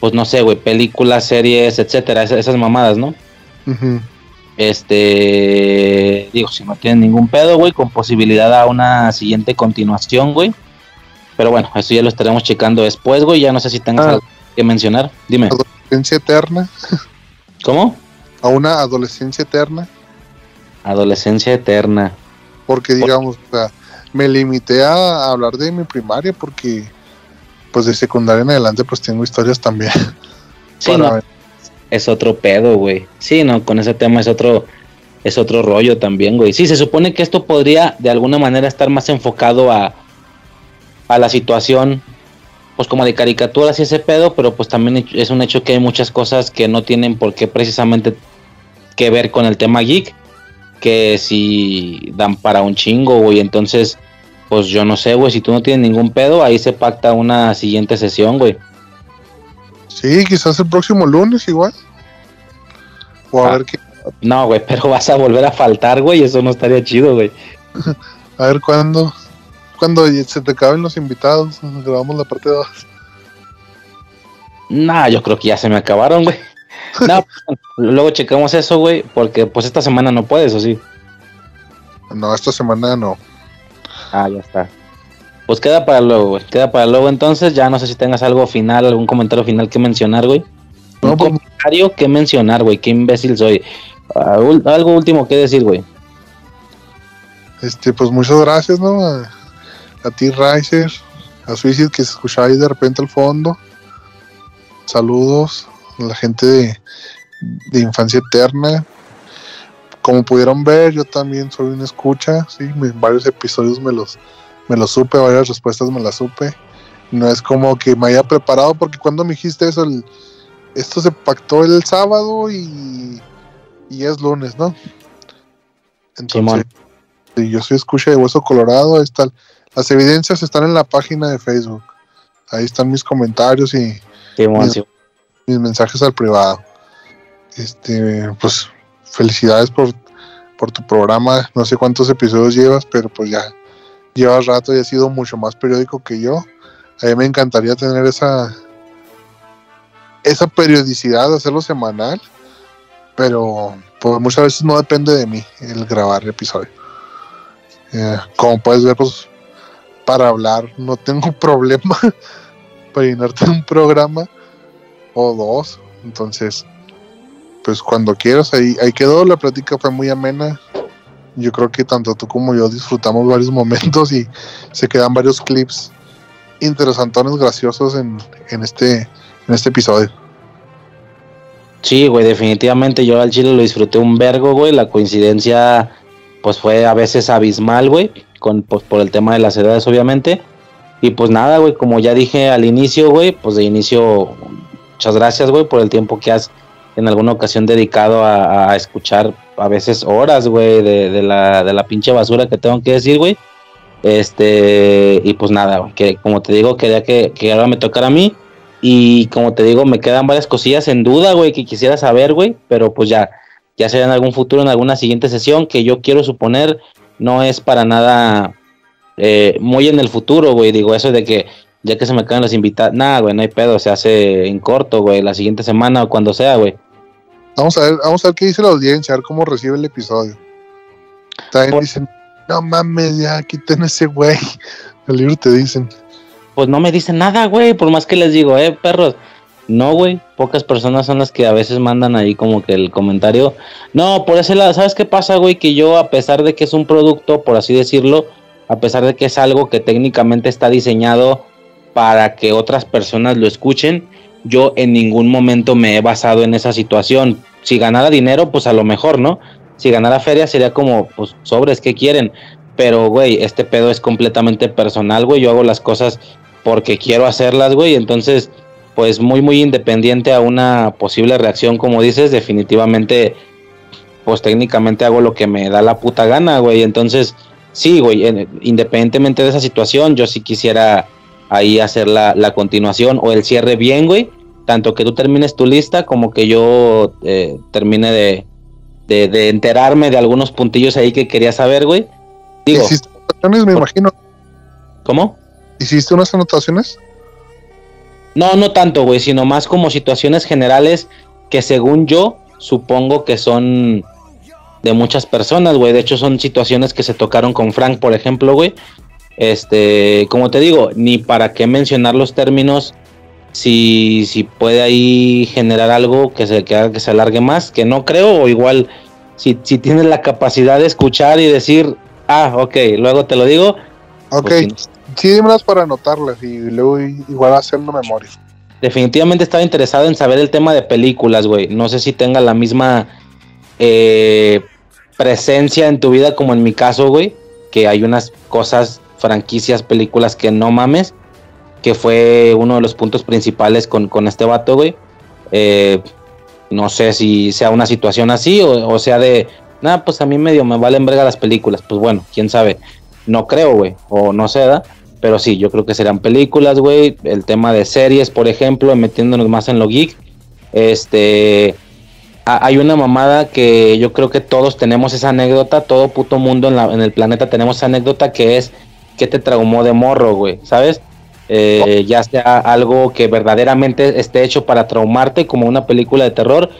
Speaker 2: pues no sé, güey, películas, series, etcétera, esas, esas mamadas, ¿no? Este, digo, si no tienen ningún pedo, güey, con posibilidad a una siguiente continuación, güey. Pero bueno, eso ya lo estaremos checando después, güey. Ya no sé si tengas
Speaker 1: Ah.
Speaker 2: algo que mencionar. Dime,
Speaker 1: Adolescencia eterna. <laughs>
Speaker 2: ¿cómo?
Speaker 1: A una adolescencia eterna.
Speaker 2: Adolescencia eterna.
Speaker 1: Porque digamos, o sea, me limité a hablar de mi primaria porque pues de secundaria en adelante pues tengo historias también. <laughs>
Speaker 2: Sí, no, es otro pedo, güey. Sí, no, con ese tema es otro, es otro rollo también, güey. Sí, se supone que esto podría de alguna manera estar más enfocado a, a la situación, pues como de caricaturas y ese pedo, pero pues también es un hecho que hay muchas cosas que no tienen por qué precisamente que ver con el tema geek, que si dan para un chingo, güey. Entonces, pues yo no sé, güey, si tú no tienes ningún pedo, ahí se pacta una siguiente sesión, güey.
Speaker 1: Sí, quizás el próximo lunes igual. O a
Speaker 2: Ah.
Speaker 1: ver qué,
Speaker 2: No, güey, pero <laughs> vas a volver a faltar, güey, eso no estaría chido, güey. <laughs>
Speaker 1: a ver cuándo cuando se te acaben los invitados, grabamos la parte 2.
Speaker 2: Nah, yo creo que ya se me acabaron, güey. No, <laughs> luego checamos eso, güey, porque pues esta semana no puedes, ¿o sí?
Speaker 1: No, esta semana no.
Speaker 2: Ah, ya está. Pues queda para luego, güey. Queda para luego entonces. Ya no sé si tengas algo final, algún comentario final que mencionar, güey.
Speaker 1: No,
Speaker 2: Un
Speaker 1: pues-
Speaker 2: comentario que mencionar, güey. Qué imbécil soy. Ah, algo último que decir, güey.
Speaker 1: Este, pues muchas gracias, ¿no? A, a ti, Riser, a Suicide que ahí de repente al fondo. Saludos la gente de, de Infancia Eterna. Como pudieron ver, yo también soy una escucha, sí, varios episodios me los, me los supe, varias respuestas me las supe. No es como que me haya preparado, porque cuando me dijiste eso, el- esto se pactó el sábado y, y es lunes, ¿no? Entonces. Sí, yo soy escucha de Hueso Colorado. Ahí están. Las evidencias están en la página de Facebook. Ahí están mis comentarios y
Speaker 2: sí.
Speaker 1: Mis mensajes al privado. Este, pues felicidades por, por tu programa. No sé cuántos episodios llevas, pero pues ya llevas rato y has sido mucho más periódico que yo. A mí me encantaría tener esa esa periodicidad hacerlo semanal, pero pues muchas veces no depende de mí el grabar el episodio. Eh, como puedes ver, pues para hablar no tengo <laughs> problema para llenarte un programa o dos. Entonces, pues cuando quieras, ahí, ahí quedó. La plática fue muy amena. Yo creo que tanto tú como yo disfrutamos varios <laughs> momentos y se quedan varios clips interesantones, graciosos en, en, este, en este episodio.
Speaker 2: Sí, güey, definitivamente yo al chile lo disfruté un vergo, güey. La coincidencia, pues fue a veces abismal, güey, con, pues, por el tema de las edades, obviamente. Y pues nada, güey, como ya dije al inicio, güey, pues de inicio, muchas gracias, güey, por el tiempo que has en alguna ocasión dedicado a, escuchar a veces horas, güey, de, la, de la pinche basura que tengo que decir, güey. Este, y pues nada, que como te digo, quería que, que ahora me tocara a mí. Y como te digo, me quedan varias cosillas en duda, güey, que quisiera saber, güey. Pero pues ya, ya será en algún futuro, en alguna siguiente sesión, que yo quiero suponer no es para nada eh, muy en el futuro, güey. Digo, eso de que ya que se me caen los invitados, nada, güey, no hay pedo, se hace en corto, güey, la siguiente semana o cuando sea, güey.
Speaker 1: Vamos a ver, vamos a ver qué dice la audiencia, a ver cómo recibe el episodio. También dicen, no mames, ya quiten ese güey. <laughs> El libro te dicen.
Speaker 2: Pues no me dicen nada, güey, por más que les digo, eh, perros. No, güey, pocas personas son las que a veces mandan ahí como que el comentario. No, por ese lado, ¿sabes qué pasa, güey? Que yo, a pesar de que es un producto, por así decirlo, a pesar de que es algo que técnicamente está diseñado para que otras personas lo escuchen, yo en ningún momento me he basado en esa situación. Si ganara dinero, pues a lo mejor, ¿no? Si ganara feria sería como, pues sobres, ¿qué quieren? Pero, güey, este pedo es completamente personal, güey. Yo hago las cosas porque quiero hacerlas, güey. Entonces, pues muy, muy independiente a una posible reacción, como dices, definitivamente, pues técnicamente hago lo que me da la puta gana, güey. Entonces, sí, güey, independientemente de esa situación, yo sí quisiera ahí hacer la, la continuación o el cierre bien, güey tanto que tú termines tu lista como que yo eh, termine de, de, enterarme de algunos puntillos ahí que quería saber, güey.
Speaker 1: ¿Hiciste anotaciones, me imagino?
Speaker 2: ¿Cómo?
Speaker 1: ¿Hiciste unas anotaciones?
Speaker 2: No, no tanto, güey, sino más como situaciones generales que según yo supongo que son de muchas personas, güey. De hecho, son situaciones que se tocaron con Frank, por ejemplo, güey. Este, como te digo, ni para qué mencionar los términos si, si puede ahí generar algo que se, que, que se alargue más, que no creo, o igual si, si tienes la capacidad de escuchar y decir, ah, ok, luego te lo digo.
Speaker 1: Ok, pues, sí, dímelas para anotarlas y luego igual hacerlo memoria.
Speaker 2: Definitivamente estaba interesado en saber el tema de películas, güey. No sé si tenga la misma eh, presencia en tu vida como en mi caso, güey. Que hay unas cosas, franquicias, películas que no mames que fue uno de los puntos principales con, este vato, güey. Eh, no sé si sea una situación así o, sea de, nada, pues a mí medio me valen verga las películas. Pues bueno, quién sabe. No creo, güey, o no sé, ¿da? Pero sí, yo creo que serán películas, güey. El tema de series, por ejemplo, metiéndonos más en lo geek. Este. Hay una mamada que yo creo que todos tenemos esa anécdota, todo puto mundo en, en el planeta tenemos esa anécdota que es que te traumó de morro, güey, ¿sabes? Eh, ya sea algo que verdaderamente esté hecho para traumarte como una película de terror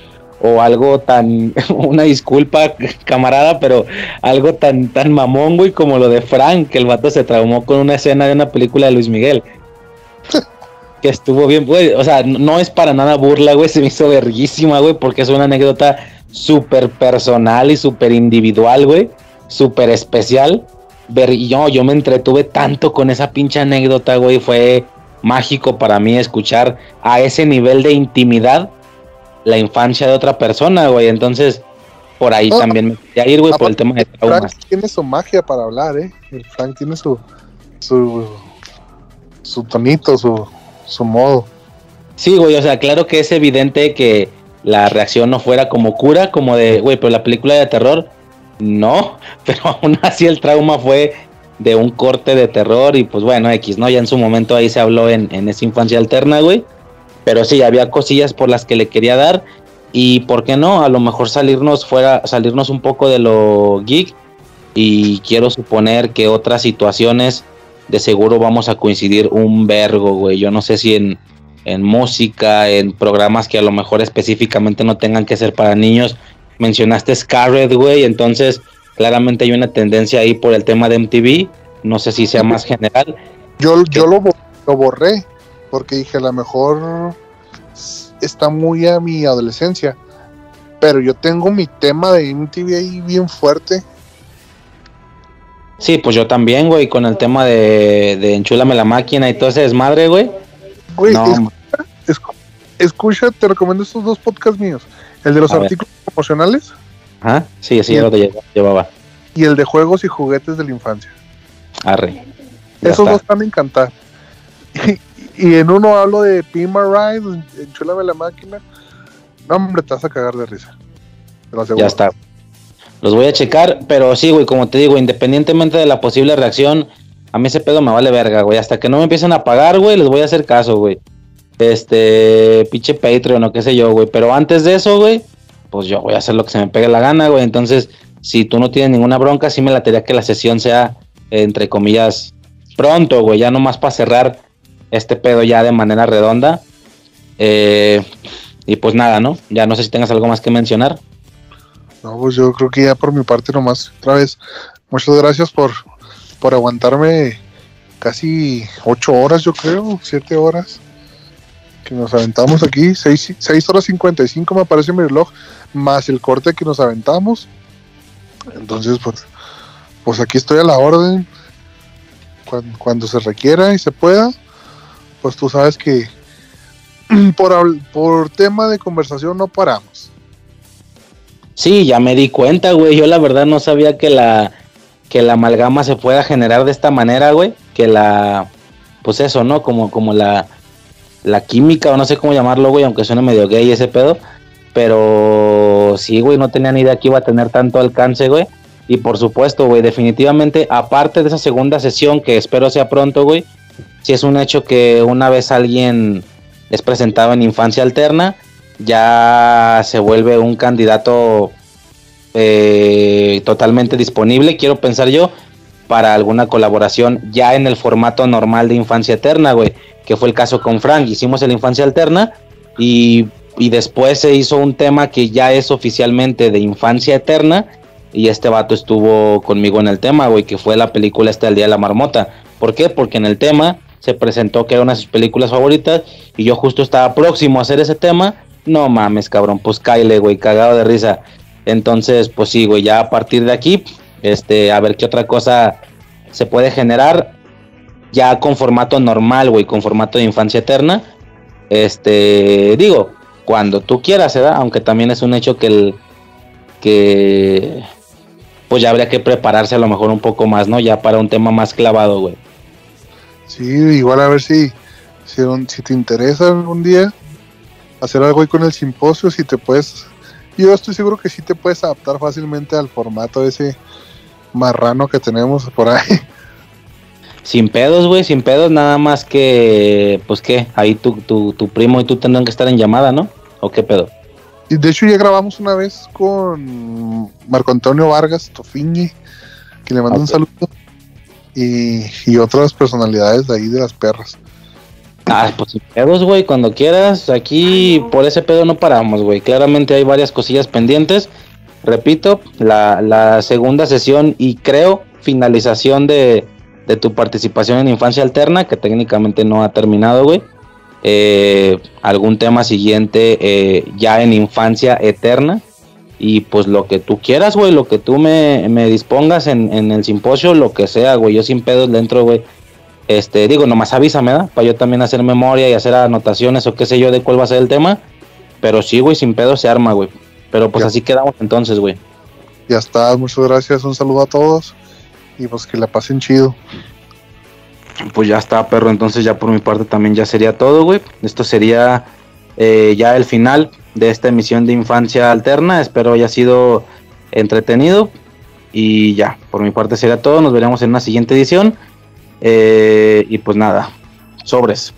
Speaker 2: o algo tan, <laughs> una disculpa camarada, pero algo tan, tan mamón, güey, como lo de Frank, que el vato se traumó con una escena de una película de Luis Miguel. <laughs> que estuvo bien, güey, o sea, no es para nada burla, güey, se me hizo verguísima, güey, porque es una anécdota súper personal y súper individual, güey, súper especial ver, yo, yo me entretuve tanto con esa pinche anécdota, güey, fue mágico para mí escuchar a ese nivel de intimidad la infancia de otra persona, güey, entonces por ahí también me quería ir, güey, por el tema de
Speaker 1: traumas. Frank tiene su magia para hablar, ¿eh? El Frank tiene su, su, su tonito, su, su modo.
Speaker 2: Sí, güey, o sea, claro que es evidente que la reacción no fuera como cura, como de, güey, pero la película de terror no, <laughs> pero aún así el trauma fue de un corte de terror y pues bueno, X, ¿no? Ya en su momento ahí se habló en, esa infancia alterna, güey. Pero sí, había cosillas por las que le quería dar. Y por qué no, a lo mejor salirnos fuera, salirnos un poco de lo geek. Y quiero suponer que otras situaciones de seguro vamos a coincidir un vergo, güey. Yo no sé si en, en música, en programas que a lo mejor específicamente no tengan que ser para niños. Mencionaste Scarlet, güey, entonces claramente hay una tendencia ahí por el tema de MTV. No sé si sea más general.
Speaker 1: Yo, yo lo, lo borré porque dije, a lo mejor está muy a mi adolescencia. Pero yo tengo mi tema de MTV ahí bien fuerte
Speaker 2: Sí, pues yo también, güey, con el tema de, de enchúlame la máquina y todo ese desmadre, güey.
Speaker 1: Güey, escucha, te recomiendo estos dos podcasts míos. El de los artículos promocionales.
Speaker 2: Ajá, sí, sí, lo que llevaba.
Speaker 1: Y el de juegos y juguetes de la infancia.
Speaker 2: Arre.
Speaker 1: Esos dos están a encantar. <laughs> Y, en uno hablo de Pima Ride, enchúlame la máquina. No, hombre, te vas a cagar de risa.
Speaker 2: Ya está. Los voy a checar, pero sí, güey, como te digo, independientemente de la posible reacción, a mí ese pedo me vale verga, güey. Hasta que no me empiecen a pagar, güey, les voy a hacer caso, güey. Este, pinche Patreon o qué sé yo, güey. Pero antes de eso, güey, pues yo voy a hacer lo que se me pegue la gana, güey. Entonces, si tú no tienes ninguna bronca, sí me latería que la sesión sea, entre comillas, pronto, güey. Ya nomás para cerrar este pedo ya de manera redonda. Eh, y pues nada, ¿no? Ya no sé si tengas algo más que mencionar.
Speaker 1: No, pues yo creo que ya por mi parte nomás, otra vez, muchas gracias por, por aguantarme casi ocho horas, yo creo, siete horas, que nos aventamos aquí, seis, seis horas cincuenta y cinco me aparece mi reloj, más el corte que nos aventamos. Entonces, pues, pues aquí estoy a la orden, cuando, cuando se requiera y se pueda, pues tú sabes que <clears throat> por, por tema de conversación no paramos.
Speaker 2: Sí, ya me di cuenta, güey. Yo la verdad no sabía que la que la amalgama se pueda generar de esta manera, güey. Que la pues eso, ¿no? Como como la la química o no sé cómo llamarlo, güey, aunque suene medio gay ese pedo. Pero sí, güey, no tenía ni idea que iba a tener tanto alcance, güey. Y por supuesto, güey, definitivamente, aparte de esa segunda sesión, que espero sea pronto, güey, si es un hecho que una vez alguien es presentado en infancia alterna, ya se vuelve un candidato eh, totalmente disponible, quiero pensar yo, para alguna colaboración ya en el formato normal de Infancia Eterna, güey, que fue el caso con Frank. Hicimos el Infancia Eterna y, y, después se hizo un tema que ya es oficialmente de Infancia Eterna y este vato estuvo conmigo en el tema, güey, que fue la película esta del Día de la Marmota. ¿Por qué? Porque en el tema se presentó que era una de sus películas favoritas y yo justo estaba próximo a hacer ese tema no mames, cabrón, pues Kyle, güey, cagado de risa. Entonces, pues sí, güey, ya a partir de aquí, este, a ver qué otra cosa se puede generar ya con formato normal, güey, con formato de infancia eterna. Este, digo, cuando tú quieras, ¿verdad? Aunque también es un hecho que el que pues ya habría que prepararse a lo mejor un poco más, ¿no? Ya para un tema más clavado, güey.
Speaker 1: Sí, igual a ver si si, si te interesa algún día hacer algo ahí con el simposio, si te puedes, yo estoy seguro que sí te puedes adaptar fácilmente al formato ese marrano que tenemos por ahí. <laughs>
Speaker 2: Sin pedos, güey, sin pedos, nada más que, pues qué, ahí tu, tu, tu primo y tú tendrán que estar en llamada, ¿no? ¿O qué pedo?
Speaker 1: Y de hecho ya grabamos una vez con Marco Antonio Vargas Tofiñi, que le mando un saludo, y, y otras personalidades de ahí de las perras.
Speaker 2: Ah, pues sin pedos, güey, cuando quieras. Aquí por ese pedo no paramos, güey. Claramente hay varias cosillas pendientes. Repito, la, segunda sesión y creo finalización de, tu participación en Infancia Alterna, que técnicamente no ha terminado, güey. Eh, algún tema siguiente eh, ya en Infancia Eterna. Y pues lo que tú quieras, güey, lo que tú me, dispongas en, el simposio, lo que sea, güey. Yo sin pedos dentro, güey este, digo, nomás avísame, ¿verdad? Para yo también hacer memoria y hacer anotaciones o qué sé yo de cuál va a ser el tema. Pero sí, güey, sin pedo se arma, güey. Pero pues así quedamos entonces, güey.
Speaker 1: Ya está, muchas gracias, un saludo a todos y pues que la pasen chido.
Speaker 2: Pues ya está, perro, entonces ya por mi parte también ya sería todo, güey. Esto sería eh, ya el final de esta emisión de Infancia Alterna. Espero haya sido entretenido. Y ya, por mi parte sería todo. Nos veremos en una siguiente edición. Eh, y pues nada, sobres.